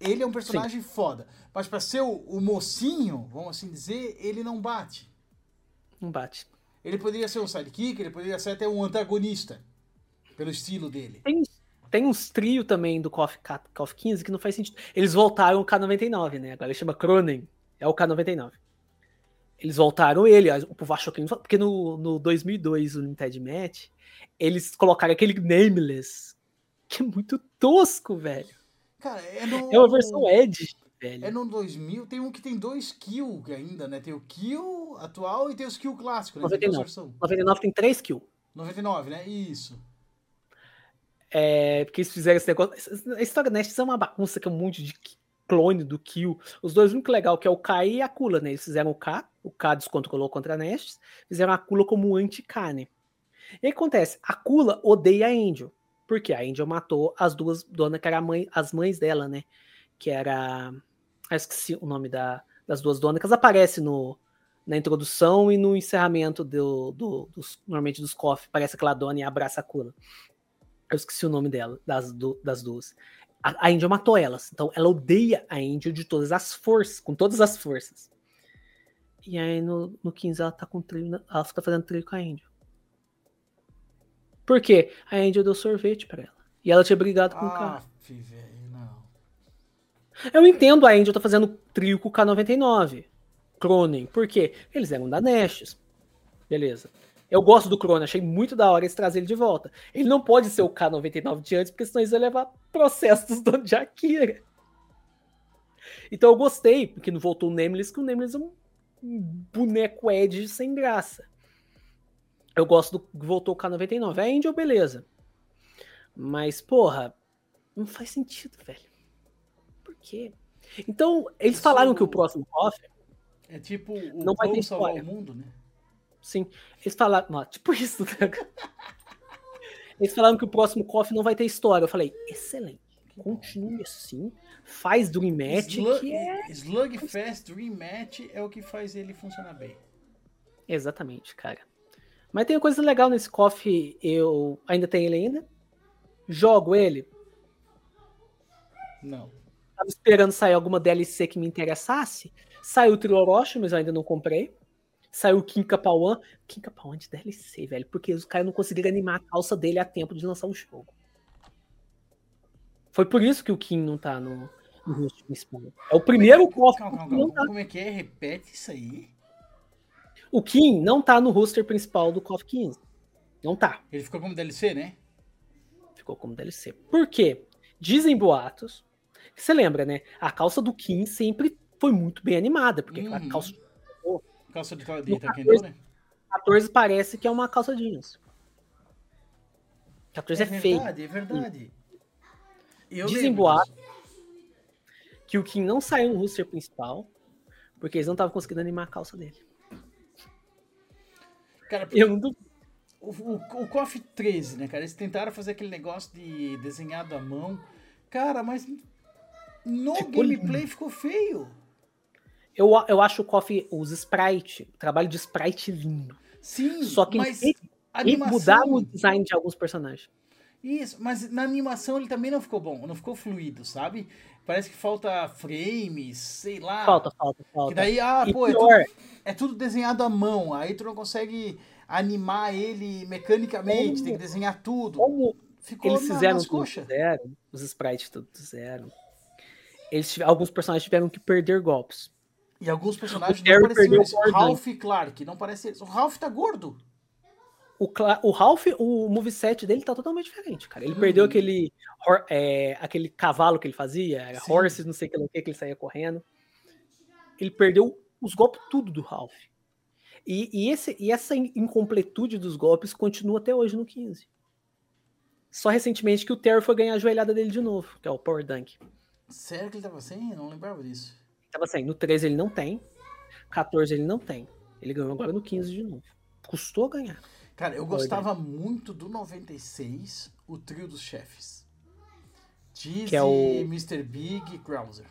Ele é um personagem foda. Mas pra ser o, o mocinho, vamos assim dizer, ele não bate. Não bate. Ele poderia ser um sidekick, ele poderia ser até um antagonista. Pelo estilo dele. Tem, tem uns trio também do KOF 15 que não faz sentido. Eles voltaram o K99, né? Agora ele chama Cronen. É o K99. Eles voltaram ele. O povo achou que ele não Porque no, no 2002, o Limited Match, eles colocaram aquele Nameless. Que é muito tosco, velho. Cara, é no. É uma versão Edge, velho. É no 2000, tem um que tem dois kill ainda, né? Tem o kill atual e tem os kill clássicos, né? Tem duas 99. versões. 99 tem 3 kills. 99, né? Isso. É, porque eles fizeram esse negócio. A história Nest é uma bagunça que é um monte de clone do Kill. Os dois, o único legal que é o K e a Kula, né? Eles fizeram o K, o K descontrolou contra a Nest, fizeram a Kula como anti-K, né? E aí acontece, a Kula odeia a Angel. Por quê? A Angel matou as duas donas, que eram mãe, as mães dela, né? Que era. Ah, esqueci o nome da, das duas donas, que elas aparecem no, na introdução e no encerramento do, do, dos, normalmente dos cofres. Aparece aquela dona e abraça a Kula. Eu esqueci o nome dela, das, du- das duas. A, a Angel matou elas. Então ela odeia a Angel de todas as forças, com todas as forças. E aí no, no 15 ela tá com trio, na- ela tá fazendo trio com a Angel. Por quê? A Angel deu sorvete pra ela. E ela tinha brigado com o cara. Aff, velho, não. Eu entendo a Angel tá fazendo trio com o K99. Cronen. Por quê? Eles eram da Nestes. Beleza. Eu gosto do Cronen, achei muito da hora eles trazer ele de volta. Ele não pode ser o K99 de antes, porque senão eles iam levar processo dos donos de Akira. Então eu gostei, porque não voltou o Nameless, que o Nameless é um um boneco Edge sem graça. Eu gosto do que voltou o K99. A Angel, beleza. Mas, porra, não faz sentido, velho. Por quê? Então, eles Isso- falaram que o próximo KOF, É tipo o Não vai ter salvar história. o mundo, né? sim, eles falaram, não, tipo isso, né? Eles falaram que o próximo KOF não vai ter história. Eu falei, excelente. Continue assim, faz Dream Match, Slug, que é... Slugfest Rematch é o que faz ele funcionar bem. Exatamente, cara. Mas tem uma coisa legal nesse KOF, eu ainda tenho ele ainda. Jogo ele. Não. Tava esperando sair alguma DLC que me interessasse. Saiu o Trio Orochi, mas eu ainda não comprei. Saiu o Kim Kapawan. Kim Kapawan de DLC, velho. Porque os caras não conseguiram animar a calça dele a tempo de lançar um jogo. Foi por isso que o Kim não tá no, no rosto principal. É o primeiro KOF Calma, calma, calma. tá. Como é que é? Repete isso aí. O Kim não tá no roster principal do KOF 15. Não tá. Ele ficou como DLC, né? Ficou como DLC. Por quê? Dizem boatos. Você lembra, né? A calça do Kim sempre foi muito bem animada. Porque aquela Uhum. calça Calça de, de No Taekwondo, 14, né? 14 parece que é uma calça jeans. 14 é, feio. verdade, é verdade. Dizem boatos. Que o Kim não saiu no roster principal. Porque eles não estavam conseguindo animar a calça dele. Cara, Eu não duvido. o, o, o KOF 13, né, cara? Eles tentaram fazer aquele negócio de desenhado à mão. Cara, mas no Ficou gameplay ficou feio. Eu, eu acho o Coffee, os sprite, o trabalho de sprite lindo. Sim, Só que mas e- E animação... mudaram o design de alguns personagens. Isso, mas na animação ele também não ficou bom, não ficou fluido, sabe? Parece que falta frames, sei lá. Falta, falta, Que falta. daí, ah, E pô, é tudo, é tudo desenhado à mão, aí tu não consegue animar ele mecanicamente, Como? tem que desenhar tudo. como, ficou Eles fizeram nas tudo zero, os sprites tudo do zero. Eles, tive- alguns personagens tiveram que perder golpes. E alguns personagens O não pareciam eles. o. Ralph Clark, não parece eles. O Ralph tá gordo. O, o Ralph, o moveset dele tá totalmente diferente, cara. Ele Uhum. perdeu aquele, hor- é, aquele cavalo que ele fazia, Sim. horses, não sei o que, que, ele saía correndo. Ele perdeu os golpes tudo do Ralph. E, e esse, e essa in- incompletude dos golpes continua até hoje no 15. Só recentemente que o Terry foi ganhar a joelhada dele de novo, que é o Power Dunk. Sério que ele tava? Eu não lembrava disso. Tava assim, no 13 ele não tem, 14 ele não tem. Ele ganhou agora no 15 de novo. Custou ganhar. Cara, eu gostava muito do 96, o trio dos chefes. Dizzy, é o- Mr. Big e Krauser.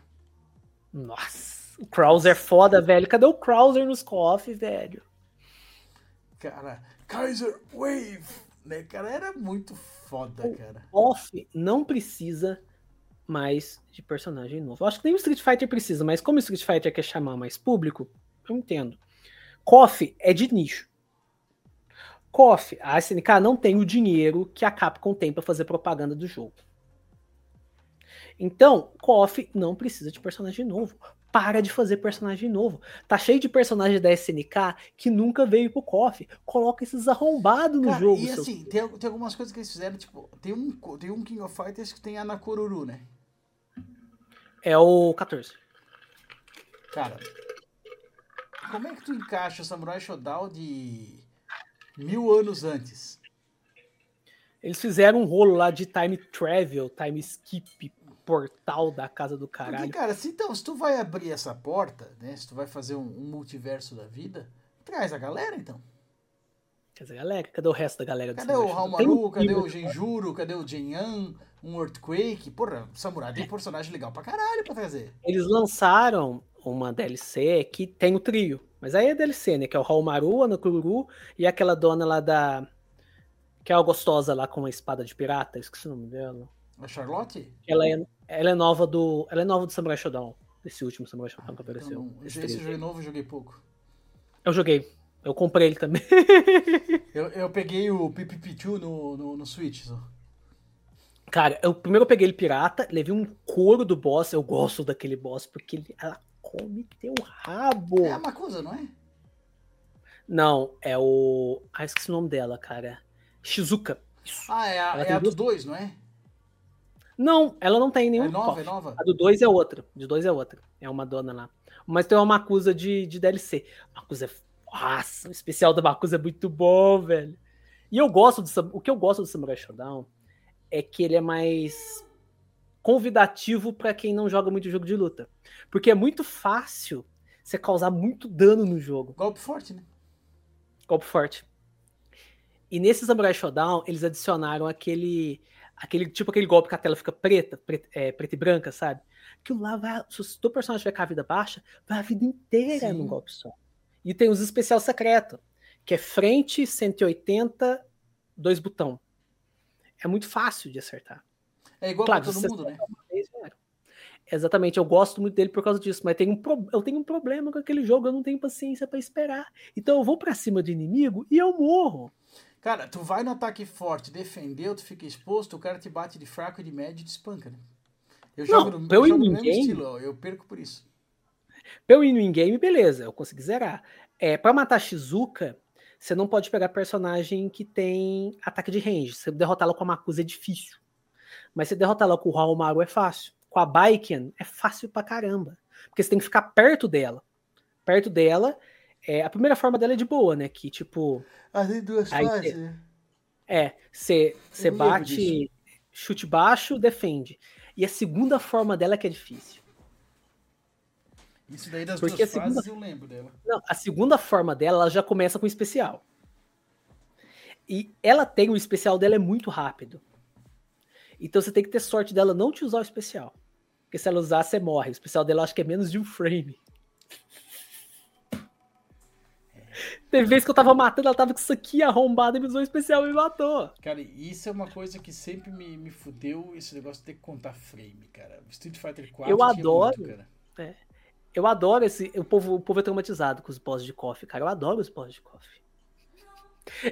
Nossa, o Krauser é foda, velho. Cadê o Krauser nos KOF, velho? Cara, Kaiser Wave, né? Cara, era muito foda, cara. KOF não precisa mais de personagem novo. Eu acho que nem o Street Fighter precisa, mas como o Street Fighter quer chamar mais público, eu entendo. KOF é de nicho. KOF, a SNK não tem o dinheiro que a Capcom tem pra fazer propaganda do jogo. Então, KOF não precisa de personagem novo. Para de fazer personagem novo. Tá cheio de personagem da SNK que nunca veio pro KOF. Coloca esses arrombados no jogo. e assim, tem, tem algumas coisas que eles fizeram, tipo, tem um, tem um King of Fighters que tem a Nakoruru, né? É o 14. Cara, como é que tu encaixa o Samurai Shodown de mil anos antes? Eles fizeram um rolo lá de time travel, time skip, portal da casa do Porque, caralho. cara, se, então, se tu vai abrir essa porta, né? Se tu vai fazer um, um multiverso da vida, traz a galera, então. Quer dizer, galera, cadê o resto da galera do Cadê o Halmaru, cadê o Genjuro, cadê o Jinyan, um Earthquake? Porra, o Samurai tem personagem legal pra caralho pra trazer. Eles lançaram uma DLC que tem o trio. Mas aí é DLC, né? Que é o Halmaru, a Nakururu e aquela dona lá da. Que é a gostosa lá com uma espada de pirata. Esqueci o nome dela. A Charlotte? Ela é, ela é nova do. Ela é nova do Samurai Shodown. Desse último Samurai Shodown que apareceu. Eu, não- esse esse jogo novo eu joguei pouco. Eu joguei. Eu comprei ele também. Eu, eu peguei o Pipipichu no, no, no Switch. Só. Cara, eu primeiro eu peguei ele pirata, levei um couro do boss. Eu gosto daquele boss porque ele, ela come teu rabo. É a Makusa, não é? Não, é o. Ah, esqueci o nome dela, cara. Shizuka. Isso. Ah, é a, Ela é a do 2, não é? Não, ela não tem nenhum. É nova, é nova. A do 2 é outra. De 2 é outra. É uma dona lá. Mas tem uma Makusa de, de DLC. Makusa é. Nossa, o especial da Makusa é muito bom, velho. E eu gosto do. O que eu gosto do Samurai Shodown é que ele é mais convidativo pra quem não joga muito jogo de luta. Porque é muito fácil você causar muito dano no jogo. Golpe forte, né? Golpe forte. E nesse Samurai Shodown, eles adicionaram aquele. aquele tipo aquele golpe que a tela fica preta, preta, é, preta e branca, sabe? Aquilo lá vai. Se o teu personagem tiver com a vida baixa, vai a vida inteira Sim. num golpe só. E tem os especial secreto, que é frente 180, dois botão. É muito fácil de acertar. É igual Claro, pra todo mundo, né? Vez, era. Exatamente, eu gosto muito dele por causa disso, mas tem um pro- eu tenho um problema com aquele jogo, eu não tenho paciência pra esperar. Então eu vou pra cima do inimigo e eu morro. Cara, tu vai no ataque forte, defendeu, tu fica exposto, o cara te bate de fraco e de médio e te espanca, né? Eu Não, jogo no, pra eu jogo no no mesmo estilo, eu perco por isso. Eu ir no in-game, beleza, eu consegui zerar. É, pra matar Shizuka, você não pode pegar personagem que tem ataque de range. Você derrotar ela com a Makusa é difícil. Mas você derrotar ela com o Haomaru é fácil. Com a Baiken é fácil pra caramba. Porque você tem que ficar perto dela. Perto dela, é, a primeira forma dela é de boa, né? Que tipo, Ah, tem duas Aí fases, cê- né? é, você bate, chute baixo, defende. E a segunda forma dela é que é difícil. Isso daí das Porque duas a segunda- fases eu lembro dela. Não, a segunda forma dela ela já começa com especial. E ela tem o especial dela é muito rápido. Então você tem que ter sorte dela não te usar o especial. Porque se ela usar, você morre. O especial dela eu acho que é menos de um frame. Teve vez que eu tava matando, ela tava com isso aqui arrombado e me usou o especial e me matou. Cara, isso é uma coisa que sempre me, me fudeu, esse negócio de ter que contar frame, cara. Street Fighter 4 Eu adoro. muito, cara. Eu adoro esse. O povo, o povo é traumatizado com os boss de coffee, cara. Eu adoro os boss de coffee.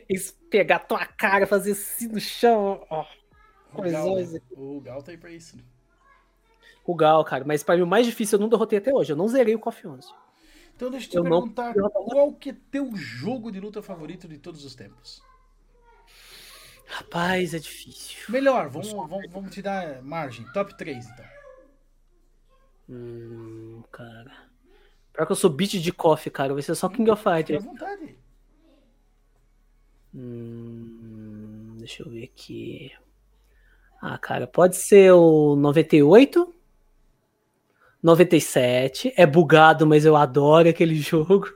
Eles pegar tua cara, fazer assim no chão, ó. O Gal, Coisões né? o Gal tá aí pra isso, né? O Gal, cara. Mas pra mim o mais difícil eu não derrotei até hoje. Eu não zerei o KOF 11. Então deixa eu te Eu perguntar, não- qual que é teu jogo de luta favorito de todos os tempos? Rapaz, é difícil. Melhor, vamos, vamos, vamos te dar margem. Top 3, então. Hum, cara. Pior que eu sou beat de KOF, cara. Vai ser só King of Fique à Fighters. vontade. Hum, deixa eu ver aqui. Ah, cara, pode ser o 98, 97. É bugado, mas eu adoro aquele jogo.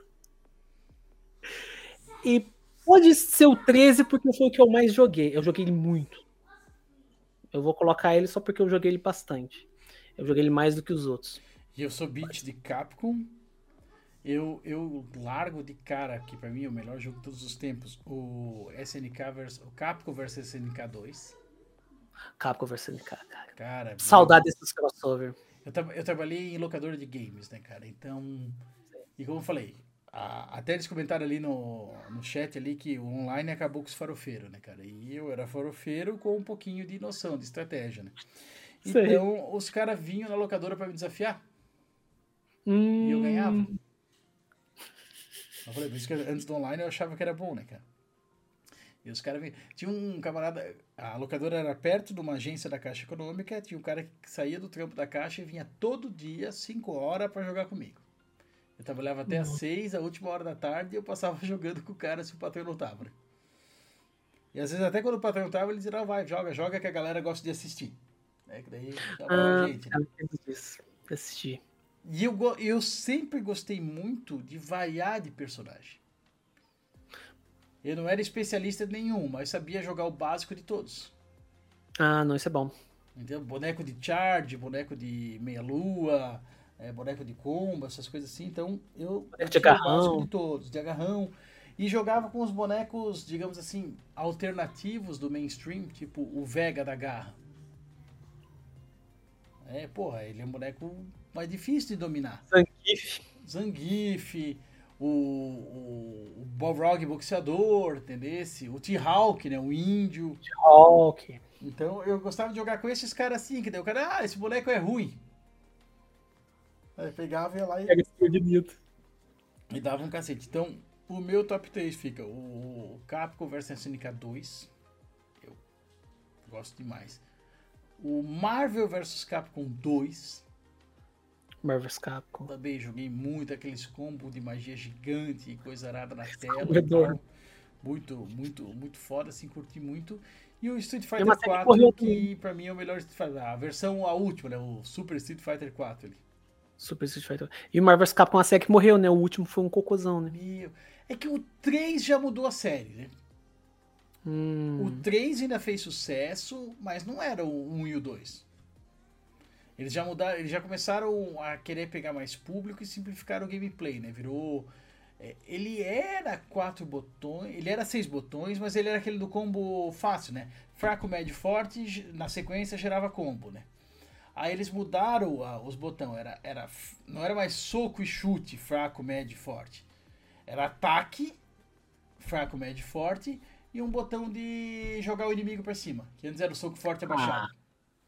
E pode ser o 13 porque foi o que eu mais joguei. Eu joguei ele muito. Eu vou colocar ele só porque eu joguei ele bastante. Eu joguei ele mais do que os outros. E eu sou beat de Capcom. Eu, eu largo de cara, que pra mim é o melhor jogo de todos os tempos, o SNK vers, o Capcom vs SNK 2. Capcom vs NK, cara. Cara, Saudade desses crossover. Eu, tra- eu trabalhei em locadora de games, né, cara? Então, e como eu falei, a- até eles comentaram ali no, no chat ali que o online acabou com os farofeiros, né, cara? E eu era farofeiro com um pouquinho de noção, de estratégia, né? Sei. Então, os caras vinham na locadora pra me desafiar. Hum, E eu ganhava. Eu falei, por isso que antes do online eu achava que era bom, né, cara? E os caras. Tinha um camarada. A locadora era perto de uma agência da Caixa Econômica. Tinha um cara que saía do trampo da Caixa e vinha todo dia, 5 horas, pra jogar comigo. Eu trabalhava até às 6, a última hora da tarde, e eu passava jogando com o cara se o patrão não tava. né? E às vezes, até quando o patrão tava, ele dizia: não, vai, joga, joga, que a galera gosta de assistir. É que daí tava Ah, gente, né? eu lembro disso. Assisti. E eu, eu sempre gostei muito de variar de personagem. Eu não era especialista nenhum, mas sabia jogar o básico de todos. Ah, não, isso é bom. Entendeu? Boneco de charge, boneco de meia-lua, é, boneco de combo, essas coisas assim. Então eu, de agarrão. básico de todos, de agarrão. E jogava com os bonecos, digamos assim, alternativos do mainstream, tipo o Vega da Garra. É, porra, ele é um boneco mais difícil de dominar. Zangief. Zangief, o, o, o Balrog boxeador, entendesse? O T-Hawk, né? O índio. Hulk. Então eu gostava de jogar com esses caras assim, que daí o cara, ah, esse boneco é ruim. Aí pegava e ia lá e, Pega esse bonito. e dava um cacete. Então, o meu top 3 fica o Capcom vs SNK 2. Eu gosto demais. O Marvel vs Capcom 2. Marvel's Capcom. Também joguei muito aqueles combos de magia gigante e coisa arada na tela. e tal. Muito, muito, muito foda, assim, curti muito. E o Street Fighter uma série que 4, correu que pra mim é o melhor Street Fighter. A versão, a última, né? O Super Street Fighter 4 ali. Super Street Fighter. E o Marvel's Capcom, a série que morreu, né? O último foi um cocôzão, né? Meu, é que o 3 já mudou a série, né? Hum, O 3 ainda fez sucesso, mas não era o 1 e o 2. Eles já mudaram, eles já começaram a querer pegar mais público e simplificaram o gameplay, né? Virou. é, Ele era quatro botões, ele era seis botões, mas ele era aquele do combo fácil, né? Fraco, médio, forte, na sequência gerava combo, né? Aí eles mudaram os botões, era, era, não era mais soco e chute, fraco, médio forte. Era ataque, fraco, médio forte, e um botão de jogar o inimigo pra cima. Que antes era o soco forte abaixado.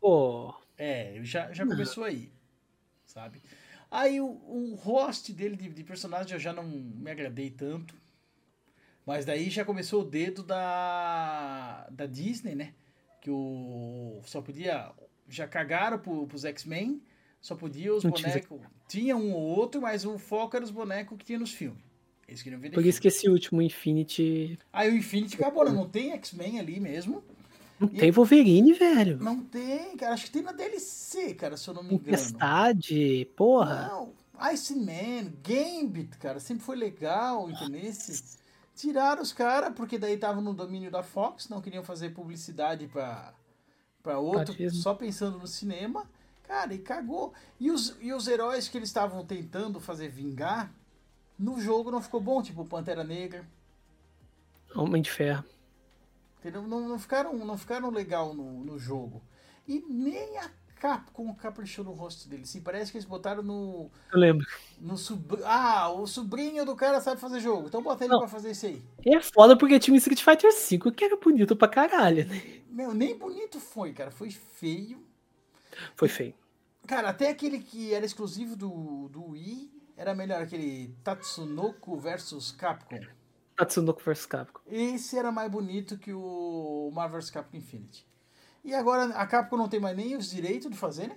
pô. É, já, já começou aí, sabe? Aí o, o host dele de, de personagem eu já não me agradei tanto. Mas daí já começou o dedo da, da Disney, né? Que o só podia. Já cagaram pro, pros X-Men, só podia os bonecos. Tinha um ou outro, mas o foco era os bonecos que tinha nos filmes. Eles queriam vender Por isso que esse último Infinity. Aí o Infinity acabou, né? Não tem X-Men ali mesmo. Não E- tem Wolverine, velho. Não tem, cara. Acho que tem na DLC, cara, se eu não me engano. Tempestade, porra. Não, Iceman, Gambit, cara, sempre foi legal, entendeu? Tiraram os caras, porque daí tava no domínio da Fox, não queriam fazer publicidade pra, pra outro, Batismo. só pensando no cinema. Cara, e cagou. E os, e os heróis que eles estavam tentando fazer vingar, no jogo não ficou bom, tipo Pantera Negra. Homem de Ferro. Entendeu? Não, não ficaram, não ficaram legal no, no jogo. E nem a Capcom caprichou no rosto dele. Sim, parece que eles botaram no. Eu lembro. no sobr... Ah, o sobrinho do cara sabe fazer jogo. Então bota ele Não. pra fazer isso aí. E é foda porque tinha um Street Fighter V que era bonito pra caralho, né? Meu, nem bonito foi, cara. Foi feio. Foi feio. Cara, até aquele que era exclusivo do, do Wii era melhor, aquele Tatsunoko versus Capcom. Tatsunoko vs Capcom. Esse era mais bonito que o Marvel vs Capcom Infinity. E agora a Capcom não tem mais nem os direitos de fazer, né?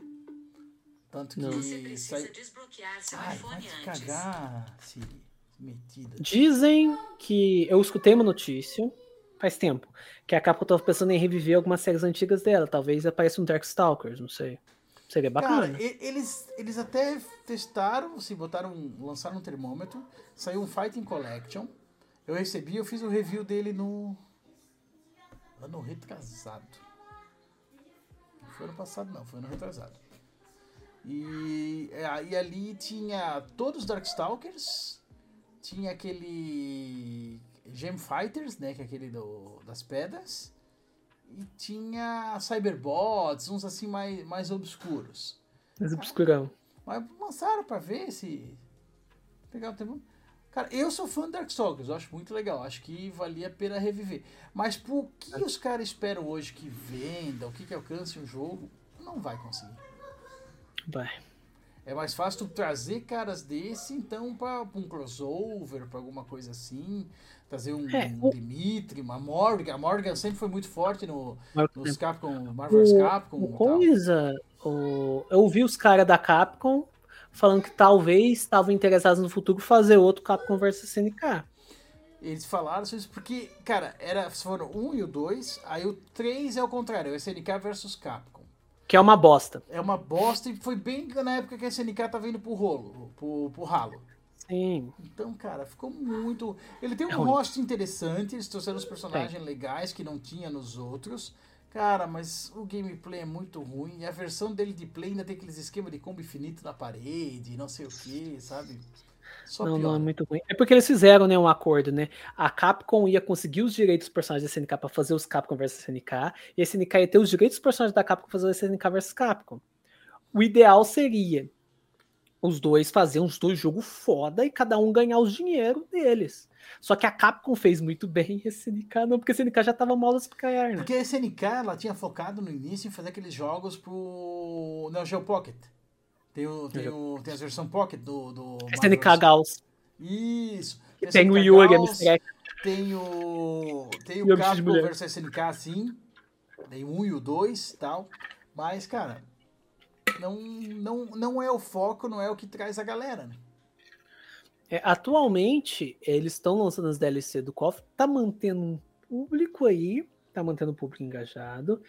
Tanto que Não. Você precisa sai... desbloquear seu Ai, vai iPhone te antes. cagar, Siri. Metida. Dizem que. Eu escutei uma notícia faz tempo. Que a Capcom tava pensando em reviver algumas séries antigas dela. Talvez apareça um Darkstalkers, não sei. Seria bacana. Cara, eles, eles até testaram, se botaram, lançaram um termômetro, saiu um Fighting Collection. Eu recebi, eu fiz o review dele no ano retrasado. Não foi ano passado não, foi ano retrasado. E, é, e ali tinha todos os Darkstalkers, tinha aquele Gem Fighters, né, que é aquele do, das pedras, e tinha Cyberbots, uns assim mais, mais obscuros. Mas obscurão. Mas lançaram pra ver se. Pegar o tempo. Cara, eu sou fã do Darkstalkers, eu acho muito legal. Acho que valia a pena reviver. Mas por que os caras esperam hoje que venda, o que, que alcance um jogo? Não vai conseguir. Vai. É mais fácil tu trazer caras desse, então, pra, pra um crossover, pra alguma coisa assim. Trazer um, É, um o- Dimitri, uma Morgan. A Morgan sempre foi muito forte no, nos Capcom, Marvel's Capcom. O tal. coisa. O, eu ouvi os caras da Capcom falando que talvez estavam interessados no futuro fazer outro Capcom vs SNK. Eles falaram sobre isso porque, cara, era, foram 1 e o 2, aí o 3 é o contrário, é o SNK versus Capcom. Que é uma bosta. É uma bosta e foi bem na época que a SNK tava indo pro rolo, pro, pro ralo. Sim. Então, cara, ficou muito. Ele tem um É rosto interessante, eles trouxeram os personagens legais que não tinha nos outros. Cara, mas o gameplay é muito ruim. E a versão dele de play ainda tem aqueles esquema de combo infinito na parede, não sei o que, sabe? Só Não, pior. não é muito ruim. É porque eles fizeram né, um acordo, né? A Capcom ia conseguir os direitos dos personagens da SNK pra fazer os Capcom vs SNK, e a SNK ia ter os direitos dos personagens da Capcom pra fazer o SNK vs Capcom. O ideal seria os dois fazer uns dois jogos foda e cada um ganhar os dinheiro deles. Só que a Capcom fez muito bem e a SNK não, porque a SNK já tava mal das né? Porque a SNK ela tinha focado no início em fazer aqueles jogos pro Neo Geo Pocket. Tem, o, tem, o, tem as versões Pocket do. do SNK Marvel's- Gauss. Isso. A tem o Yuri, a Gauss, Mr. X. Tem o. Tem o Capcom versus SNK, sim. Tem o 1 e o 2 e tal. Mas, cara. Não, não, não é o foco, não é o que traz a galera, né? É, atualmente, eles estão lançando as DLC do KOF, tá mantendo um público aí, tá mantendo o público engajado,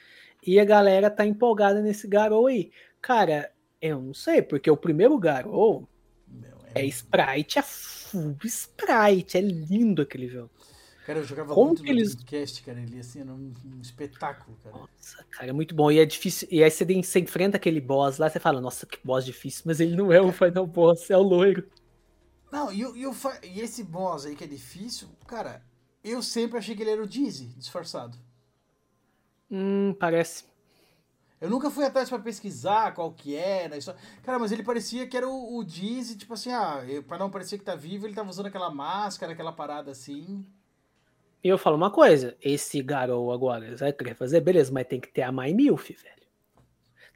e a galera tá empolgada nesse Garou aí. Cara, eu não sei, porque o primeiro Garou Meu, é sprite, é full sprite, é lindo aquele jogo. Cara, eu jogava Como muito que no eles- Dreamcast, cara. Ele assim, era um, um espetáculo, cara. Nossa, cara, é muito bom, e é difícil, e aí você, você enfrenta aquele boss lá, você fala, nossa, que boss difícil, mas ele não é o final boss, é o loiro. Não, e, e, e esse boss aí que é difícil, cara, eu sempre achei que ele era o Dizzy, disfarçado. Hum, parece. Eu nunca fui atrás pra pesquisar qual que era. Isso... Cara, mas ele parecia que era o, o Dizzy, tipo assim, ah, pra não parecer que tá vivo, ele tava usando aquela máscara, aquela parada assim. E eu falo uma coisa, esse Garou agora, vai querer fazer, beleza, mas tem que ter a My Milf, velho.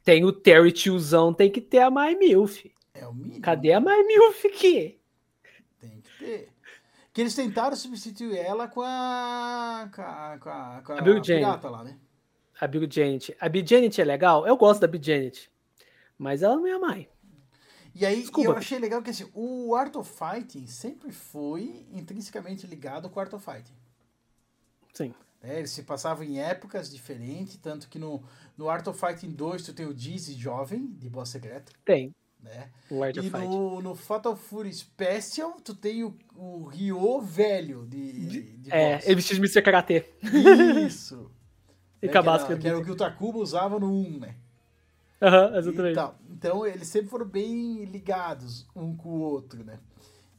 Tem o Terry tiozão, tem que ter a My Milf. É o mínimo. Cadê a My Milf aqui? Que eles tentaram substituir ela com a. com a. com a, com a A Bill pirata lá, né? A Bill Janet. A Bill Janet é legal? Eu gosto da Bill Janet. Mas ela não é a mãe. E aí Desculpa. eu achei legal que assim, o Art of Fighting sempre foi intrinsecamente ligado com o Art of Fighting. Sim. né? Eles se passavam em épocas diferentes, tanto que no, no Art of Fighting 2 tu tem o Dizzy jovem, de boss secreta, Tem. Né? E no, no Fatal Fury Special tu tem o, o Ryo velho de, de É, boss. ele vestido de Mr. Karate. Isso! E Né, que, era, que era o que o Takuma usava no 1, né? Aham, exatamente. tal. Então eles sempre foram bem ligados um com o outro, né?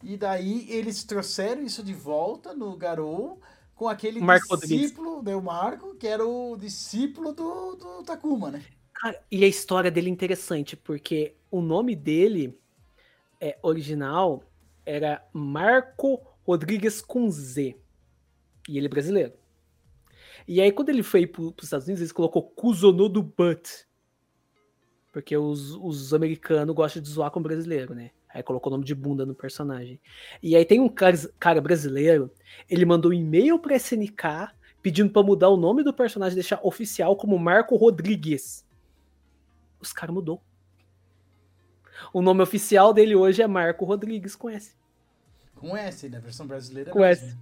E daí eles trouxeram isso de volta no Garou com aquele Marco discípulo, né, o Marco, que era o discípulo do, do Takuma, né? Cara, e a história dele é interessante, porque o nome dele é original era Marco Rodrigues com Z. E ele é brasileiro. E aí, quando ele foi para os Estados Unidos, ele colocou Kuzono do Butt. Porque os, os americanos gostam de zoar com o brasileiro, né? Aí colocou o nome de bunda no personagem. E aí tem um cara, cara brasileiro, ele mandou um e-mail pra SNK pedindo para mudar o nome do personagem, deixar oficial como Marco Rodrigues. Os caras mudou. O nome oficial dele hoje é Marco Rodrigues com S. Com S, né? Versão brasileira. Com mesmo, S.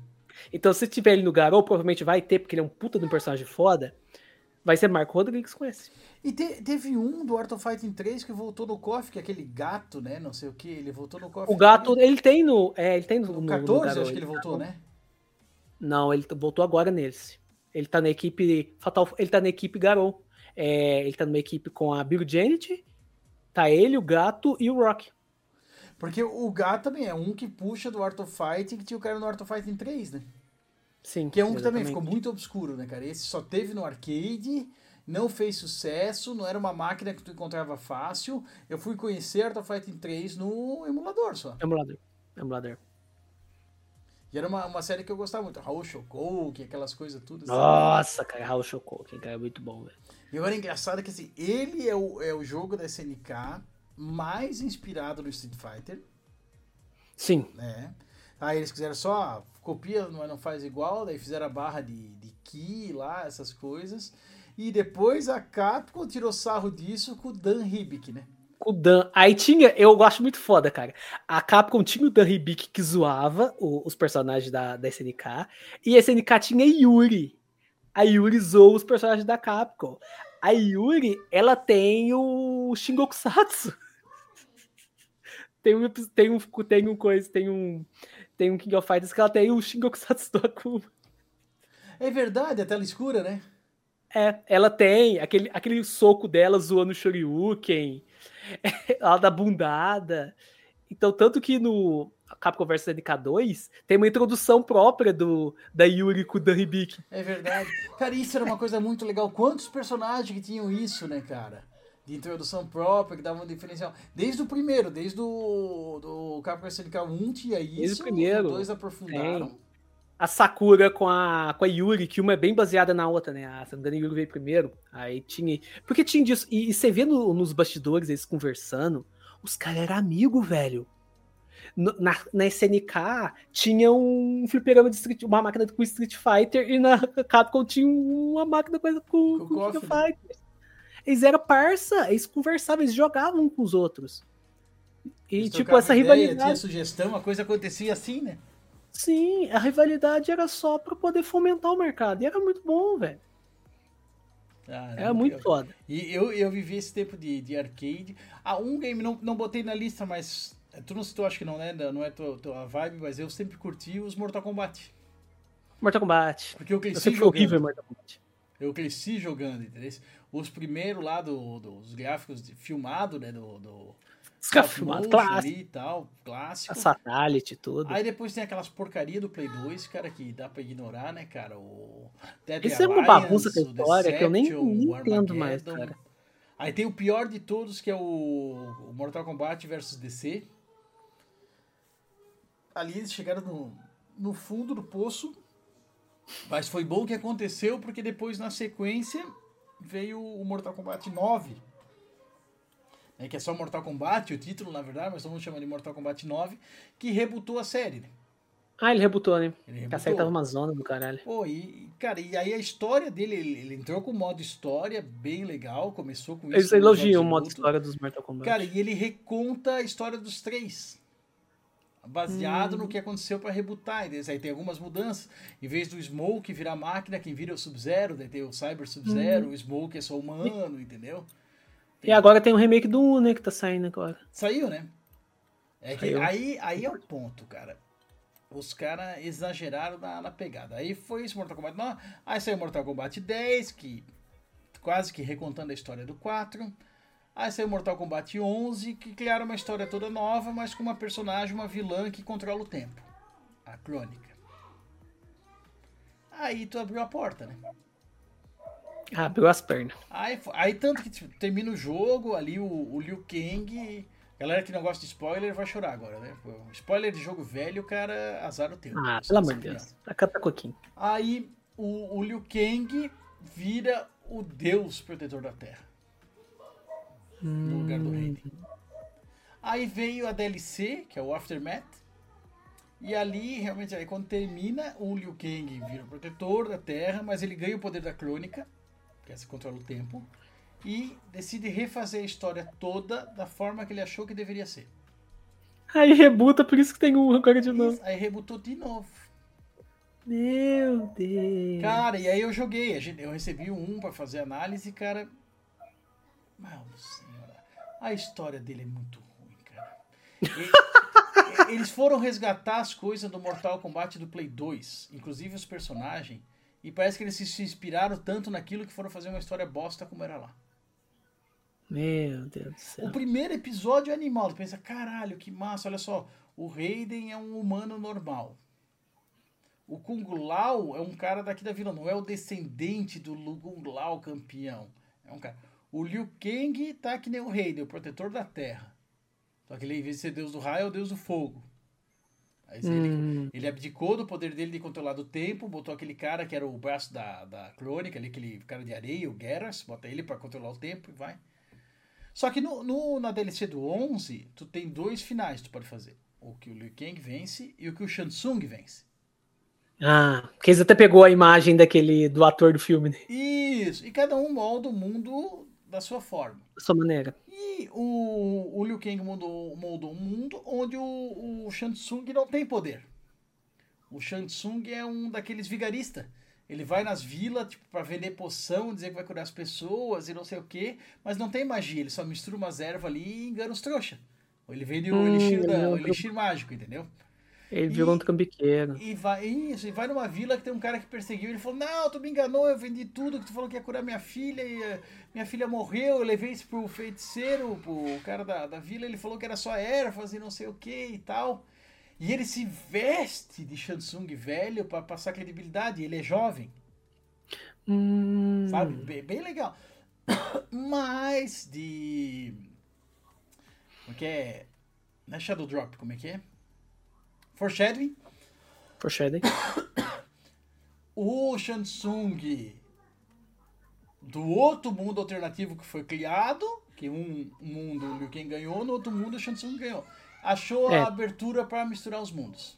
Então, se tiver ele no Garou, provavelmente vai ter, porque ele é um puta de um personagem foda. Vai ser Marco Rodrigues com S. E te- teve um do Art of Fighting 3 que voltou no KOF, que é aquele gato, né? Não sei o que, ele voltou no KOF. O gato, ele tem no. É, ele tem no. No no 14, Garou, acho que ele voltou, né? Não, ele voltou agora nesse. Ele tá na equipe Fatal, ele tá na equipe Garou. É, ele tá numa equipe com a Bill Janet, tá ele, o gato e o Rock. Porque o gato também é um que puxa do Art of Fighting, que tinha o cara no Art of Fighting 3, né? Sim. Que é um que também exatamente. ficou muito obscuro, né, cara? Esse só teve no arcade, não fez sucesso, não era uma máquina que tu encontrava fácil. Eu fui conhecer Art of Fighting 3 no emulador só. Emulador. Emulador. E era uma, uma série que eu gostava muito. Raul Shokoku, aquelas coisas tudo. assim. Nossa, cara, Raul que cara é muito bom, velho. E agora é engraçado que assim, ele é o, é o jogo da SNK mais inspirado no Street Fighter, Sim. né? Aí eles quiseram só, ah, copia, mas não faz igual, daí fizeram a barra de, de Ki lá, essas coisas. E depois a Capcom tirou sarro disso com o Dan Hibik, né? O Dan. Aí tinha, eu gosto muito foda, cara. A Capcom tinha o Dan Hibik que zoava o- os personagens da, da SNK. E a SNK tinha Yuri. A Yuri zoou os personagens da Capcom. A Yuri, ela tem o Shingokusatsu. Tem um, tem um, tem um coisa, tem um, tem um King of Fighters que ela tem o Shingokusatsu do Akuma. É verdade, a tela escura, né? É, ela tem aquele, aquele soco dela zoando o Shoryuken, ela dá bundada. Então, tanto que no Capcom vs NK2 tem uma introdução própria do, da Yuri com o Dan Hibiki. É verdade. Cara, isso era uma coisa muito legal. Quantos personagens que tinham isso, né, cara? De introdução própria, que davam um diferencial. Desde o primeiro, desde o do Capcom SNK 1 tinha isso. o primeiro, Os dois aprofundaram. A Sakura com a, com a Yuri, que uma é bem baseada na outra, né? A, se não me engano, a Yuri veio primeiro. Aí tinha. Porque tinha disso. E, e você vê no- nos bastidores eles conversando, os caras eram amigos, velho. No- Na, na SNK tinha um fliperama de Street, uma máquina com Street Fighter e na Capcom tinha uma máquina com, com, Com of KOF, Fighters. Eles eram parça, eles conversavam, eles jogavam um com os outros. E Eles tipo, essa ideia, rivalidade. Tinha sugestão, a coisa acontecia assim, né? Sim, a rivalidade era só pra poder fomentar o mercado. E era muito bom, velho. Ah, Era muito legal. foda. E eu, eu vivi esse tempo de, de arcade. Ah, um game não, não botei na lista, mas. Tu não citou, acho que não, né? Não é tua, tua vibe, mas eu sempre curti os Mortal Kombat. Mortal Kombat. Porque eu Eu cresci sempre fui horrível em jogando. Mortal Kombat. Eu cresci jogando, entendeu? Os primeiros lá do, dos gráficos de, filmado, né? Do, do Motion clássico. e tal, clássico. A Fatality, tudo. Aí depois tem aquelas porcaria do Play 2, cara, que dá pra ignorar, né, cara? O Deadly Isso é uma Alliance, bagunça com a o história que eu nem- entendo mais, cara. Aí tem o pior de todos, que é o, o Mortal Kombat versus DC. Ali eles chegaram no, no fundo do poço. Mas foi bom que aconteceu, porque depois, na sequência, veio o Mortal Kombat 9. Né, que é só Mortal Kombat, o título, na verdade, mas todo mundo chama de Mortal Kombat 9, que rebutou a série. né? Ah, ele rebutou, né? Ele Que a série tava rebutou. uma zona do caralho. Pô, e, cara, e aí a história dele, ele, ele entrou com o modo história bem legal, começou com isso. Eles elogiam o modo história dos Mortal Kombat. Cara, e ele reconta a história dos três. Baseado Hum. no que aconteceu pra rebutar. Aí tem algumas mudanças. Em vez do Smoke virar máquina, quem vira é o Sub-Zero. Daí tem o Cyber Sub-Zero, o Smoke é só humano, entendeu? E agora tem o remake do 1, né, que tá saindo agora. Saiu, né? É que Saiu. aí, aí é o ponto, cara. Os caras exageraram na, na pegada. Aí foi isso, Mortal Kombat 9. Aí saiu Mortal Kombat 10, que quase que recontando a história do 4. Aí saiu Mortal Kombat 11, que criaram uma história toda nova, mas com uma personagem, uma vilã que controla o tempo. A Crônica. Aí tu abriu a porta, né? Ah, pegou as pernas. Aí, aí tanto que tipo, termina o jogo, ali o, o Liu Kang. Galera que não gosta de spoiler vai chorar agora, né? Pô, Spoiler de jogo velho, cara, azar o tempo. Ah, pelo amor de. Deus. Acata coquinho. Aí o, o Liu Kang vira o deus protetor da Terra. No lugar do Raiden. Aí veio a DLC, que é o Aftermath. E ali, realmente, aí quando termina, o Liu Kang vira o protetor da Terra, mas ele ganha o poder da crônica, que é se controla o tempo, e decide refazer a história toda da forma que ele achou que deveria ser. Aí rebuta, por isso que tem um agora de novo. Aí rebutou de novo. Meu Deus. Cara, e aí eu joguei. Eu recebi um pra fazer análise, cara. Meu senhora. A história dele é muito ruim, cara. E- eles foram resgatar as coisas do Mortal Kombat do Play 2, inclusive os personagens, e parece que eles se inspiraram tanto naquilo que foram fazer uma história bosta como era lá. Meu Deus do O céu. primeiro episódio é animal. Tu pensa, caralho, que massa, olha só. O Raiden é um humano normal. O Kung Lao é um cara daqui da vila, não é o descendente do Kung Lao campeão. É um cara. O Liu Kang tá que nem o Raiden, o protetor da terra. Só que ele, em vez de ser deus do raio, é o deus do fogo. Aí ele, Hum. ele abdicou do poder dele de controlar do tempo, botou aquele cara que era o braço da, da crônica, ali, aquele cara de areia, o Geras, bota ele pra controlar o tempo e vai. Só que no, no- na DLC do 11, tu tem dois finais que tu pode fazer. O que o Liu Kang vence e o que o Shansung vence. Ah, porque eles até pegou a imagem daquele do ator do filme, né? Isso, e cada um molda o mundo da sua forma. Da sua maneira. E o, o Liu Kang moldou, moldou um mundo onde o, o Shansung não tem poder. O Shansung é um daqueles vigaristas. Ele vai nas vilas tipo, para vender poção, dizer que vai curar as pessoas e não sei o que, mas não tem magia, ele só mistura umas ervas ali e engana os trouxa. Ou ele vende o Hum, elixir, da- é o elixir mágico, entendeu? Ele E- virou um trambiqueiro. E vai, isso, e vai numa vila que tem um cara que perseguiu. Ele falou: Não, tu me enganou, eu vendi tudo, que tu falou que ia curar minha filha, e eh, minha filha morreu. Eu levei isso pro feiticeiro, pro cara da, da vila. Ele falou que era só ervas e não sei o que e tal. E ele se veste de Shansung velho pra passar credibilidade. Ele é jovem, Hum, sabe? Bem, bem legal. Mas de. Como é que é? Não é Shadow Drop, como é que é? Foreshadowing. Foreshadowing. o Shansung do outro mundo alternativo que foi criado, que um mundo o Liu Kang ganhou, no outro mundo o Shansung ganhou. Achou É. a abertura para misturar os mundos.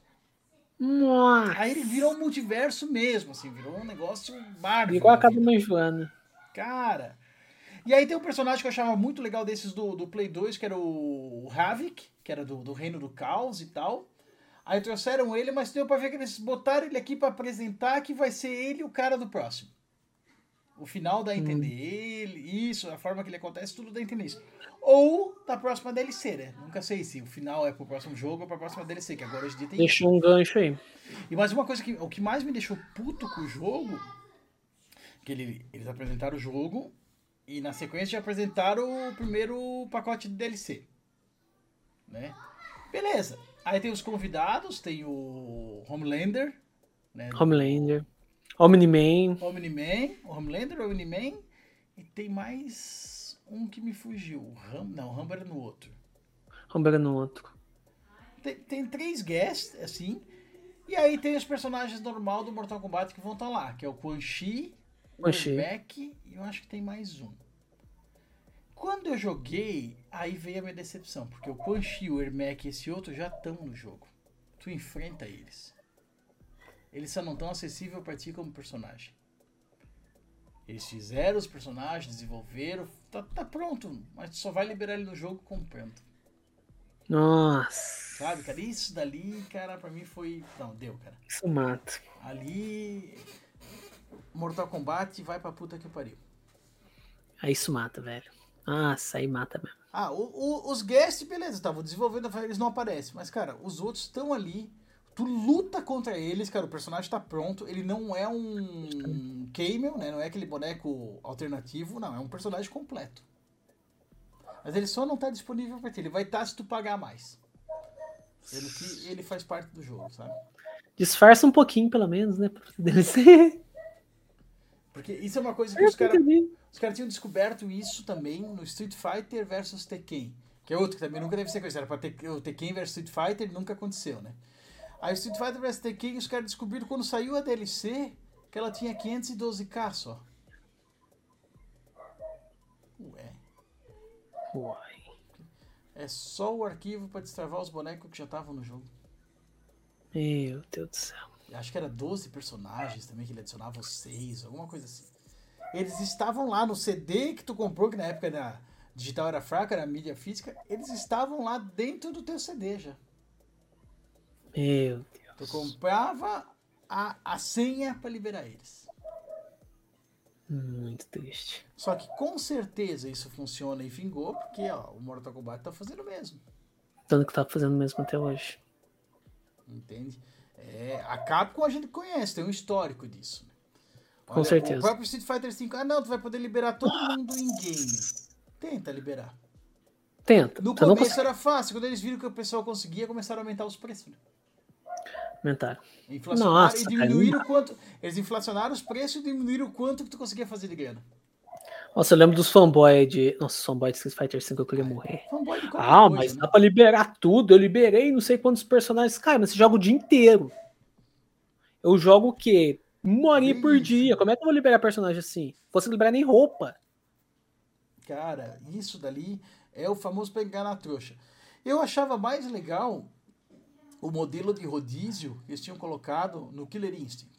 Nossa. Aí ele virou um multiverso mesmo, assim, virou um negócio bárbaro. Igual a casa da Joana. Cara. E aí tem um personagem que eu achava muito legal desses do, do Play 2, que era o Havik, que era do, do Reino do Caos e tal. Aí trouxeram ele, mas deu pra ver que eles botaram ele aqui pra apresentar que vai ser ele o cara do próximo. O final dá a entender ele, isso, a forma que ele acontece, tudo dá a entender isso. Ou da próxima DLC, né? Nunca sei se o final é pro próximo jogo ou pra próxima DLC, que agora hoje em dia tem Deixou um gancho aí. e mais uma coisa que o que mais me deixou puto com o jogo, que ele, eles apresentaram o jogo e na sequência já apresentaram o primeiro pacote de DLC, né? Beleza. Aí tem os convidados, tem o Homelander, né? Homelander. Omni-Man. Omni-Man, o Homelander, o Omni-Man e tem mais um que me fugiu, o Ram, não, o Rambo era no outro. Homelander no outro. Tem, tem três guests, assim. E aí tem os personagens normal do Mortal Kombat que vão estar lá, que é o Quan Chi, o Quan Chi. Ermac e eu acho que tem mais um. Quando eu joguei, aí veio a minha decepção, porque o Quan Chi, o Ermac e esse outro já estão no jogo. Tu enfrenta eles. Eles só não estão acessíveis pra ti como personagem. Eles fizeram os personagens, desenvolveram, tá, tá pronto, mas tu só vai liberar ele no jogo comprando. Nossa. Sabe, cara? Isso dali, cara, pra mim foi. Não, deu, cara. Isso mata. Ali. Mortal Kombat vai pra puta que pariu. Aí isso mata, velho. Nossa, aí mata mesmo. Ah, o- o- os guests, beleza, estavam desenvolvendo, eles não aparecem. Mas, cara, os outros estão ali. Tu luta contra eles, cara. O personagem tá pronto. Ele não é um camel, né? Não é aquele boneco alternativo. Não, é um personagem completo. Mas ele só não tá disponível pra ti. Ele vai estar se tu pagar mais. Sendo que ele faz parte do jogo, sabe? Disfarça um pouquinho, pelo menos, né? Porque isso é uma coisa que Eu os caras. Os caras tinham descoberto isso também no Street Fighter versus Tekken. Que é outro que também nunca deve ser conhecido. Era pra ter, o Tekken versus Street Fighter nunca aconteceu, né? Aí o Street Fighter versus Tekken, os caras descobriram quando saiu a DLC que ela tinha 512k só. Ué. Uai. É só o arquivo pra destravar os bonecos que já estavam no jogo. Meu Deus do céu. Acho que era 12 personagens também que ele adicionava 6, alguma coisa assim. Eles estavam lá no CD que tu comprou, que na época da digital era fraca, era mídia física. Eles estavam lá dentro do teu CD já. Meu Tu Deus. comprava a, a senha pra liberar eles. Muito triste. Só que com certeza isso funciona e vingou, porque ó, o Mortal Kombat tá fazendo o mesmo. Tanto que tá fazendo mesmo até hoje. Entende? É, a Capcom a gente conhece, tem um histórico disso. né? Com certeza. O próprio Street Fighter V, ah não, tu vai poder liberar todo mundo em game. Tenta liberar. Tenta. No começo consegue era fácil, quando eles viram que o pessoal conseguia, começaram a aumentar os preços. Né? aumentar. Inflacionaram Nossa, e diminuíram o quanto. Eles inflacionaram os preços e diminuíram o quanto que tu conseguia fazer de grana. Nossa, eu lembro dos fanboy de. Nossa, fanboy de Street Fighter V eu queria morrer. Fanboy de qualquer Ah, coisa, mas né? dá pra liberar tudo. Eu liberei não sei quantos personagens. Cara, mas você joga o dia inteiro. Eu jogo o quê? Uma horinha por dia. Como é que eu vou liberar personagem assim? Fosse liberar nem roupa. Cara, isso dali é o famoso pegar na trouxa. Eu achava mais legal o modelo de rodízio que eles tinham colocado no Killer Instinct.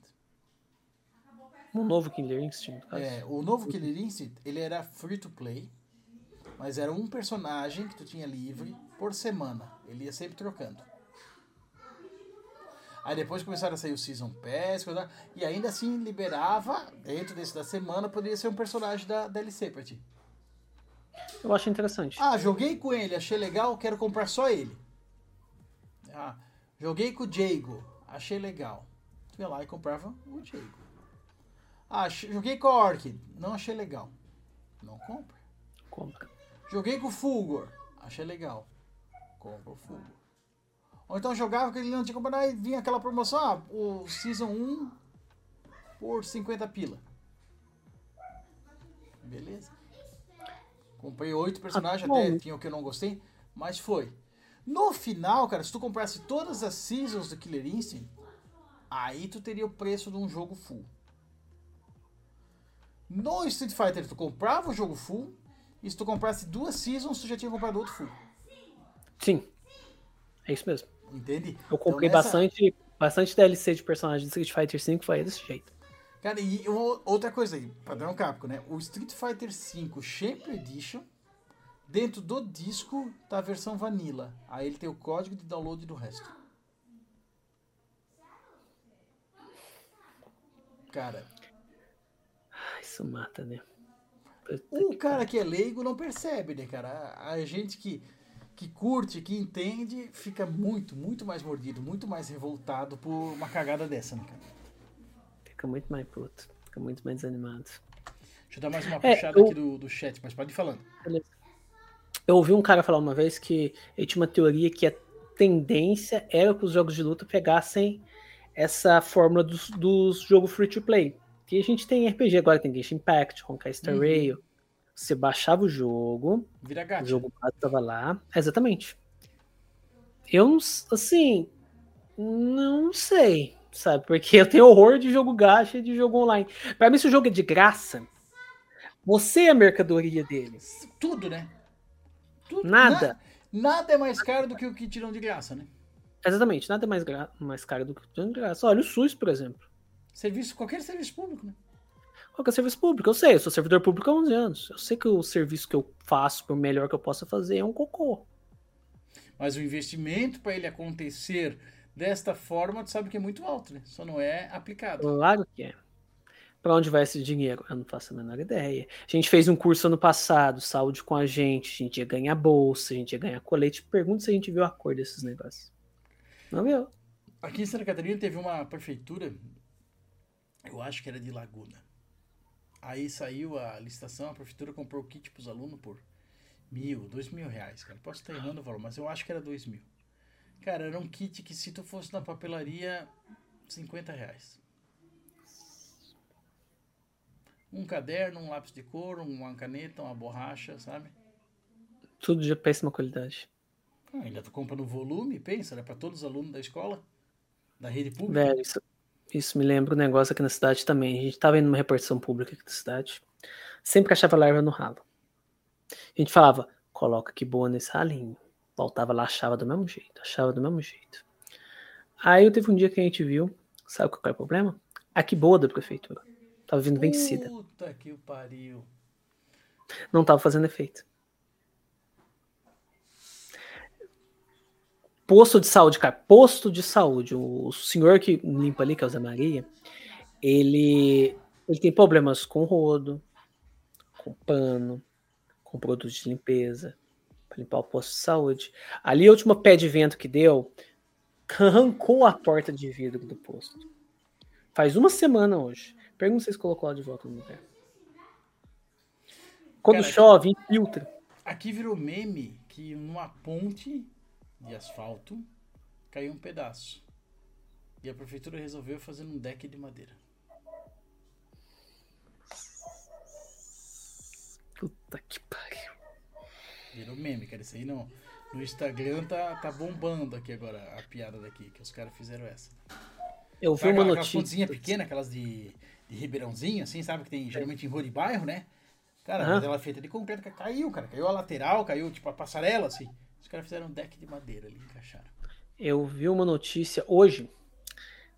Um novo Killer Instinct. no. É, o novo Killer Instinct, ele era free to play, mas era um personagem que tu tinha livre por semana. Ele ia sempre trocando. Aí depois começaram a sair o Season Pass, coisa, e ainda assim liberava, dentro desse da semana, poderia ser um personagem da DLC pra ti. Eu acho interessante. Ah, joguei com ele, achei legal, quero comprar só ele. Ah, joguei com o Jago, achei legal. Tu ia lá e comprava o Jago. Ah, joguei com a Orchid, não achei legal. Não compra. Compra. Joguei com o Fulgor, achei legal. Compra o Fulgor. Ou então jogava que ele não tinha comprado, aí vinha aquela promoção, ah, o Season 1 por 50 pila. Beleza. Comprei oito personagens, Ah, até tinha o que eu não gostei, mas foi. No final, cara, se tu comprasse todas as Seasons do Killer Instinct, aí tu teria o preço de um jogo full. No Street Fighter, tu comprava o jogo full, e se tu comprasse duas Seasons, tu já tinha comprado outro full. Sim. É isso mesmo. Entende? Eu comprei Então, nessa- bastante, bastante DLC de personagem de Street Fighter V, foi desse jeito. Cara, e outra coisa aí, padrão Capcom, né? O Street Fighter V Champion Edition, dentro do disco tá a versão Vanilla. Aí ele tem o código de download do resto. Cara, Ah, Isso mata, né? o cara que é leigo não percebe, né, cara? A gente que, que curte, que entende, fica muito, muito mais mordido, muito mais revoltado por uma cagada dessa, né, cara? Fica muito mais puto. Fica muito mais desanimado. Deixa eu dar mais uma É, puxada eu- aqui do, do chat, mas pode ir falando. Eu ouvi um cara falar uma vez que ele tinha uma teoria que a tendência era que os jogos de luta pegassem essa fórmula dos, dos jogos free to play. Que a gente tem RPG agora, tem Genshin Impact, Honkai Star Uhum. Rail. Você baixava o jogo, Vira o gato. jogo base tava lá. Exatamente. Eu assim, não sei, sabe? Porque eu tenho horror de jogo gacha e de jogo online. Pra mim, se o jogo é de graça, você é a mercadoria dele. Tudo, né? Tudo, Nada. na- nada é mais caro do que o que tiram de graça, né? Exatamente, nada é mais, mais caro do que o de graça. Olha o SUS, por exemplo. Serviço, qualquer serviço público, né? Qual que é o serviço público? Eu sei, eu sou servidor público há 11 anos. Eu sei que o serviço que eu faço, por melhor que eu possa fazer, é um cocô. Mas o investimento para ele acontecer desta forma, tu sabe que é muito alto, né? Só não é aplicado. Claro que é. Pra onde vai esse dinheiro? Eu não faço a menor ideia. A gente fez um curso ano passado, saúde com a gente, a gente ia ganhar bolsa, a gente ia ganhar colete. Pergunta se a gente viu a cor desses negócios. Não viu? Aqui em Santa Catarina teve uma prefeitura, eu acho que era de Laguna. Aí saiu a licitação, a prefeitura comprou o kit para os alunos por mil, dois mil reais, cara. Posso estar errando o valor, mas eu acho que era dois mil. Cara, era um kit que se tu fosse na papelaria, 50 reais. Um caderno, um lápis de cor, uma caneta, uma borracha, sabe? Tudo de péssima qualidade. Ah, ainda tu compra no volume, pensa, era para todos os alunos da escola, da rede pública. Velho, isso, isso me lembra um negócio aqui na cidade também. A gente tava indo numa repartição pública aqui da cidade. Sempre achava larva no ralo. A gente falava, coloca que boa nesse ralinho. Voltava lá, achava do mesmo jeito, achava do mesmo jeito. Aí teve um dia que a gente viu, sabe qual é o problema? A que boa da prefeitura. Tava vindo vencida. Puta que pariu. Não tava fazendo efeito. Posto de saúde, cara. Posto de saúde. O senhor que limpa ali, que é o Zé Maria, ele, ele tem problemas com rodo, com pano, com produtos de limpeza, para limpar o posto de saúde. Ali, a última pé de vento que deu, arrancou a porta de vidro do posto. Faz uma semana hoje. Pergunta se vocês colocou ela de volta no lugar. Quando Cara, chove, infiltra. Aqui virou meme que numa ponte de asfalto caiu um pedaço. E a prefeitura resolveu fazer um deck de madeira. Puta que pariu. Virou meme, cara. Isso aí não. No Instagram tá, tá bombando aqui agora a piada daqui, que os caras fizeram essa. Eu vi uma aquelas notícia. pontezinhas pequenas, aquelas de, de ribeirãozinho, assim, sabe? Que tem geralmente em rua de bairro, né? Cara, Aham. mas ela é feita de concreto, caiu, cara. Caiu a lateral, caiu tipo a passarela, assim. Os caras fizeram um deck de madeira ali, encaixaram. Eu vi uma notícia hoje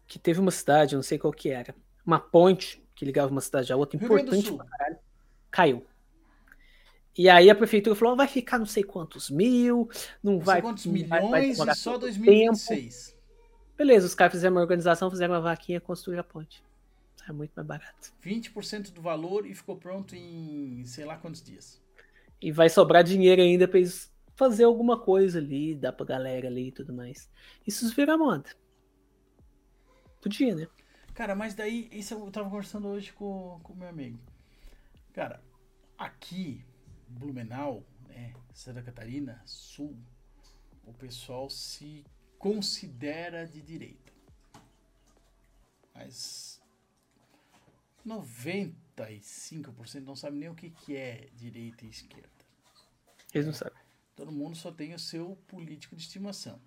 que teve uma cidade, eu não sei qual que era, uma ponte que ligava uma cidade à outra, Rio importante pra caralho, caiu. E aí a prefeitura falou, vai ficar não sei quantos mil, não Não vai... quantos não vai- vai milhões e só tanto 2026. Beleza, os caras fizeram uma organização, fizeram uma vaquinha, construíram a ponte. É muito mais barato. 20% do valor e ficou pronto em sei lá quantos dias. E vai sobrar dinheiro ainda pra eles fazer alguma coisa ali, dar pra galera ali e tudo mais. Isso vira moda. Podia, né? Cara, mas daí, isso eu tava conversando hoje com o meu amigo. Cara, aqui, Blumenau, né, Santa Catarina, Sul, o pessoal se considera de direita. Mas 95% não sabe nem o que, que é direita e esquerda. Eles não sabem. Todo mundo só tem o seu político de estimação.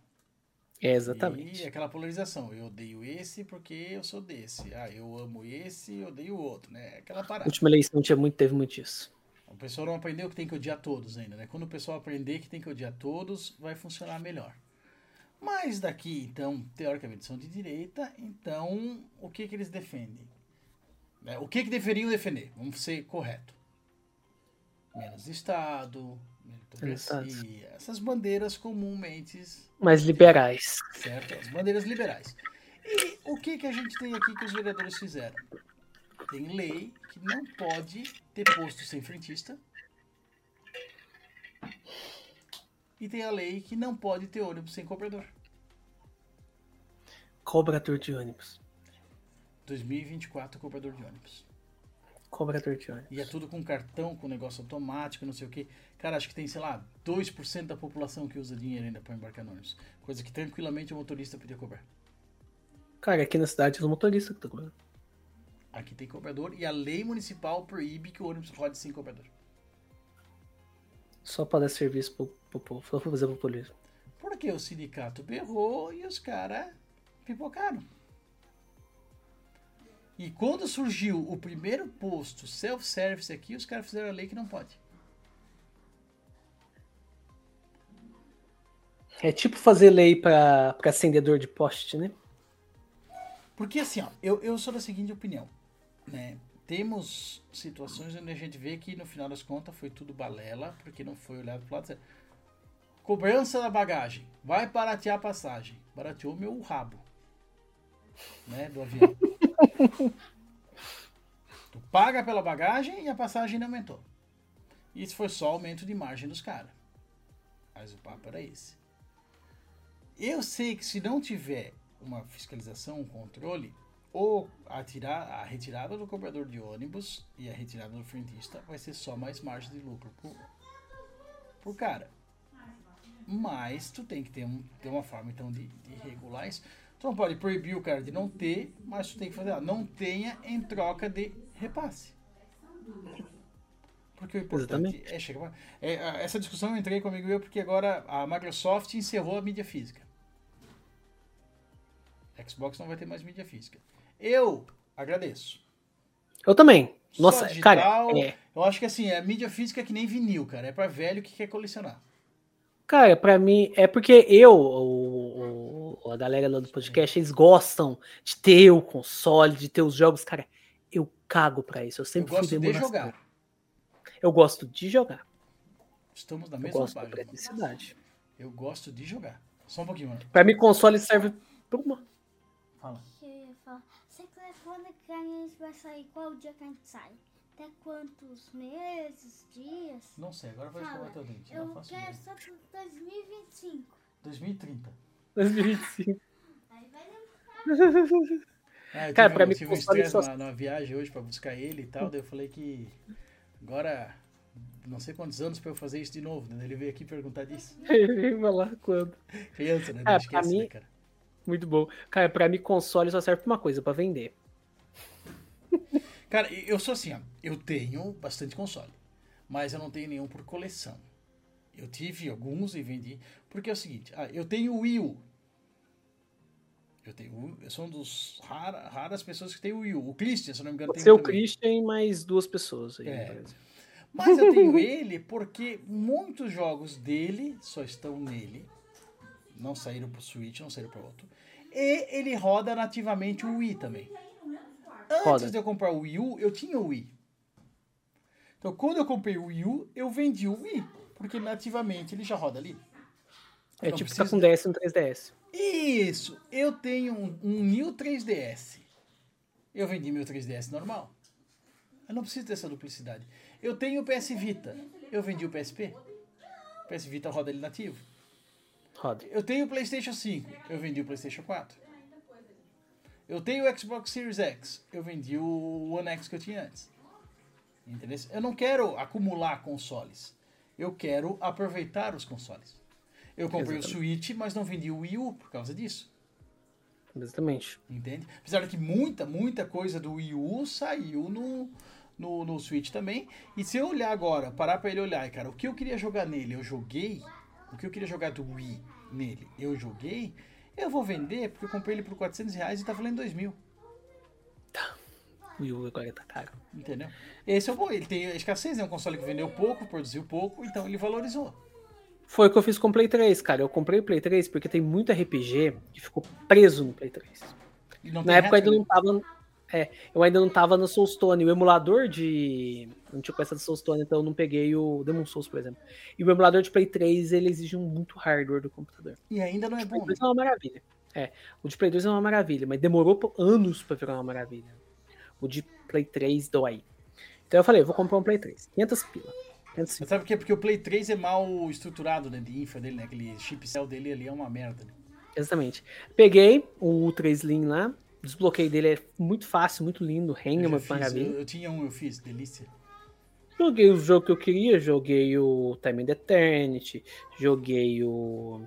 É, exatamente. E aquela polarização. Eu odeio esse porque eu sou desse. Ah, eu amo esse e odeio o outro, né? Aquela A parada. última eleição tinha muito, teve muito isso. O pessoal não aprendeu que tem que odiar todos ainda, né? Quando o pessoal aprender que tem que odiar todos, vai funcionar melhor. Mas daqui, então, teoricamente são de direita, então o que que eles defendem? Né? O que que deveriam defender? Vamos ser correto. Menos Estado, meritocracia, essas bandeiras comumente Mas liberais. certo? As bandeiras liberais. E o que, que a gente tem aqui que os vereadores fizeram? Tem lei que não pode ter posto sem frentista. E tem a lei que não pode ter ônibus sem cobrador. Cobrador de ônibus. 2024, cobrador de ônibus. Cobrador de ônibus. E é tudo com cartão, com negócio automático, não sei o que. Cara, acho que tem, sei lá, 2% da população que usa dinheiro ainda para embarcar no ônibus. Coisa que tranquilamente o motorista podia cobrar. Cara, aqui na cidade é os motoristas que estão cobrando. Aqui tem cobrador e a lei municipal proíbe que o ônibus rode sem cobrador. Só para dar serviço pro, pro povo. Só pra fazer populismo. Porque o sindicato berrou e os caras pipocaram. E quando surgiu o primeiro posto self-service aqui, os caras fizeram a lei que não pode. É tipo fazer lei pra acendedor de poste, né? Porque assim, ó, eu, eu sou da seguinte opinião, né? Temos situações onde a gente vê que no final das contas foi tudo balela, porque não foi olhado pro lado certo. Cobrança da bagagem. Vai baratear a passagem. Barateou meu rabo. Né? Do avião. tu paga pela bagagem e a passagem não aumentou. Isso foi só aumento de margem dos caras. Mas o papo era esse. Eu sei que se não tiver uma fiscalização, um controle, ou a, tirar, a retirada do cobrador de ônibus e a retirada do frentista vai ser só mais margem de lucro pro, pro cara. Mas tu tem que ter, um, ter uma forma então de, de regular isso. Tu não pode proibir o cara de não ter, mas tu tem que fazer, ó, não tenha em troca de repasse. Porque o importante é chegar. É, essa discussão eu entrei comigo eu porque agora a Microsoft encerrou a mídia física. Xbox não vai ter mais mídia física. Eu agradeço. Eu também. Nossa, digital, cara. É... Eu acho que assim, é mídia física que nem vinil, cara. É pra velho que quer colecionar. Cara, pra mim, é porque eu, o, o, a galera lá do podcast, eles gostam de ter o console, de ter os jogos. Cara, eu cago pra isso. Eu sempre eu gosto fui de jogar. Eu gosto de jogar. Estamos na Eu mesma gosto da página. praticidade. Eu gosto de jogar. Só um pouquinho, mano. Pra mim, console serve pra uma. Fala. Que eu ia falar. Você que a gente vai sair? Qual dia que a gente sai? Até quantos meses, dias? Não sei, agora vai escovar teu dente. Eu Não faço quero ideia. só pro 2025. 2030. Aí 2025. vai demorar. Ah, eu Cara, tive, pra mim, tive um estresse só- na, na viagem hoje pra buscar ele e tal. Daí eu falei que agora não sei quantos anos pra eu fazer isso de novo. Né? Ele veio aqui perguntar disso. Vai lá quando. Criança, né? Ah, Não pra esquece, mim- né, cara? Muito bom. Cara, pra mim, console só serve pra uma coisa, pra vender. Cara, eu sou assim, ó. Eu tenho bastante console, mas eu não tenho nenhum por coleção. Eu tive alguns e vendi. Porque é o seguinte, ah, eu tenho o Wii U. Eu, tenho, eu sou um dos rara- raras pessoas que tem o Wii U. O Christian, se não me engano, tem Seu também. Christian e mais duas pessoas aí. É. Mas eu tenho ele porque muitos jogos dele só estão nele. Não saíram pro Switch, não saíram para outro. E ele roda nativamente o Wii também. Antes Roda. de eu comprar o Wii U, eu tinha o Wii. Então, quando eu comprei o Wii U, eu vendi o Wii. Porque nativamente ele já roda ali. É Não tipo precisa- com DS no 3DS. Isso! Eu tenho um, um New 3DS. Eu vendi meu 3DS normal. Eu não preciso dessa duplicidade. Eu tenho o PS Vita. Eu vendi o PSP. O PS Vita roda ele nativo. Roda. Eu tenho o PlayStation 5. Eu vendi o PlayStation 4. Eu tenho o Xbox Series X. Eu vendi o One X que eu tinha antes. Entendeu? Eu não quero acumular consoles. Eu quero aproveitar os consoles. Eu comprei o Switch, mas não vendi o Wii U por causa disso. Exatamente. Entende? Apesar de que muita, muita coisa do Wii U saiu no, no, no Switch também. E se eu olhar agora, parar pra ele olhar, cara, o que eu queria jogar nele, eu joguei. O que eu queria jogar do Wii nele, eu joguei. Eu vou vender porque eu comprei ele por 400 reais e tá valendo 2 mil. O Wii U agora tá caro. Entendeu? Esse é o bom. Ele tem escassez, é um console que vendeu pouco, produziu pouco, então ele valorizou. Foi o que eu fiz com o Play 3, cara. Eu comprei o Play 3 porque tem muito RPG que ficou preso no Play 3. E não Na época retro, ainda não tava. É, eu ainda não tava no Soulstone. O emulador de. Não tinha começado do Soulstone, então eu não peguei o Demon Souls, por exemplo. E o emulador de Play 3, ele exige um muito hardware do computador. E ainda não é O Play bom. 2 é uma maravilha. É, o de Play 2 é uma maravilha, mas demorou anos pra virar uma maravilha. O de Play 3 dói. Então eu falei, eu vou comprar um Play 3. 500 pila. 500 Mas pila. sabe por quê? Porque o Play 3 é mal estruturado, né? De infra dele, né? Aquele chip cell dele ali é uma merda. Né? Exatamente. Peguei o Ultra Slim lá, desbloqueei dele, é muito fácil, muito lindo, uma fiz, maravilha. eu, eu tinha um, eu fiz, delícia. Joguei o jogo que eu queria, joguei o Time and Eternity, joguei o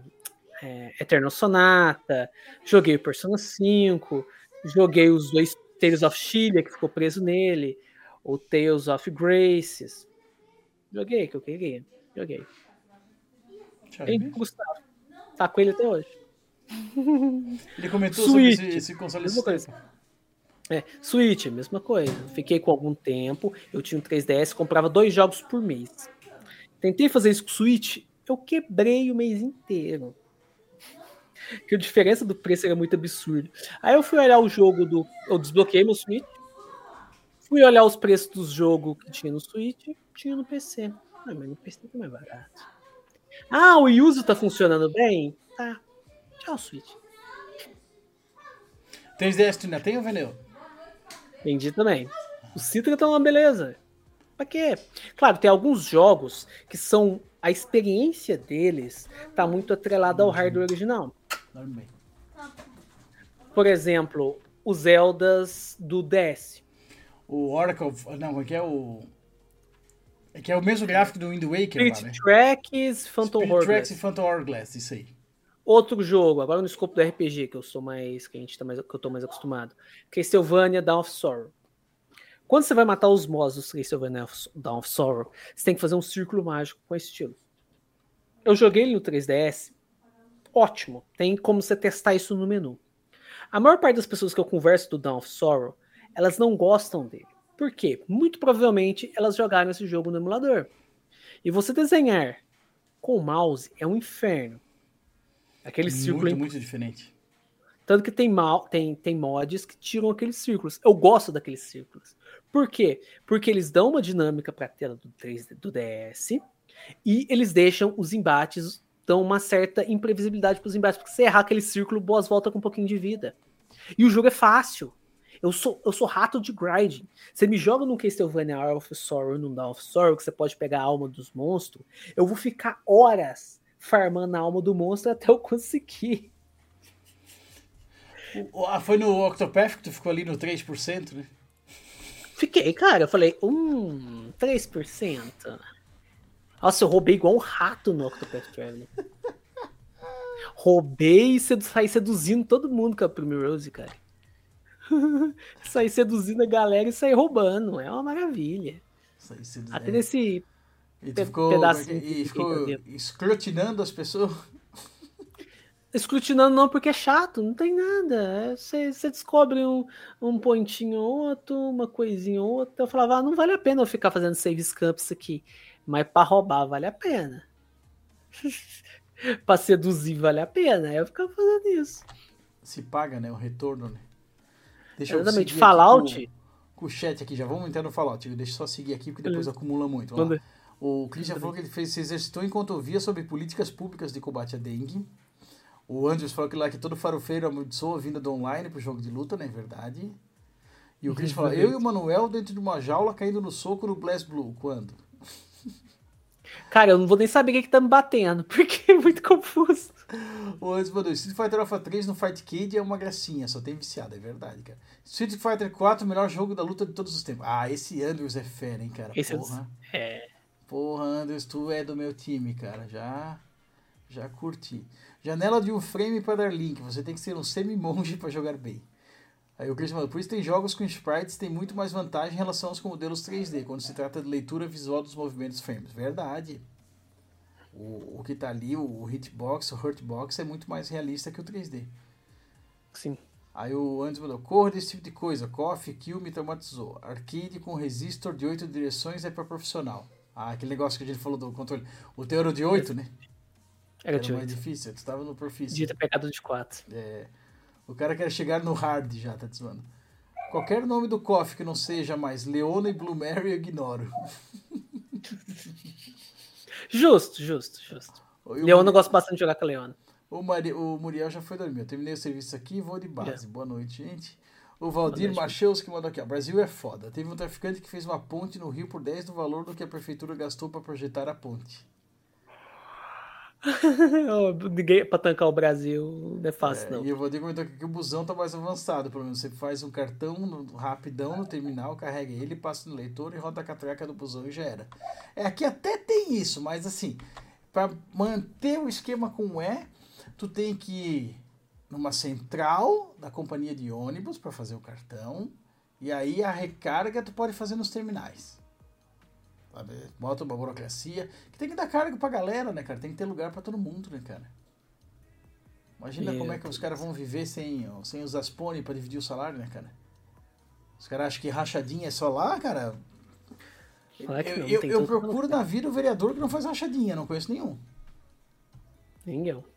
é, Eternal Sonata, joguei o Persona 5, joguei os dois Tales of Chile que ficou preso nele, o Tales of Graces. Joguei que eu queria, joguei. Ver. Gustavo, tá com ele até hoje. Ele comentou Switch, sobre esse, esse console mesma coisa. É, Switch, mesma coisa. Fiquei com algum tempo, eu tinha um 3DS, comprava dois jogos por mês. Tentei fazer isso com Switch, eu quebrei o mês inteiro. Porque a diferença do preço era muito absurda. Aí eu fui olhar o jogo do. Eu desbloqueei meu Switch. Fui olhar os preços dos jogos que tinha no Switch, tinha no PC. Ah, mas no PC tá mais barato. Ah, o Yuzu tá funcionando bem? Tá. Tchau, Switch. 3DS tu ainda tem ou vendeu? Vendi também. O Citra tá uma beleza. Pra quê? Claro, tem alguns jogos que são. A experiência deles tá muito atrelada ao hardware original. Dorme bem. Por exemplo, os Zeldas do DS. O Oracle. Não, como é que é o. É que é o mesmo gráfico do Wind Waker lá, Spirit né? Tracks, Phantom Spirit Hourglass. Tracks e Phantom Hourglass, isso aí. Outro jogo, agora no escopo do RPG, que eu sou mais. que a gente tá mais, que eu tô mais acostumado. Castlevania Dawn of Sorrow. Quando você vai matar os Moss do Castlevania Dawn of Sorrow, você tem que fazer um círculo mágico com estilo. Eu joguei ele no 3DS. Ótimo. Tem como você testar isso no menu. A maior parte das pessoas que eu converso do Dawn of Sorrow, elas não gostam dele. Por quê? Muito provavelmente elas jogaram esse jogo no emulador. E você desenhar com o mouse é um inferno. Aquele muito, círculo é muito diferente. tanto que tem, mal, tem, tem mods que tiram aqueles círculos. Eu gosto daqueles círculos. Por quê? Porque eles dão uma dinâmica para a tela do, 3, do DS e eles deixam os embates, dão uma certa imprevisibilidade para os embates. Porque se errar aquele círculo, boas volta com um pouquinho de vida. E o jogo é fácil. Eu sou, eu sou rato de grinding. Você me joga num Castlevania Hour of Sorrow, num Dawn of Sorrow, que você pode pegar a alma dos monstros. Eu vou ficar horas farmando a alma do monstro até eu conseguir. Ah, foi no Octopath que tu ficou ali no 3%, né? Fiquei, cara. Eu falei, hum, 3%. Nossa, eu roubei igual um rato no Octopath Traveler. roubei e sedu saí seduzindo todo mundo com a Primrose, cara. saí seduzindo a galera e saí roubando. É uma maravilha. Até nesse. E tu pe- ficou, pedacinho e ficou escrutinando as pessoas. Escrutinando não, porque é chato, não tem nada. É, Você você descobre um, um pontinho ou outro, uma coisinha ou outra. Eu falava, ah, não vale a pena eu ficar fazendo save camps aqui. Mas pra roubar vale a pena. pra seduzir vale a pena. Eu ficava fazendo isso. Se paga, né? O retorno, né? Deixa Exatamente. aqui Fallout. Com, com o chat aqui, já vamos entrar no Fallout. Deixa eu só seguir aqui, porque depois Beleza. acumula muito. Vamos lá. O Christian falou que ele fez, se exercitou enquanto ouvia sobre políticas públicas de combate à dengue. O Andrews falou que lá que todo farofeiro amaldiçoa a vinda do online pro jogo de luta, não é verdade? E o Christian falou, eu e o Manuel dentro de uma jaula caindo no soco no Blast Blue. Quando? Cara, eu não vou nem saber o que, que tá me batendo, porque é muito confuso. O Andrews mandou, Street Fighter Alpha 3 no Fight Kid é uma gracinha, só tem viciado, é verdade, cara. Street Fighter 4, o melhor jogo da luta de todos os tempos. Ah, esse Andrews é fera, hein, cara. Esse é- Porra. É. Porra, Andrews, tu é do meu time, cara. Já já curti. Janela de um frame para dar link. Você tem que ser um semi-monge para jogar bem. Aí o Christian falou, por isso tem jogos com sprites tem muito mais vantagem em relação aos modelos 3D, quando se trata de leitura visual dos movimentos frames. Verdade. O, o que tá ali, o hitbox, o hurtbox, é muito mais realista que o 3D. Sim. Aí o Andes mandou, corra desse tipo de coisa, coffee, kill, me traumatizou. Arcade com resistor de 8 direções é para profissional. Ah, aquele negócio que a gente falou do controle. O teu era o de 8, né? Era Era de mais 8. difícil, tu estava no Proficient. Devia ter pegado de 4. É, o cara quer chegar no hard já, tá dizendo. Qualquer nome do coffee que não seja mais Leona e Blue Mary eu ignoro. Justo, justo, justo. E o Leona Mari- gosta bastante de jogar com a Leona. O, Mari- o Muriel já foi dormir. Eu terminei o serviço aqui e vou de base. Boa noite, gente. O Valdir. Macheus que mandou aqui, ó. Brasil é foda. Teve um traficante que fez uma ponte no Rio por 10 do valor do que a prefeitura gastou para projetar a ponte. Ninguém pra tancar o Brasil não é fácil, É, não. E o Valdir comentou aqui que o busão tá mais avançado. Pelo menos você faz um cartão no- rapidão no terminal, carrega ele, passa no leitor e roda a catraca do busão e já era. É, aqui até tem isso, mas assim, para manter o esquema como é, tu tem que numa central da companhia de ônibus para fazer o cartão. E aí a recarga tu pode fazer nos terminais. Sabe? Bota uma burocracia. Que tem que dar carga pra galera, né, cara? Tem que ter lugar pra todo mundo, né, cara? Imagina Meu como é que os caras vão viver sem, sem os Aspone pra dividir o salário, né, cara? Os caras acham que rachadinha é só lá, cara. Eu não, eu, eu procuro na vida o vereador que não faz rachadinha, não conheço nenhum. Eu.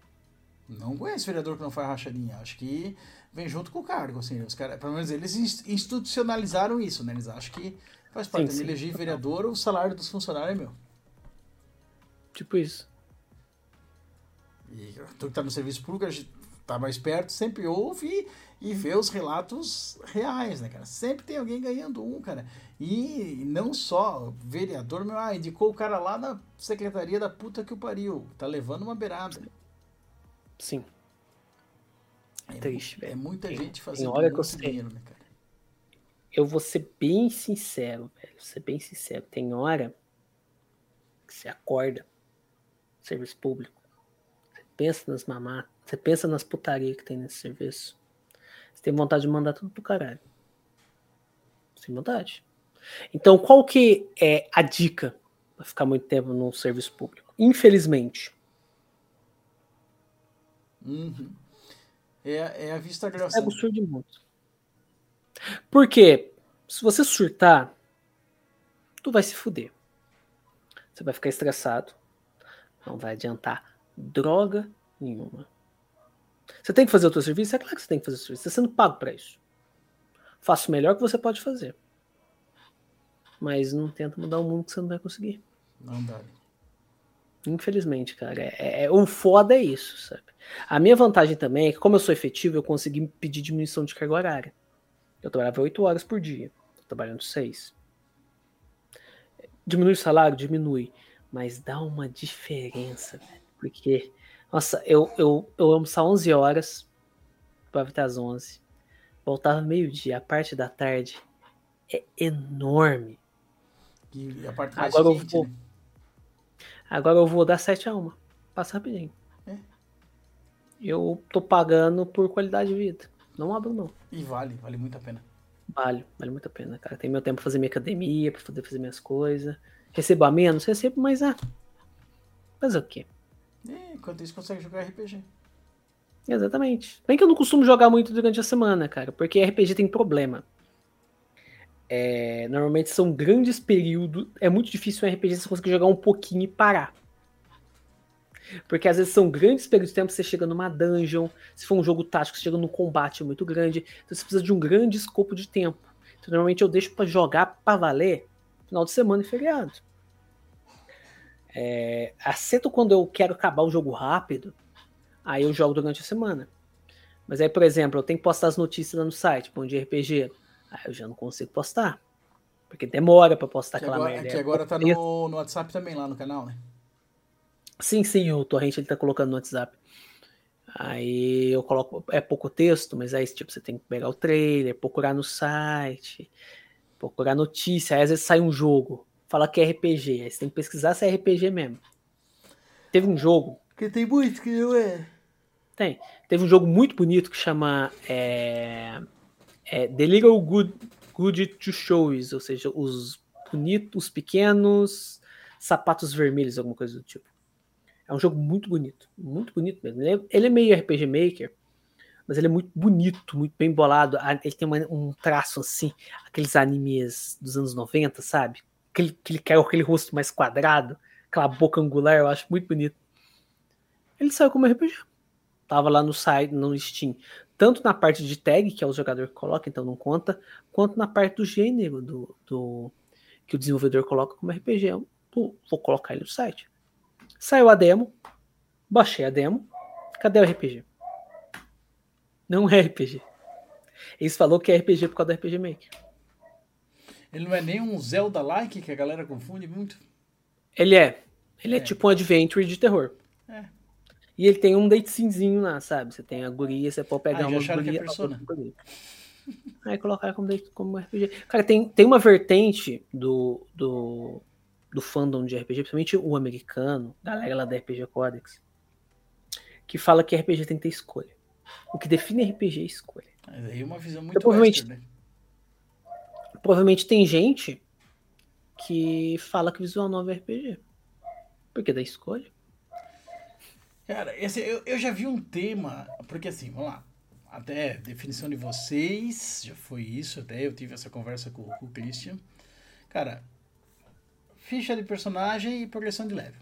Não conheço vereador que não faz rachadinha. Acho que vem junto com o cargo, assim. Os cara, pelo menos eles ins- institucionalizaram isso, né? Eles acham que faz parte. Sim, sim. elegi vereador, o salário dos funcionários é meu. Tipo isso. E tu que tá no serviço público, tá mais perto, sempre ouve e, e vê os relatos reais, né, cara? Sempre tem alguém ganhando um, cara. E não só vereador, meu, ah, indicou o cara lá na secretaria da puta que o pariu. Tá levando uma beirada. Sim. É, Triste, é velho. muita Tem- gente fazendo hora que eu muito sei. dinheiro, né, cara? Eu vou ser bem sincero, velho. Vou ser bem sincero. Tem hora que você acorda, serviço público, você pensa nas mamatas, você pensa nas putarias que tem nesse serviço. Você tem vontade de mandar tudo pro caralho. Sem vontade. Então, qual que é a dica para ficar muito tempo num serviço público? Infelizmente. Uhum. É, é a vista grossa. Pega o surdo muito. Porque se você surtar, tu vai se fuder. Você vai ficar estressado. Não vai adiantar droga nenhuma. Você tem que fazer o seu serviço? É claro que você tem que fazer o serviço. Você está sendo pago para isso. Faça o melhor que você pode fazer. Mas não tenta mudar o mundo que você não vai conseguir. Não dá. Infelizmente, cara. É, é, é, o foda é isso, sabe? A minha vantagem também é que, como eu sou efetivo, eu consegui pedir diminuição de carga horária. Eu trabalhava 8 horas por dia. Tô trabalhando 6. Diminui o salário? Diminui. Mas dá uma diferença, velho. Porque, nossa, eu, eu, eu almoçava 11 horas, para até às 11. Voltava meio-dia, a parte da tarde é enorme. E a parte mais Agora eu quente, vou- né? Agora eu vou dar 7 a 1. Passa rapidinho. É. Eu tô pagando por qualidade de vida. Não abro, não. E vale, vale muito a pena. Vale, vale muito a pena, cara. Tem meu tempo pra fazer minha academia, pra poder fazer minhas coisas. Recebo a menos, recebo, mas ah. Fazer o quê? E, enquanto isso, consegue jogar RPG. Exatamente. Bem que eu não costumo jogar muito durante a semana, cara, porque RPG tem problema. É, normalmente são grandes períodos. É muito difícil um RPG você conseguir jogar um pouquinho e parar. Porque às vezes são grandes períodos de tempo, você chega numa dungeon, se for um jogo tático, você chega num combate muito grande, então você precisa de um grande escopo de tempo. Então, normalmente eu deixo pra jogar pra valer final de semana e feriado. É, aceito quando eu quero acabar o jogo rápido, aí eu jogo durante a semana. Mas aí, por exemplo, eu tenho que postar as notícias lá no site, Bom Dia RPG. Aí eu já não consigo postar. Porque demora pra postar Que aquela agora, merda. que É agora tá no, no WhatsApp também, lá no canal, né? Sim, sim, o Torrent ele tá colocando no WhatsApp. Aí eu coloco, é pouco texto, mas aí tipo, você tem que pegar o trailer, procurar no site, procurar notícia, aí às vezes sai um jogo, fala que é RPG, aí você tem que pesquisar se é RPG mesmo. Teve um jogo, Porque tem muito que não é. tem, teve um jogo muito bonito que chama é, é, The Little Good, Good to Shows, ou seja, os bonitos, os pequenos sapatos vermelhos, alguma coisa do tipo. É um jogo muito bonito, muito bonito mesmo. Ele é, ele é meio RPG Maker, mas ele é muito bonito, muito bem bolado. Ah, Ele tem uma- um traço assim, aqueles animes dos anos 90, sabe? Aquele, cara com aquele rosto mais quadrado, aquela boca angular, eu acho muito bonito. Ele saiu como RPG. Tava lá no site, no Steam. Tanto na parte de tag, que é o jogador que coloca, então não conta, quanto na parte do gênero do, do que o desenvolvedor coloca como RPG. Eu, vou colocar ele no site. Saiu a demo, baixei a demo. Cadê o RPG? Não é RPG. Eles falou que é RPG por causa do RPG Maker. Ele não é nem um Zelda-like que a galera confunde muito. Ele é. Ele é, É. tipo um adventure de terror. É. E ele tem um datezinho lá, sabe? Você tem a guria, você pode pegar Ah, uma é guria. Guria. Aí colocar como, date, como RPG. Cara, tem, tem uma vertente do, do, do fandom de RPG, principalmente o americano, galera lá da RPG Codex, que fala que RPG tem que ter escolha. O que define RPG é escolha. Mas aí é uma visão muito provavelmente- western, né? Provavelmente tem gente que fala que visual novel é RPG. Porque da escolha. Cara, esse, eu, eu já vi um tema, porque assim, vamos lá. Até definição de vocês, já foi isso, até eu tive essa conversa com, com o Christian. Cara, ficha de personagem e progressão de level.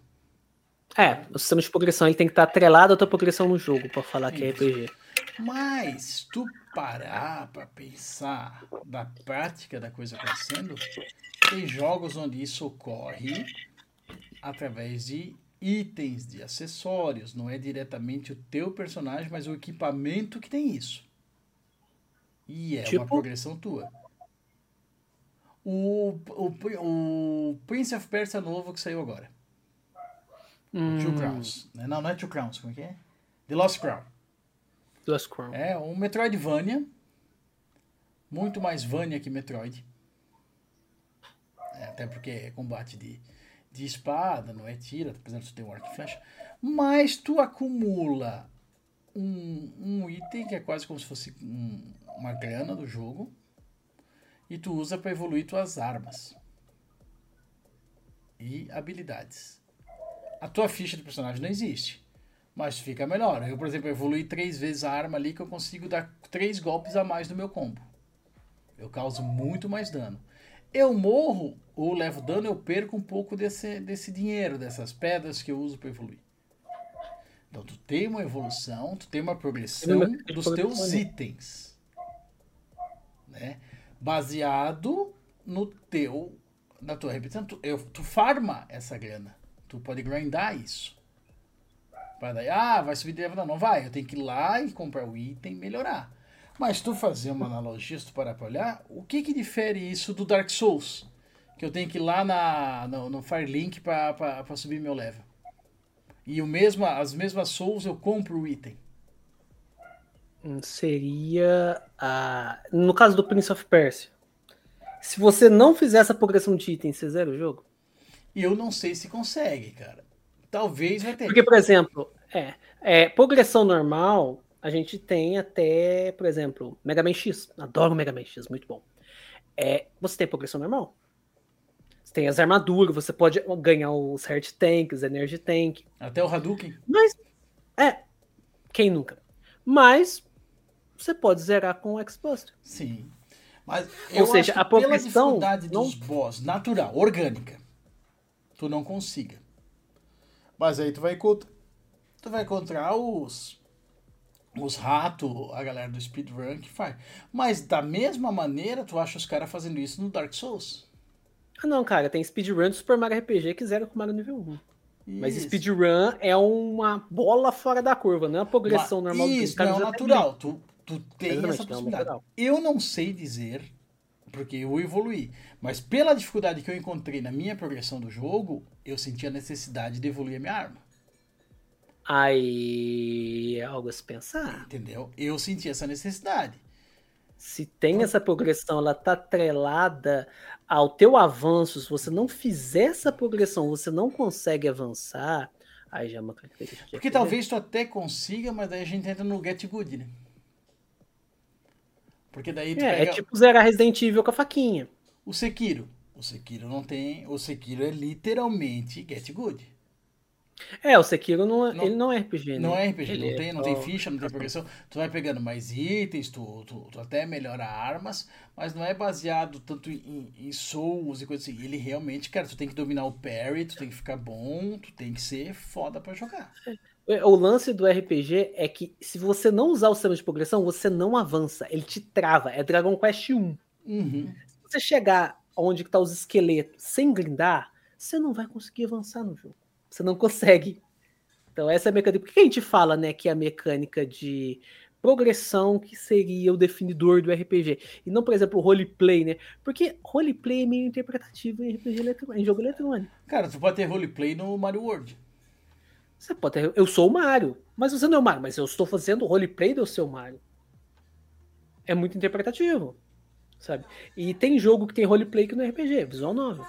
É, o sistema de progressão ele tem que estar atrelado à tua progressão no jogo pra falar que é. RPG. Mas tu parar pra pensar da prática da coisa acontecendo, tem jogos onde isso ocorre através de itens, de acessórios. Não é diretamente o teu personagem, mas o equipamento que tem isso. E é uma Tipo? progressão tua. O, o, o Prince of Persia novo que saiu agora. Hum, Two Crowns. né? Não, não é Two Crowns, como é que é? The Lost Crown. Duas Crown. É um Metroidvania. Muito mais Vania que Metroid. É, até porque é combate de, de espada, não é tira, apesar de tu ter um arco e flecha. Mas tu acumula um, um item que é quase como se fosse um- uma grana do jogo. e tu usa para evoluir tuas armas e habilidades. A tua ficha de personagem não existe, mas fica melhor. Eu, por exemplo, evolui três vezes a arma ali que eu consigo dar três golpes a mais no meu combo. Eu causo muito mais dano. Eu morro ou levo dano, eu perco um pouco desse, desse dinheiro, dessas pedras que eu uso para evoluir. Então tu tem uma evolução, tu tem uma progressão dos teus itens, né? Baseado no teu, na tua repetição, tu, eu, tu farma essa grana, tu pode grindar isso. Para daí, ah, vai subir de level, não, não vai, eu tenho que ir lá e comprar o item e melhorar. Mas tu fazer uma analogia, se tu parar pra olhar, o que que difere isso do Dark Souls? Que eu tenho que ir lá na, no, no Firelink para subir meu level. E o mesmo, as mesmas souls eu compro o item. Hum, seria a. No caso do Prince of Persia. Se você não fizer essa progressão de item, você zera o jogo? E eu não sei se consegue, cara. Talvez vai ter. Porque, por exemplo, é, é, progressão normal, a gente tem até, por exemplo, Mega Man X. Adoro Mega Man X, muito bom. É, você tem progressão normal tem as armaduras, você pode ganhar os Heart Tanks, Energy Tank. Até o Hadouken. Mas, é, quem nunca? Mas, você pode zerar com o X-Buster. Sim. Mas Ou seja, a progressão pela dificuldade não... dos boss, natural, orgânica, tu não consiga. Mas aí tu vai encontrar, tu vai encontrar os os ratos, a galera do speedrun que faz. Mas da mesma maneira, tu acha os caras fazendo isso no Dark Souls? Ah, não, cara, tem speedrun do Super Mario RPG que zera com Mario nível 1. Isso. Mas speedrun é uma bola fora da curva, não é a progressão Mas, normal isso, não é natural. Tu, tu tem Exatamente, essa possibilidade. Não eu não sei dizer, porque eu evoluí, mas pela dificuldade que eu encontrei na minha progressão do jogo, eu senti a necessidade de evoluir a minha arma. Aí é algo a se pensar. Entendeu? Eu senti essa necessidade. Se tem essa progressão, ela tá atrelada ao teu avanço, se você não fizer essa progressão, você não consegue avançar, aí já é uma característica. Porque talvez tu até consiga, mas daí a gente entra no get good, né? Porque daí é, é, pega... é tipo zerar Resident Evil com a faquinha. O Sekiro. O Sekiro não tem. O Sekiro é literalmente get good. É, o Sekiro não, é, não, ele não é RPG, né? Não é RPG, ele não, tem, não tem ficha, não tem progressão. Tu vai pegando mais itens, tu, tu, tu até melhora armas, mas não é baseado tanto em, em souls e coisas assim. Ele realmente, cara, tu tem que dominar o parry, tu tem que ficar bom, tu tem que ser foda pra jogar. É, o lance do RPG é que se você não usar o sistema de progressão, você não avança, ele te trava. É Dragon Quest 1. Uhum. Se você chegar onde está os esqueletos sem grindar, você não vai conseguir avançar no jogo. Você não consegue. Então, essa é a mecânica. Por que a gente fala, né, que é a mecânica de progressão que seria o definidor do RPG? E não, por exemplo, o roleplay, né? Porque roleplay é meio interpretativo em RPG eletrônico, em jogo eletrônico. Cara, tu pode ter roleplay no Mario World. Você pode ter. Eu sou o Mario, mas você não é o Mario, mas eu estou fazendo roleplay do seu Mario. É muito interpretativo, sabe? E tem jogo que tem roleplay que não é RPG, visual novel.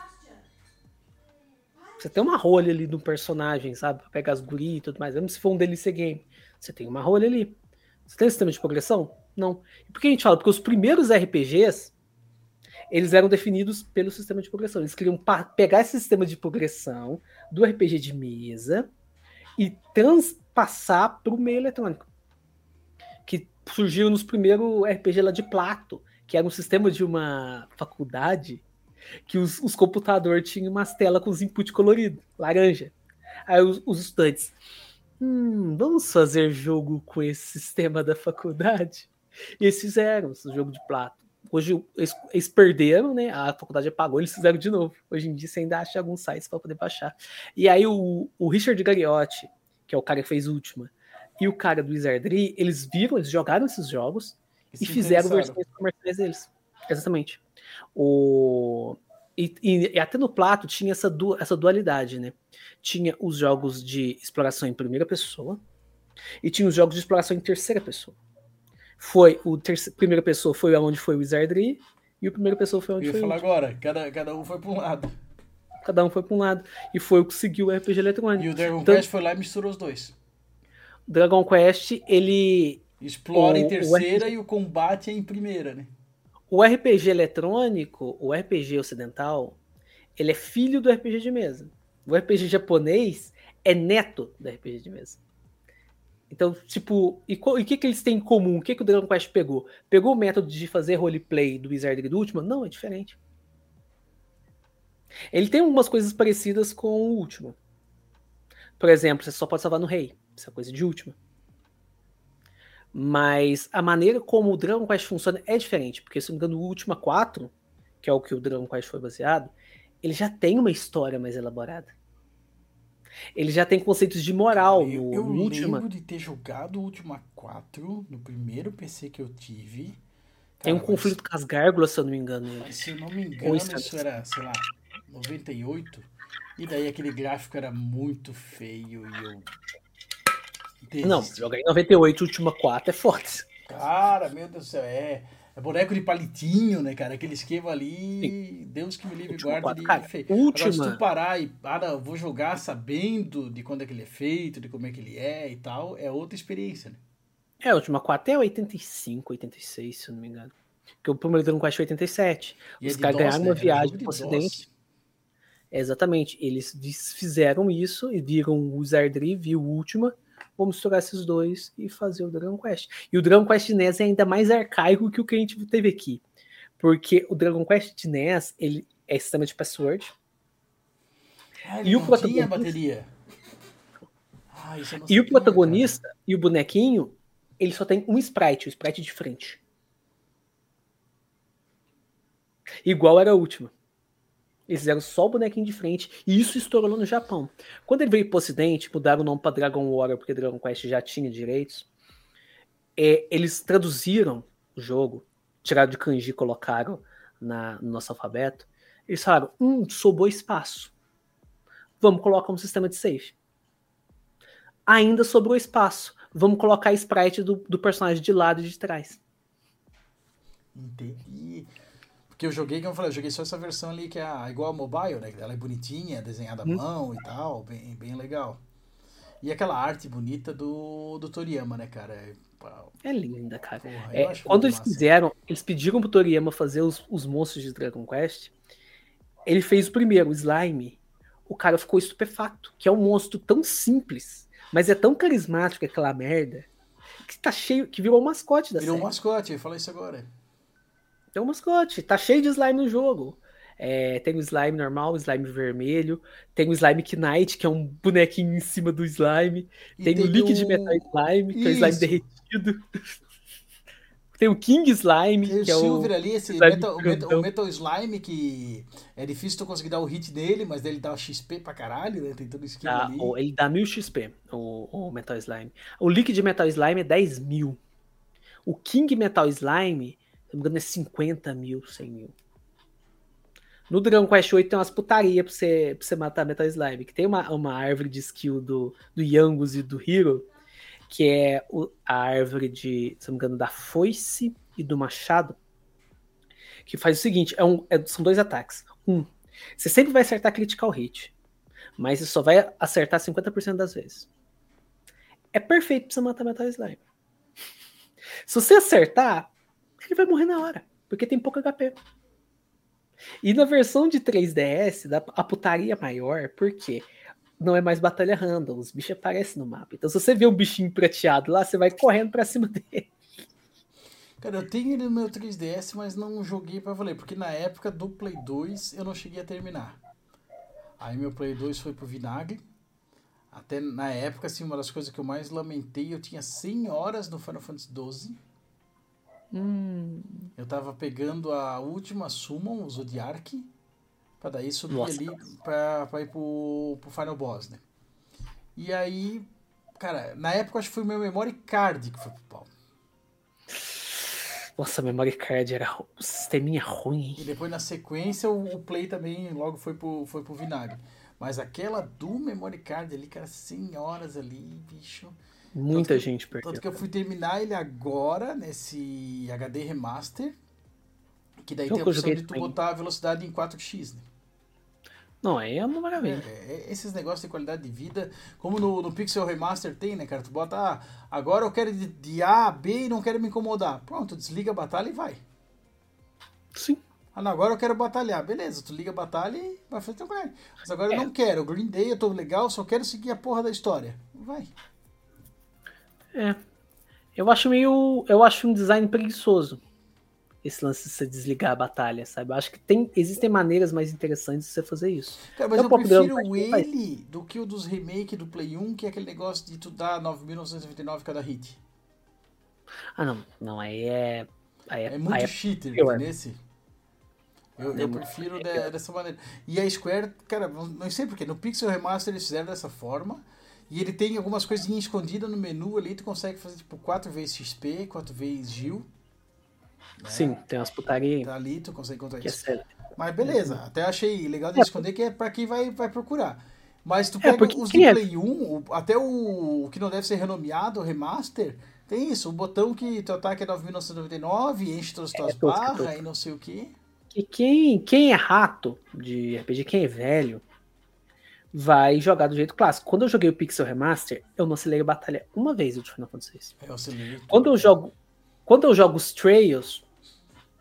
Você tem uma rolha ali do personagem, sabe? Pra pegar as gurias e tudo mais. Mesmo se for um DLC game. Você tem uma rolha ali. Você tem sistema de progressão? Não. E por que a gente fala? Porque os primeiros RPGs, eles eram definidos pelo sistema de progressão. Eles queriam pegar esse sistema de progressão do RPG de mesa e transpassar para o meio eletrônico. Que surgiu nos primeiros RPG lá de Plato, que era um sistema de uma faculdade que os, os computadores tinham umas telas com os input colorido, laranja. Aí os, os estudantes, hum, vamos fazer jogo com esse sistema da faculdade? E eles fizeram esse jogo de plato. Hoje eles, eles, perderam, né? A faculdade apagou, eles fizeram de novo. Hoje em dia você ainda acha alguns sites para poder baixar. E aí o, o Richard Gariotti, que é o cara que fez Última, e o cara do Wizardry, eles viram, eles jogaram esses jogos e, e fizeram versões comerciais deles. Exatamente. O, e, e, até no Plato tinha essa, du, essa dualidade, né? Tinha os jogos de exploração em primeira pessoa e tinha os jogos de exploração em terceira pessoa. Foi o primeira pessoa foi onde foi o Wizardry e o primeira pessoa foi onde Eu foi falar agora, cada, cada um foi para um lado. Cada um foi para um lado e foi o que seguiu o RPG eletrônico. E o Dragon então, Quest foi lá e misturou os dois. Dragon Quest, ele explora o, em terceira o... e o combate é em primeira, né? O RPG eletrônico, o RPG ocidental, ele é filho do RPG de mesa. O RPG japonês é neto do RPG de mesa. Então, tipo, e o que, que eles têm em comum? O que, que o Dragon Quest pegou? Pegou o método de fazer roleplay do Wizardry do Ultima? Não, é diferente. Ele tem algumas coisas parecidas com o Ultima. Por exemplo, você só pode salvar no rei. Isso é coisa de Ultima. Mas a maneira como o Dragon Quest funciona é diferente. Porque, se não me engano, o Ultima 4, que é o que o Dragon Quest foi baseado, ele já tem uma história mais elaborada. Ele já tem conceitos de moral Eu, no, eu no Ultima. lembro de ter jogado o Ultima 4 no primeiro PC que eu tive. Tem um conflito com as gárgulas, se eu não me engano. Mas, se eu não me engano, isso era, sei lá, 98. E daí aquele gráfico era muito feio e eu. Não, jogar em 98, Ultima 4 é forte. Cara, meu Deus do céu, é. É boneco de palitinho, né, cara? Aquele esquema ali, Deus que me livre e Última quatro. de Cara, feio. Última- Agora, se tu parar e, ah, não, eu vou jogar sabendo de quando é que ele é feito, de como é que ele é e tal, é outra experiência, né? É, a Ultima 4 é 85, 86, se eu não me engano. Porque o primeiro Dragon Quest é 87. E é Os de caras ganharam né? uma viagem de pro ocidente. É, exatamente. Eles fizeram isso e viram o Wizardry, viu o Ultima. Vamos misturar esses dois e fazer o Dragon Quest. E o Dragon Quest NES é ainda mais arcaico que o que a gente teve aqui. Porque o Dragon Quest de NES, ele é sistema de password. Ah, E o protagonista-. Ah, E o protagonista e o bonequinho, ele só tem um sprite, o sprite de frente. Igual era a última. Eles fizeram só o bonequinho de frente e isso estourou no Japão. Quando ele veio pro ocidente, mudaram o nome para Dragon Warrior, porque Dragon Quest já tinha direitos. é, eles traduziram o jogo, tiraram de kanji e colocaram na, no nosso alfabeto. Eles falaram: hum, sobrou espaço. Vamos colocar um sistema de save ainda sobrou espaço. Vamos colocar a sprite do, do personagem de lado e de trás. Entendi. Porque eu joguei, como eu falei, eu joguei só essa versão ali que é a- igual a mobile, né? Ela é bonitinha, desenhada à Hum. mão e tal, bem, bem legal. E aquela arte bonita do, do Toriyama, né, cara? É, É linda, cara. porra, É, quando eles massa. fizeram, eles pediram pro Toriyama fazer os, os monstros de Dragon Quest. Ele fez o primeiro, o Slime. O cara ficou estupefato, que é um monstro tão simples, mas é tão carismático aquela merda, que tá cheio, que virou o mascote da Virou um série. mascote, eu falar isso agora. É um mascote, tá cheio de slime no jogo. É, tem o slime normal, o slime vermelho, tem o slime Knight, que é um bonequinho em cima do slime, E tem, o Liquid o- Metal Slime, que é o slime Isso. derretido. tem o King Slime, Tem o que é o. Silver ali, esse metal, o, metal, o Metal Slime, que é difícil tu conseguir dar o hit nele, mas ele dá XP pra caralho, né? Tem todo o esquema Dá- ali. o- ele dá 1000 XP, o, o Metal Slime. O Liquid Metal Slime é 10 mil. O King Metal Slime, não me engano, é 50 mil, 100 mil. No Dragon Quest 8 tem umas putaria pra você, pra você matar Metal Slime. Que tem uma, uma árvore de skill do, do Yangus e do Hero, que é o- a árvore de, se não me engano, da foice e do machado. Que faz o seguinte: é um, é- são dois ataques. Um, você sempre vai acertar critical hit mas você só vai acertar 50% das vezes. É perfeito pra você matar Metal Slime. Se você acertar, ele vai morrer na hora, porque tem pouco HP. E na versão de 3DS, dá a putaria maior, porque não é mais batalha random, os bichos aparecem no mapa. Então se você vê um bichinho prateado lá, você vai correndo pra cima dele. Cara, eu tenho ele no meu 3DS, mas não joguei pra valer, porque na época do Play 2 eu não cheguei a terminar. Aí meu Play 2 foi pro vinagre. Até na época, assim, uma das coisas que eu mais lamentei, eu tinha 100 horas no Final Fantasy XII. Hum, Eu tava pegando a última Summon, o Zodiark, pra daí subir Nossa, ali pra, pra ir pro, pro Final Boss, né? E aí, cara, na época eu acho que foi o meu memory card que foi pro pau. nossa, a memory card era um sisteminha ruim. E depois na sequência o, o Play também logo foi pro, foi pro vinagre. Mas aquela do memory card ali, cara, 100 horas ali, bicho. Muita que- gente Tanto perdeu. que eu fui terminar ele agora, nesse HD Remaster. Que daí Jogo tem a que opção de tu também. botar a velocidade em 4x, né? Não, aí é uma maravilha. É, é, esses negócios de qualidade de vida, como no, no Pixel Remaster tem, né, cara? Tu bota, ah, agora eu quero de, de A a B e não quero me incomodar. Pronto, desliga a batalha e vai. Sim. Ah, não, agora eu quero batalhar. Beleza, tu liga a batalha e vai fazer teu grind. Mas agora É. eu não quero. O Green Day eu tô legal, só quero seguir a porra da história. Vai. É. Eu acho meio. Eu acho um design preguiçoso. Esse lance de você desligar a batalha, sabe? Eu acho que tem, existem maneiras mais interessantes de você fazer isso. Cara, mas É eu um dela, prefiro faz. ele do que o dos remake do Play 1, que é aquele negócio de tu dar 9.999 cada hit. Ah, não. Não, aí é. Aí é, É muito aí é cheater, entendeu? Eu, eu prefiro é de- dessa maneira. E a Square, cara, não sei porquê, no Pixel Remaster eles fizeram dessa forma. E ele tem algumas coisinhas escondidas no menu ali, tu consegue fazer tipo 4 vezes XP, 4 vezes Gil. Sim, tem umas putaria. Tá ali, tu consegue encontrar Que é isso. sério. Mas beleza, até achei legal de É, esconder que é pra quem vai, vai procurar. Mas tu É, pega porque os quem é- Play 1, o- até o, o que não deve ser renomeado, o Remaster, tem isso, o botão que teu ataque é 9.999, enche todas as tuas é barras e não sei o que. que quem, quem é rato de RPG, quem é velho, vai jogar do jeito clássico. Quando eu joguei o Pixel Remaster, eu não acelerei a batalha uma vez do Final Fantasy VI. É o acelerei Quando eu jogo, quando eu jogo os Trails,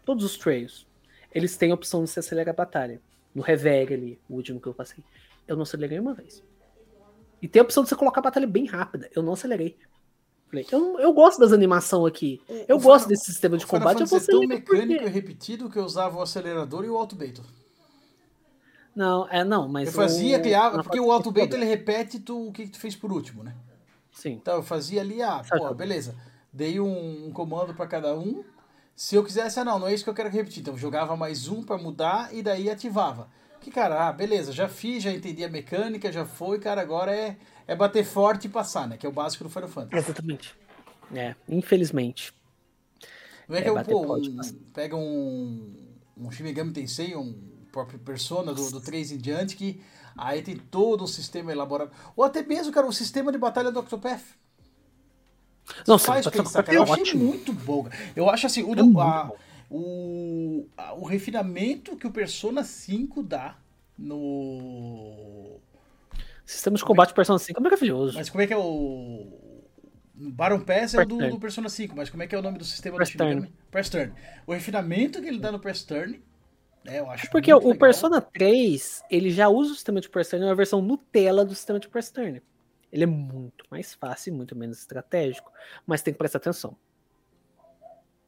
todos os Trails, eles têm a opção de você acelerar a batalha. No Revere ali, o último que eu passei, eu não acelerei uma vez. E tem a opção de você colocar a batalha bem rápida. Eu não acelerei. Falei, eu, eu gosto das animações aqui. Eu O gosto Final- desse sistema de Final combate. Eu vou é tão acelerar mecânico porque... e repetido que eu usava o acelerador e o alto bait. Não, é não, mas Eu fazia, o- criava, porque o alto de bait problema. ele repete tu, o que tu fez por último, né? Sim. Então eu fazia ali, ah, Certo. pô, beleza. Dei um, um comando pra cada um. Se eu quisesse, ah, não, não é isso que eu quero repetir. Então eu jogava mais um pra mudar e daí ativava. Que cara, ah, beleza, já fiz, já entendi a mecânica, já foi, cara, agora é, é bater forte e passar, né? Que é o básico do Final Fantasy. Exatamente. É, infelizmente. Não é que É, eu, bater pô, um- pega um, um Shin Megami Tensei, um próprio Persona do, do 3 em diante, que aí tem todo um sistema elaborado. Ou até mesmo, cara, o sistema de batalha do Octopath. Não, faz sim, pensar, é cara. Eu achei ótimo. muito bom. Eu acho assim, o, É do- a- o, a- o refinamento que o Persona 5 dá no. Sistema de combate Persona 5 é maravilhoso. Mas como é que é o. Baron Pass é o do, do Persona 5, mas como é que é o nome do sistema Press do Turn. Press Turn. O refinamento que ele dá no Press Turn, né, eu acho Porque muito o legal. Persona 3, ele já usa o sistema de Press Turn, é uma versão Nutella do sistema de Press Turn. Ele é muito mais fácil e muito menos estratégico, mas tem que prestar atenção.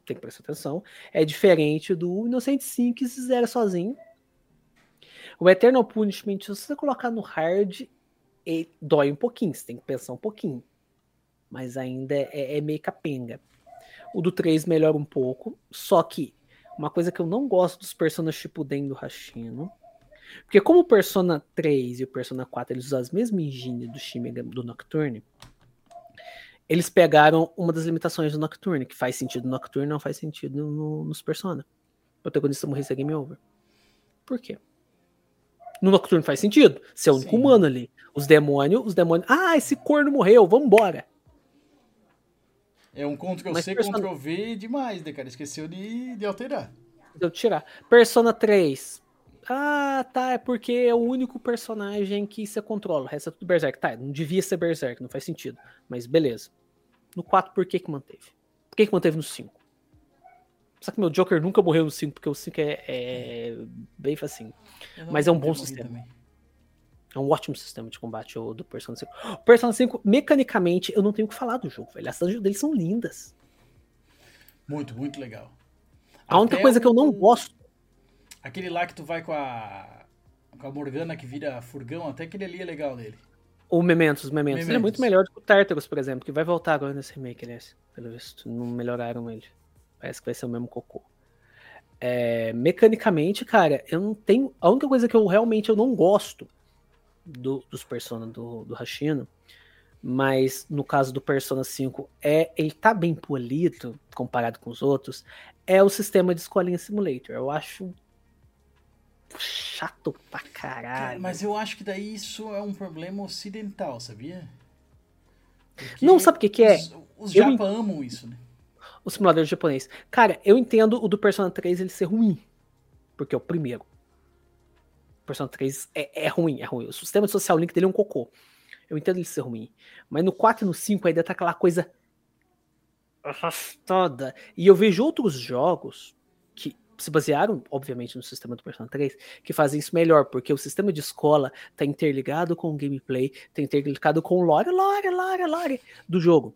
Tem que prestar atenção. É diferente do Inocente 5 que se zera sozinho. O Eternal Punishment, se você colocar no hard, ele dói um pouquinho, você tem que pensar um pouquinho. Mas ainda é, é meio capenga. O do 3 melhora um pouco, só que uma coisa que eu não gosto dos personagens Shippuden do Hashino, porque como o Persona 3 e o Persona 4 eles usam as mesmas engines do Shin Megami- do Nocturne, eles pegaram uma das limitações do Nocturne, que faz sentido no Nocturne, não faz sentido no- nos Persona. O protagonista morrer é game over. Por quê? No Nocturne faz sentido. Você é o único humano ali. Os demônios, os demônios. Ah, esse corno morreu, vambora. É um Ctrl C, Persona- Ctrl V demais, né, cara? Esqueceu de, de alterar. Deu tirar. Persona 3. Ah, tá. É porque é o único personagem que você controla. O resto é tudo Berserk. Tá, não devia ser Berserk, não faz sentido. Mas beleza. No 4, por que que manteve? Por que que manteve no 5? Só que meu Joker nunca morreu no 5, porque o 5 é, é bem facinho. Mas é um bom sistema. também. É um ótimo sistema de combate o do Persona 5. O Persona 5, mecanicamente, eu não tenho o que falar do jogo, velho. As dungeons deles são lindas. Muito, muito legal. A única Até coisa que eu não gosto. Aquele lá que tu vai com a. Com a Morgana que vira furgão, até aquele ali é legal dele. O Mementos, os Mementos. Ele é muito Mementos. melhor do que o Tartarus, por exemplo, que vai voltar agora nesse remake, aliás. Pelo visto, não melhoraram ele. Parece que vai ser o mesmo cocô. É, mecanicamente, cara, eu não tenho. A única coisa que eu realmente eu não gosto do- dos Persona do, do Hashino, mas no caso do Persona 5, é ele tá bem polido comparado com os outros, é o sistema de escolinha simulator. Eu acho chato pra Cara, caralho. mas eu acho que daí isso é um problema ocidental, sabia? Porque Não, sabe o que que é? Os, os Eu japa amam isso, né? o simulador japonês. Cara, eu entendo o do Persona 3 ele ser ruim. Porque é o primeiro. Persona 3 é, é ruim, é ruim. O sistema de social link dele é um cocô. Eu entendo ele ser ruim. Mas no 4 e no 5 ainda tá aquela coisa arrastada. E eu vejo outros jogos que se basearam, obviamente, no sistema do Persona 3, que fazem isso melhor, porque o sistema de escola tá interligado com o gameplay, tá interligado com o lore, lore, lore, lore do jogo.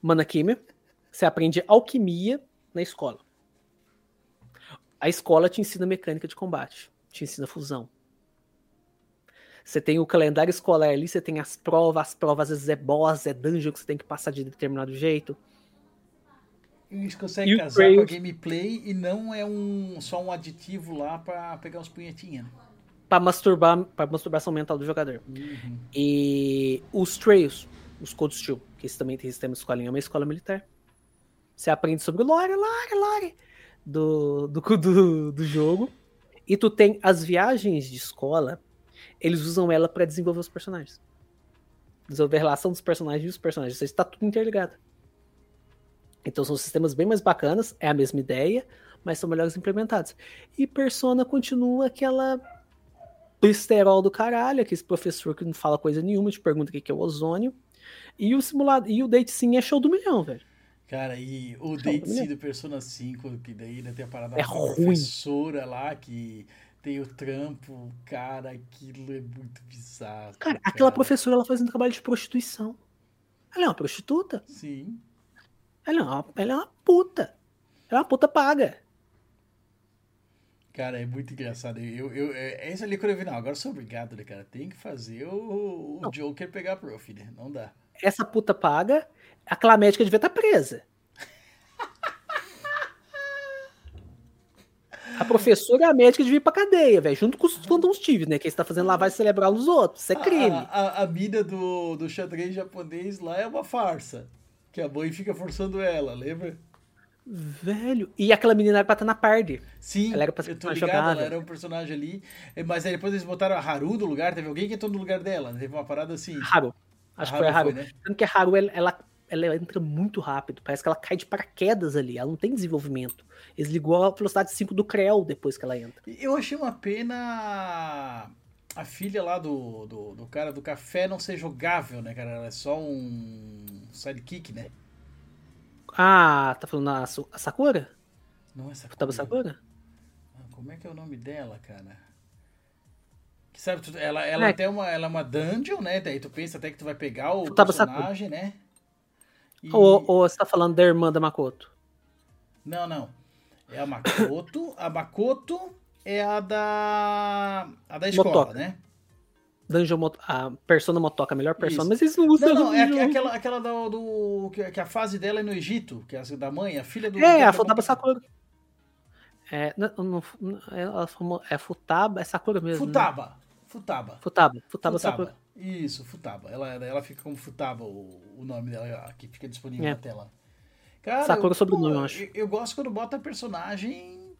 Manakime, você aprende alquimia na escola. A escola te ensina mecânica de combate, te ensina fusão. Você tem o calendário escolar ali, você tem as provas, as provas às vezes é boss, é dungeon que você tem que passar de determinado jeito. Eles conseguem E casar com a gameplay e não é um só um aditivo lá pra pegar uns punhetinhos. Né? Pra masturbar, pra masturbação mental do jogador. Uhum. E os Trails, os Cold Steel, que esse também tem sistema de escolinha, é uma escola militar. Você aprende sobre o lore, lore, lore do, do, do, do jogo. E tu tem as viagens de escola, eles usam ela pra desenvolver os personagens. Desenvolver a relação dos personagens e os personagens. Isso está tudo interligado. Então são sistemas bem mais bacanas, é a mesma ideia, mas são melhores implementados. E Persona continua aquela besterol do caralho, aquele professor que não fala coisa nenhuma, te pergunta o que é o ozônio. E o simulado, e o Date Sim é show do milhão, velho. Cara, e o Não, Date. C do Persona 5, que daí ainda tem a parada É da ruim. professora lá, que tem o trampo, cara, aquilo é muito bizarro. Cara, aquela professora ela faz um trabalho de prostituição. Ela é uma prostituta. Sim. Ela é uma, ela é uma puta. Ela é uma puta paga. Cara, é muito engraçado. Eu, eu, é, esse ali quando eu vi, não, agora eu sou obrigado, né, cara? Tem que fazer o, o. Joker pegar a prof, né? Não dá. Essa puta paga, aquela médica devia estar presa. A professora e a médica deviam ir pra cadeia, velho. Junto com os Phantom Steve, né? Que eles tá fazendo lavagem cerebral nos outros. Isso é crime. A, a, a mina do, do xadrez japonês lá é uma farsa. Que a mãe fica forçando ela, lembra? Velho. E aquela menina era pra estar na party. Sim, Ela era pra ser eu tô ligado, ela jogável. era um personagem ali. eh, Mas aí depois eles botaram a Haru no lugar, teve alguém que entrou no lugar dela. Teve uma parada assim. Haru. Acho que foi a Haru Haru. foi, né? Tanto que a Haru, ela, ela, entra muito rápido. Parece que ela cai de paraquedas ali. Ela não tem desenvolvimento. Eles ligou a velocidade 5 do Creel depois que ela entra. Eu achei uma pena a filha lá do, do, do cara do café não ser jogável, né, cara? Ela é só um sidekick, né? Ah, tá falando a, a Sakura? Não é Sakura. Futaba Sakura? Ah, Como é que é o nome dela, cara? Que sabe, ela, ela É. até uma, ela é uma dungeon, né? Daí tu pensa até que tu vai pegar o Futaba personagem, né? E- Ou, ou você tá falando da irmã da Makoto? Não, não. É a Makoto. a Makoto é a da. A da escola, Motoca. né? Dungeon Moto, a Persona Motoca, a melhor Persona, Isso. mas eles não usam Não, não, é jogo. aquela, aquela do. do que, a fase dela é no Egito, que é a da mãe, a filha do. É, a Futaba. Sakura. É, não, não, ela falou- é Futaba, é Sakura mesmo. né? Futaba. Futaba. Futaba, Futaba Futaba. Sakura. Isso, Futaba. Ela, ela fica como Futaba, o, o nome dela que fica disponível É. na tela. Cara, Sakura eu, sobrenome, pô, eu acho. Eu, eu gosto quando bota personagem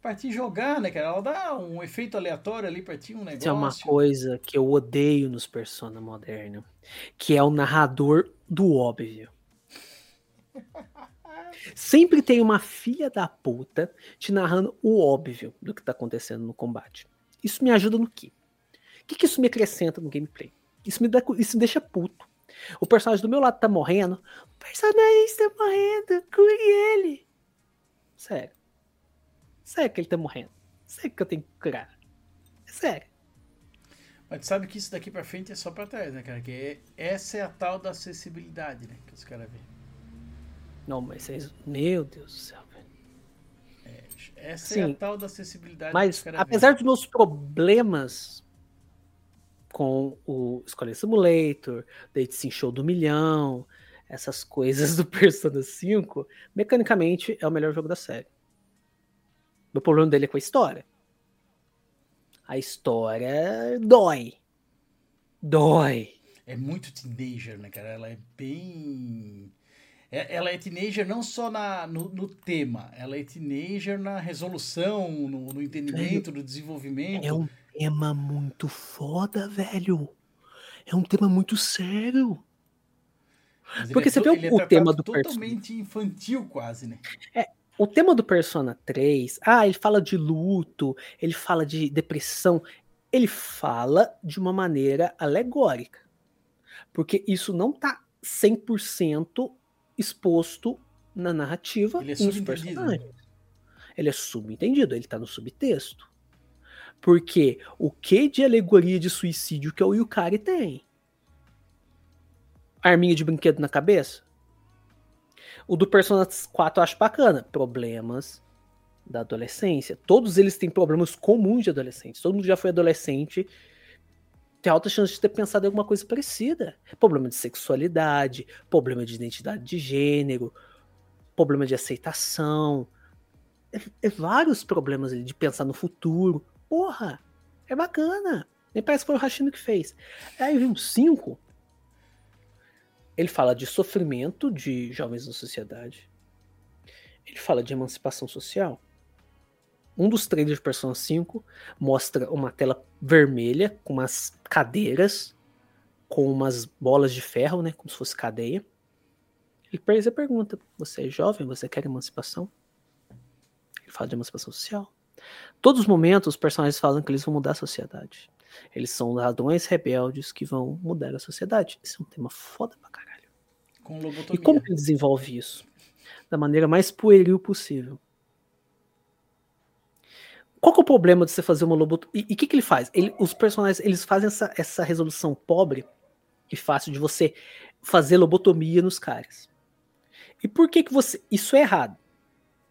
pra te jogar, né, cara? Ela dá um efeito aleatório ali pra ti, um negócio. Isso é uma coisa que eu odeio nos Persona modernos, que é o narrador do óbvio. Sempre tem uma filha da puta te narrando o óbvio do que tá acontecendo no combate. Isso me ajuda no quê? O que, que isso me acrescenta no gameplay? Isso me, dá, isso me deixa puto. O personagem do meu lado tá morrendo. O personagem está morrendo. Cure ele. Sério. Sério que ele tá morrendo. Sério que eu tenho que curar. É sério. Mas tu sabe que isso daqui pra frente é só pra trás, né, cara? Que é- essa é a tal da acessibilidade, né? Que os caras veem. Não, mas vocês. Meu Deus do céu, velho. Essa é a Sim. tal da acessibilidade Mas, apesar veem. dos meus problemas com o Escolher Simulator, Date Sim Show do Milhão, essas coisas do Persona 5, mecanicamente é o melhor jogo da série. Meu problema dele é com a história. A história dói. Dói. É muito teenager, né, cara? Ela é bem. é- Ela é teenager não só na, no, no tema, ela é teenager na resolução, no, no entendimento, no desenvolvimento. É um tema muito foda, velho. É um tema muito sério. Mas porque é você vê o- é o tema do Persona. totalmente infantil, quase, né? O tema do Persona 3, ah, ele fala de luto, ele fala de depressão, ele fala de uma maneira alegórica. Porque isso não tá 100% exposto na narrativa Ele é nos personagens. ele é subentendido, ele tá no subtexto. Porque o que de alegoria de suicídio que o Yukari tem? Arminha de brinquedo na cabeça? O do Persona 4 eu acho bacana. Problemas da adolescência. Todos eles têm problemas comuns de adolescentes. Todo mundo já foi adolescente. Tem alta chance de ter pensado em alguma coisa parecida. Problema de sexualidade, problema de identidade de gênero, problema de aceitação. É, é vários problemas de pensar no futuro. Porra, é bacana. Nem parece que foi o Hashino que fez. Aí vem um 5. Ele fala de sofrimento de jovens na sociedade. Ele fala de emancipação social. Um dos trailers de Persona 5 mostra uma tela vermelha com umas cadeiras com umas bolas de ferro, né, como se fosse cadeia. E Persia pergunta: Você é jovem? Você quer emancipação? Ele fala de emancipação social. Todos os momentos, os personagens falam que eles vão mudar a sociedade. Eles são ladrões rebeldes que vão mudar a sociedade. Esse é um tema foda pra caralho. Com lobotomia. E como ele desenvolve isso? Da maneira mais pueril possível. Qual que é o problema de você fazer uma lobotomia? E o que, que ele faz? Ele, os personagens eles fazem essa, essa resolução pobre e fácil de você fazer lobotomia nos caras. E por que que você... Isso é errado.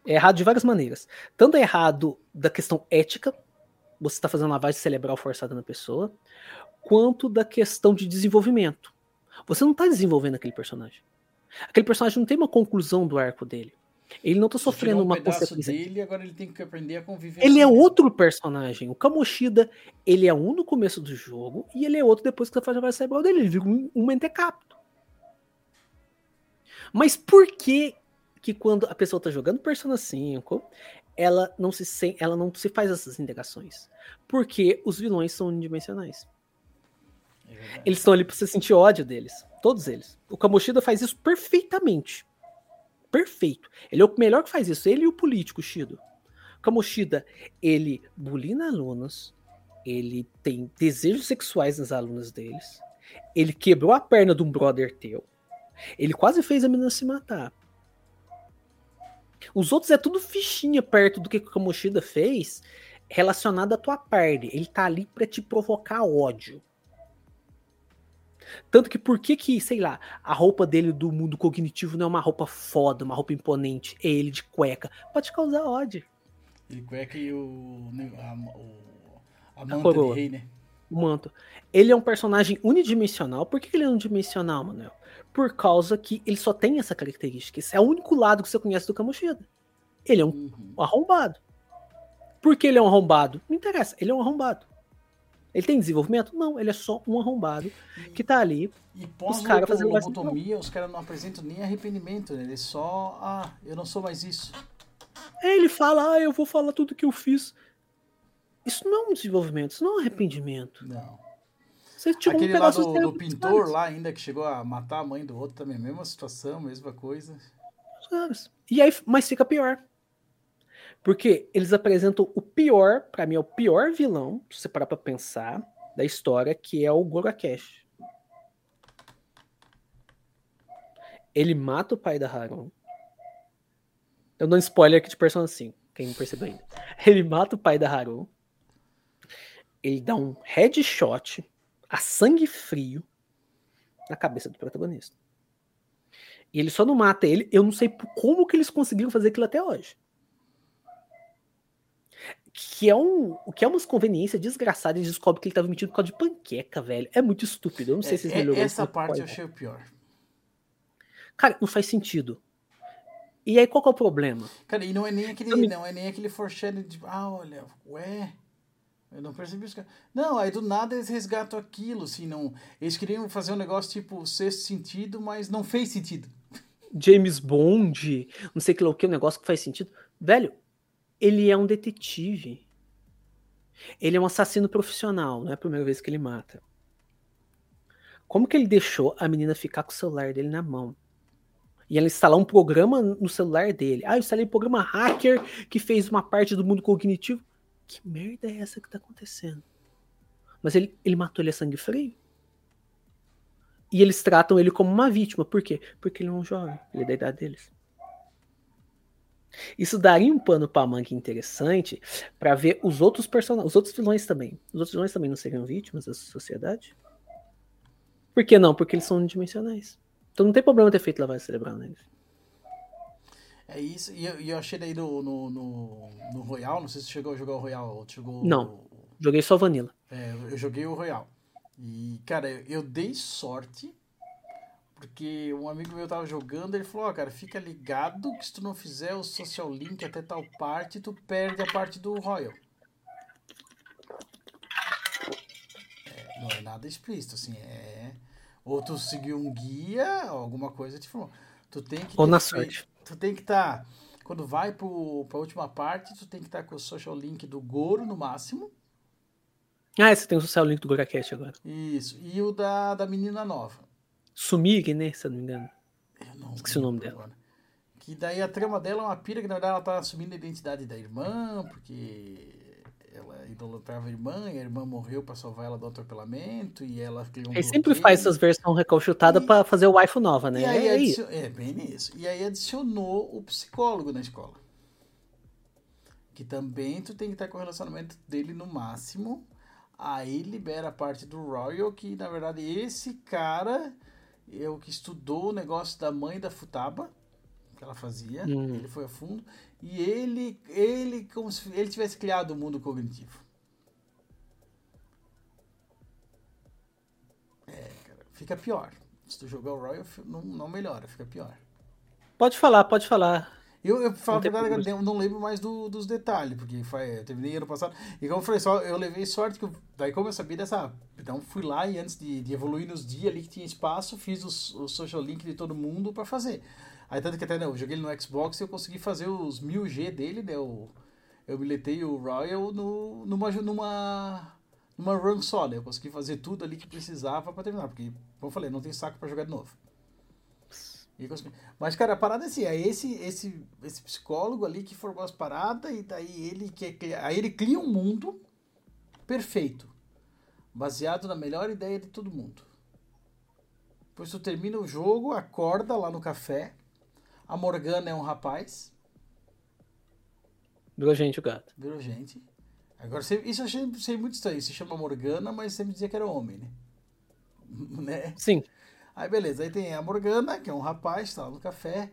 É errado de várias maneiras. Tanto é errado da questão ética, você está fazendo lavagem cerebral forçada na pessoa, quanto da questão de desenvolvimento. Você não está desenvolvendo aquele personagem. Aquele personagem não tem uma conclusão do arco dele. Ele não está sofrendo um uma consequência. dele, agora ele tem que aprender a conviver. Ele é outro personagem. O Kamoshida, ele é um no começo do jogo e ele é outro depois que você faz a lavagem cerebral dele. Ele vira um, um mentecapto. Mas por que que quando a pessoa tá jogando Persona 5, ela não se sem, ela não se faz essas indagações. Porque os vilões são unidimensionais. É. Eles estão ali pra você sentir ódio deles. Todos eles. O Kamoshida faz isso perfeitamente. Perfeito. Ele é o melhor que faz isso. Ele e o político, Shido. O Kamoshida, ele bulina alunos. Ele tem desejos sexuais nas alunas deles. Ele quebrou a perna de um brother teu. Ele quase fez a menina se matar. Os outros é tudo fichinha perto do que o Kamoshida fez relacionado à tua parte. Ele tá ali pra te provocar ódio. Tanto que por que que, sei lá, a roupa dele do mundo cognitivo não é uma roupa foda, uma roupa imponente, é ele de cueca. Pode causar ódio. Ele cueca e o. A, o, a A manta coroa. rei, né? O manto. Ele é um personagem unidimensional. Por que que ele é unidimensional, Manuel? Por causa que ele só tem essa característica. Esse é o único lado que você conhece do Kamoshida. Ele é um Uhum. arrombado. Por que ele é um arrombado? Não interessa, ele é um arrombado. Ele tem desenvolvimento? Não, ele é só um arrombado que tá ali. E pós caras fazendo lobotomia, os caras não apresentam nem arrependimento, né? Ele só. Ah, eu não sou mais isso. Aí ele fala, ah, eu vou falar tudo que eu fiz. Isso não é um desenvolvimento, isso não é um arrependimento. Não. Você tirou Aquele um lá pedaço do, cérebro do dos pintor lá ainda que chegou a matar a mãe do outro também, mesma situação, mesma coisa. E aí, mas fica pior. Porque eles apresentam o pior, pra mim é o pior vilão, se você parar pra pensar, da história, que é o Gorakesh. Ele mata o pai da Haron. Eu dou um spoiler aqui de Persona 5, quem não percebeu ainda. Ele mata o pai da Haron. Ele dá um headshot a sangue frio na cabeça do protagonista. E ele só não mata ele. Eu não sei como que eles conseguiram fazer aquilo até hoje. Que é, um, que é umas conveniências desgraçadas. Eles descobrem que ele tava mentindo por causa de panqueca, velho. É muito estúpido. Eu não sei É, se é- melhorou essa isso, parte eu achei o pior. Cara, não faz sentido. E aí, qual que é o problema? Cara, e não é nem aquele, Também- não é nem aquele foreshadowing de, ah, olha, ué, eu não percebi isso. cara. Não, aí do nada eles resgatam aquilo, assim, não. Eles queriam fazer um negócio tipo sexto sentido, mas não fez sentido. James Bond, não sei que lá o que, um negócio que faz sentido. Velho, ele é um detetive. Ele é um assassino profissional, não é a primeira vez que ele mata. Como que ele deixou a menina ficar com o celular dele na mão? E ela instalar um programa no celular dele. Ah, eu instalei um programa hacker que fez uma parte do mundo cognitivo. Que merda é essa que tá acontecendo? Mas ele, ele matou ele a sangue frio. E eles tratam ele como uma vítima. Por quê? Porque ele é um jovem. Ele é da idade deles. Isso daria um pano pra manga interessante pra ver os outros personagens, os outros vilões também. Os outros vilões também não seriam vítimas dessa sociedade? Por que não? Porque eles são unidimensionais. Então não tem problema ter feito lavagem cerebral neles. É isso, e eu, e eu achei daí no, no, no, no Royal, não sei se você chegou a jogar o Royal ou chegou. Não. Joguei só Vanilla. É, eu joguei o Royal. E, cara, eu, eu dei sorte, porque um amigo meu tava jogando, ele falou, ó, cara, fica ligado que se tu não fizer o social link até tal parte, tu perde a parte do Royal. É, não é nada explícito, assim, é... Ou tu seguiu um guia, alguma coisa te falou. Tu tem que Ou na feito- sorte. Tu tem que estar... quando vai pro, pra última parte, tu tem que estar com o social link do Goro no máximo. Ah, você tem o social link do GoraCast agora. Isso. E o da, da menina nova. Sumig, né? Se eu não me engano. Eu não Esqueci o nome dela. agora. Que daí a trama dela é uma pira que na verdade ela tá assumindo a identidade da irmã, porque ela idolatrava a irmã e a irmã morreu pra salvar ela do atropelamento e ela criou um Ele sempre faz essas versões recalchutadas pra fazer o waifu nova, né? E aí É isso. adicion- é bem nisso. E aí adicionou o psicólogo na escola. Que também tu tem que estar com o relacionamento dele no máximo. Aí libera a parte do Royal, que na verdade esse cara é o que estudou o negócio da mãe da Futaba, que ela fazia. Hum. Ele foi a fundo. E ele, ele como se ele tivesse criado o mundo cognitivo. É, cara, fica pior. Se tu jogar o Royal, não, não melhora, fica pior. Pode falar, pode falar. Eu, eu falo Não verdade, eu não lembro mais do- dos detalhes, porque foi, eu terminei ano passado. E como eu falei, só, eu levei sorte que eu, daí como eu sabia dessa. Então fui lá e antes de, de evoluir nos dias ali que tinha espaço, fiz o, social link de todo mundo pra fazer. Aí tanto que até né, eu joguei ele no Xbox e eu consegui fazer os 1000G dele, né? Eu, eu biletei o Royal no, numa, numa, numa run só, né? Eu consegui fazer tudo ali que precisava pra terminar, porque, como eu falei, não tem saco pra jogar de novo. Mas, cara, a parada é assim, é esse, esse, esse psicólogo ali que formou as paradas e daí ele quer criar, aí ele cria um mundo perfeito, baseado na melhor ideia de todo mundo. Depois tu termina o jogo, acorda lá no café, a Morgana é um rapaz, Virou gente o gato. virou gente. Agora, você- isso eu achei, achei muito estranho, se chama Morgana, mas sempre dizia que era homem, né? né? Sim. Aí beleza, aí tem a Morgana, que é um rapaz, tá lá no café.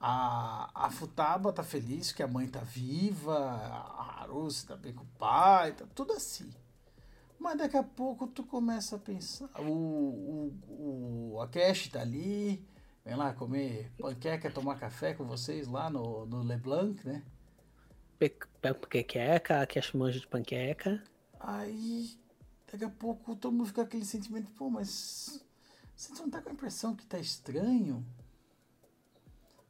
A, a Futaba tá feliz que a mãe tá viva, a Harusi tá bem com o pai, tá tudo assim. Mas daqui a pouco tu começa a pensar. O, o, o Akeshi tá ali, vem lá comer panqueca, tomar café com vocês lá no, no Leblanc, né? Panqueca, cash manja de panqueca. Aí daqui a pouco todo mundo fica com aquele sentimento, pô, mas você não tá com a impressão que tá estranho?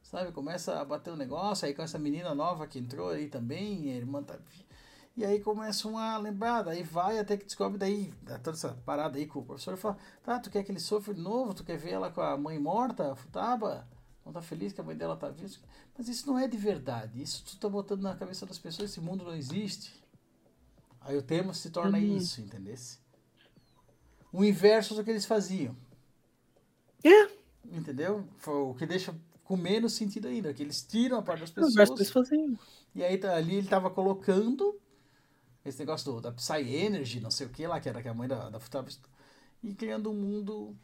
Sabe, começa a bater um negócio, aí com essa menina nova que entrou aí também, a irmã tá. E aí começam a lembrar, daí vai até que descobre, daí, dá toda essa parada aí com o professor fala, tá, tu quer que ele sofra de novo? Tu quer ver ela com a mãe morta, a Futaba? Não tá feliz que a mãe dela tá viva? Mas isso não é de verdade, isso tu tá botando na cabeça das pessoas, esse mundo não existe. Aí o tema se torna Uhum. isso, entendesse? O inverso do que eles faziam. É, Entendeu? Foi o que deixa com menos sentido ainda, que eles tiram a parte das o verso que eles pessoas. faziam. E aí tá- ali ele tava colocando esse negócio do, da Psy Energy, não sei o que lá, que era que a mãe da, da Futaba, e criando um mundo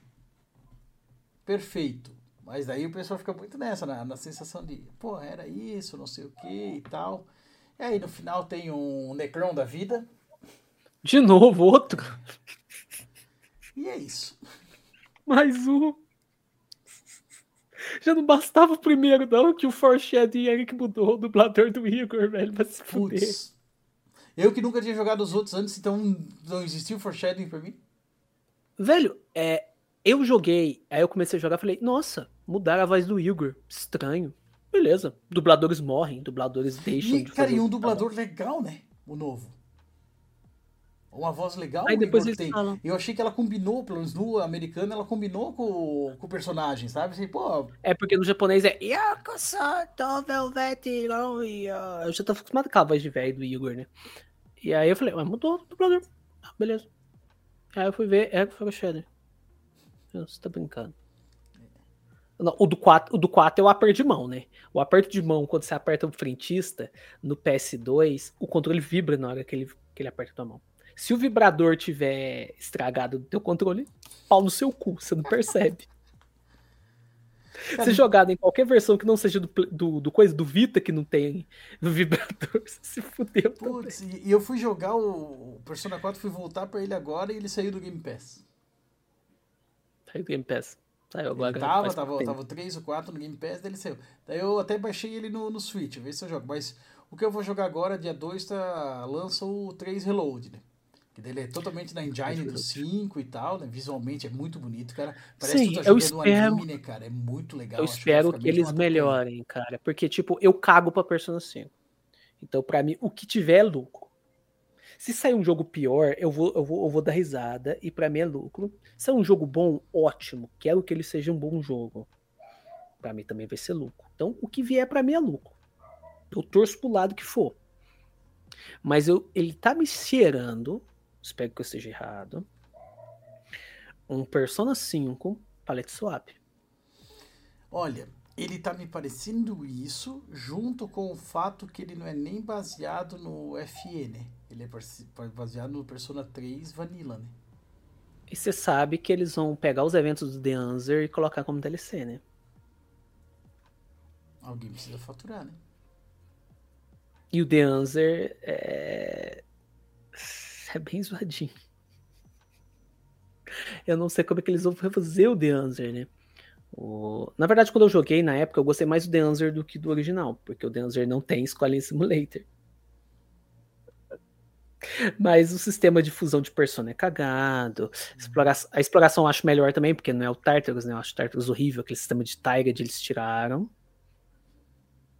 perfeito. Mas daí o pessoal fica muito nessa, na, na sensação de, pô, era isso, não sei o que e tal. E aí no final tem um Necron da vida, De novo, outro. e é isso. Mais um. Já não bastava o primeiro, não, que o Foreshadowing era que mudou o dublador do Igor, velho, pra se fuder. Eu que nunca tinha jogado os outros antes, então não existiu o foreshadowing pra mim. Velho, é, eu joguei, aí eu comecei a jogar e falei, nossa, mudaram a voz do Igor. Estranho. Beleza. Dubladores morrem, dubladores deixam E, de cara, e um dublador legal, né? O novo. Uma voz legal Aí depois Igor tem. falam. Eu achei que ela combinou, pelo menos no americano, ela combinou com, com o personagem, sabe? Assim, pô, É porque no japonês é Yakuza to Velvet Warrior. Eu já tô acostumado com a voz de velho do Igor, né? E aí eu falei, mas mudou o dublador. Ah, beleza. Aí eu fui ver, é o Foreshadowing. Você tá brincando. Não, o, do 4, o do 4 é o aperto de mão, né? O aperto de mão, quando você aperta o frentista, no PS2, o controle vibra na hora que ele, que ele aperta a tua mão. Se o vibrador tiver estragado do teu controle, pau no seu cu, você não percebe. Se jogado em qualquer versão que não seja do, do, do coisa do Vita que não tem vibrador, você se fudeu. Putz, e, e eu fui jogar o, o Persona 4, fui voltar pra ele agora e ele saiu do Game Pass. Saiu do Game Pass. Saiu agora. Ele tava, tava, tava 3 ou 4 no Game Pass, daí ele saiu. Daí eu até baixei ele no, no Switch, ver se eu jogo. Mas o que eu vou jogar agora, dia 2, tá, lança o 3 Reload, né? Que dele é totalmente na engine do 5 e tal, né? Visualmente é muito bonito, cara. Parece Sim, que tu tá eu espero- um anime, né, cara? É muito legal. Eu espero que graficamente eles melhorem, cara. Porque, tipo, eu cago pra Persona 5. Então, pra mim, o que tiver é lucro. Se sair um jogo pior, eu vou, eu vou, eu vou dar risada e pra mim é lucro. Se é um jogo bom, ótimo. Quero que ele seja um bom jogo. Pra mim também vai ser lucro. Então, o que vier pra mim é lucro. Eu torço pro lado que for. Mas eu, ele tá me cheirando, espero que eu esteja errado, um Persona 5 palette swap. Olha, ele tá me parecendo isso, junto com o fato que ele não é nem baseado no FE, né? Ele é baseado no Persona 3 Vanilla, né? E você sabe que eles vão pegar os eventos do The Answer e colocar como DLC, né? Alguém precisa faturar, né? E o The Answer é. É bem zoadinho. Eu não sei como é que eles vão fazer o The Answer, né? O... Na verdade, quando eu joguei na época, eu gostei mais do The Answer do que do original, porque o The Answer não tem Squalene Simulator. Mas o sistema de fusão de persona é cagado. Explora- A exploração eu acho melhor também, porque não é o Tartarus, né? Eu acho o Tartarus horrível, aquele sistema de Taiga eles tiraram.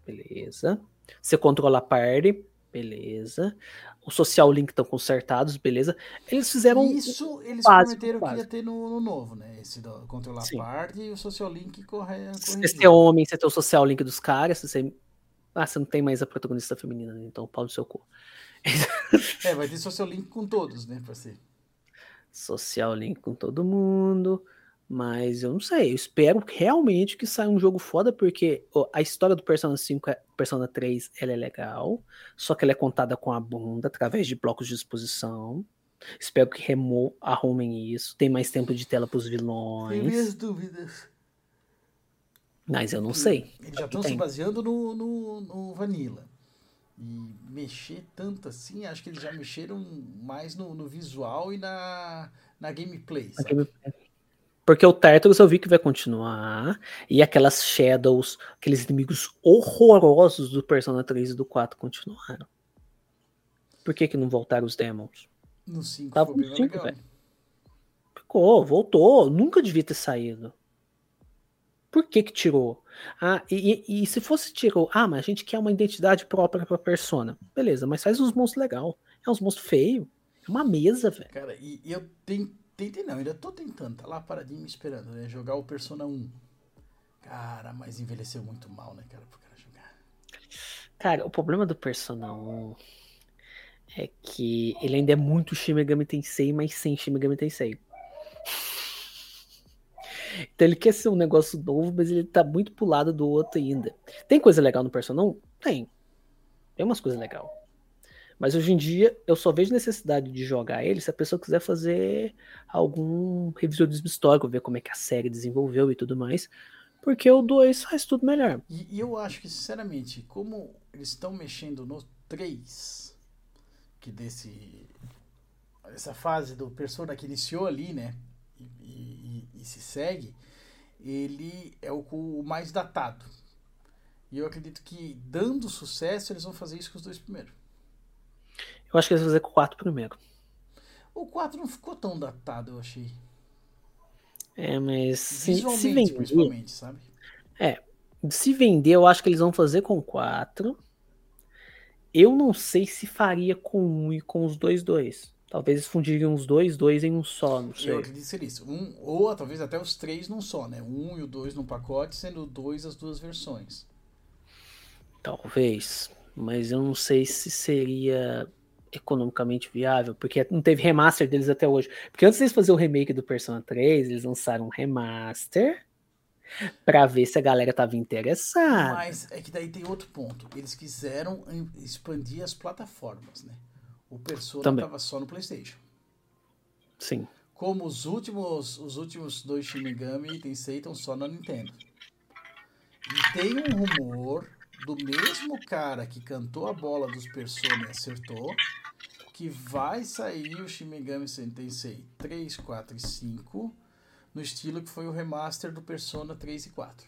Beleza. Você controla a party, beleza. O social link estão consertados, beleza. Eles fizeram Isso eles básico, prometeram que ia básico. ter no, no novo, né? Esse do controlar Sim. a parte e o social link corre, Se corrigir. você é homem, você tem o social link dos caras. Você... Ah, você não tem mais a protagonista feminina, né? Então pau no seu cu. É, vai ter social link com todos, né, parceiro? Social link com todo mundo. Mas eu não sei. Eu espero realmente que saia um jogo foda, porque ó, a história do Persona 5, é- Persona 3, ela é legal. Só que ela é contada com a bunda, através de blocos de exposição. Espero que remo arrumem isso. Tem mais tempo de tela pros vilões. minhas dúvidas. Mas eu não sei. Eles já estão se Tem. baseando no, no, no Vanilla. E mexer tanto assim, acho que eles já mexeram mais no, no visual e na, na gameplay. sabe? Porque o Tartarus eu vi que vai continuar. E aquelas Shadows, aqueles inimigos horrorosos do Persona 3 e do 4 continuaram. Por que, que não voltaram os Demons? No 5 Tava foi no bem cinco, legal. velho. Ficou, voltou. Nunca devia ter saído. Por que que tirou? Ah, e, e- e se fosse tirou, ah, mas a gente quer uma identidade própria pra persona. Beleza, mas faz uns monstros legal. É uns monstros feios. É uma mesa, velho. Cara, e, e eu ten- tentei, não, ainda tô tentando, tá lá paradinho me esperando, né? Jogar o Persona 1. Cara, mas envelheceu muito mal, né, cara, pro cara jogar. Cara, o problema do Persona 1 é que ele ainda é muito Shin Megami Tensei, mas sem Shin Megami Tensei. Então ele quer ser um negócio novo, mas ele tá muito pro lado do outro ainda. Tem coisa legal no Persona 1? Tem. Tem umas coisas legais. Mas hoje em dia eu só vejo necessidade de jogar ele se a pessoa quiser fazer algum revisionismo histórico, ver como é que a série desenvolveu e tudo mais. Porque o 2 faz tudo melhor. E, e eu acho que, sinceramente, como eles estão mexendo no 3, que desse. Essa fase do Persona que iniciou ali, né? E, e- e- se segue, ele é o, o mais datado. E eu acredito que, dando sucesso, eles vão fazer isso com os dois primeiros. Eu acho que eles vão fazer com o 4 primeiro. O 4 não ficou tão datado, eu achei. É, mas se, se vender, principalmente, sabe? se vender, eu acho que eles vão fazer com 4. Eu não sei se faria com um e com os dois dois. Talvez eles fundiriam os dois dois em um só, não sei. Eu acredito ser isso. Um, ou talvez até os três num só, né? Um e o dois num pacote, sendo dois as duas versões. Talvez. Mas eu não sei se seria economicamente viável, porque não teve remaster deles até hoje. Porque antes deles fazer o remake do Persona 3, eles lançaram um remaster Pra ver se a galera tava interessada. Mas é que daí tem outro ponto. Eles quiseram expandir as plataformas, né? O Persona Também. tava só no PlayStation. Sim. Como os últimos, os últimos dois Shin Megami e Tensei estão só na Nintendo. E tem um rumor do mesmo cara que cantou a bola dos Persona e acertou, que vai sair o Shin Megami Tensei 3, 4 e 5 no estilo que foi o remaster do Persona 3 e 4.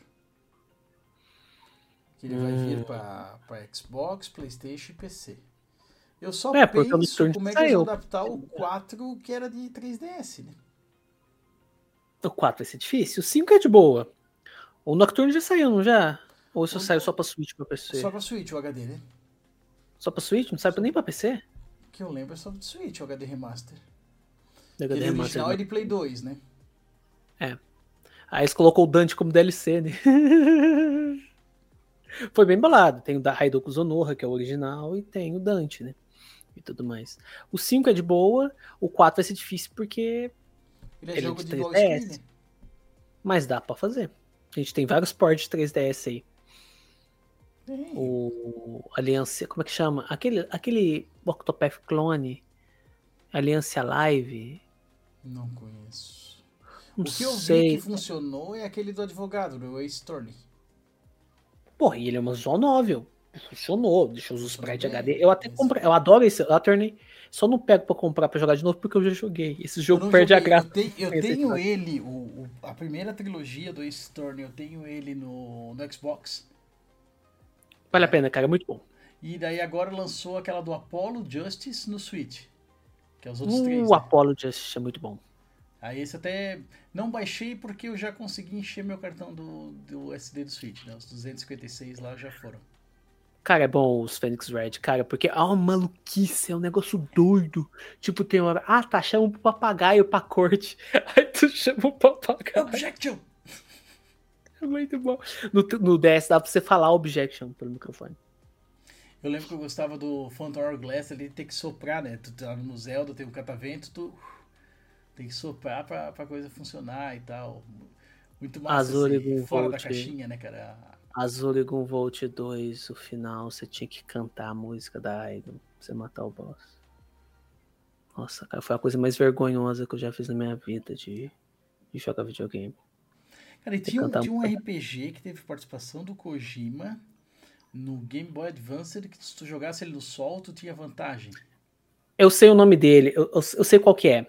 Que ele vai vir para Xbox, Playstation e PC. Eu só É, penso como é que eles vão adaptar o 4 que era de 3DS, né? O 4 vai ser difícil. O 5 é de boa. O Nocturne já saiu, não já? Ou isso O- saiu só pra Switch pra PC? Só pra Switch o HD, né? Só pra Switch? Não saiu nem pra PC? Que eu lembro é só de Switch o HD Remaster. HD Ele Remaster, original é de Play 2, né? Aí eles colocou o Dante como DLC, né? Foi bem bolado. Tem o da Haidoku Zonoha, que é o original, e tem o Dante, né? E tudo mais. O 5 é de boa, o 4 vai ser difícil porque. Ele é Ele é jogo de de dual 3DS. screen, né? Mas dá pra fazer. A gente tem vários ports de 3DS aí. O Aliança. Como é que chama? Aquele, aquele Octopath Clone. Aliança Live. Não conheço. Não o que eu sei. vi que funcionou é aquele do advogado, do Ace Attorney. Porra, e ele é uma visual novel. Funcionou, deixou os sprites HD. Eu até comprei, eu adoro esse Attorney. Só não pego pra comprar pra jogar de novo porque eu já joguei. Esse jogo perde a joguei, graça. Eu, tenho, eu tenho ele, o, o- a primeira trilogia do Ace Attorney, eu tenho ele no, no Xbox. Vale a pena, cara, é muito bom. E daí agora lançou aquela do Apollo Justice no Switch. Que é os outros três. O né? Apollo Justice é muito bom. Aí esse até não baixei porque eu já consegui encher meu cartão do, do SD do Switch, né? Os 256 lá já foram. Cara, é bom os Phoenix Red, cara, porque é uma maluquice, é um negócio doido. Tipo, tem uma ah, tá, chama um papagaio pra corte. Aí tu chama o papagaio. Objection! É muito bom. No, no DS dá pra você falar objection pelo microfone. Eu lembro que eu gostava do Phantom Hourglass, ele tem que soprar, né? Tu tá no Zelda, tem um catavento, tu tem que soprar pra, pra coisa funcionar e tal. Muito massa, assim, fora da Volt. caixinha, né, cara? Azul e Volt 2, o final, você tinha que cantar a música da Idol pra você matar o boss. Nossa, cara, foi a coisa mais vergonhosa que eu já fiz na minha vida de, de jogar videogame. Cara, e tinha, um- tinha um. RPG que teve participação do Kojima no Game Boy Advance, que se tu jogasse ele no sol, tu tinha vantagem. Eu sei o nome dele, eu, eu, eu sei qual que é.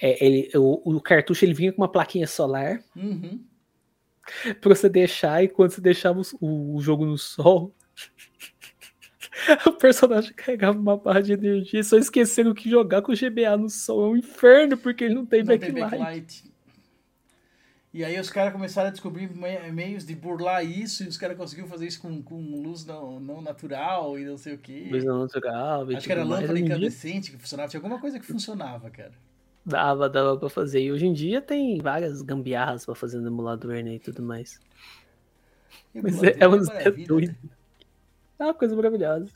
é ele, o, o cartucho ele vinha com uma plaquinha solar Uhum. pra você deixar, e quando você deixava o, o jogo no sol, o personagem carregava uma barra de energia só esqueceram que jogar com o GBA no sol é um inferno, porque ele não tem Não tem backlight. E aí os caras começaram a descobrir me- meios de burlar isso, e os caras conseguiram fazer isso com, com luz não, não natural e não sei o que. Luz não natural, Acho que era lâmpada incandescente que funcionava. Tinha alguma coisa que funcionava, cara. Dava, dava pra fazer. E hoje em dia tem várias gambiarras pra fazer no emulador, né, e tudo mais. Mas é, é, um- é né? É uma coisa maravilhosa.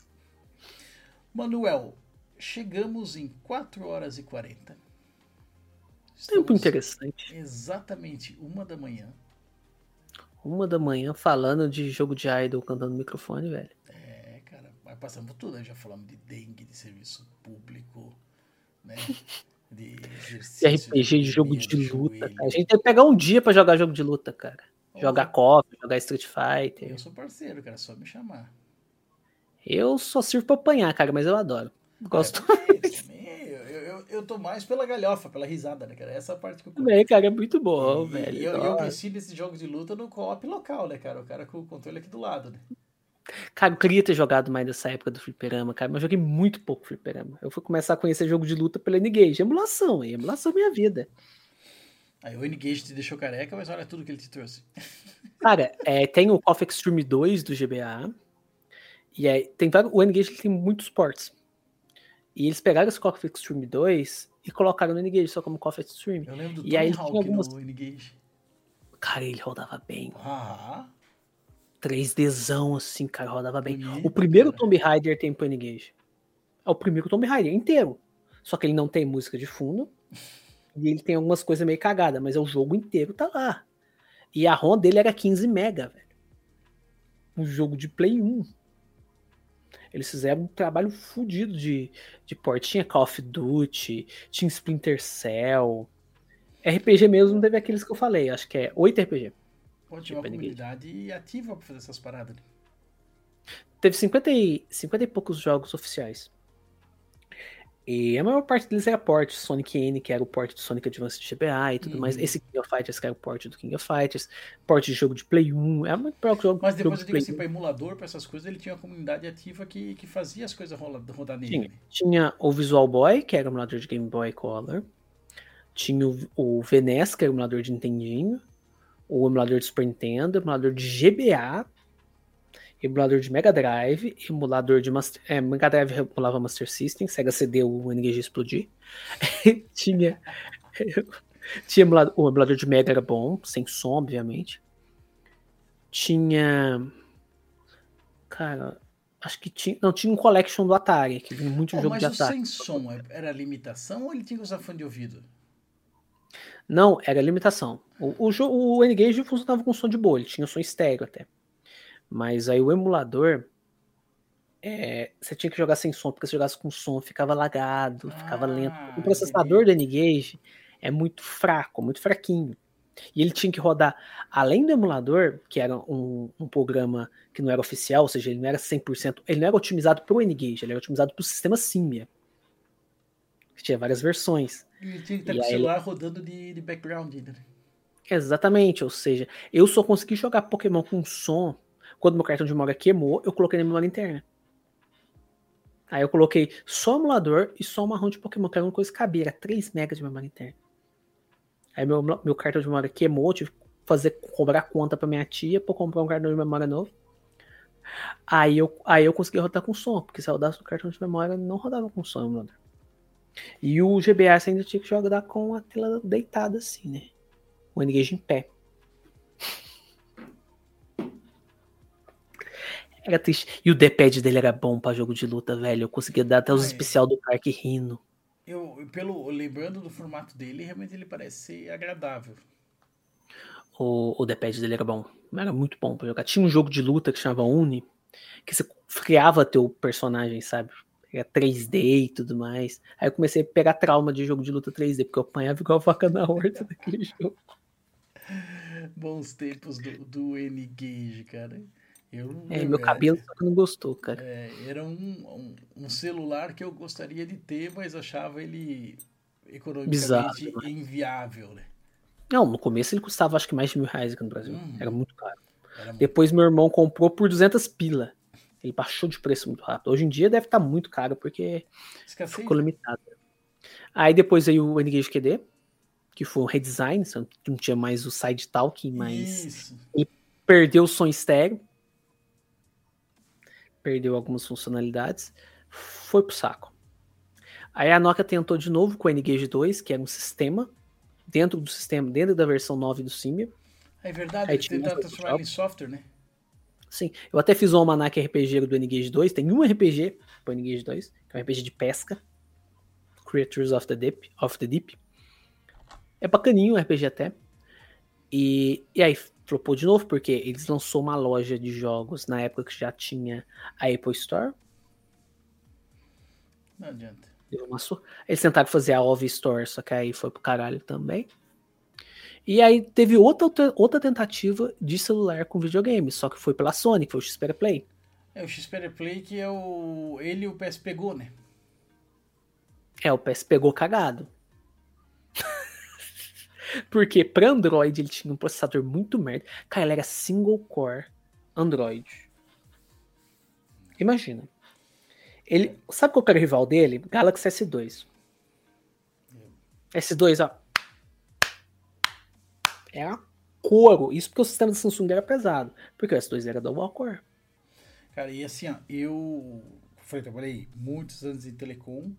Manuel, chegamos em 4 horas e 40. Tempo interessante. Exatamente uma da manhã. Uma da manhã falando de jogo de idol cantando no microfone, velho. É, cara, mas passamos por tudo. né? Já falamos de dengue, de serviço público, né? De De exercício. RPG de jogo de do luta. A gente tem que pegar um dia pra jogar jogo de luta, cara. Jogar KOF, jogar Street Fighter. Eu sou parceiro, cara, é só me chamar. Eu só sirvo pra apanhar, cara, mas eu adoro. Gosto É, eu, tô mais pela galhofa, pela risada, né, cara? Essa é a parte que eu curto. também, cara. É muito bom, E- velho. E eu, eu cresci nesse jogo de luta no co-op local, né, cara? O cara com o controle aqui do lado, né? Cara, eu queria ter jogado mais dessa época do fliperama, cara, mas eu joguei muito pouco fliperama. Eu fui começar a conhecer jogo de luta pela N-Gage. Emulação, e emulação é minha vida. Aí o N-Gage te deixou careca, mas olha tudo que ele te trouxe. Cara, é, tem o KOF Extreme 2 do GBA. E aí, tem vários, o N-Gage tem muitos ports. E eles pegaram esse KOF Extreme 2 e colocaram no N-Gage só como KOF Extreme. Eu lembro do E Tony Hawk algumas- no N-Gage. Cara, ele rodava bem. Ah, 3Dzão, assim, cara, rodava bem. Bonito, o primeiro cara. Tomb Raider tem pro N-Gage. É o primeiro Tomb Raider inteiro. Só que ele não tem música de fundo. e ele tem algumas coisas meio cagadas, mas é o jogo inteiro tá lá. E a ROM dele era 15 mega, velho. Um jogo de Play 1. Eles fizeram um trabalho fodido de, de port. Tinha Call of Duty, tinha Splinter Cell. RPG mesmo teve aqueles que eu falei, acho que é 8 RPG. Pô, tinha uma comunidade ativa pra fazer essas paradas. Teve 50 e, 50 e poucos jogos oficiais. E a maior parte deles era port, Sonic N, que era o port do Sonic Advance de GBA e tudo uhum. mais. Esse King of Fighters, que era o port do King of Fighters. Port de jogo de Play 1. É muito próprio jogo Mas depois jogo eu digo assim, pra emulador, pra essas coisas, ele tinha uma comunidade ativa que, que fazia as coisas rodar, rodar nele. Tinha, tinha o Visual Boy, que era o emulador de Game Boy Color. Tinha o, o VNES, que era o emulador de Nintendinho. O emulador de Super Nintendo, o emulador de GBA, emulador de Mega Drive, emulador de Master, é, Mega Drive emulava Master System, Sega CD o NGG explodir. tinha tinha emulador, o emulador de Mega era bom, sem som, obviamente. Tinha cara, acho que tinha, não tinha um collection do Atari, que vinha muito oh, jogo de Atari. Mas sem som é, era limitação ou ele tinha que usar fone de ouvido? Não, era limitação. O, o, o N-Gage funcionava com som de boa, ele tinha som estéreo até. Mas aí o emulador, é, você tinha que jogar sem som, porque se jogasse com som ficava lagado, ficava ah, lento. O processador entendi. do N-Gage é muito fraco, muito fraquinho. E ele tinha que rodar, além do emulador, que era um, um programa que não era oficial, ou seja, ele não era 100%, ele não era otimizado para o N-Gage, ele era otimizado para o sistema Simia. Que tinha várias versões. E ele tinha que estar com o celular ele... rodando de, de background. Né? Exatamente, ou seja, eu só consegui jogar Pokémon com som quando meu cartão de memória queimou, eu coloquei na memória interna. Aí eu coloquei só emulador e só uma ROM de Pokémon, que era uma coisa que cabia, era 3 MB de memória interna. Aí meu, meu cartão de memória queimou, tive que fazer, cobrar conta pra minha tia pra comprar um cartão de memória novo. Aí eu, aí eu consegui rodar com som, porque se eu rodasse cartão de memória, não rodava com som emulador. E o GBS ainda tinha que jogar com a tela deitada assim, né? O Engage em pé. Era triste. E o D-pad dele era bom pra jogo de luta, velho. Eu conseguia dar até os é. especial do parque rindo. Eu, pelo, lembrando do formato dele, realmente ele parece ser agradável. O, o D-pad dele era bom. Era muito bom pra jogar. Tinha um jogo de luta que chamava Uni, que você criava teu personagem, sabe? Era 3D e tudo mais. Aí eu comecei a pegar trauma de jogo de luta 3D, porque eu apanhava igual a vaca na horta daquele jogo. Bons tempos do, do N-Gage, cara. Eu, é, meu cabelo só que não gostou, cara. É, era um, um, um, celular que eu gostaria de ter, mas achava ele economicamente Bizarro, inviável, né? Não, no começo ele custava acho que mais de mil reais aqui no Brasil. Hum, era muito caro. Era Depois muito... meu irmão comprou por 200 pila. Ele baixou de preço muito rápido. Hoje em dia deve estar tá muito caro porque ficou limitado. Aí depois veio o N-Gage QD, que foi um redesign, não tinha mais o side talking, mas Isso. ele perdeu o som estéreo perdeu algumas funcionalidades, foi pro saco. Aí a Nokia tentou de novo com o N-Gage 2, que era um sistema dentro do sistema, dentro da versão 9 do Simia. É verdade, Aí, tentaram transformar em software, né? Sim, eu até fiz um almanac RPG do N-Gage 2, tem um RPG pro N-Gage 2, que é um RPG de pesca, Creatures of the Deep, of the Deep. É bacaninho o RPG até. E, e aí flopou de novo, porque eles lançou uma loja de jogos na época que já tinha a Apple Store. Não adianta. Eles tentaram fazer a OV Store, só que aí foi pro caralho também. E aí teve outra, outra tentativa de celular com videogame, só que foi pela Sony, que foi o Xperia Play. É, o Xperia Play que é o... ele e o PS pegou, né? É, o PS pegou cagado. Porque para Android ele tinha um processador muito merda. Cara, ele era single core Android. Imagina. Ele, sabe qual era o rival dele? Galaxy S2. S2, ó. É a couro. Isso porque o sistema da Samsung era pesado. Porque o S2 era dual core. Cara, e assim, ó, eu, eu trabalhei muitos anos em telecom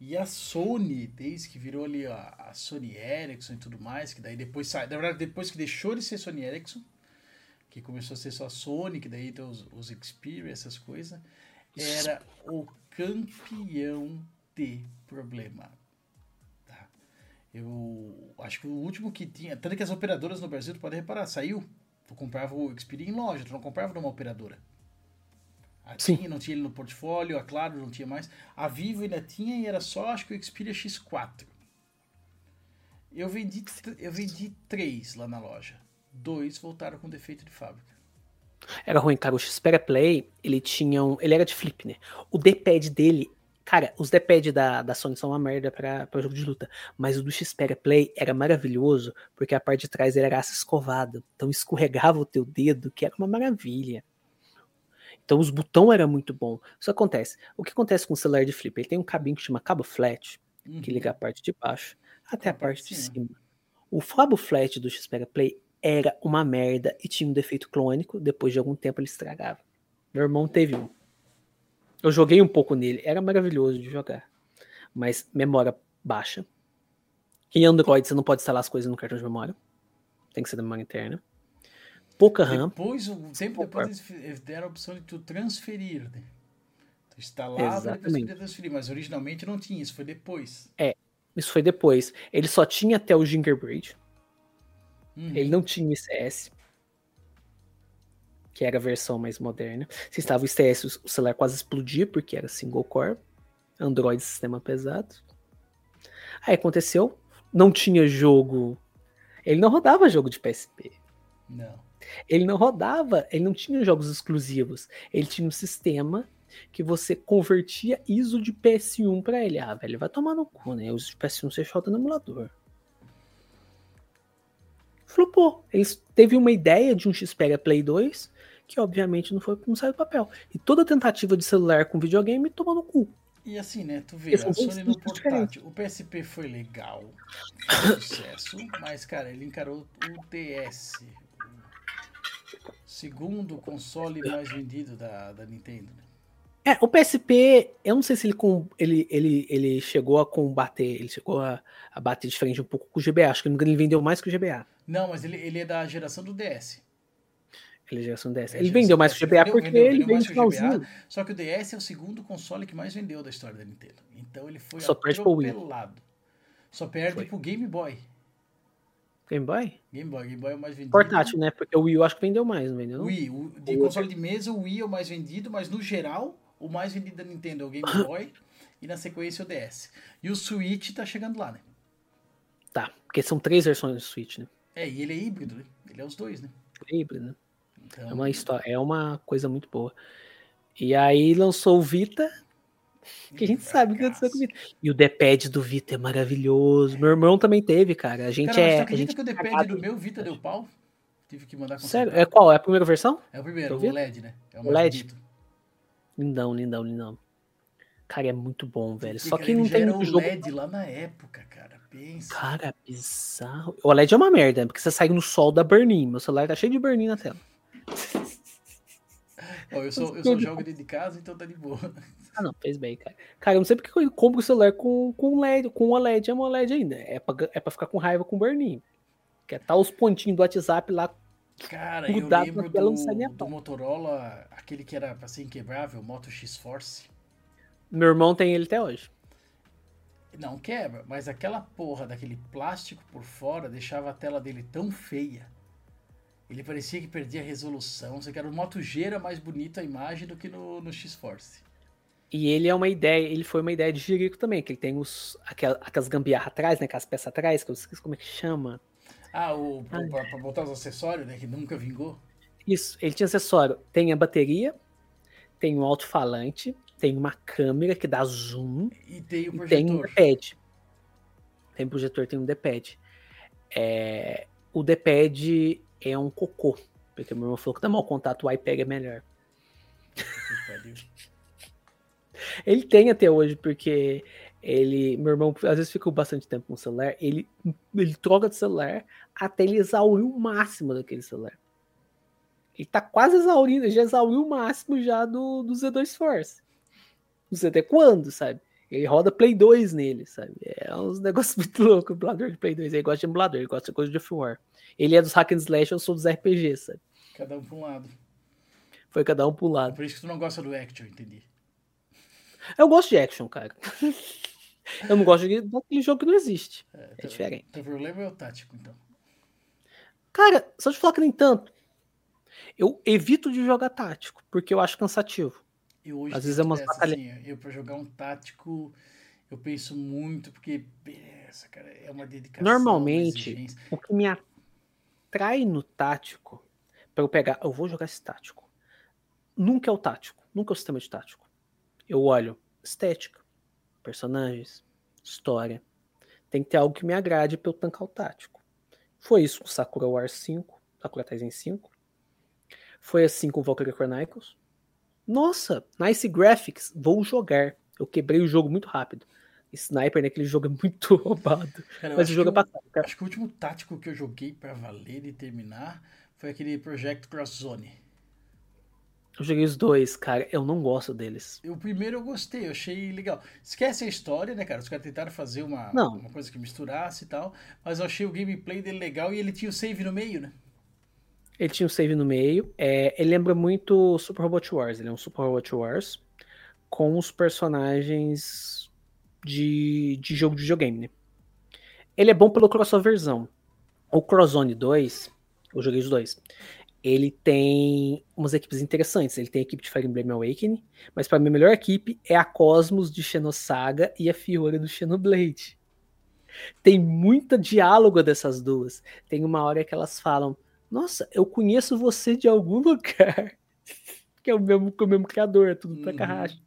e a Sony, desde que virou ali a, a, Sony Ericsson e tudo mais, que daí depois sai. Na verdade, depois que deixou de ser Sony Ericsson, que começou a ser só a Sony, que daí tem os, os Xperia, essas coisas, era o campeão de problema. Tá? Eu acho que o último que tinha. Tanto que as operadoras no Brasil, tu pode reparar, saiu. Tu comprava o Xperia em loja, tu não comprava numa operadora. A Sim. TIM não tinha ele no portfólio, a Claro não tinha mais. A Vivo ainda tinha e era só, acho que o Xperia X4. Eu vendi, eu vendi três lá na loja. Dois voltaram com defeito de fábrica. Era ruim, cara. O Xperia Play, ele tinha um. Ele era de flip, né? O D-pad dele. Cara, os D-pad da, da Sony são uma merda pra jogo de luta. Mas o do Xperia Play era maravilhoso, porque a parte de trás era aço escovado. Então escorregava o teu dedo, que era uma maravilha. Então os botões era muito bom. Isso acontece. O que acontece com o celular de flip? Ele tem um cabinho que chama cabo flat, Uhum. que liga a parte de baixo até a parte de cima. cima. O cabo flat do Xperia Play era uma merda e tinha um defeito clônico. Depois de algum tempo ele estragava. Meu irmão teve um. Eu joguei um pouco nele, era maravilhoso de jogar. Mas memória baixa. Em Android você não pode instalar as coisas no cartão de memória. Tem que ser da memória interna. Pouca RAM. Depois, um tempo Opa. depois, eles deram a opção de tu transferir, né? Tu instalava e transferir, mas originalmente não tinha, isso foi depois. Isso foi depois. Ele só tinha até o Gingerbread. Uhum. Ele não tinha o ICS. Que era a versão mais moderna. Se estava o ICS, o celular quase explodia, porque era single core. Android sistema pesado. Aí aconteceu. Não tinha jogo. Ele não rodava jogo de PSP. Não. Ele não rodava, ele não tinha jogos exclusivos. Ele tinha um sistema que você convertia ISO de PS1 pra ele. Ah, velho, vai tomar no cu, né? Os de PS1 você roda no emulador. Flopou. Eles teve uma ideia de um Xperia Play 2 que obviamente não foi não saiu do papel. E toda tentativa de celular com videogame tomou no cu. E assim, né? Tu vê, a Sony no portátil. O PSP foi legal, foi sucesso, mas, cara, ele encarou o DS. Segundo console mais vendido da, da Nintendo. né? É, o PSP, eu não sei se ele, com, ele, ele, ele chegou a combater, ele chegou a, a bater de frente um pouco com o GBA. Acho que ele vendeu mais que o GBA. Não, mas ele, ele é da geração do DS. Ele é geração DS. É, Ele vendeu mais que o GBA Vendeu- porque vendeu- ele vendeu mais vende que o GBA. finalzinho. Só que o DS é o segundo console que mais vendeu da história da Nintendo. Então ele foi Só perde pro Wii. atropelado. Só perde Foi. pro Game Boy. Game Boy? Game Boy, Game Boy é o mais vendido. Portátil, né? Porque o Wii eu acho que vendeu mais, não vendeu? Wii, o- de O- console de mesa, o Wii é o mais vendido, mas no geral, o mais vendido da Nintendo é o Game Boy e na sequência o DS. E o Switch tá chegando lá, né? Tá, porque são três versões do Switch, né? É, e ele é híbrido, né? Ele é os dois, né? É híbrido, né? Então, É uma história, é uma coisa muito boa. E aí lançou o Vita, que a gente sabe o que aconteceu com o Vita. E o D-pad do Vita é maravilhoso. Meu irmão também teve, cara. A gente Cara, é. A acredita gente que o D-pad cagado. do meu Vita deu pau? Tive que mandar Sério? consertar. É qual? É a primeira versão? É o primeiro, o? LED, né? É o O LED? bonito. Lindão, lindão, lindão. Cara, é muito bom, velho. Porque, Só cara, que ele não tem muito o jogo. LED lá na época, cara. Pensa. Cara, bizarro. O OLED é uma merda, porque você sai no sol da burn-in. Meu celular tá cheio de burn-in na tela. Ó, eu sou, eu sou jogo dentro de casa, então tá de boa. Ah, não, fez bem, cara. Cara, eu não sei porque eu compro o celular com, com LED, com OLED, é uma OLED ainda. É pra, é pra ficar com raiva com burn-in. Quer tá os pontinhos do WhatsApp lá. Cara, eu lembro do, do. Motorola, aquele que era pra ser inquebrável, Moto X-Force. Meu irmão tem ele até hoje. Não quebra, mas aquela porra daquele plástico por fora deixava a tela dele tão feia. Ele parecia que perdia a resolução. Você quer o Moto G era mais bonito a imagem do que no, no X-Force. E ele é uma ideia, ele foi uma ideia de Jerico também, que ele tem os, aquelas, aquelas gambiarra atrás, né? Aquelas peças atrás, que eu esqueci como é que chama. Ah, o, pra, pra botar os acessórios, né? Que nunca vingou. Isso, ele tinha acessório. Tem a bateria, tem um alto-falante, tem uma câmera que dá zoom, E tem o e tem um projetor. D-pad. Tem projetor, tem um D-pad. É, o D-pad é um cocô, porque meu irmão falou que dá mau contato, o iPad é melhor. Ele tem até hoje, porque ele, meu irmão, às vezes fica bastante tempo com o celular, ele, ele troca de celular até ele exaurir o máximo daquele celular. Ele tá quase exaurindo, ele já exauriu o máximo já do, do Z2 Force. Não sei até quando, sabe? Ele roda Play 2 nele, sabe? É uns negócios muito loucos, emulador de Play 2. Ele gosta de emulador, ele gosta de coisa de War. Ele é dos hack and slash, eu sou dos RPG, sabe? Cada um pra um lado. Foi cada um pro lado. Por isso que tu não gosta do Action, entendi. Eu gosto de action, cara. Eu não gosto de- daquele jogo que não existe. É tá- diferente. O problema é o tático, então. Cara, eu te falar que nem tanto, eu evito de jogar tático, porque eu acho cansativo. Eu hoje Às vezes é umas dessa, batalha- assim, eu pra jogar um tático, eu penso muito, porque, beleza, cara, é uma dedicação. uma Normalmente, exigência. o que me atrai no tático, pra eu pegar, eu vou jogar esse tático. Nunca é o tático, nunca é o sistema de tático. Eu olho estética, personagens, história. Tem que ter algo que me agrade pra eu tancar o tático. Foi isso com Sakura Wars 5, Sakura Taisen 5. Foi assim com Valkyrie Chronicles. Nossa, nice graphics, vou jogar. Eu quebrei o jogo muito rápido. Sniper naquele jogo é muito roubado. Cara, Mas o jogo é bacana. cara. Acho que o último tático que eu joguei pra valer e terminar foi aquele Project Cross Zone. Eu joguei os dois, cara. Eu não gosto deles. O primeiro eu gostei, eu achei legal. Esquece a história, né, cara? Os caras tentaram fazer uma, Não. uma coisa que misturasse e tal, mas eu achei o gameplay dele legal e ele tinha o save no meio, né? Ele tinha um save no meio. É, ele lembra muito Super Robot Wars. Ele é um Super Robot Wars com os personagens de, de jogo de videogame, né? Ele é bom pelo crossoverzão. O Crozone 2, eu joguei os dois. Ele tem umas equipes interessantes. Ele tem a equipe de Fire Emblem Awakening, mas para mim a melhor equipe é a Cosmos de Xenosaga e a Fiora do Xenoblade. Tem muita diálogo dessas duas. Tem uma hora que elas falam: Nossa, eu conheço você de algum lugar. que é o mesmo, o mesmo criador, é tudo pra Uhum. Takahashi.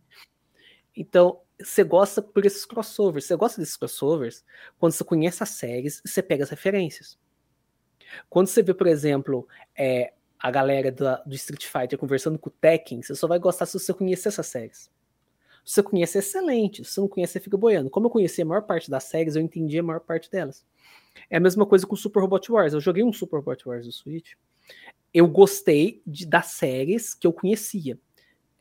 Então, você gosta por esses crossovers. Você gosta desses crossovers quando você conhece as séries e você pega as referências. Quando você vê, por exemplo, é, a galera da- do Street Fighter conversando com o Tekken, você só vai gostar se você conhecer essas séries. Se você conhece, é excelente. Se você não conhece, você fica boiando. Como eu conheci a maior parte das séries, eu entendi a maior parte delas. É a mesma coisa com o Super Robot Wars. Eu joguei um Super Robot Wars do Switch. Eu gostei de, das séries que eu conhecia.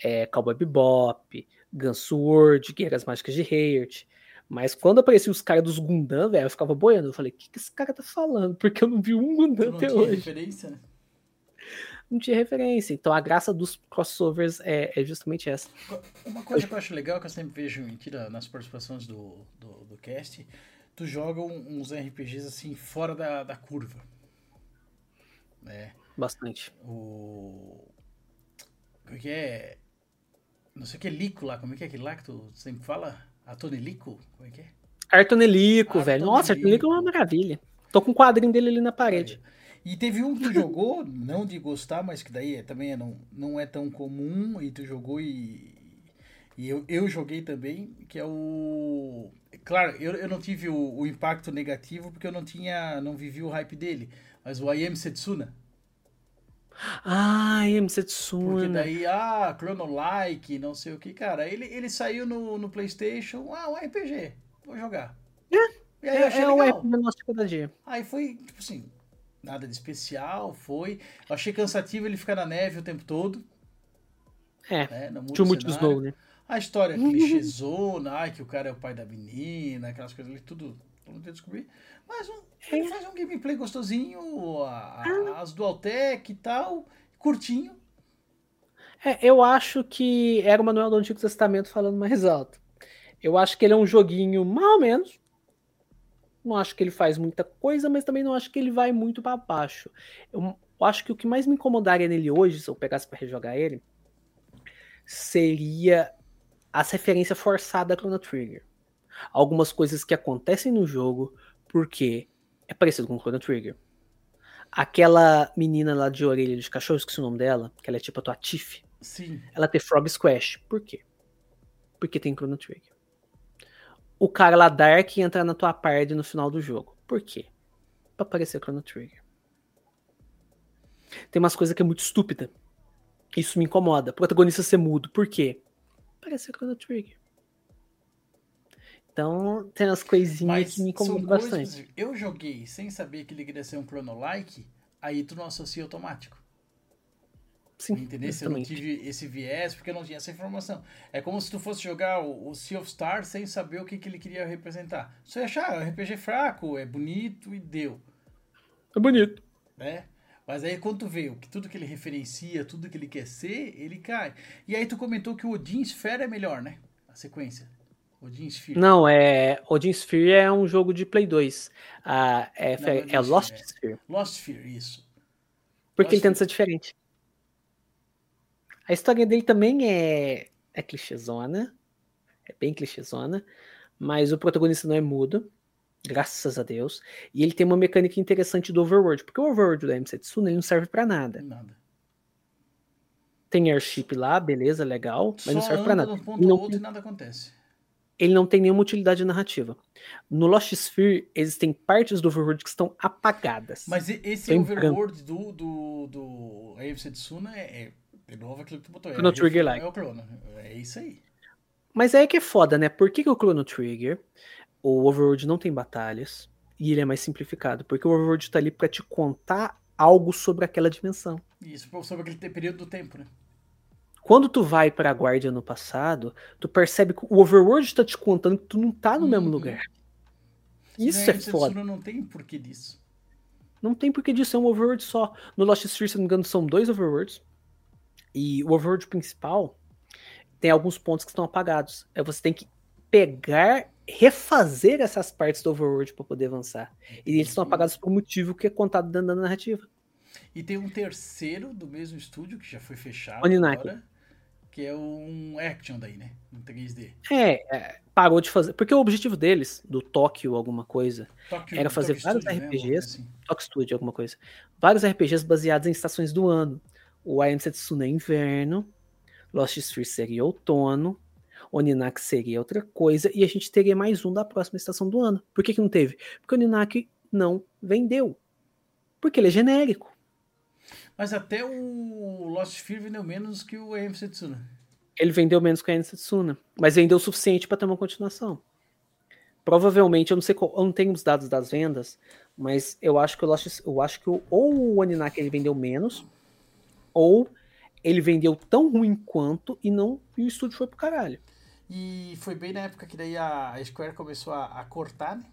É, Cowboy Bebop, Gunsword, Guerras Mágicas de Heart. Mas quando apareciam os caras dos Gundam, velho, eu ficava boiando. Eu falei, o que, que esse cara tá falando? Porque eu não vi um Gundam não até tinha hoje. referência, né? Não tinha referência. Então a graça dos crossovers é, é justamente essa. Uma coisa que eu acho legal, que eu sempre vejo em tira nas participações do, do, do cast, tu joga uns RPGs assim, fora da, da curva. Né? Bastante. O. Como é que é? Não sei o que é Lico lá, como é que é aquele lá que tu sempre fala? Atonelico? Como é que é? Artonelico, velho. Nossa, Artonelico. Artonelico é uma maravilha. Tô com um quadrinho dele ali na parede. E teve um que tu jogou, não de gostar, mas que daí é- também é não, não é tão comum, e tu jogou e. E eu, eu joguei também, que é o. Claro, eu, eu não tive o, o impacto negativo porque eu não tinha. não vivi o hype dele. Mas o I Am Setsuna. Ai, M. Porque Setsuna. daí, ah, Chrono Like, não sei o que, cara. Ele, ele saiu no, no PlayStation, ah, um RPG, vou jogar. E aí eu É, achei é o legal. do nosso cada dia. Aí foi, tipo assim, nada de especial, foi. Eu achei cansativo ele ficar na neve o tempo todo, É, né? Não muda too o much. Snow, né? A história clichêzona, ai, que o cara é o pai da menina, aquelas coisas ali, tudo, tudo não descobrir. Mas um, ele faz um gameplay gostosinho, a- a- as Dualtech e tal, curtinho. É, eu acho que era o Manuel do Antigo Testamento falando mais alto. Eu acho que ele é um joguinho mais ou menos. Não acho que ele faz muita coisa, mas também não acho que ele vai muito pra baixo. Eu, eu acho que o que mais me incomodaria nele hoje, se eu pegasse pra rejogar ele, seria as referências forçadas a Chrono Trigger. Algumas coisas que acontecem no jogo porque é parecido com Chrono Trigger. Aquela menina lá de orelha de cachorro, esqueci o nome dela, que ela é tipo a tua Tiff Sim. ela ter Frog Squash. Por quê? Porque tem Chrono Trigger. O cara lá Dark entrar na tua party no final do jogo. Por quê? Pra aparecer Chrono Trigger. Tem umas coisas que é muito estúpida. Isso me incomoda. O protagonista ser mudo. Por quê? Aparecer Chrono Trigger. Então, tem umas coisinhas Mas que me incomodam coisas. bastante. Eu joguei sem saber que ele queria ser um Chrono Like, aí tu não associa automático. Sim, Entendeu? Se eu não tive esse viés, porque eu não tinha essa informação. É como se tu fosse jogar o, o Sea of Stars sem saber o que, que ele queria representar. Só ia achar, é um RPG fraco, é bonito e deu. É bonito. né? Mas aí quando tu vê que tudo que ele referencia, tudo que ele quer ser, ele cai. E aí tu comentou que o Odin Esfera é melhor, né? A sequência. Odin Sphere. Não, é. Odin Sphere é um jogo de Play 2. Ah, é, Não, é, é Lost Sphere. Sphere. Lost Sphere, isso. Porque ele Lost tenta ser diferente. A história dele também é, é clichêzona. É bem clichêzona. Mas o protagonista não é mudo. Graças a Deus. E ele tem uma mecânica interessante do Overworld. Porque o Overworld da M7 ele não serve pra nada. Nada. Tem airship lá, beleza, legal. Mas Só não serve pra anda nada. de um Ele ponto não, outro e nada acontece. ele não tem nenhuma utilidade narrativa. No Lost Sphere, existem partes do Overworld que estão apagadas. Mas esse Tem overworld do, do, do AFC Tsuna é, é, de novo aquilo que tu botou. É, Chrono a Trigger ref- like. É o Chrono. É isso aí. Mas aí que é foda, né? Por que, que o Chrono Trigger, o Overworld não tem batalhas e ele é mais simplificado? Porque o Overworld tá ali pra te contar algo sobre aquela dimensão. Isso, sobre aquele período do tempo, né? Quando tu vai pra Guardia no passado, tu percebe que o Overworld tá te contando que tu não tá no mesmo Uhum. lugar. Isso é foda. Não tem porquê disso. Não tem porquê disso, é um overworld só. No Lost Sphere, se não me engano, são dois overworlds. E o overworld principal tem alguns pontos que estão apagados. Aí você tem que pegar, refazer essas partes do overworld para poder avançar. E eles estão apagados por um motivo que é contado dentro da narrativa. E tem um terceiro do mesmo estúdio, que já foi fechado Oninaki. agora, que é um action daí, né? Em 3D. É, é, parou de fazer. Porque o objetivo deles, do Tóquio alguma coisa, Tokyo, Era fazer Tokyo vários Studio, né? RPGs. Coisa assim. Tóquio Studio alguma coisa, vários RPGs baseados em estações do ano. O I Am Setsuna é inverno, Lost Sphere seria outono, Oninaki seria outra coisa, e a gente teria mais um da próxima estação do ano. Por que, que não teve? Porque o Oninaki não vendeu. Porque ele é genérico. Mas até o Lost Sphere vendeu menos que o AMC Tsuna. Ele vendeu menos que a Anne Setsuna, mas vendeu o suficiente para ter uma continuação. Provavelmente, eu não sei qual, eu não tenho os dados das vendas, mas eu acho que o Lost, eu acho que o, ou o Oninaki ele vendeu menos, ou ele vendeu tão ruim quanto e não e o estúdio foi pro caralho. E foi bem na época que daí a Square começou a, a cortar, né?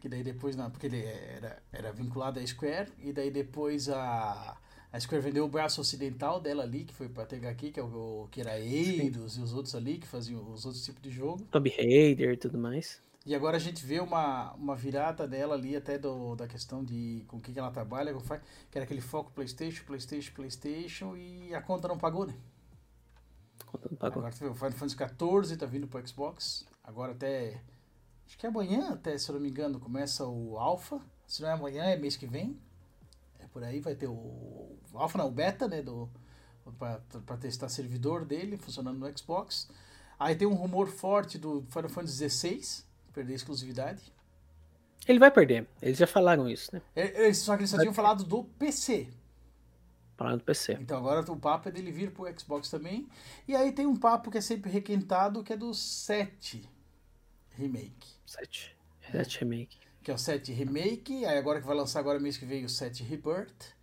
Que daí depois, não, porque ele era, era vinculado à Square, e daí depois a, a Square vendeu o braço ocidental dela ali, que foi pra THQ, que, é o, que era Eidos e os outros ali, que faziam os outros tipos de jogo. Tomb Raider e tudo mais. E agora a gente vê uma, uma virada dela ali, até do, da questão de com o que, que ela trabalha, que era aquele foco PlayStation, PlayStation, PlayStation, e a conta não pagou, né? Pagou. Agora o Final Fantasy XIV tá vindo pro Xbox. Agora até. Acho que é amanhã, até, se eu não me engano, começa o Alpha. Se não é amanhã, é mês que vem. É por aí, vai ter o. o Alpha não, o beta, né? Do, pra, pra testar servidor dele funcionando no Xbox. Aí tem um rumor forte do Final Fantasy XVI, perder exclusividade. Ele vai perder. Eles já falaram isso, né? É, Eles, só que eles só tinham falado do PC. Falaram do PC. Então agora o papo é dele vir pro Xbox também. E aí tem um papo que é sempre requentado, que é do 7 Remake. 7. 7 Remake. Que é o 7 Remake, aí agora que vai lançar agora mês que vem o 7 Rebirth.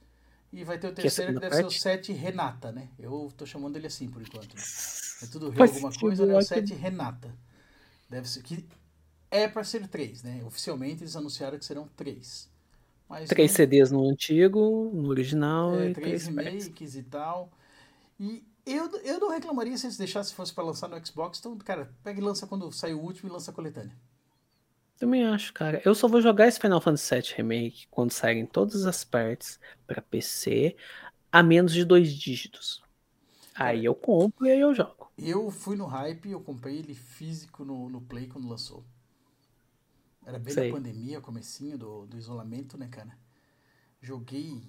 E vai ter o é terceiro que, deve ser parte? o 7 Renata, né? Eu tô chamando ele assim por enquanto. Né? É tudo Faz alguma coisa, né? O ótimo. 7 Renata. Deve ser que é pra ser 3, né? Oficialmente eles anunciaram que serão 3. Mas Três não- CDs no antigo, no original é, e três três remakes e tal. E eu, eu não reclamaria se eles deixassem fosse pra lançar no Xbox. Então, cara, pega e lança quando sair o último e lança a coletânea. Também acho, cara. Eu só vou jogar esse Final Fantasy VII Remake quando saírem todas as partes pra PC a menos de dois dígitos. Aí eu compro e aí eu jogo. Eu fui no hype, eu comprei ele físico no, no Play quando lançou. Era bem Sei. na pandemia, comecinho do, do isolamento, né, cara? Joguei,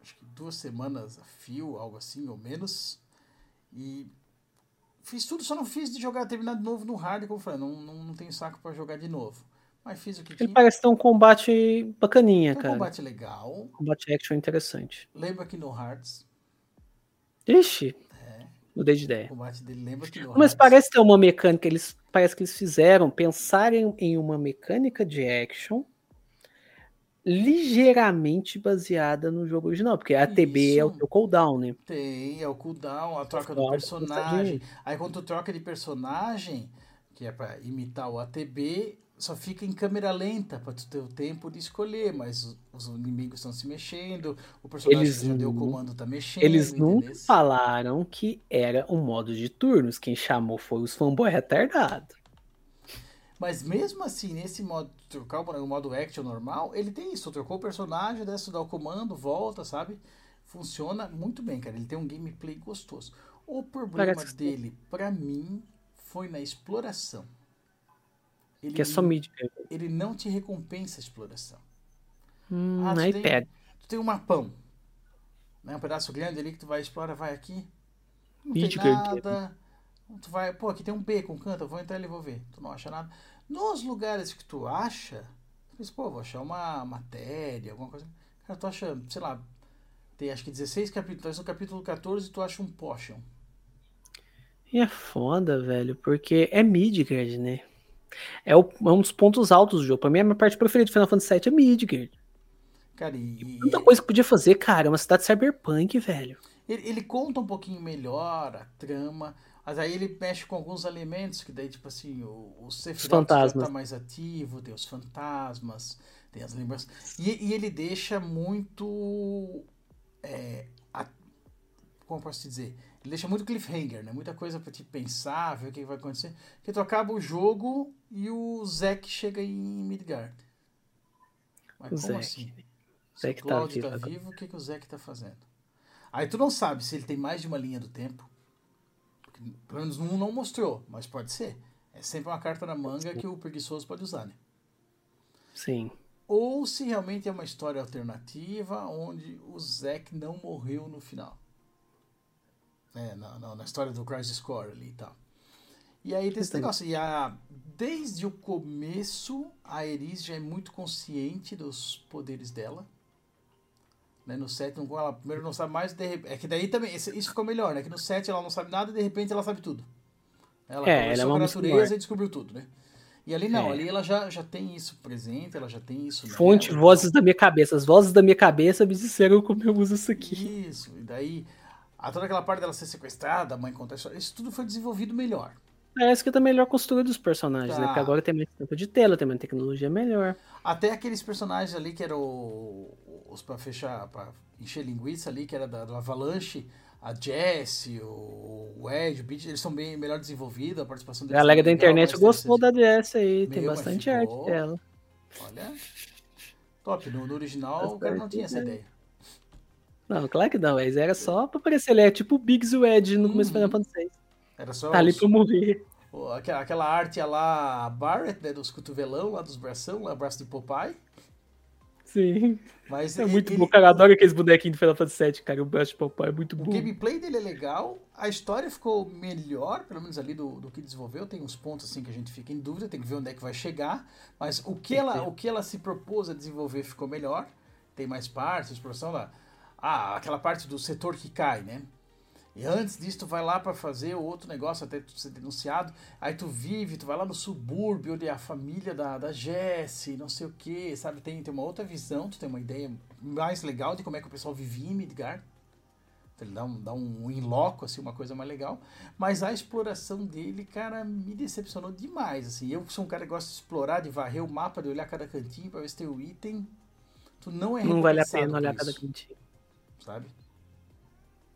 acho que duas semanas a fio, algo assim, ou menos. E fiz tudo, só não fiz de jogar, terminar de novo no hard, como eu falei, não, não, não tenho saco pra jogar de novo. Mas fiz o que Ele tinha. parece ter um combate bacaninha, um cara. combate legal. Combate action interessante. Lembra que no Hearts, Ixi, É. mudei de o ideia. combate dele lembra que no Mas Hearts. parece ter uma mecânica, eles parece que eles fizeram, pensarem em uma mecânica de action ligeiramente baseada no jogo original, porque a ATB é o Isso. teu cooldown, né? Tem, é o cooldown, a troca do personagem. Aí quando tu troca de personagem, que é pra imitar o ATB, só fica em câmera lenta para tu ter o tempo de escolher, mas os, os inimigos estão se mexendo, o personagem Eles que já deu o comando tá mexendo. Eles nunca falaram que era um modo de turnos. Quem chamou foi os fanboy retardados. Mas mesmo assim, nesse modo, trocar o modo action normal, ele tem isso. Trocou o personagem, desce, dá o comando, volta, sabe? Funciona muito bem, cara. Ele tem um gameplay gostoso. O problema Parece dele, pra mim, foi na exploração. Ele, Que é só mid. ele não te recompensa a exploração. Hum, Ah, tu aí tem- pega. Tu tem um mapão. Né? Um pedaço grande ali que tu vai explorar, vai aqui. Não tem Midgard. nada. Tu vai, pô, aqui tem um beco, um canto, eu vou entrar ali e vou ver. Tu não acha nada. Nos lugares que tu acha, tu diz, pô, vou achar uma matéria, alguma coisa. Cara, tu acha, sei lá, tem acho que 16 capítulos. No capítulo 14 tu acha um potion. E é foda, velho, porque é Midgard, né? É, o- é um dos pontos altos do jogo. Pra mim, a minha parte preferida de Final Fantasy VII é Midgard. Cara, e, Muita coisa que podia fazer, cara. É uma cidade cyberpunk, velho. Ele, ele conta um pouquinho melhor a trama, mas aí ele mexe com alguns elementos que daí, tipo assim, o, o Sephiroth tá mais ativo, tem os fantasmas, tem as lembranças. E, e ele deixa muito. é, a- como eu posso dizer? Ele deixa muito cliffhanger, né? Muita coisa pra te pensar, ver o que vai acontecer. Porque tu acaba o jogo e o Zack chega em Midgard. Mas O como Zack. assim? Se Zack o tá Cloud vivo tá agora. vivo, o que, que o Zack tá fazendo? Aí tu não sabe se ele tem mais de uma linha do tempo. Porque, Pelo menos um não mostrou, mas pode ser. É sempre uma carta na manga que o preguiçoso pode usar, né? Sim. Ou se realmente é uma história alternativa onde o Zack não morreu no final. É, na, na, na história do Crisis Core ali e tal. E aí tem esse negócio. E a, desde o começo, a Eris já é muito consciente dos poderes dela. Né, no 7, não, ela primeiro não sabe mais, de rep- é que daí também, isso ficou melhor, né? Que no 7 ela não sabe nada e de repente ela sabe tudo. Ela É, ela é uma natureza e descobriu tudo, né? E ali não, É. ali ela já, já tem isso presente, ela já tem isso nela, Fonte, então- vozes da minha cabeça. As vozes da minha cabeça me disseram como eu uso isso aqui. Isso, e daí a, toda aquela parte dela ser sequestrada, a mãe contar a história, isso tudo foi desenvolvido melhor. Parece que tá melhor construído os personagens, né? Tá. Porque agora tem mais tempo de tela, tem mais tecnologia melhor. Até aqueles personagens ali que eram os pra fechar, pra encher linguiça ali, que era da, do Avalanche, a Jessie, o, o Ed, o Beat, eles são bem melhor desenvolvidos, a participação A deles galera é da legal, internet gostou da DS aí, tem bastante arte dela. Olha, top, no, no original o cara não tinha essa ideia. Não, claro que não, mas era só pra aparecer. Ele é tipo o Biggs e o Ed no começo do Uhum. Final Fantasy VI. Era só Tá ali os- pra morrer. o- aquela, aquela arte lá, Barrett, né, dos cotovelão, lá dos bração, lá, braço de Popeye, Sim. mas É ele- muito bom. Cara, eu adoro aqueles bonequinhos do Final Fantasy VII, cara. O Braço de Papai é muito O bom. gameplay dele é legal, a história ficou melhor, pelo menos ali do, do que desenvolveu. Tem uns pontos assim que a gente fica em dúvida, tem que ver onde é que vai chegar. Mas o que, ela, o que ela se propôs a desenvolver ficou melhor. Tem mais partes, exploração lá. Ah, aquela parte do setor que cai, né? E antes disso, tu vai lá pra fazer o outro negócio até tu ser denunciado. Aí tu vive, tu vai lá no subúrbio, onde é a família da, da Jessie, não sei o que, sabe? Tem, tem uma outra visão, tu tem uma ideia mais legal de como é que o pessoal vivia em Midgard. Então, Ele dá um, dá um in loco, assim, uma coisa mais legal. Mas a exploração dele, cara, me decepcionou demais. Assim. Eu sou um cara que gosta de explorar, de varrer o mapa, de olhar cada cantinho pra ver se tem o item. Tu não é Não vale a pena olhar por cada isso, cantinho. Sabe?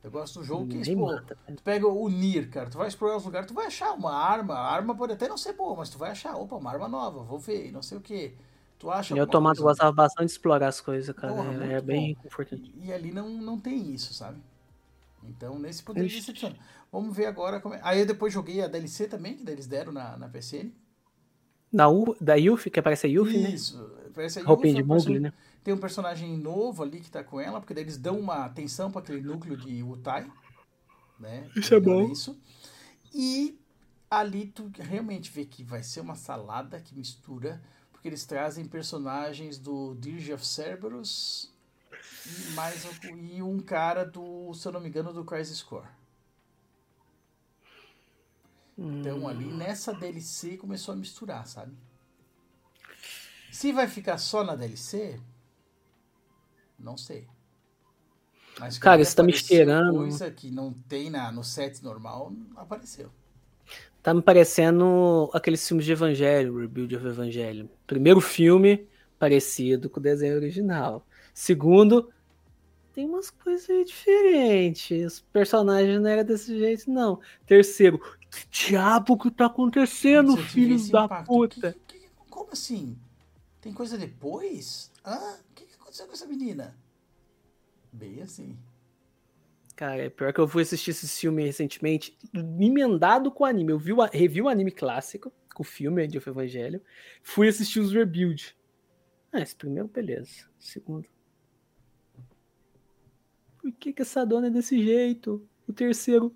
Eu gosto do jogo que, pô, velho. tu pega o Nir, cara, tu vai explorar os lugares, tu vai achar uma arma, a arma pode até não ser boa, mas tu vai achar, opa, uma arma nova, vou ver, e não sei o que. Tu acha eu coisa- gostava bastante de explorar as coisas, cara. Porra, é, é bem confortante. E, e ali não, não tem isso, sabe? Então, nesse poder Ixi. decepciona. Vamos ver agora como é. Aí eu depois joguei a DLC também, que daí eles deram na, na PSN. Da, U, da Yuffie, que aparece a Yuffie, né? Isso. Parece a Roupinha Yuffie, de é perso- Mowgli, né? Tem um personagem novo ali que tá com ela, porque daí eles dão uma atenção para aquele núcleo de Utai. Né? Isso é bom. Isso. E ali tu realmente vê que vai ser uma salada que mistura, porque eles trazem personagens do Dirge of Cerberus e mais um, e um cara do, se eu não me engano, do Crisis Core. Então ali nessa DLC começou a misturar, sabe? Se vai ficar só na DLC, não sei. Mas Cara, isso tá me cheirando. Coisa que não tem na, no set normal, apareceu. Tá me parecendo aqueles filmes de Evangelho, Rebuild of Evangelho. Primeiro filme, parecido com o desenho original. Segundo, tem umas coisas aí diferentes. Os personagens não eram desse jeito, não. Terceiro, que diabo que tá acontecendo, filhos da impacto. puta? Que- que- como assim? Tem coisa depois? Hã? O que, que aconteceu com essa menina? Bem assim. Cara, é pior que eu fui assistir esse filme recentemente, emendado com o anime. Eu vi o, revi o anime clássico, com o filme End of Evangelho. Fui assistir os Rebuild. Ah, esse primeiro, beleza. Segundo. Por que, que essa dona é desse jeito? O terceiro.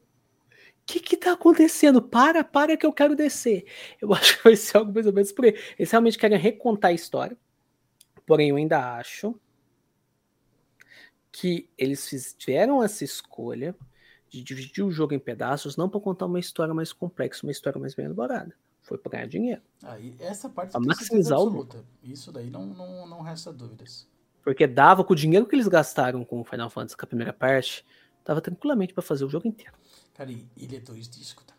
O que que tá acontecendo? Para, para que eu quero descer. Eu acho que vai ser algo mais ou menos por aí. Eles realmente querem recontar a história. Porém, eu ainda acho que eles fizeram essa escolha de dividir o jogo em pedaços, não para contar uma história mais complexa, uma história mais bem elaborada. Foi para ganhar dinheiro. Aí, essa parte Pra maximizar certeza o absoluta. Isso daí não, não, não resta dúvidas. Porque dava com o dinheiro que eles gastaram com o Final Fantasy, com a primeira parte, dava tranquilamente para fazer o jogo inteiro. Cara, ele é dois discos, tá?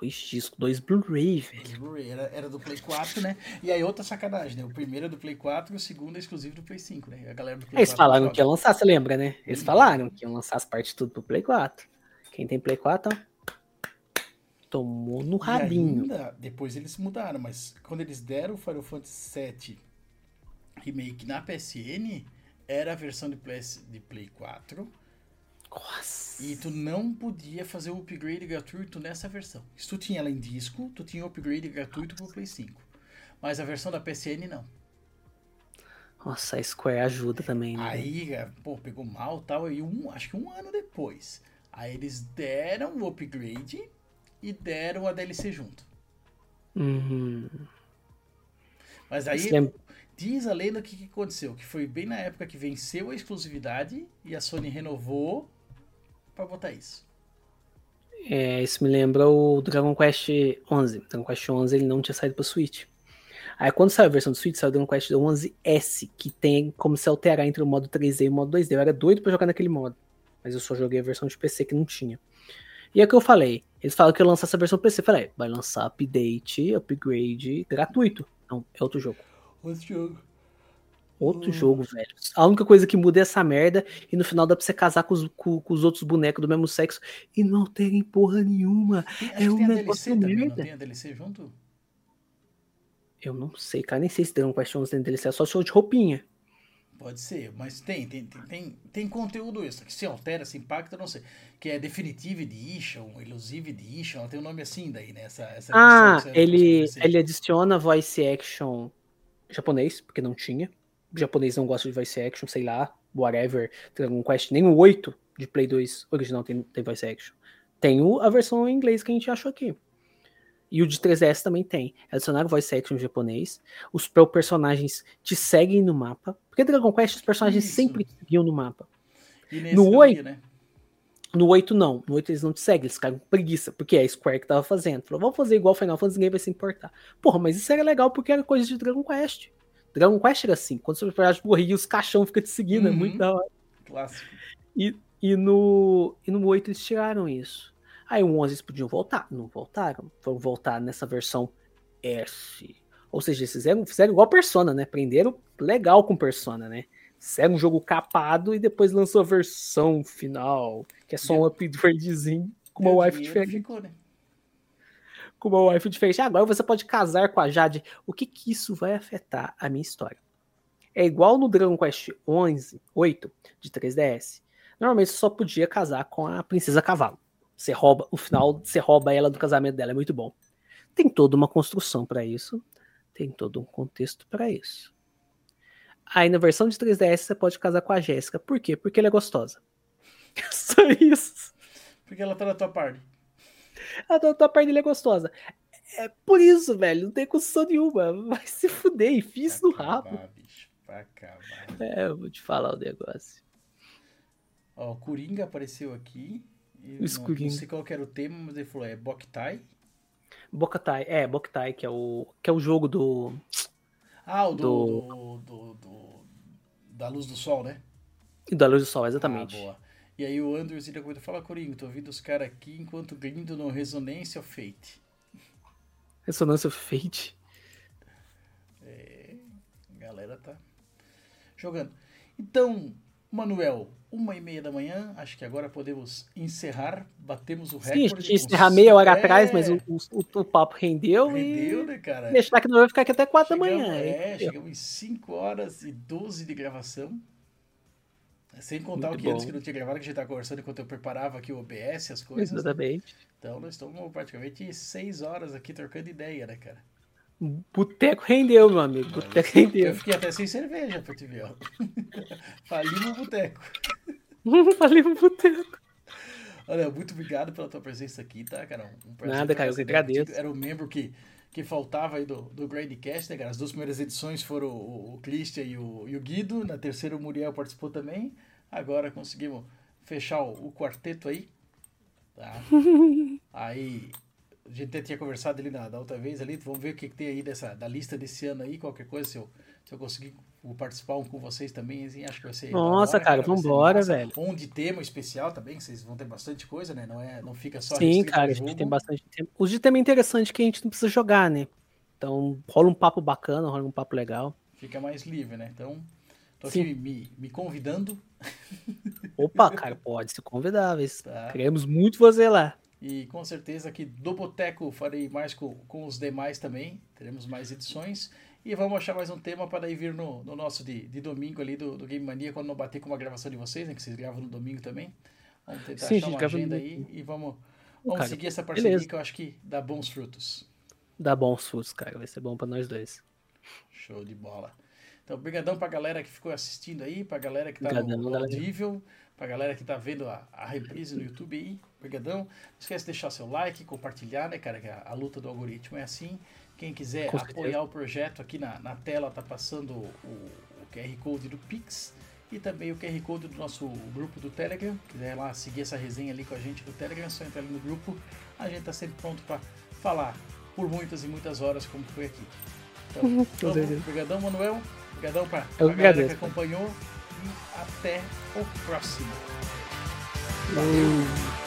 Dois discos, dois Blu-ray, velho. Blu-ray. Era, era do Play 4, né? E aí outra sacanagem, né? O primeiro é do Play 4 e o segundo é exclusivo do Play 5, né? A galera do Play Eles 4 falaram que ia lançar, você lembra, né? Eles Hum. falaram que iam lançar as partes tudo pro Play 4. Quem tem Play 4, ó, tomou no rabinho. ainda, depois eles mudaram, mas quando eles deram o Final Fantasy VII Remake na PSN, era a versão de Play, de Play 4 Nossa. e tu não podia fazer o upgrade gratuito nessa versão. Se tu tinha ela em disco, tu tinha o upgrade gratuito pro Play 5. Mas a versão da PSN não. Nossa, a Square ajuda também, né? Aí, é, pô, pegou mal e tal, e um, acho que um ano depois. Aí eles deram o upgrade e deram a DLC junto. Uhum. Mas aí lembra- diz a lenda que, que aconteceu, que foi bem na época que venceu a exclusividade e a Sony renovou pra botar isso. É, isso me lembra o Dragon Quest 11. Dragon Quest 11 ele não tinha saído para Switch. Aí quando saiu a versão do Switch, saiu o Dragon Quest 11S, que tem como se alterar entre o modo 3D e o modo 2D. Eu era doido pra jogar naquele modo, mas eu só joguei a versão de PC que não tinha. E é o que eu falei. Eles falaram que ia lançar essa versão PC. Eu falei, vai lançar update, upgrade gratuito. Não, é outro jogo. Outro jogo. Outro Hum. jogo, velho. A única coisa que muda é essa merda. E no final dá pra você casar com os, com- com os outros bonecos do mesmo sexo. E não terem porra nenhuma. Tem, É um tem a negócio DLC também, não merda. tem a DLC junto? Eu não sei, cara. Nem sei se Dragon Quest 11 tem DLC. É só show de roupinha. Pode ser, mas tem, tem, tem, tem, tem conteúdo extra, que se altera, se impacta, não sei. Que é Definitive Edition, Elusive Edition, ela tem um nome assim daí, né? Essa, essa Ah, ele, ele adiciona voice action japonês, porque não tinha. O japonês não gosta de voice action, sei lá, whatever. Dragon Quest, nem o 8 de Play 2 original tem, tem voice action. Tem o- a versão em inglês que a gente achou aqui. E o de 3DS também tem. Adicionaram voice action japonês. Os personagens te seguem no mapa. Porque Dragon Quest, os personagens Isso. sempre te seguiam no mapa. E nesse no não oito- ia, né? No 8 não. No 8 eles não te seguem, eles ficaram com preguiça. Porque é a Square que tava fazendo. Falou, vamos fazer igual Final Fantasy, ninguém vai se importar. Porra, mas isso era legal porque era coisa de Dragon Quest. Dragon Quest era assim. Quando seu personagem morria, os caixão ficam te seguindo. É Uhum. muito da hora. Clássico. E, e, no, e no 8 eles tiraram isso. Aí o 11 eles podiam voltar. Não voltaram. Foram voltar nessa versão S. Ou seja, eles fizeram, fizeram igual Persona, né? Prenderam legal com Persona, né? Fizeram um jogo capado e depois lançou a versão final, que é só um upgradezinho com uma wife diferente. Ficou, né? Com uma wife diferente. Ah, agora você pode casar com a Jade. O que que isso vai afetar a minha história? É igual no Dragon Quest 11, 8 de 3DS. Normalmente você só podia casar com a princesa cavalo. Você rouba, o final você rouba ela do casamento dela, é muito bom. Tem toda uma construção para isso, tem todo um contexto para isso. Aí na versão de 3DS você pode casar com a Jéssica. Por quê? Porque ela é gostosa. Só isso. Porque ela tá na tua parte. A tua, tua parte dele é gostosa. É por isso, velho. Não tem construção nenhuma. Vai se fuder. E fiz no rabo. bicho. Pra acabar. É, eu vou te falar o negócio. Ó, o Coringa apareceu aqui. Eu Esse não, Coringa. não sei qual que era o tema, mas ele falou, é Boktai. Bokatai. É, Bokatai, que é o, que é o jogo do. Ah, o do, Do- do, do- do- da luz do sol, né? Da Luz do Sol, exatamente. Ah, boa. E aí o Andrews ainda comentou, fala Corinho, tô ouvindo os caras aqui enquanto grindo no Resonância of Fate. Ressonância Fate. É, a galera tá jogando. Então, Manuel, uma e meia da manhã, acho que agora podemos encerrar. Batemos o Sim, a recorde. gente encerrar meia hora É, atrás, mas o, o, o papo rendeu, Rendeu, e né, cara? deixar que não vai ficar aqui até 4 da Chegamos- manhã. É, hein? chegamos em 5 horas e 12 de gravação. Sem contar Muito o que antes bom. que não tinha gravado, que a gente tava conversando enquanto eu preparava aqui o OBS, as coisas. né? Exatamente. Então nós estamos praticamente 6 horas aqui trocando ideia, né, cara? Boteco rendeu, meu amigo. Boteco Eu rendeu. fiquei até sem cerveja pra te ver, ó. Falimos o boteco. Falei pro boteco. Olha, muito obrigado pela tua presença aqui, tá, cara? Um prazer Nada, cara, eu que agradeço. Era o membro que, que faltava aí do, do Grandcast, né, cara? As duas primeiras edições foram o, o Christian e o, e o Guido. Na terceira o Muriel participou também. Agora conseguimos fechar o, o quarteto aí. Tá? aí, a gente até tinha conversado ali na, da outra vez ali. Vamos ver o que, que tem aí dessa, da lista desse ano aí. Qualquer coisa, se eu, se eu conseguir participar um com vocês também, assim, acho que vai ser. Nossa, hora, cara, vambora, velho. Um de tema especial também, que vocês vão ter bastante coisa, né? Não, é, não fica só Sim, cara, a gente tem bastante tempo. Os de tema interessante que a gente não precisa jogar, né? Então rola um papo bacana, rola um papo legal. Fica mais livre, né? Então, tô aqui me, me convidando. Opa, cara, pode se convidar, Tá. queremos muito você lá. E com certeza aqui do Boteco farei mais com, com os demais também. Teremos mais edições. E vamos achar mais um tema para daí vir no, no nosso de, de domingo ali do, do Game Mania, quando não bater com uma gravação de vocês, né? Que vocês gravam no domingo também. Vamos tentar Sim, achar uma no agenda aí e vamos, vamos Cara, seguir essa parceria beleza. que eu acho que dá bons frutos. Dá bons frutos, cara. Vai ser bom pra nós dois. Show de bola. Então, brigadão pra galera que ficou assistindo aí, pra galera que tá no, Brigadão, no audível, pra galera que tá vendo a, a reprise no YouTube aí. Brigadão. Não esquece de deixar seu like, compartilhar, né, cara, que a, a luta do algoritmo é assim. Quem quiser Com apoiar certeza. o projeto, aqui na, na tela tá passando o, o QR Code do Pix e também o QR Code do nosso grupo do Telegram. Quiser lá seguir essa resenha ali com a gente do Telegram, é só entrar ali no grupo. A gente tá sempre pronto pra falar por muitas e muitas horas, como foi aqui. Então, vamos. Obrigadão, Manuel. Obrigadão Eu pra galera que acompanhou. E até o próximo. Valeu.